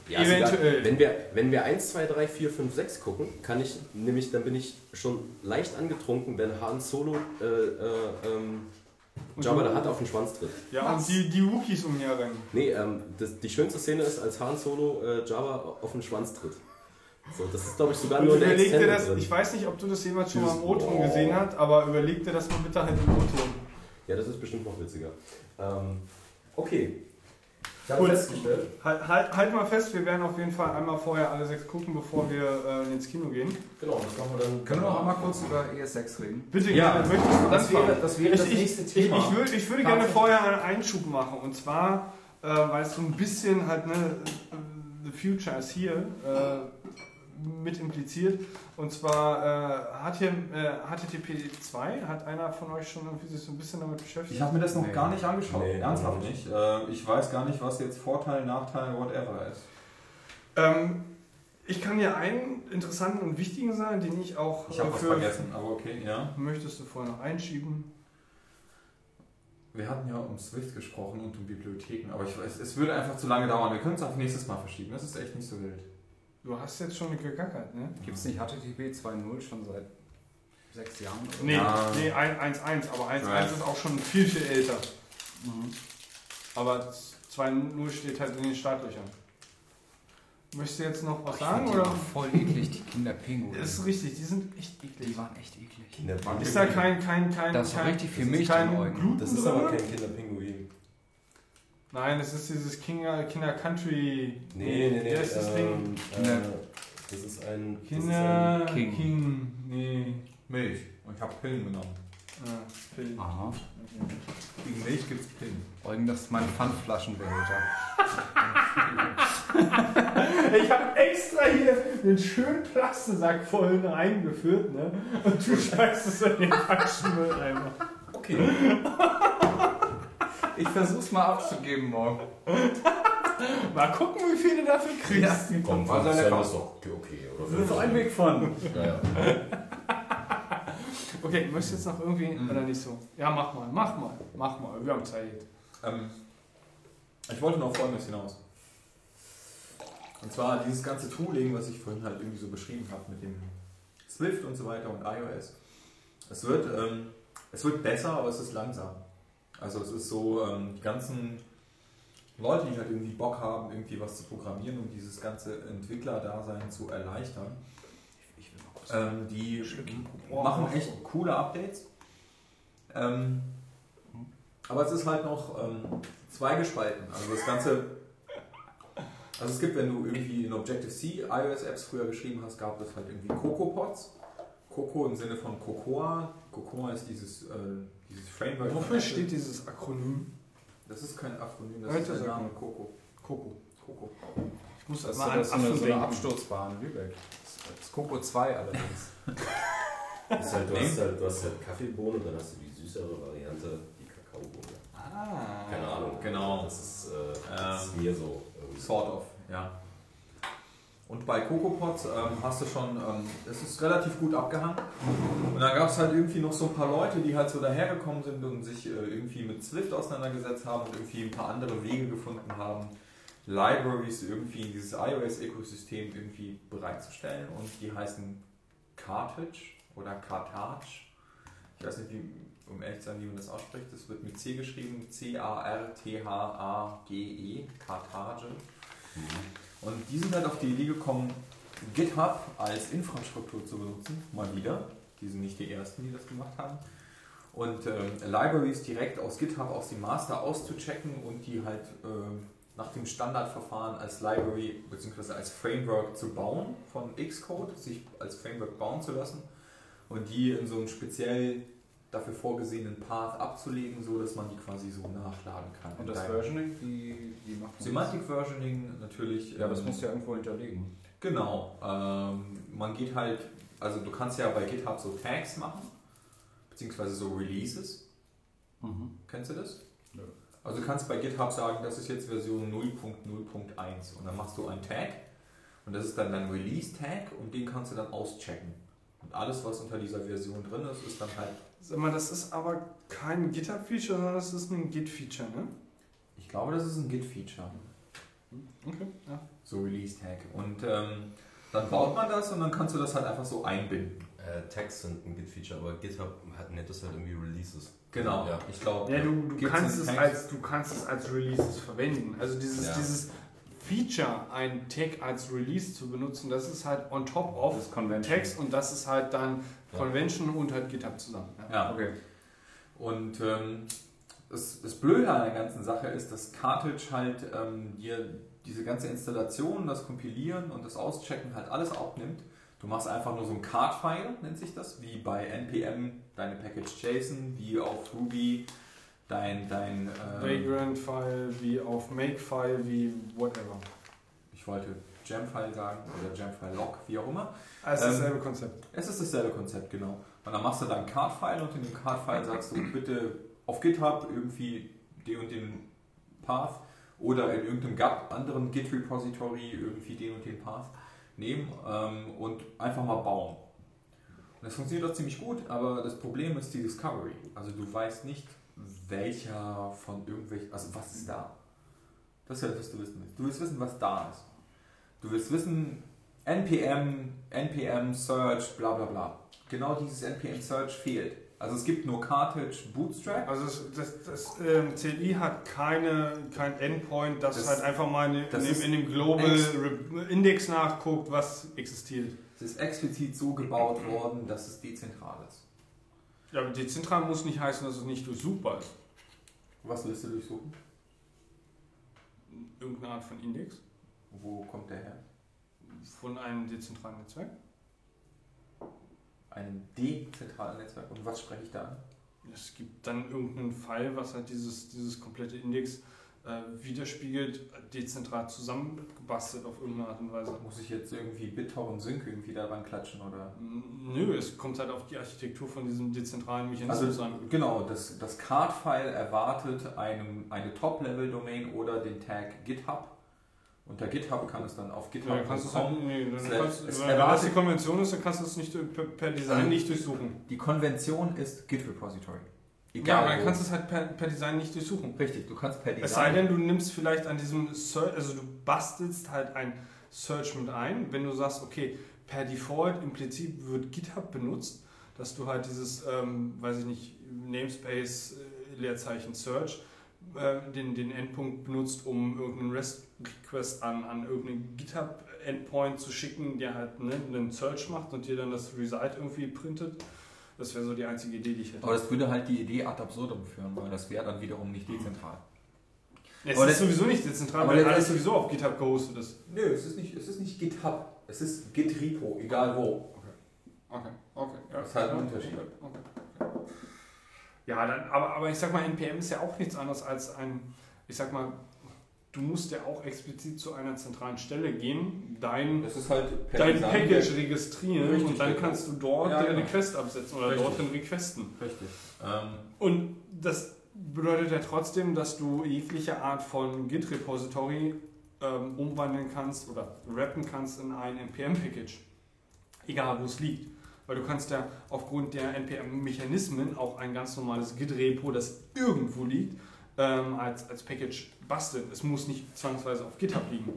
Ja, egal. Eventuell. Wenn wir, wenn wir 1, 2, 3, 4, 5, 6 gucken, kann ich nämlich, dann bin ich schon leicht angetrunken, wenn Han Solo äh, äh, ähm, Jabba der Hutt auf den Schwanz tritt. Ja, und die, die Wookies umherrennen. Nee, ähm, das, die schönste Szene ist, als Han Solo äh, Jabba auf den Schwanz tritt. So, das ist, glaube ich, sogar Und nur in der überleg dir das, drin. ich weiß nicht, ob du das jemals schon mal im O-Ton Oh. gesehen hast, aber überleg dir das mal bitte halt im O-Ton. Ja, das ist bestimmt noch witziger. Ähm, okay. Ich festgestellt. Halt, halt, halt mal fest, wir werden auf jeden Fall einmal vorher alle sechs gucken, bevor wir äh, ins Kino gehen. Genau, das machen wir dann. Können wir noch einmal kurz über ES6 reden? Bitte, Ja, gerne, möchtest du Das wäre, das wäre Ich, das ich, nächste ich, Thema. ich, würde, ich würde gerne vorher einen Einschub machen und zwar, äh, weil es so ein bisschen halt, ne, The Future is here äh, mit impliziert und zwar äh, hat hier äh, HTTP 2, hat einer von euch schon irgendwie sich so ein bisschen damit beschäftigt? Ich habe mir das noch Nee. gar nicht angeschaut. Nee, Ernsthaft nicht. Äh, ich weiß gar nicht, was jetzt Vorteil, Nachteil, whatever ist. Ähm, ich kann dir einen interessanten und wichtigen sagen, den ich auch Ich habe äh, was für... vergessen, aber okay, ja. Möchtest du vorher noch einschieben? Wir hatten ja um Swift gesprochen und um Bibliotheken, aber ich weiß, es würde einfach zu lange dauern. Wir können es auf nächstes Mal verschieben. Das ist echt nicht so wild. Du hast jetzt schon gegackert, ne? Gibt es nicht HTTP 2.0 schon seit sechs Jahren? Oder? Nee, Ja. nee 1.1, aber 1.1 Right. ist auch schon viel, viel älter. Mhm. Aber 2.0 steht halt in den Startlöchern. Möchtest du jetzt noch was Ich sagen? die Oder? voll eklig, die Kinderpinguine. Das ist richtig, die sind echt Die eklig. waren echt eklig. Ist da kein, kein, kein, Da ist kein, richtig viel ist Milch kein. Gluten Das ist drin? aber kein Kinderpinguin. Nein, es ist dieses Kinder, Kinder Country. Nee, nee, nee. Wie heißt das Ding? ähm, Kinder- äh, das ist ein. Das Kinder King. King. Nee. Milch. Und ich habe Pillen genommen. Ah, Phil. Aha. Gegen Milch gibt es Pillen. Eugen, das ist mein Pfandflaschenbehälter. Ich habe extra hier den schönen Plastesack voll reingeführt, ne? Und du schmeißt es in den falschen Mülleimer. ein, okay. Ich versuch's mal abzugeben morgen. Mal gucken, wie viel du dafür kriegst. Komm, War lecker. ist doch okay, okay. Oder Das ist ein Weg von. Ja, ja. Okay, möchtest du jetzt noch irgendwie, Mhm. oder nicht so? Ja, mach mal, mach mal, mach mal, wir haben Zeit. Ähm, ich wollte noch auf Folgendes hinaus. Und zwar dieses ganze Tooling, was ich vorhin halt irgendwie so beschrieben habe mit dem Swift und so weiter und iOS. Es wird, ähm, es wird besser, aber es ist langsam. Also es ist so, ähm, die ganzen Leute, die halt irgendwie Bock haben, irgendwie was zu programmieren, um dieses ganze Entwicklerdasein zu erleichtern, Ich will mal kurz. ähm, die machen mach echt coole Updates. Ähm, aber es ist halt noch ähm, zweigespalten. Also das Ganze. Also es gibt, wenn du irgendwie in Objective-C iOS-Apps früher geschrieben hast, gab es halt irgendwie CocoaPods. Coco im Sinne von Cocoa. Cocoa ist dieses, äh, dieses Framework. Wofür steht dieses Akronym? Das ist kein Akronym, das Heute ist der Name. Coco. Coco. Coco. Ich muss Das mal an das ist so eine, so eine. Absturzbahn Lübeck. Das ist Coco 2 allerdings. Das ist halt, du, hast halt, du hast halt Kaffeebohne und dann hast du die süßere Variante, die Kakaobohne. Ah. Keine Ahnung. Genau. Das ist, äh, das ist mir so. irgendwie. Sort of, ja. Und bei CocoaPods ähm, hast du schon, ähm, es ist relativ gut abgehangen. Und dann gab es halt irgendwie noch so ein paar Leute, die halt so dahergekommen sind und sich äh, irgendwie mit Swift auseinandergesetzt haben und irgendwie ein paar andere Wege gefunden haben, Libraries irgendwie in dieses iOS-Ökosystem irgendwie bereitzustellen. Und die heißen Cartage oder Cartage. Ich weiß nicht, wie, um ehrlich zu sein, wie man das ausspricht. Das wird mit C geschrieben, C-A-R-T-H-A-G-E, Cartage. Und die sind halt auf die Idee gekommen, GitHub als Infrastruktur zu benutzen, mal wieder. Die sind nicht die ersten, die das gemacht haben. Und ähm, Libraries direkt aus GitHub aus dem Master auszuchecken und die halt ähm, nach dem Standardverfahren als Library bzw. als Framework zu bauen von Xcode, sich als Framework bauen zu lassen und die in so einem speziell dafür vorgesehenen Path abzulegen, so dass man die quasi so nachladen kann. Und das Versioning, wie, wie macht man Semantic Versioning natürlich. Ja, das ähm, muss ja irgendwo hinterlegen. Genau. Ähm, man geht halt, also du kannst ja bei GitHub so Tags machen, beziehungsweise so Releases. Mhm. Kennst du das? Nö. Also du kannst bei GitHub sagen, das ist jetzt Version 0.0.1 und dann machst du einen Tag und das ist dann dein Release-Tag und den kannst du dann auschecken. Und alles, was unter dieser Version drin ist, ist dann halt, Sag mal, das ist aber kein GitHub-Feature, sondern das ist ein Git-Feature, ne? ich glaube, das ist ein Git-Feature. Okay, ja. So Release-Tag. Und ähm, dann baut man das und dann kannst du das halt einfach so einbinden. Äh, Tags sind ein Git-Feature, aber GitHub hat, nennt das halt irgendwie Releases. Genau, Ja. ich glaube. Ja, du, du, kannst es Tag? als, du kannst es als Releases verwenden. Also dieses, Ja. dieses Feature, ein Tag als Release zu benutzen, das ist halt on top of Das ist Convention. Text und das ist halt dann Ja. Convention und halt GitHub zusammen. Ja. Okay. Und ähm, das, das Blöde an der ganzen Sache ist, dass Cartridge halt ähm, dir diese ganze Installation, das Kompilieren und das Auschecken halt alles abnimmt. Du machst einfach nur so ein Card-File, nennt sich das, wie bei NPM deine Package.json, wie auf Ruby dein, dein ähm, Vagrant-File, wie auf Make-File, wie whatever. ich wollte Gem-File sagen oder Gem-File-Log, wie auch immer. Also Ähm, dasselbe Konzept. Es ist dasselbe Konzept, genau. Und dann machst du dein Card-File und in dem Card-File sagst du bitte auf GitHub irgendwie den und den Path oder in irgendeinem Git, anderen Git-Repository irgendwie den und den Path nehmen ähm, und einfach mal bauen. Und das funktioniert auch ziemlich gut, aber das Problem ist die Discovery. Also du weißt nicht, welcher von irgendwelchen, also was ist da. Das ist ja das, was du wissen willst. Du willst wissen, was da ist. Du willst wissen, NPM, NPM Search, bla bla bla. Genau dieses NPM Search fehlt. Also es gibt nur Cartridge Bootstrap. Also das, das, das ähm, CLI hat keine, kein Endpoint, das, Das- halt einfach mal in, in, dem, in dem Global Index nachguckt, was existiert. Es ist explizit so gebaut worden, dass es dezentral ist. Ja, dezentral muss nicht heißen, dass es nicht durchsuchbar ist. Was willst du durchsuchen? Irgendeine Art von Index Wo kommt der her? von einem dezentralen Netzwerk. Einem dezentralen Netzwerk. Und was spreche ich da an? Es gibt dann irgendeinen Pfeil, was halt dieses, dieses komplette Index äh, widerspiegelt, dezentral zusammengebastelt auf irgendeine Art und Weise. Muss ich jetzt irgendwie BitTorrent Sync irgendwie daran klatschen oder? Nö, es kommt halt auf die Architektur von diesem dezentralen Mechanismus Also an. genau, das, das Card-File erwartet einem, eine Top-Level-Domain oder den Tag GitHub. Unter GitHub kann es dann auf Ja, dann kannst du es halt, nee, dann kannst, es wenn das die Konvention ist, dann kannst du es nicht per, per Design Also- nicht durchsuchen. Die Konvention ist Git Repository. Ja, aber dann kannst du es halt per, per Design nicht durchsuchen. Richtig, du kannst per Design. Es sei denn, du nimmst vielleicht an diesem Search, also du bastelst halt ein Search mit ein, wenn du sagst, okay, per Default implizit wird GitHub benutzt, dass du halt dieses, ähm, weiß ich nicht, Namespace, äh, Leerzeichen Search, äh, den, den Endpunkt benutzt, um irgendeinen REST-Request an, an irgendeinen GitHub-Endpoint zu schicken, der halt ne, einen Search macht und dir dann das Result irgendwie printet. Das wäre so die einzige Idee, die ich hätte. aber das würde halt die Idee ad absurdum führen, weil das wäre dann wiederum nicht dezentral. Es aber ist das- sowieso nicht dezentral, weil alles sowieso auf GitHub gehostet ist. Nö, es ist nicht, es ist nicht GitHub, es ist Git Repo, egal wo. Okay, okay. Ja, Das ist halt ein Unterschied. Okay, okay. Ja, dann, aber, aber ich sag mal, NPM ist ja auch nichts anderes als ein, ich sag mal, du musst ja auch explizit zu einer zentralen Stelle gehen, dein, Das ist halt per dein Design- Package registrieren Richtig, und dann kannst du dort Ja, den genau. Request absetzen oder Richtig. dort den Requesten. Richtig. Ähm, Und das bedeutet ja trotzdem, dass du jegliche Art von Git-Repository ähm, umwandeln kannst oder rappen kannst in ein NPM-Package. Egal, wo es liegt. Weil du kannst ja aufgrund der NPM-Mechanismen auch ein ganz normales Git-Repo, das irgendwo liegt, ähm, als, als Package basteln. Es muss nicht zwangsweise auf GitHub liegen.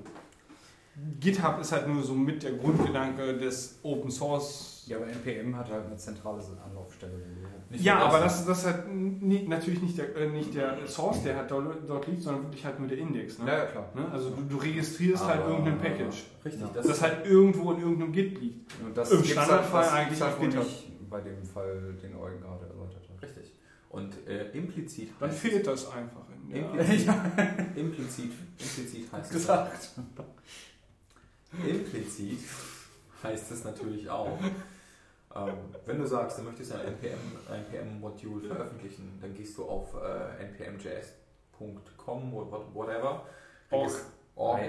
GitHub ist halt nur so mit der Grundgedanke des Open Source Ja, aber NPM hat halt eine zentrale Anlaufstelle. ja, aber das, das ist halt nie, natürlich nicht der, äh, nicht der Source, der halt dort, dort liegt, sondern wirklich halt nur der Index. Ne? Ja, ja, klar. Ne? Also du, du registrierst halt Aber- irgendein Package, Richtig, Ja. das das halt irgendwo in irgendeinem Git liegt. Und das Im gibt's Standardfall das eigentlich halt auf GitHub. nicht bei dem Fall, den Eugen gerade erläutert hat. richtig. Und äh, implizit Dann fehlt das einfach. In der Implizit, implizit, implizit heißt es Gesagt. Implizit heißt es natürlich auch, ähm, wenn du sagst, du möchtest ein NPM, ein NPM-Modul veröffentlichen, dann gehst du auf äh, npmjs.com oder what- whatever. Org. Org.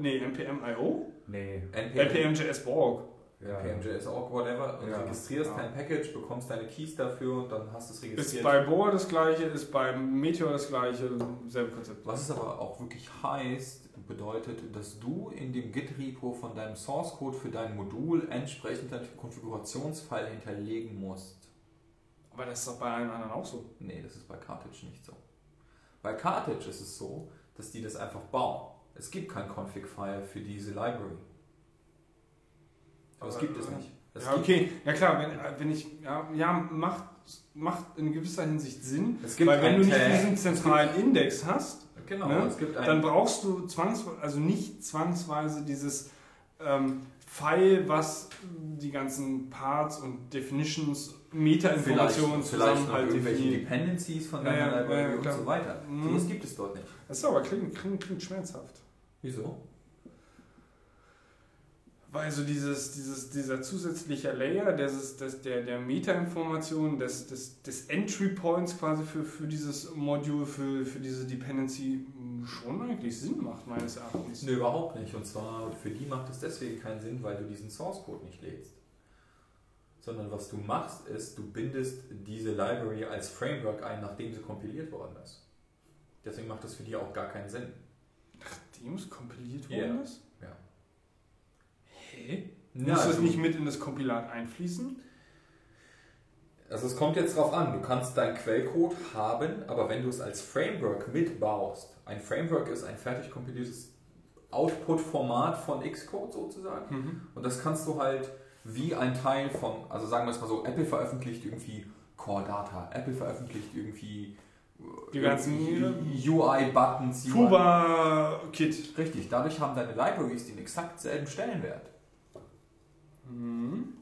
Nee, NPM.io? Nee. NPM, NPM.js.org. Ja. npmjs.org, whatever. Und Ja. registrierst Ja. dein Package, bekommst deine Keys dafür und dann hast du es Ist registriert. bei Bohr das gleiche, ist beim Meteor das gleiche, selbe Konzept. Was es aber auch wirklich heißt, bedeutet, dass du in dem Git-Repo von deinem Source-Code für dein Modul entsprechend einen Konfigurationsfile hinterlegen musst. Aber das ist doch bei allen anderen auch so. Nee, das ist bei Cartage nicht so. Bei Cartage ist es so, dass die das einfach bauen. Es gibt kein Config-File für diese Library. Aber es gibt es nicht. Es ja, okay, ja klar, wenn, wenn ich, ja, ja macht, macht in gewisser Hinsicht Sinn, es gibt weil wenn du nicht diesen zentralen Index hast, Genau, ne, dann brauchst du zwangsweise, also nicht zwangsweise dieses ähm, File, was die ganzen Parts und Definitions, Meta-Informationen zusammen halt irgendwelche. Dependencies von Ja, deiner ja, Library ja, und klar. so weiter. Mhm. Sowas gibt es dort nicht. Das ist aber klingt, klingt, klingt schmerzhaft. Wieso? Weil so dieses, dieses, dieser zusätzliche Layer des, des, der, der Meta-Information, des, des, des Entry Points quasi für, für dieses Modul, für, für diese Dependency mh, schon eigentlich Sinn macht, meines Erachtens. Nö, überhaupt nicht. Und zwar für die macht es deswegen keinen Sinn, weil du diesen Source Code nicht lädst. Sondern was du machst, ist, du bindest diese Library als Framework ein, nachdem sie kompiliert worden ist. Deswegen macht das für die auch gar keinen Sinn. Nachdem es kompiliert worden ist? Ja. Hä? Ja, Muss das du- nicht mit in das Kompilat einfließen? Also es kommt jetzt drauf an, du kannst deinen Quellcode haben, aber wenn du es als Framework mitbaust, ein Framework ist ein fertig kompiliertes Output-Format von Xcode sozusagen, Mhm. und das kannst du halt wie ein Teil von, also sagen wir es mal so, Apple veröffentlicht irgendwie Core Data, Apple veröffentlicht irgendwie Die ganzen UI-Buttons, Fuba-Kit. Richtig, dadurch haben deine Libraries den exakt selben Stellenwert.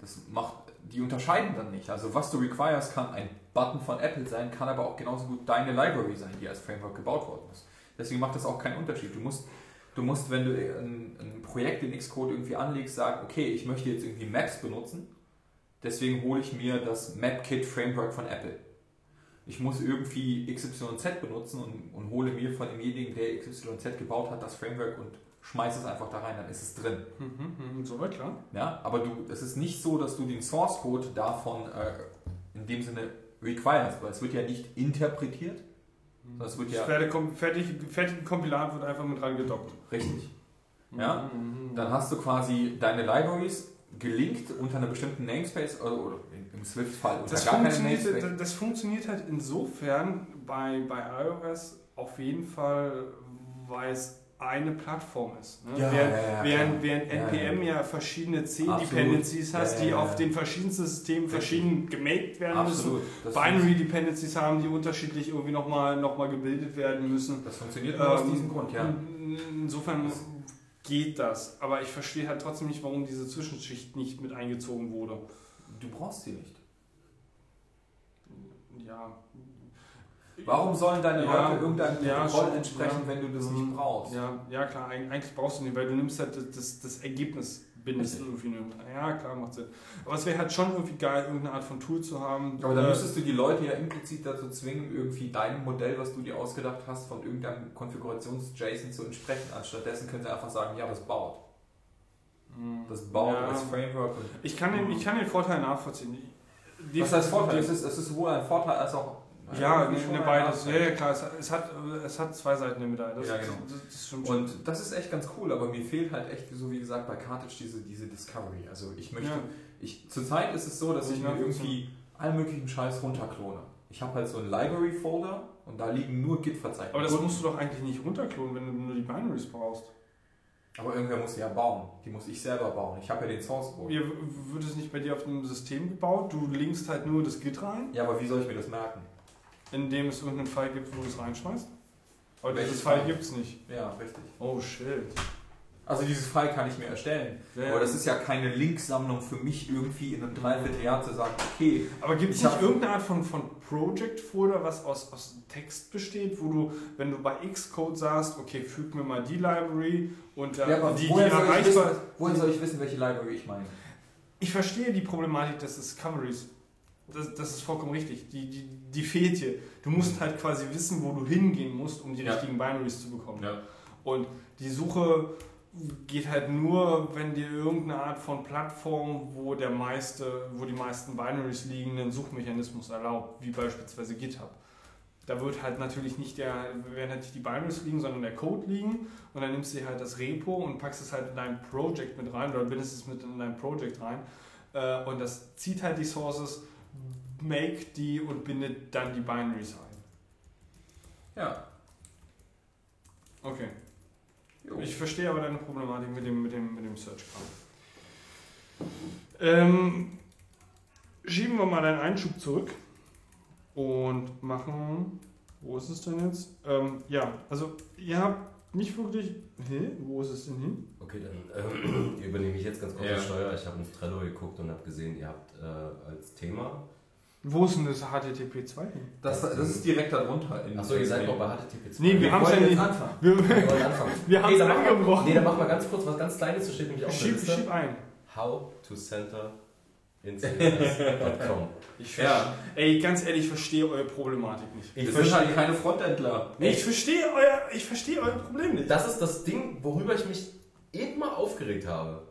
Das macht, die unterscheiden dann nicht. Also was du requires kann ein Button von Apple sein, kann aber auch genauso gut deine Library sein, die als Framework gebaut worden ist. Deswegen macht das auch keinen Unterschied. Du musst, du musst wenn du ein, ein Projekt in Xcode irgendwie anlegst, sagen, okay, ich möchte jetzt irgendwie Maps benutzen, deswegen hole ich mir das MapKit Framework von Apple. Ich muss irgendwie XYZ benutzen und, und hole mir von demjenigen, der XYZ gebaut hat, das Framework und schmeiße es einfach da rein, dann ist es drin. Mhm, mhm, soweit klar. Ja, aber du, es ist nicht so, dass du den Source Code davon äh, in dem Sinne requires, weil es wird ja nicht interpretiert, sondern es wird Das ja fertig, fertige Kompilat wird einfach mit dran gedockt. richtig. Ja, Mhm. dann hast du quasi deine Libraries gelinkt unter einer bestimmten Namespace oder, oder im Swift-Fall unter Das gar funktioniert, Namespace. das funktioniert halt insofern bei, bei iOS auf jeden Fall, weil es eine Plattform ist. Ne? Ja, während, ja, ja, während, während NPM ja, verschiedene C-Dependencies hast, die auf den verschiedensten Systemen verschieden gemaked werden Absolut. Das müssen. Binary Dependencies haben, die unterschiedlich irgendwie nochmal noch mal gebildet werden müssen. Das funktioniert nur aus Ähm, diesem Grund, ja. Insofern geht das. Aber ich verstehe halt trotzdem nicht, warum diese Zwischenschicht nicht mit eingezogen wurde. Du brauchst sie nicht. Ja. Warum sollen deine Ja, Leute irgendeinem ja, Protokoll schon, entsprechen, ja. wenn du das Mhm. nicht brauchst? Ja, ja klar, eig- eigentlich brauchst du nicht, weil du nimmst halt das, das, Ergebnis, bindest du irgendwie nur. Ja, klar, macht Sinn. Aber es wäre halt schon irgendwie geil, irgendeine Art von Tool zu haben. Aber dann Äh, müsstest du die Leute ja implizit dazu zwingen, irgendwie deinem Modell, was du dir ausgedacht hast, von irgendeinem Konfigurations-JSON zu entsprechen. Anstattdessen können sie einfach sagen, ja, das baut. mh, Das baut als Framework. Ich kann, den, ich kann den Vorteil nachvollziehen. Die- was heißt Vorteil? Es ist, es ist sowohl ein Vorteil als auch Ja, ne, ne, beides. Ja, klar, es hat, es, hat, es hat zwei Seiten der Medaille. Das, Ja, genau. das, das. Und das ist echt ganz cool, aber mir fehlt halt echt, so wie gesagt, bei Cartage diese, diese Discovery. Also ich möchte, Ja. ich, zurzeit ist es so, dass ich ich mir irgendwie allen möglichen Scheiß runterklone. Ich habe halt so einen Library-Folder und da liegen nur Git-Verzeichnisse. Aber das musst du doch eigentlich nicht runterklonen, wenn du nur die Binaries brauchst. Aber irgendwer muss die ja bauen. Die muss ich selber bauen. Ich habe ja den Source Code. Wird es nicht bei dir auf dem System gebaut? Du linkst halt nur das Git rein, Ja, aber wie soll ich mir das merken? Indem es irgendeinen Fall gibt, wo du es reinschmeißt? Aber Welches dieses Fall File? gibt es nicht. Ja, richtig. Oh shit. Also dieses File kann ich mir erstellen. Ja. Aber das ist ja keine Linksammlung für mich irgendwie in einem Dreivierteljahr zu sagen, okay, Aber gibt es Ich nicht irgendeine Art von, von Project-Folder, was aus, aus Text besteht, wo du, wenn du bei Xcode sagst, okay, füg mir mal die Library und äh, Ja, die, die erreichbar woher soll ich wissen, welche Library ich meine? Ich verstehe die Problematik des Discoveries. Das, das ist vollkommen richtig. Die, die, die fehlt hier. Du musst halt quasi wissen, wo du hingehen musst, um die Ja. richtigen Binaries zu bekommen. Ja. Und die Suche geht halt nur, wenn dir irgendeine Art von Plattform, wo der meiste, wo die meisten Binaries liegen, einen Suchmechanismus erlaubt, wie beispielsweise GitHub. Da wird halt natürlich nicht der, werden halt nicht die Binaries liegen, sondern der Code liegen und dann nimmst du dir halt das Repo und packst es halt in dein Project mit rein oder bindest es mit in dein Project rein äh, und das zieht halt die Sources, make die und bindet dann die Binaries ein. Ja. Okay. Jo. Ich verstehe aber deine Problematik mit dem, mit dem, mit dem Search-Kram. Ähm, schieben wir mal deinen Einschub zurück und machen. Wo ist es denn jetzt? Ähm, ja, also ihr habt nicht wirklich. Hä? Wo ist es denn hin? Okay, dann ähm, übernehme ich jetzt ganz kurz Ja. die Steuer. Ich habe auf Trello geguckt und habe gesehen, ihr habt äh, als Thema. Wo ist denn das HTTP 2 hin? Das, das ist direkt darunter. Achso, ihr seid noch bei HTTP 2. Nee, wir Wir haben es ja nicht. anfangen. Wir, Wir haben es wir- angebrochen. Nee, dann machen wir ganz kurz was ganz Kleines, das steht nämlich auch Schieb, schieb ein. How to center incidents.com. Ich Ja. Ey, ganz ehrlich, ich verstehe eure Problematik nicht. Wir sind halt keine Frontendler. Nee, ich verstehe euer, ich verstehe euer Problem nicht. Das ist das Ding, worüber ich mich eben mal aufgeregt habe.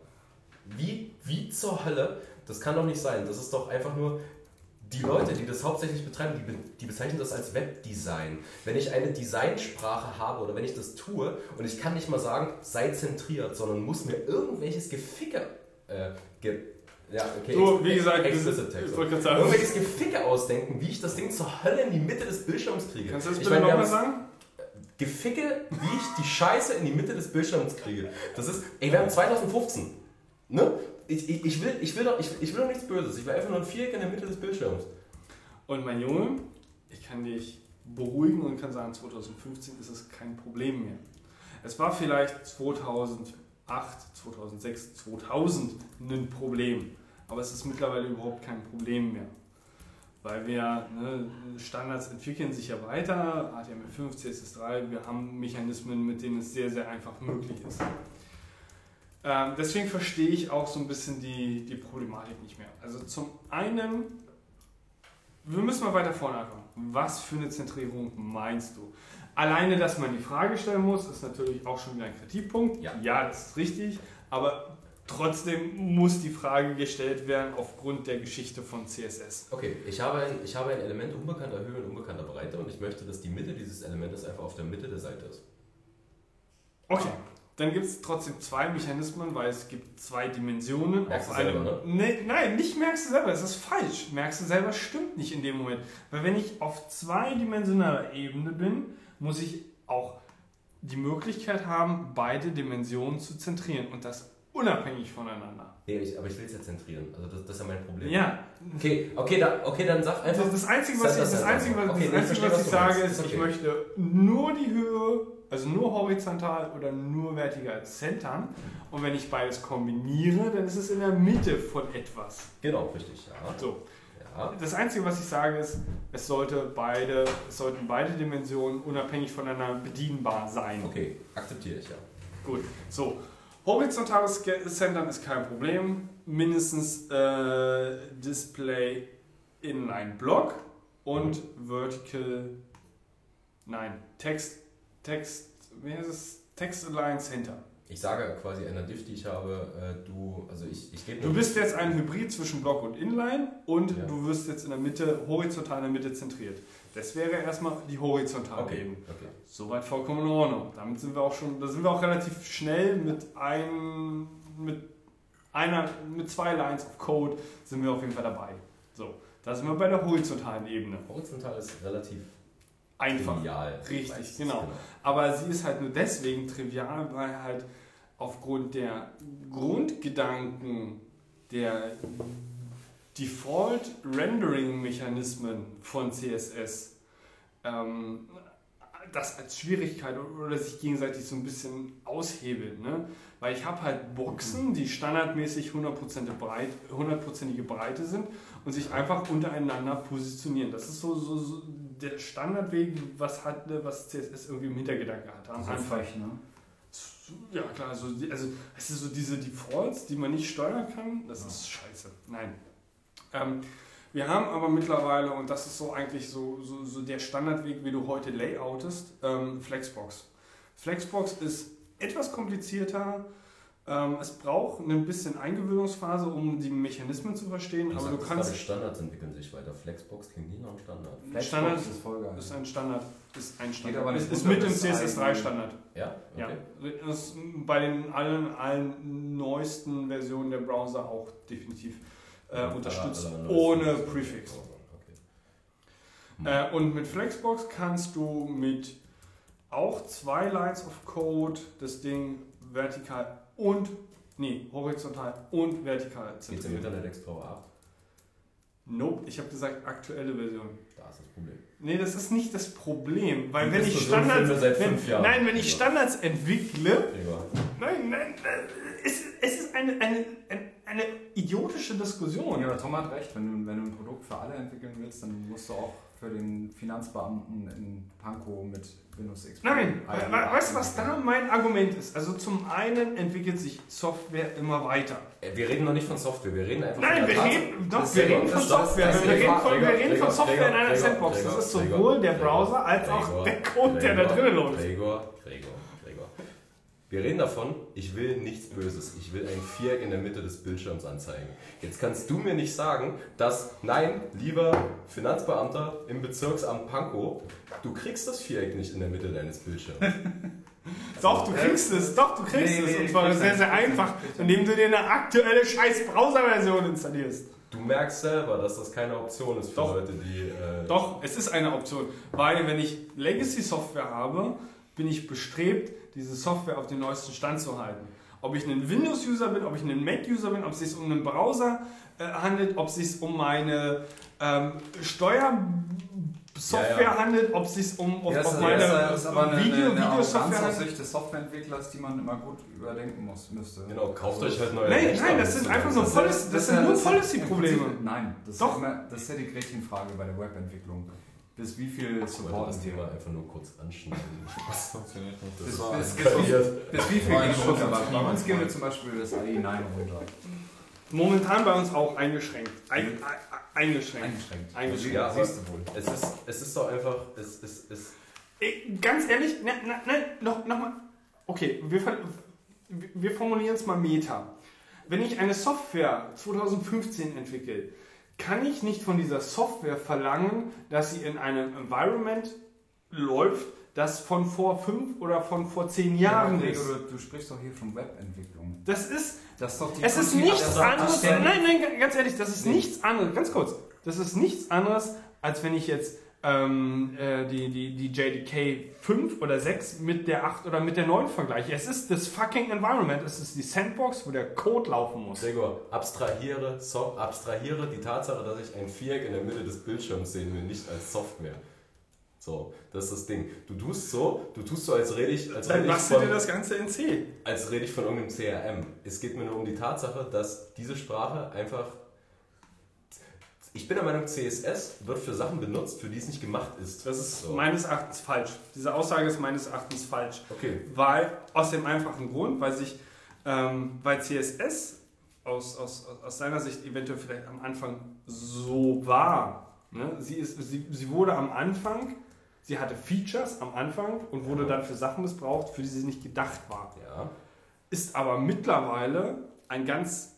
Wie, wie zur Hölle? Das kann doch nicht sein. Das ist doch einfach nur. Die Leute, die das hauptsächlich betreiben, die, die bezeichnen das als Webdesign. Wenn ich eine Designsprache habe oder wenn ich das tue und ich kann nicht mal sagen, sei zentriert, sondern muss mir irgendwelches Geficke. Äh, ge ja, okay. So, wie gesagt, explicit Text. ich sagen, Irgendwelches Geficke ausdenken, wie ich das Ding zur Hölle in die Mitte des Bildschirms kriege. kannst du das Ich bitte meine, wir nochmal sagen? Geficke, wie ich die Scheiße in die Mitte des Bildschirms kriege. Das ist, ey, wir haben 2015. Ne? Ich, ich, ich, will, ich, will doch, ich, ich will doch nichts Böses. Ich will einfach nur ein Viereck in der Mitte des Bildschirms. Und mein Junge, ich kann dich beruhigen und kann sagen, 2015 ist es kein Problem mehr. Es war vielleicht 2008, 2006, 2000 ein Problem, aber es ist mittlerweile überhaupt kein Problem mehr. Weil wir, ne, Standards entwickeln sich ja weiter, HTML5, CSS3, wir haben Mechanismen, mit denen es sehr, sehr einfach möglich ist. Ähm, deswegen verstehe ich auch so ein bisschen die, die Problematik nicht mehr. Also zum einen, wir müssen mal weiter vorne anfangen. Was für eine Zentrierung meinst du? Alleine, dass man die Frage stellen muss, ist natürlich auch schon wieder ein Kritikpunkt. Ja. ja das ist richtig, aber trotzdem muss die Frage gestellt werden aufgrund der Geschichte von CSS. Okay, ich habe, ein, ich habe ein Element unbekannter Höhe und unbekannter Breite und ich möchte, dass die Mitte dieses Elementes einfach auf der Mitte der Seite ist. Okay, dann gibt es trotzdem zwei Mechanismen, weil es gibt zwei Dimensionen. Merkst auf du selber, einem- Nee, nein, nicht merkst du selber, das ist falsch. Merkst du selber stimmt nicht in dem Moment. Weil wenn ich auf zweidimensionaler Ebene bin, muss ich auch die Möglichkeit haben, beide Dimensionen zu zentrieren und das unabhängig voneinander. Nee, ich, aber ich will es ja zentrieren. Also das, das ist ja mein Problem. Ja, Okay, okay, da, okay dann sag einfach. Also das Einzige, was ich, Das- Einzige, was, okay, das ich Einzige, verstehe, was was ich du sage, ist, Ist ich okay. möchte nur die Höhe, also nur horizontal oder nur vertikal centern. Und wenn ich beides kombiniere, dann ist es in der Mitte von etwas. Genau, richtig, ja. So. ja. Das Einzige, was ich sage, ist, es, sollte beide, es sollten beide Dimensionen unabhängig voneinander bedienbar sein. Okay, akzeptiere ich ja. Gut, so. Horizontales Centern ist kein Problem. Mindestens äh, Display in ein Block und Vertical, nein, Text, Text, wie heißt es? Text Align Center. Ich sage quasi einer Diff, die ich habe, äh, du, also ich, ich gebe Du bist jetzt ein Hybrid zwischen Block und Inline und Ja. du wirst jetzt in der Mitte, horizontal in der Mitte zentriert. Das wäre erstmal die horizontale Okay, Ebene. okay. Soweit vollkommen in Ordnung. Damit sind wir auch schon, da sind wir auch relativ schnell mit ein, mit einer, mit zwei Lines of Code sind wir auf jeden Fall dabei. So, da sind wir bei der horizontalen Ebene. Horizontal ist relativ Einfach. trivial. Richtig, meistens, genau. Aber sie ist halt nur deswegen trivial, weil halt aufgrund der Grundgedanken der Default Rendering Mechanismen von CSS ähm, das als Schwierigkeit oder sich gegenseitig so ein bisschen aushebelt. Ne? Weil ich habe halt Boxen, die standardmäßig 100% breit, 100%ige Breite sind und sich einfach untereinander positionieren. Das ist so, so, so der Standardweg, was, hat, was CSS irgendwie im Hintergedanke hat. Am Anfang. ne? Ja, klar, also, also es ist so diese Defaults, die man nicht steuern kann, das ist scheiße. Nein. Ähm, wir haben aber mittlerweile, und das ist so eigentlich so, so, so der Standardweg, wie du heute layoutest, ähm, Flexbox. Flexbox ist etwas komplizierter. Ähm, es braucht ein bisschen Eingewöhnungsphase, um die Mechanismen zu verstehen, aber du kannst. gerade, Standards entwickeln sich weiter. Flexbox klingt nie nach einem Standard. Standard Flexbox ist voll geil. ist ein Standard. Ist ein Standard. aber ist, ist mit dem bis CSS3 ein- Standard. Ja? Ja, Okay. das ist bei den allen, allen neuesten Versionen der Browser auch definitiv äh, unterstützt, alle ohne Prefix. Okay. Äh, und mit Flexbox kannst du mit auch zwei Lines of Code das Ding vertikal und, nee, horizontal und vertikal Geht's im zentrieren. Internet Explorer 8? Nope, ich habe gesagt aktuelle Version. Da ist das Problem. Nee, das ist nicht das Problem, weil wenn ich Standards, wenn, nein, wenn ich Standards entwickle, Gregor. Nein, nein, es, es ist eine, eine, eine, eine idiotische Diskussion. Ja, aber Tom hat recht, wenn du, wenn du ein Produkt für alle entwickeln willst, dann musst du auch für den Finanzbeamten in Pankow mit Windows XP. Nein, we- weißt du, was da mein Argument ist? Also zum einen entwickelt sich Software immer weiter. Äh, Wir reden noch nicht von Software, wir reden einfach Nein, von wir der reden, doch, Das wir reden von Software. Wir reden von, wir reden von Gregor, Software in einer Gregor, Sandbox. Das ist sowohl Gregor, der Browser als auch der Code, der da drinnen läuft. Gregor, Gregor. Wir reden davon, ich will nichts Böses. Ich will ein Viereck in der Mitte des Bildschirms anzeigen. Jetzt kannst du mir nicht sagen, dass, nein, lieber Finanzbeamter im Bezirksamt Pankow, du kriegst das Viereck nicht in der Mitte deines Bildschirms. Doch, du kriegst es, doch, du kriegst Nee, es. Und zwar sehr, sehr einfach, indem du dir eine aktuelle scheiß Browser-Version installierst. Du merkst selber, dass das keine Option ist für Doch. Leute, die... Äh, Doch, es ist eine Option, weil wenn ich Legacy-Software habe, bin ich bestrebt, diese Software auf den neuesten Stand zu halten. Ob ich ein Windows-User bin, ob ich ein Mac-User bin, ob es sich um einen Browser äh, handelt, ob es sich um meine ähm, Steuersoftware Ja, ja. handelt, ob es sich um auf, Ja, ist, meine das ist aber eine, Video, eine, eine Videosoftware handelt. Sicht des Softwareentwicklers, die man immer gut überdenken muss, müsste. Genau, kauft euch halt neue Nein, nein, das sind ist einfach so das- Policy- das sind nur ist Policy-Probleme. Nein, das Doch. ist, immer, das ist ja die Gretchenfrage bei der Webentwicklung. Bis wie viel Ich wollte Support das Thema einfach nur kurz anschneiden. Das funktioniert nicht. bis, war bis, bis, bis wie viel geht runter? Bei uns gehen wir zum Beispiel das AI9 runter. Momentan bei uns auch eingeschränkt. Ein, ein, eingeschränkt. Eingeschränkt. Eingeschränkt. Ja, siehst du wohl. es ist, es ist doch einfach, es, es, es, Ey, ganz ehrlich, ne, ne, ne, noch, noch mal. Okay, wir, wir formulieren es mal Meta. Wenn ich eine Software 2015 entwickle, kann ich nicht von dieser Software verlangen, dass sie in einem Environment läuft, das von vor fünf oder von vor zehn Jahren Ja, ist. Du, sprichst doch hier von Webentwicklung. Das ist Das ist doch die Es ist Kontinuität. nichts anderes. Nein, nein, ganz ehrlich, das ist nichts anderes. Ganz kurz. Das ist nichts anderes, als wenn ich jetzt ähm, äh, die, die, die JDK 5 oder 6 mit der 8 oder mit der 9 vergleiche. Es ist das fucking Environment. Es ist die Sandbox, wo der Code laufen muss. Gregor, abstrahiere, so, abstrahiere die Tatsache, dass ich ein Viereck in der Mitte des Bildschirms sehen will, nicht als Software. So, das ist das Ding. Du tust so, du tust so, als rede ich, als Dann rede ich machst du dir von, das Ganze in C. als rede ich von irgendeinem CRM. Es geht mir nur um die Tatsache, dass diese Sprache einfach. Ich bin der Meinung, CSS wird für Sachen benutzt, für die es nicht gemacht ist. Das ist So. meines Erachtens falsch. Diese Aussage ist meines Erachtens falsch. Okay, Weil, aus dem einfachen Grund, weil sich, ähm, weil CSS aus, aus, aus seiner Sicht eventuell vielleicht am Anfang so war. Ne? Sie, ist, sie, sie wurde am Anfang, sie hatte Features am Anfang und wurde dann für Sachen missbraucht, für die sie nicht gedacht war. ja. Ist aber mittlerweile ein ganz,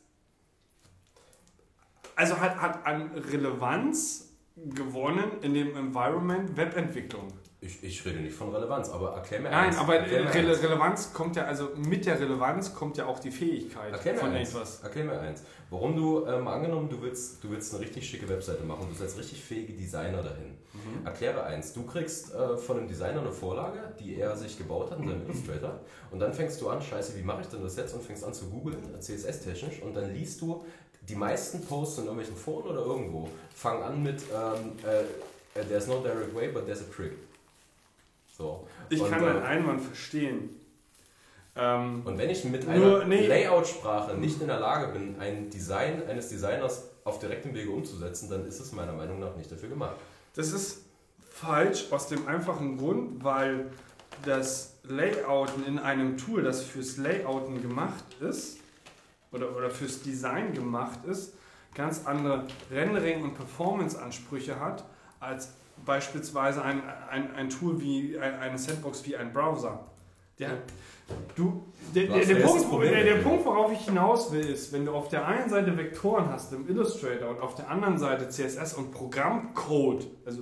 also hat, hat an Relevanz gewonnen in dem Environment Webentwicklung. Ich, ich rede nicht von Relevanz, aber erklär mir Nein, eins. aber eins. Relevanz kommt ja, also mit der Relevanz kommt ja auch die Fähigkeit Erklär von eins. etwas. Erklär mir eins. Warum du, ähm, angenommen, du willst, du willst eine richtig schicke Webseite machen, du setzt richtig fähige Designer dahin. Mhm. Erkläre eins. Du kriegst äh, von einem Designer eine Vorlage, die er sich gebaut hat in seinem Illustrator. Und dann fängst du an, scheiße, wie mache ich denn das jetzt? Und fängst an zu googeln, CSS-technisch. Und dann liest du, die meisten Posts in irgendwelchen Foren oder irgendwo fangen an mit, ähm, äh, there's no direct way, but there's a trick. So. Ich Und, kann äh, deinen Einwand verstehen. Ähm, Und wenn ich mit Nur- einer nee. Layout-Sprache nicht in der Lage bin, ein Design eines Designers auf direktem Wege umzusetzen, dann ist es meiner Meinung nach nicht dafür gemacht. das ist falsch aus dem einfachen Grund, weil das Layouten in einem Tool, das fürs Layouten gemacht ist oder, oder fürs Design gemacht ist, ganz andere Rendering- und Performance-Ansprüche hat als beispielsweise ein, ein, ein Tool wie ein, eine Sandbox wie ein Browser. Der, du, der, der, der, Punkt, der, der? Punkt, worauf ich hinaus will, ist, wenn du auf der einen Seite Vektoren hast im Illustrator und auf der anderen Seite CSS und Programmcode, also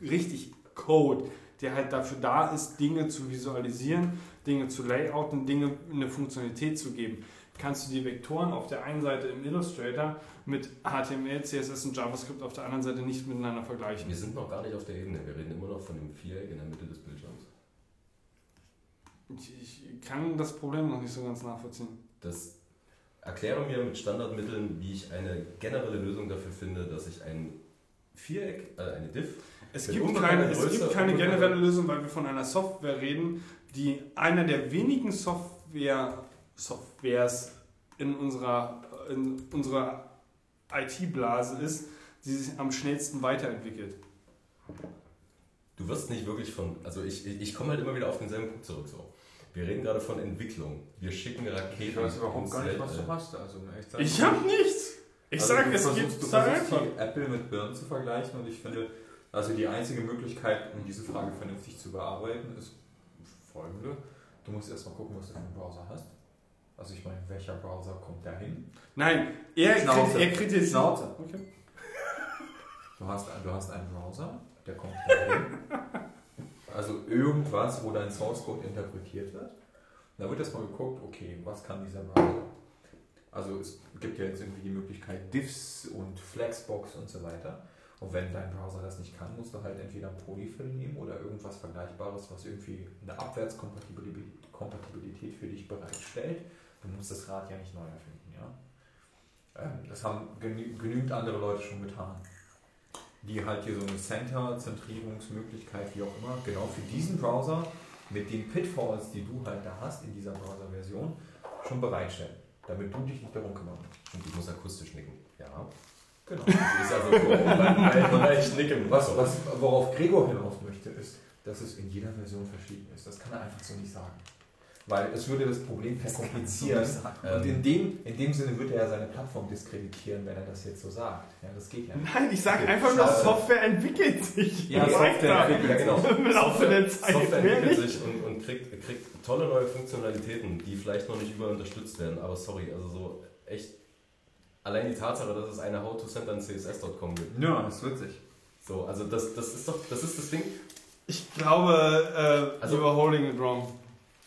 richtig Code, der halt dafür da ist, Dinge zu visualisieren, Dinge zu layouten, Dinge eine Funktionalität zu geben, kannst du die Vektoren auf der einen Seite im Illustrator mit HTML, CSS und JavaScript auf der anderen Seite nicht miteinander vergleichen. Wir sind noch gar nicht auf der Ebene. Wir reden immer noch von dem Viereck in der Mitte des Bildschirms. Ich, ich kann das Problem noch nicht so ganz nachvollziehen. Das erkläre mir mit Standardmitteln, wie ich eine generelle Lösung dafür finde, dass ich ein Viereck, äh, eine Diff, Es gibt, keine, es gibt keine generelle Lösung, weil wir von einer Software reden, die einer der wenigen Software, Softwares in unserer, in unserer IT-Blase ist, die sich am schnellsten weiterentwickelt. du wirst nicht wirklich von, also ich, ich, komme halt immer wieder auf denselben Punkt zurück. So. Wir reden gerade von Entwicklung. Wir schicken Raketen. Ich weiß überhaupt gar nicht, was du hast. Also, sein. Ich hab nichts! Ich Also sag, du es versuchst, gibt du versuchst einfach. die Apple mit Birnen zu vergleichen und ich finde, also die einzige Möglichkeit, um diese Frage vernünftig zu bearbeiten, ist folgende. Du musst erstmal gucken, was du für einen Browser hast. Also ich meine, welcher Browser kommt da hin? Nein, er, Schnauze. er kritisiert. Schnauze. Okay. Du hast, du hast einen Browser, der kommt da hin. Also irgendwas, wo dein Source Code interpretiert wird. Da wird erstmal geguckt, okay, was kann dieser Browser? Also es gibt ja jetzt irgendwie die Möglichkeit Diffs und Flexbox und so weiter. Und wenn dein Browser das nicht kann, musst du halt entweder ein Polyfill nehmen oder irgendwas Vergleichbares, was irgendwie eine Abwärtskompatibilität Kompatibilität für dich bereitstellt. Du musst das Rad ja nicht neu erfinden, ja. Ähm, das haben genü genügend andere Leute schon getan. Die halt hier so eine Center-Zentrierungsmöglichkeit, wie auch immer, genau für diesen Browser mit den Pitfalls, die du halt da hast in dieser Browser-Version, schon bereitstellen, damit du dich nicht darum kümmern musst. Und ich muss akustisch nicken. Ja. Genau. Das ist also so, weil ich nicke. Was, was, worauf Gregor hinaus möchte, ist, dass es in jeder Version verschieden ist. Das kann er einfach so nicht sagen. Weil es würde das Problem verkomplizieren. Und in dem, in dem Sinne würde er seine Plattform diskreditieren, wenn er das jetzt so sagt. Ja, das geht ja nicht. Nein, ich sage Okay, einfach nur. Software entwickelt sich. Ja. Software entwickelt Ja, genau. Im Laufe der Zeit. Software entwickelt sich und, und kriegt, kriegt tolle neue Funktionalitäten, die vielleicht noch nicht überall unterstützt werden. Aber sorry, also so echt. Allein die Tatsache, dass es eine How to Center in CSS.com gibt. Ja, das wird sich. So, also das, das ist doch, das ist das Ding. Ich glaube, äh, Also- you are holding it wrong.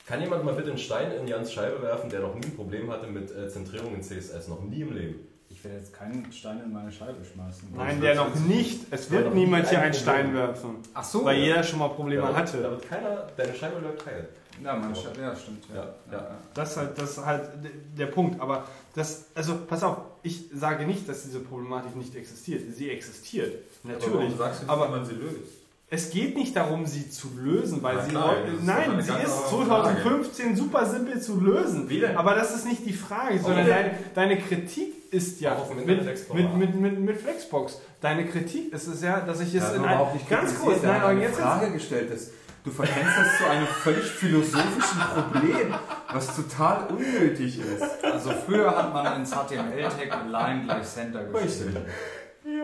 Kann jemand mal bitte einen Stein in Jans Scheibe werfen, der noch nie ein Problem hatte mit äh, Zentrierung in CSS? Noch nie im Leben. Ich werde jetzt keinen Stein in meine Scheibe schmeißen. Nein, der noch nicht. Es wird niemand nie hier ein einen Stein werfen. Ach so. Weil jeder schon mal Probleme da, wird- Da hatte. wird keiner, deine Scheibe läuft heil. Ja, meine Scheibe, ja, stimmt. Ja, ja. Das ist halt, das ist halt der Punkt. Aber das, also pass auf, ich sage nicht, dass diese Problematik nicht existiert. Sie existiert. Aber Natürlich. warum sagst du nicht, Aber- wie man sie löst? Es geht nicht darum, sie zu lösen, weil Na sie klar, ist nein, eine sie ist andere 2015 super simpel zu lösen. Aber das ist nicht die Frage, sondern deine, deine Kritik ist ja mit, mit, mit, mit, mit Flexbox. Deine Kritik ist es ja, dass ich es Ja, in überhaupt ein, nicht ganz kurz, nein, aber jetzt Frage gestellt ist. Du verkennst das zu einem völlig philosophischen Problem, was total unnötig ist. Also früher hat man ins HTML-Tag Line gleich Center geschrieben.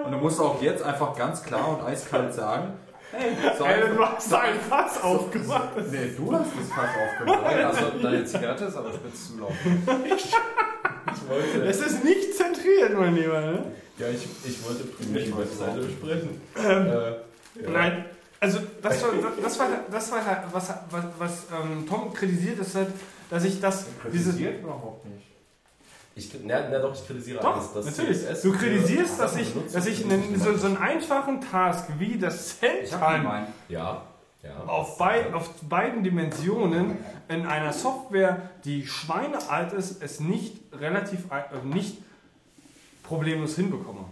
Und du musst auch jetzt einfach ganz klar und eiskalt sagen, hey, so Ey, du hast da ein Fass aufgemacht. Nee, du hast das Fass aufgemacht. Also deine Zigarette ist aber spitz zu laut. Ich wollte, Es ist nicht zentriert, mein Lieber. Ne? ja, ich, ich wollte primär die Webseite besprechen. Ähm, Äh, ja. Nein, also das war, das war, das war was, was, was ähm, Tom kritisiert, ist halt, dass ich das, Kritisiert überhaupt nicht. Ich, na, na doch, ich kritisiere Doch, eines. dass natürlich. CSS Du kritisierst, dass ich, dass ich einen, so, so einen einfachen Task wie das Cell-Time. Ja, ja. auf, bei, auf beiden Dimensionen in einer Software, die schweinealt ist, es nicht relativ äh, nicht problemlos hinbekomme.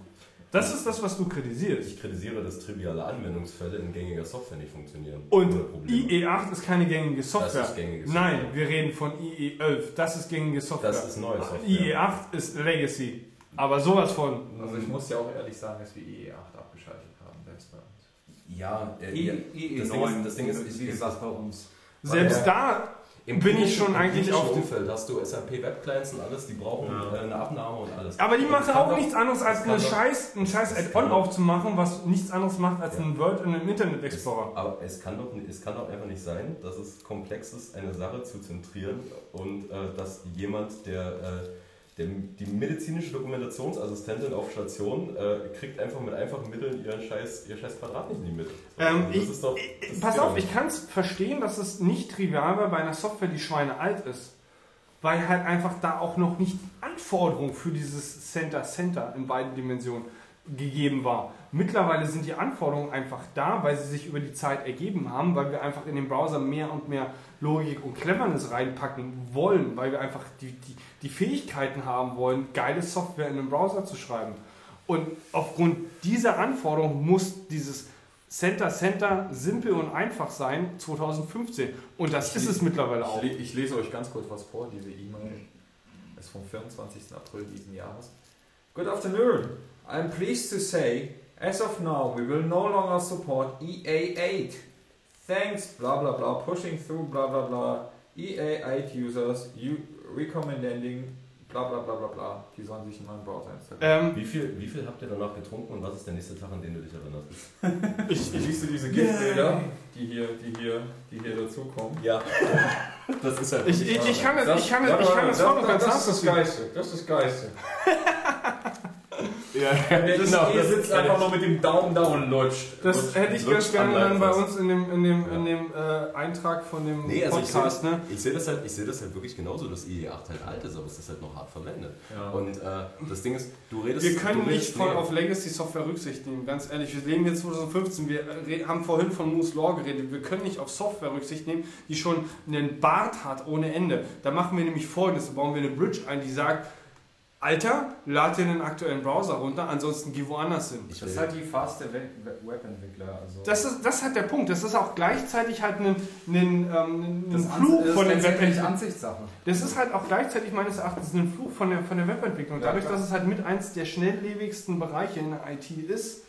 Das ist das, was du kritisierst. Ich kritisiere, dass triviale Anwendungsfälle in gängiger Software nicht funktionieren. Und Ohne Probleme. IE8 ist keine gängige Software. Das ist gängige Software. Nein, wir reden von IE11. Das ist gängige Software. Das ist neue Software. IE8 ist Legacy. Aber sowas von. Also ich muss ja auch ehrlich sagen, dass wir EE8 abgeschaltet haben, selbst bei uns. Ja, äh, I, ja. IE9, Das Ding ist- das Ding ist, ich- wie gesagt, bei uns. Selbst da Im bin ich schon eigentlich auf dem. Umfeld hast du SAP Webclients und alles, die brauchen Ja. äh, eine Abnahme und alles. Aber die machen es auch nichts anderes als es doch- scheiß, einen scheiß es Add-on aufzumachen, was nichts anderes macht als Ja. ein Word in einem Internet Es, Explorer. aber es kann, doch, es kann doch einfach nicht sein, dass es komplex ist, eine Sache zu zentrieren und äh, dass jemand, der, äh, der die medizinische Dokumentationsassistentin auf Station äh, kriegt einfach mit einfachen Mitteln ihren scheiß, ihr scheiß Quadrat nicht in die Mitte. So, Ähm, also das ich- doch, Pass auf, ich kann es verstehen, dass es nicht trivial war bei einer Software, die Schweine alt ist. Weil halt einfach da auch noch nicht Anforderung für dieses Center-Center in beiden Dimensionen gegeben war. Mittlerweile sind die Anforderungen einfach da, weil sie sich über die Zeit ergeben haben, weil wir einfach in den Browser mehr und mehr Logik und Cleverness reinpacken wollen, weil wir einfach die, die, die Fähigkeiten haben wollen, geile Software in den Browser zu schreiben. Und aufgrund dieser Anforderung muss dieses Center Center simpel und einfach sein 2015. Und das ist es mittlerweile auch. Ich, le ich lese euch ganz kurz was vor. Diese E-Mail ist vom 24. April diesen Jahres. Good afternoon. I'm pleased to say, as of now, we will no longer support EA8. Thanks, blah blah blah, pushing through, blah blah blah. EA8 users, you recommending, blah blah blah blah blah. Die sollen sich in meinen Browser installieren. Ähm, Wie viel, wie viel habt ihr danach getrunken und was ist der nächste Tag, an den du dich erinnerst? ich, ich liest diese GIF-Bilder, die hier, die hier, die hier dazukommen. Ja, das ist ja ich, ich, ich kann das, ich kann das, ich kann das und ganz das ist das nachvollziehen. Geiste. Das ist das Geiste. Ja, Das- genau. Ihr sitzt einfach nur mit dem Daumen da und lutscht. Das hätte ich ganz gerne dann bei uns in dem, in dem, in dem äh, Eintrag von dem Nee, also ich sehe das, Podcast. Ne? ich sehe das, halt, ich sehe das halt wirklich genauso, dass IE8 halt alt ist, aber es ist halt noch hart verwendet. Ja. Und äh, das Ding ist, du redest. Wir können du nicht redest, voll auf Legacy-Software Rücksicht nehmen, ganz ehrlich. Wir leben jetzt 2015, wir re- haben vorhin von Moose Law geredet. Wir können nicht auf Software Rücksicht nehmen, die schon einen Bart hat ohne Ende. Da machen wir nämlich folgendes: Da bauen wir eine Bridge ein, die sagt, Alter, lad dir einen aktuellen Browser runter, ansonsten geh woanders hin. Ich Das ist halt die We- Webentwickler. Also Das ist, das ist halt der Punkt. Das ist auch gleichzeitig halt ein, ein, ähm, ein das Fluch von den Webentwicklern. Das ist halt auch gleichzeitig meines Erachtens ein Fluch von der, von der Webentwicklung. Dadurch, dass es halt mit eins der schnelllebigsten Bereiche in der IT ist,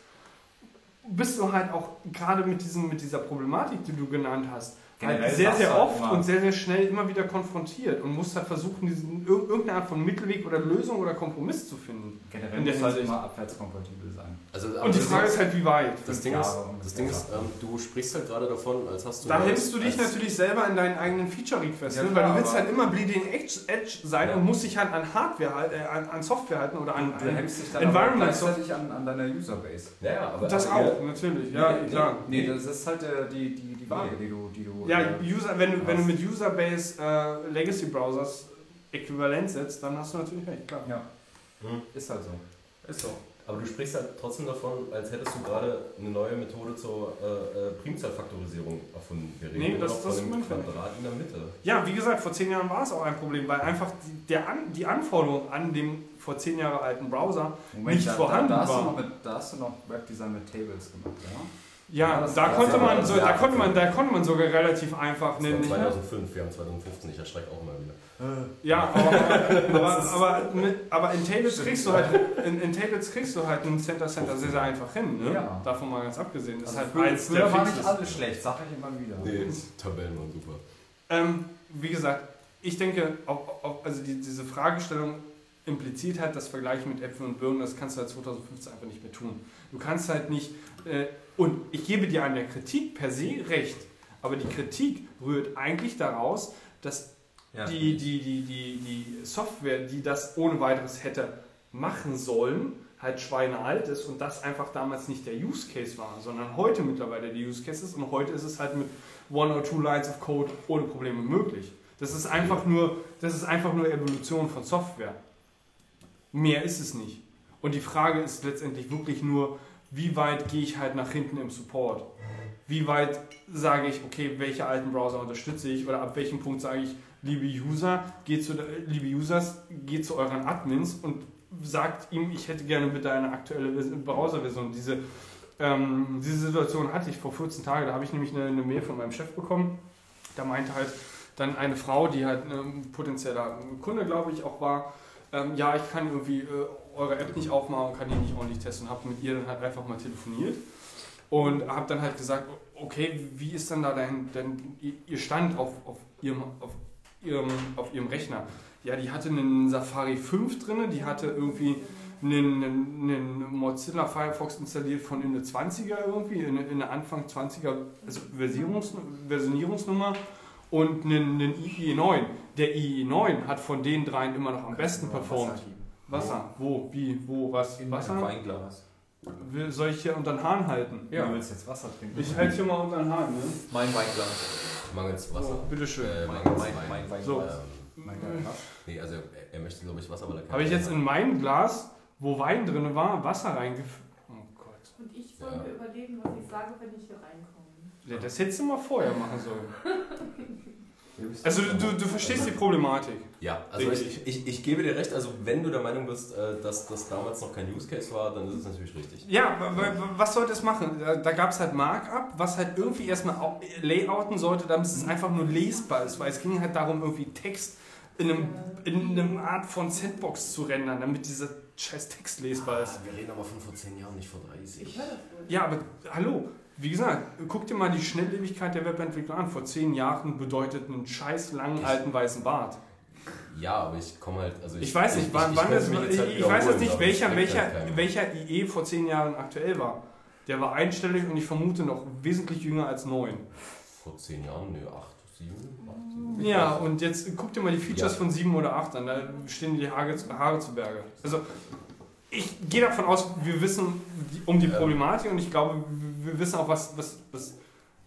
bist du halt auch gerade mit, diesem, mit dieser Problematik, die du genannt hast, halt Generell sehr, sehr du oft immer- und sehr, sehr schnell immer wieder konfrontiert und musst halt versuchen, diesen, ir- irgendeine Art von Mittelweg oder Lösung oder Kompromiss zu finden. Generell In der muss halt immer abwärtskompatibel sein. Also, Und die Frage ist halt, wie weit. Das Ding ist, das Ding ist ähm, du sprichst halt gerade davon, als hast du. Da hältst du dich natürlich selber in deinen eigenen Feature-Request, Ja, ne? weil du willst halt immer Bleeding Edge, Edge sein Ja. und musst dich halt an Hardware, halt, äh, an, an Software halten oder an, Du an hemmst dich dann Environment an, an deiner Userbase. Ja, aber. Das aber auch, natürlich, ja, nee, klar. Nee, das ist halt äh, die, die, die du, die du. Ja, äh, User, wenn, du, wenn du mit Userbase äh, Legacy Browsers äquivalent setzt, dann hast du natürlich recht, klar. Ja, Hm. ist halt so. Ist so. Aber du sprichst halt trotzdem davon, als hättest du gerade eine neue Methode zur äh, äh, Primzahlfaktorisierung erfunden. Wir reden Nee, das- noch das von dem. Quadrat in der Mitte. Ja, wie gesagt, vor zehn Jahren war es auch ein Problem, weil einfach die, der an, die Anforderung an dem vor zehn Jahre alten Browser, Nicht da, vorhanden da, da, hast war. du noch mit, da hast du noch Webdesign mit Tables gemacht, ja? Ja, da, konnte man so, da, konnte man, da konnte man sogar relativ einfach Das war einen, 2005, wir haben 2015, ich erschrecke auch mal wieder. Ja, aber, aber, aber, mit, aber in Tables kriegst du halt in, in Tables kriegst du halt einen Center Center sehr, sehr einfach hin. Ne? Ja. Davon mal ganz abgesehen. Das ist Also halt eins der war nicht alles schlecht, sag ich immer wieder. Nee, Tabellen waren super. Ähm, wie gesagt, ich denke, also die, diese Fragestellung impliziert halt das Vergleich mit Äpfeln und Birnen, das kannst du halt 2015 einfach nicht mehr tun. Du kannst halt nicht, äh, und ich gebe dir an der Kritik per se recht, aber die Kritik rührt eigentlich daraus, dass Ja. die, die, die, die, die Software, die das ohne weiteres hätte machen sollen, halt schweinealt ist und das einfach damals nicht der Use Case war, sondern heute mittlerweile der Use Case ist und heute ist es halt mit one or two lines of code ohne Probleme möglich. Das ist einfach nur, das ist einfach nur Evolution von Software. Mehr ist es nicht. Und die Frage ist letztendlich wirklich nur, wie weit gehe ich halt nach hinten im Support? Wie weit sage ich, okay, welche alten Browser unterstütze ich oder ab welchem Punkt sage ich, liebe User, geht zu, liebe Users, geht zu euren Admins und sagt ihm, ich hätte gerne bitte eine aktuelle Vers- Browserversion. Diese, ähm, diese Situation hatte ich vor 14 Tagen, da habe ich nämlich eine, eine Mail von meinem Chef bekommen. Da meinte halt dann eine Frau, die halt ein potenzieller Kunde, glaube ich, auch war, ähm, ja, ich kann irgendwie äh, eure App nicht aufmachen, kann die nicht ordentlich testen. Habe mit ihr dann halt einfach mal telefoniert und habe dann halt gesagt, okay, wie ist denn da dein, dein ihr Stand auf, auf, ihrem, auf, ihrem, auf ihrem Rechner? Ja, die hatte einen Safari 5 drin, die hatte irgendwie einen, einen, einen Mozilla Firefox installiert von in der 20er irgendwie, in, in der Anfang 20er also Versierungs, Versionierungsnummer und einen, einen IE9. Der IE9 hat von den dreien immer noch am besten performt. Wasser. Wo? Wie? Wo? Was? In Wasser? einem Weinglas. Will- Soll ich hier unter den Hahn halten? Ja. Du willst jetzt Wasser trinken. Ich halte hier mal unter den Hahn, ne? Mein Weinglas. Mangels Wasser. Oh, bitteschön. Äh, Mein, mein, Wein. mein Weinglas. So. Ähm, Mein Gott, was? nee, also er, er möchte, glaube ich, Wasser, weil er kein Habe ich jetzt in mein Glas, wo Wein drin war, Wasser reingefüllt? Oh Gott. Und ich soll Ja. mir überlegen, was ich sage, wenn ich hier reinkomme. Ja, das hättest du mal vorher machen sollen. Also du, du verstehst die Problematik. Ja, also ich, ich, ich gebe dir recht, also wenn du der Meinung bist, äh, dass das damals noch kein Use Case war, dann ist es natürlich richtig. Ja, wa- wa- was sollte es machen? Da, gab es halt Markup, was halt irgendwie erstmal layouten sollte, damit es einfach nur lesbar ist, weil es ging halt darum, irgendwie Text in einem, in einem Art von Sandbox zu rendern, damit dieser scheiß Text lesbar ist. Ah, wir reden aber von vor 10 Jahren, nicht vor 30. Ich höre das wohl. Ja, aber hallo, wie gesagt, guck dir mal die Schnelllebigkeit der Webentwicklung an. Vor zehn Jahren bedeutet einen scheiß langen alten weißen Bart. Ja, aber ich komme halt, also Ich weiß nicht, wann, wann könnte das, mich ich, jetzt halt ich weiß jetzt nicht, welcher, welcher, halt welcher IE vor zehn Jahren aktuell war. Der war einstellig und ich vermute noch wesentlich jünger als neun. Vor 10 Jahren, nö, 8, 7, 8, 7. Ja, und jetzt guck dir mal die Features Ja. von 7 oder 8 an, da stehen die Haare, Haare zu Berge. Also, ich gehe davon aus, wir wissen um die Ja. Problematik und ich glaube, wir wir wissen auch, was, was, was,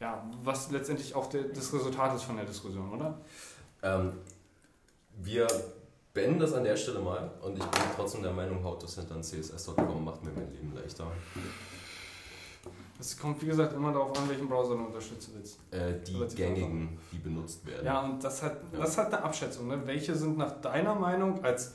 ja, was letztendlich auch der, das Resultat ist von der Diskussion, oder? Ähm, wir beenden das an der Stelle mal und ich bin trotzdem der Meinung, haut das hinter css.com, macht mir mein Leben leichter. Es kommt, wie gesagt, immer darauf an, welchen Browser du unterstützen willst. Äh, die Relativ gängigen, die benutzt werden. Ja, und das hat, Ja. das hat eine Abschätzung. Ne? Welche sind nach deiner Meinung als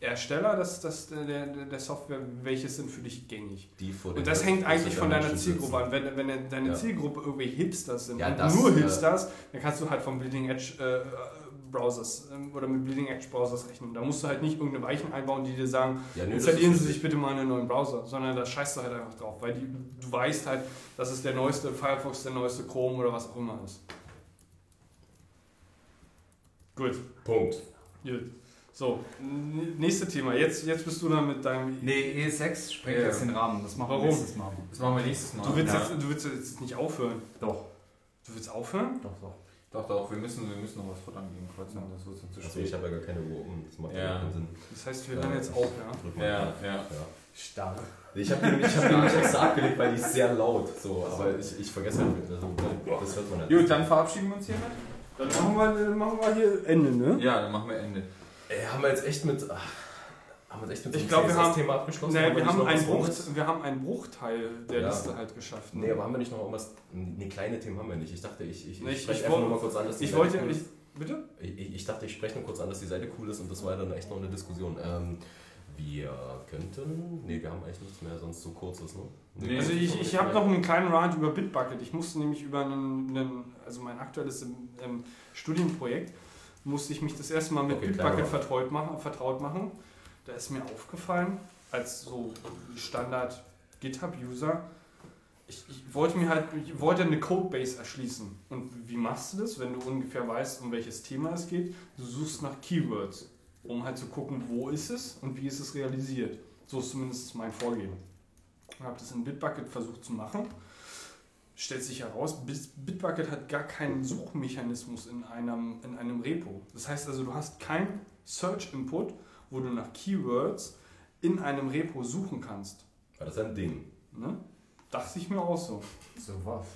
Ersteller des, des, der, der, Software, welche sind für dich gängig? Die vor Und das hängt eigentlich von deiner. Zielgruppe an. Wenn, wenn deine Ja. Zielgruppe irgendwie Hipsters sind Ja, und das, nur äh, Hipsters, dann kannst du halt vom Bleeding Edge äh, Browsers ähm, oder mit Bleeding Edge Browsers rechnen. Da musst du halt nicht irgendeine Weichen einbauen, die dir sagen, Ja, nö, installieren Sie sich bitte mal einen neuen Browser, sondern da scheißt du halt einfach drauf, weil die, du weißt halt, dass es der neueste Firefox, der neueste Chrome oder was auch immer ist. Gut. Punkt. Gut. So, n- nächste Thema. Jetzt, jetzt bist du dann mit deinem. Nee, ES6 sprengt Ja. jetzt den Rahmen. Das machen wir Warum? nächstes Mal. Das machen wir nächstes Mal. Du willst, ja. jetzt, du willst jetzt nicht aufhören. Doch, Du willst aufhören? doch, doch. Doch, doch, wir müssen, wir müssen noch was futtern gegen Kreuzung, das wird zu Achso, ich spät. habe ja gar keine Uhr um. Das macht Ja. keinen Sinn. Das heißt, wir Ja. hören jetzt auf, ja? Ja, ja. ja. Stark. Ich habe die, ich hab die nämlich extra abgelegt, weil die ist sehr laut. So, aber ich, ich vergesse halt, also, das hört man halt. Gut, dann verabschieden wir uns hiermit. Dann machen wir, dann machen wir hier Ende, ne? Ja, dann machen wir Ende. Ey, haben wir jetzt echt mit. Ach, haben wir echt mit Ich dem glaub, wir haben- CSS-Thema abgeschlossen? Nee, wir nicht haben, einen Bruch, wir haben einen Bruchteil der Ja. Liste halt geschafft. ne? Nee, aber haben wir nicht noch irgendwas. Nee, kleine Themen haben wir nicht. Ich dachte, ich, ich, Nee, ich- spreche einfach nur mal kurz an, dass die ich Seite wollte. cool Ich, ist. bitte? Ich, ich, dachte, ich spreche nur kurz an, dass die Seite cool ist und das war dann echt noch eine Diskussion. Ähm, wir könnten. Nee, wir haben eigentlich nichts mehr, sonst so kurzes, ne? Nee. Also ich, ich habe noch einen kleinen Rant über Bitbucket. Ich musste nämlich über einen, einen also mein aktuelles ähm, Studienprojekt, musste ich mich das erste Mal mit Okay, Bitbucket vertraut machen, vertraut machen. Da ist mir aufgefallen, als so Standard GitHub-User, ich, ich wollte mir halt, ich wollte eine Codebase erschließen. Und wie machst du das, wenn du ungefähr weißt, um welches Thema es geht? Du suchst nach Keywords, um halt zu gucken, wo ist es und wie ist es realisiert. So ist zumindest mein Vorgehen. Ich habe das in Bitbucket versucht zu machen. Stellt sich heraus, Bit- Bitbucket hat gar keinen Suchmechanismus in einem, in einem Repo. Das heißt also, du hast keinen Search-Input, wo du nach Keywords in einem Repo suchen kannst. War das ein Ding? Ne? Dachte ich mir auch so. So was.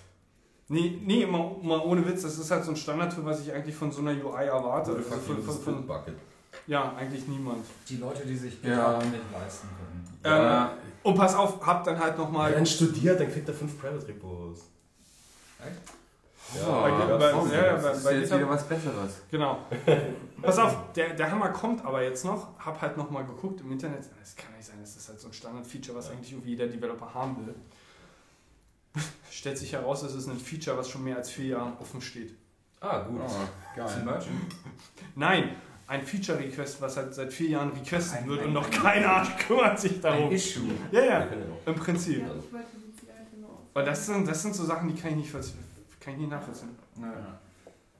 Nee, nee mal, mal ohne Witz, das ist halt so ein Standard, für was ich eigentlich von so einer UI erwarte. Oder Also von, von, von, von, Bucket. ja, eigentlich niemand. Die Leute, die sich Ja. Nicht leisten können. Ja. Ähm, und pass auf, hab dann halt nochmal. Wenn er studiert, dann kriegt er fünf Private Repos. Ja, bei- ja, bei- komm, ja, ja, das bei- ist bei jetzt wieder was Besseres. Genau. Pass auf, der, der Hammer kommt aber jetzt noch. Hab halt nochmal geguckt im Internet. Das kann nicht sein, das ist halt so ein Standard-Feature, was eigentlich irgendwie jeder Developer haben will. Stellt sich heraus, es ist ein Feature, was schon mehr als vier Jahren offen steht. Ah, gut. Oh, Zum geil. Nein, ein Feature-Request, was halt seit vier Jahren requestet Ein- wird ein- und noch ein- kein Arsch kümmert sich Ein darum. Issue. Ja, ja, ja im Prinzip. Ja. Weil das sind, das sind so Sachen, die kann ich nicht, verz- kann ich nicht nachvollziehen. Ja.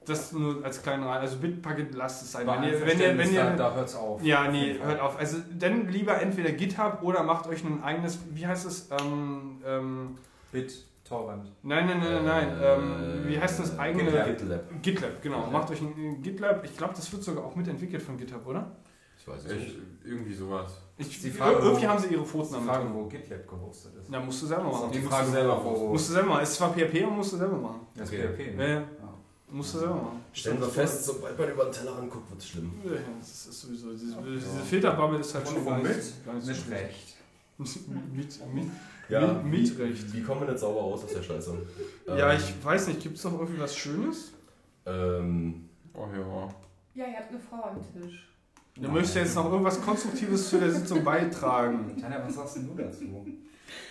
Das nur als kleinen Rat. Also Bitbucket lasst es sein. Wenn ihr, wenn ihr, wenn da, ihr, da hört's auf. Ja, nee, hört auf. Also dann lieber entweder GitHub oder macht euch ein eigenes, wie heißt es? Ähm, ähm, BitTorrent. nein, nein, nein, nein, nein. Ähm, wie heißt das eigene? GitLab. GitLab. GitLab, genau. GitLab. Macht euch ein GitLab. Ich glaube, das wird sogar auch mitentwickelt von GitHub, oder? Ich weiß es Ich, nicht. irgendwie sowas. Ich, Die Frage, irgendwie wo- haben sie ihre Pfoten damit. Frage, drin. wo GitLab gehostet ist. Ja, musst du selber machen. Die musst Frage, du selber wo, Musst du selber machen. Ist zwar PHP, aber musst du selber machen. das Okay. PHP. Ja, ja. Ja. Musst du selber machen. Stellen wir fest, sobald man über den Teller anguckt, wird es schlimm. Ja, das ist sowieso. Diese, diese Filterbubble ist halt Und schon womit? Nicht schlecht. recht. mit, mit, Ja, mit, mit wie, Recht. wie kommen wir jetzt sauber raus aus der Scheiße? Ja, Ähm, ich weiß nicht, gibt es noch irgendwie was Schönes? Ähm, Oh ja. Ja, ihr habt eine Frau am Tisch. Du möchtest jetzt noch irgendwas Konstruktives zu der Sitzung beitragen. Tanja, was sagst denn du dazu?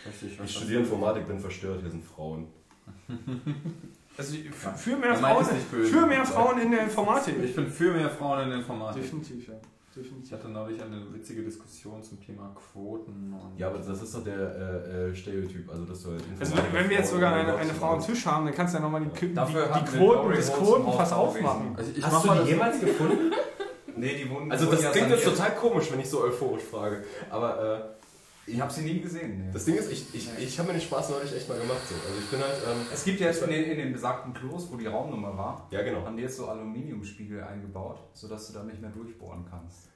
Richtig. ich studiere Informatik, bin verstört, hier sind Frauen. Also für, mehr, Frauen, für mehr Frauen in der Informatik. Ich bin für mehr Frauen in der Informatik. Definitiv, ja. Ich Definitiv. hatte neulich eine witzige Diskussion zum Thema Quoten. Und Ja, aber das ist doch der äh, äh, Stereotyp. Also, dass du halt Also wenn, wenn wir jetzt sogar eine, eine Frau am Tisch haben, dann kannst du ja nochmal die, die, Dafür die hatten wir Quoten, Holes Quotenfass aufmachen. Also ich Hast mach du die das- jemals gefunden? Nee, die wurden. Also das ja klingt jetzt total komisch, wenn ich so euphorisch frage. Aber äh, Ich habe sie nie gesehen. Nee. das Ding ist, ich, ich, ich habe mir den Spaß neulich echt mal gemacht. So. Also ich bin halt... Ähm, Es gibt ja jetzt in den, in den besagten Klos, wo die Raumnummer war, ja, genau. haben die jetzt so Aluminiumspiegel eingebaut, sodass du da nicht mehr durchbohren kannst.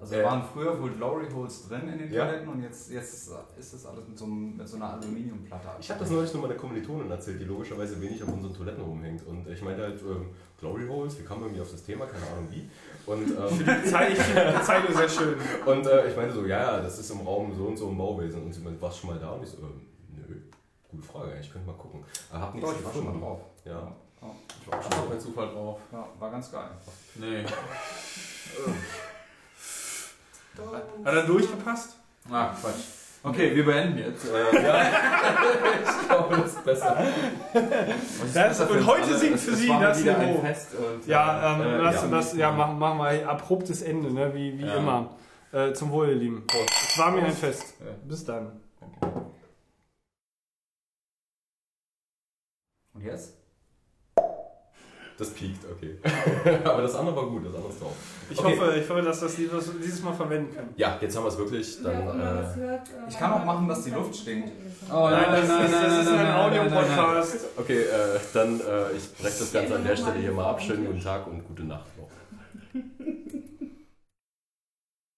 Also Äh, da waren früher wohl Glory Holes drin in den Ja. Toiletten und jetzt, jetzt ist, ist das alles mit so, einem, mit so einer Aluminiumplatte. Ich habe das neulich nur meiner Kommilitonin erzählt, die logischerweise wenig auf unseren Toiletten rumhängt. Und ich meinte halt, ähm, Glory Holes, wir kamen irgendwie auf das Thema, keine Ahnung wie. Und, ähm, Ich finde die Zeile sehr schön. und äh, ich meinte so, ja, ja, das ist im Raum so und so im Bauwesen. Und sie meinte, warst du schon mal da? Und ich so, ähm, nö, gute Frage, ich könnte mal gucken. Aber hab nichts Doch, ich war schon mal drauf. Ja. Ich war auch schon mal bei Zufall drauf. Ja, war ganz geil. Nee. Hat er durchgepasst? Ah, Quatsch. Okay, wir beenden jetzt. Äh, ich glaube, das ist besser. was ist Das- besser und heute alle? singt für Sie das Niveau. Fest und, Ja, ähm, äh, das, ja, das, ja, machen, machen wir ein abruptes Ende, ne? wie, wie Ja. immer. Äh, zum Wohl, ihr Lieben. Es war mir ein Fest. Ja. Bis dann. Und jetzt? Das piekt, okay. Aber das andere war gut, das andere ist drauf. Ich, Okay. hoffe, ich hoffe, dass wir das dieses, Mal verwenden können. Ja, jetzt haben wir es wirklich. Dann, das äh, hört, äh, Ich kann auch machen, dass die Luft stinkt. Oh, Nein, das, ist, das ist ein Audio-Podcast. okay, äh, dann äh, ich breche das Ganze an der Stelle hier mal ab. Schönen guten Tag und gute Nacht noch.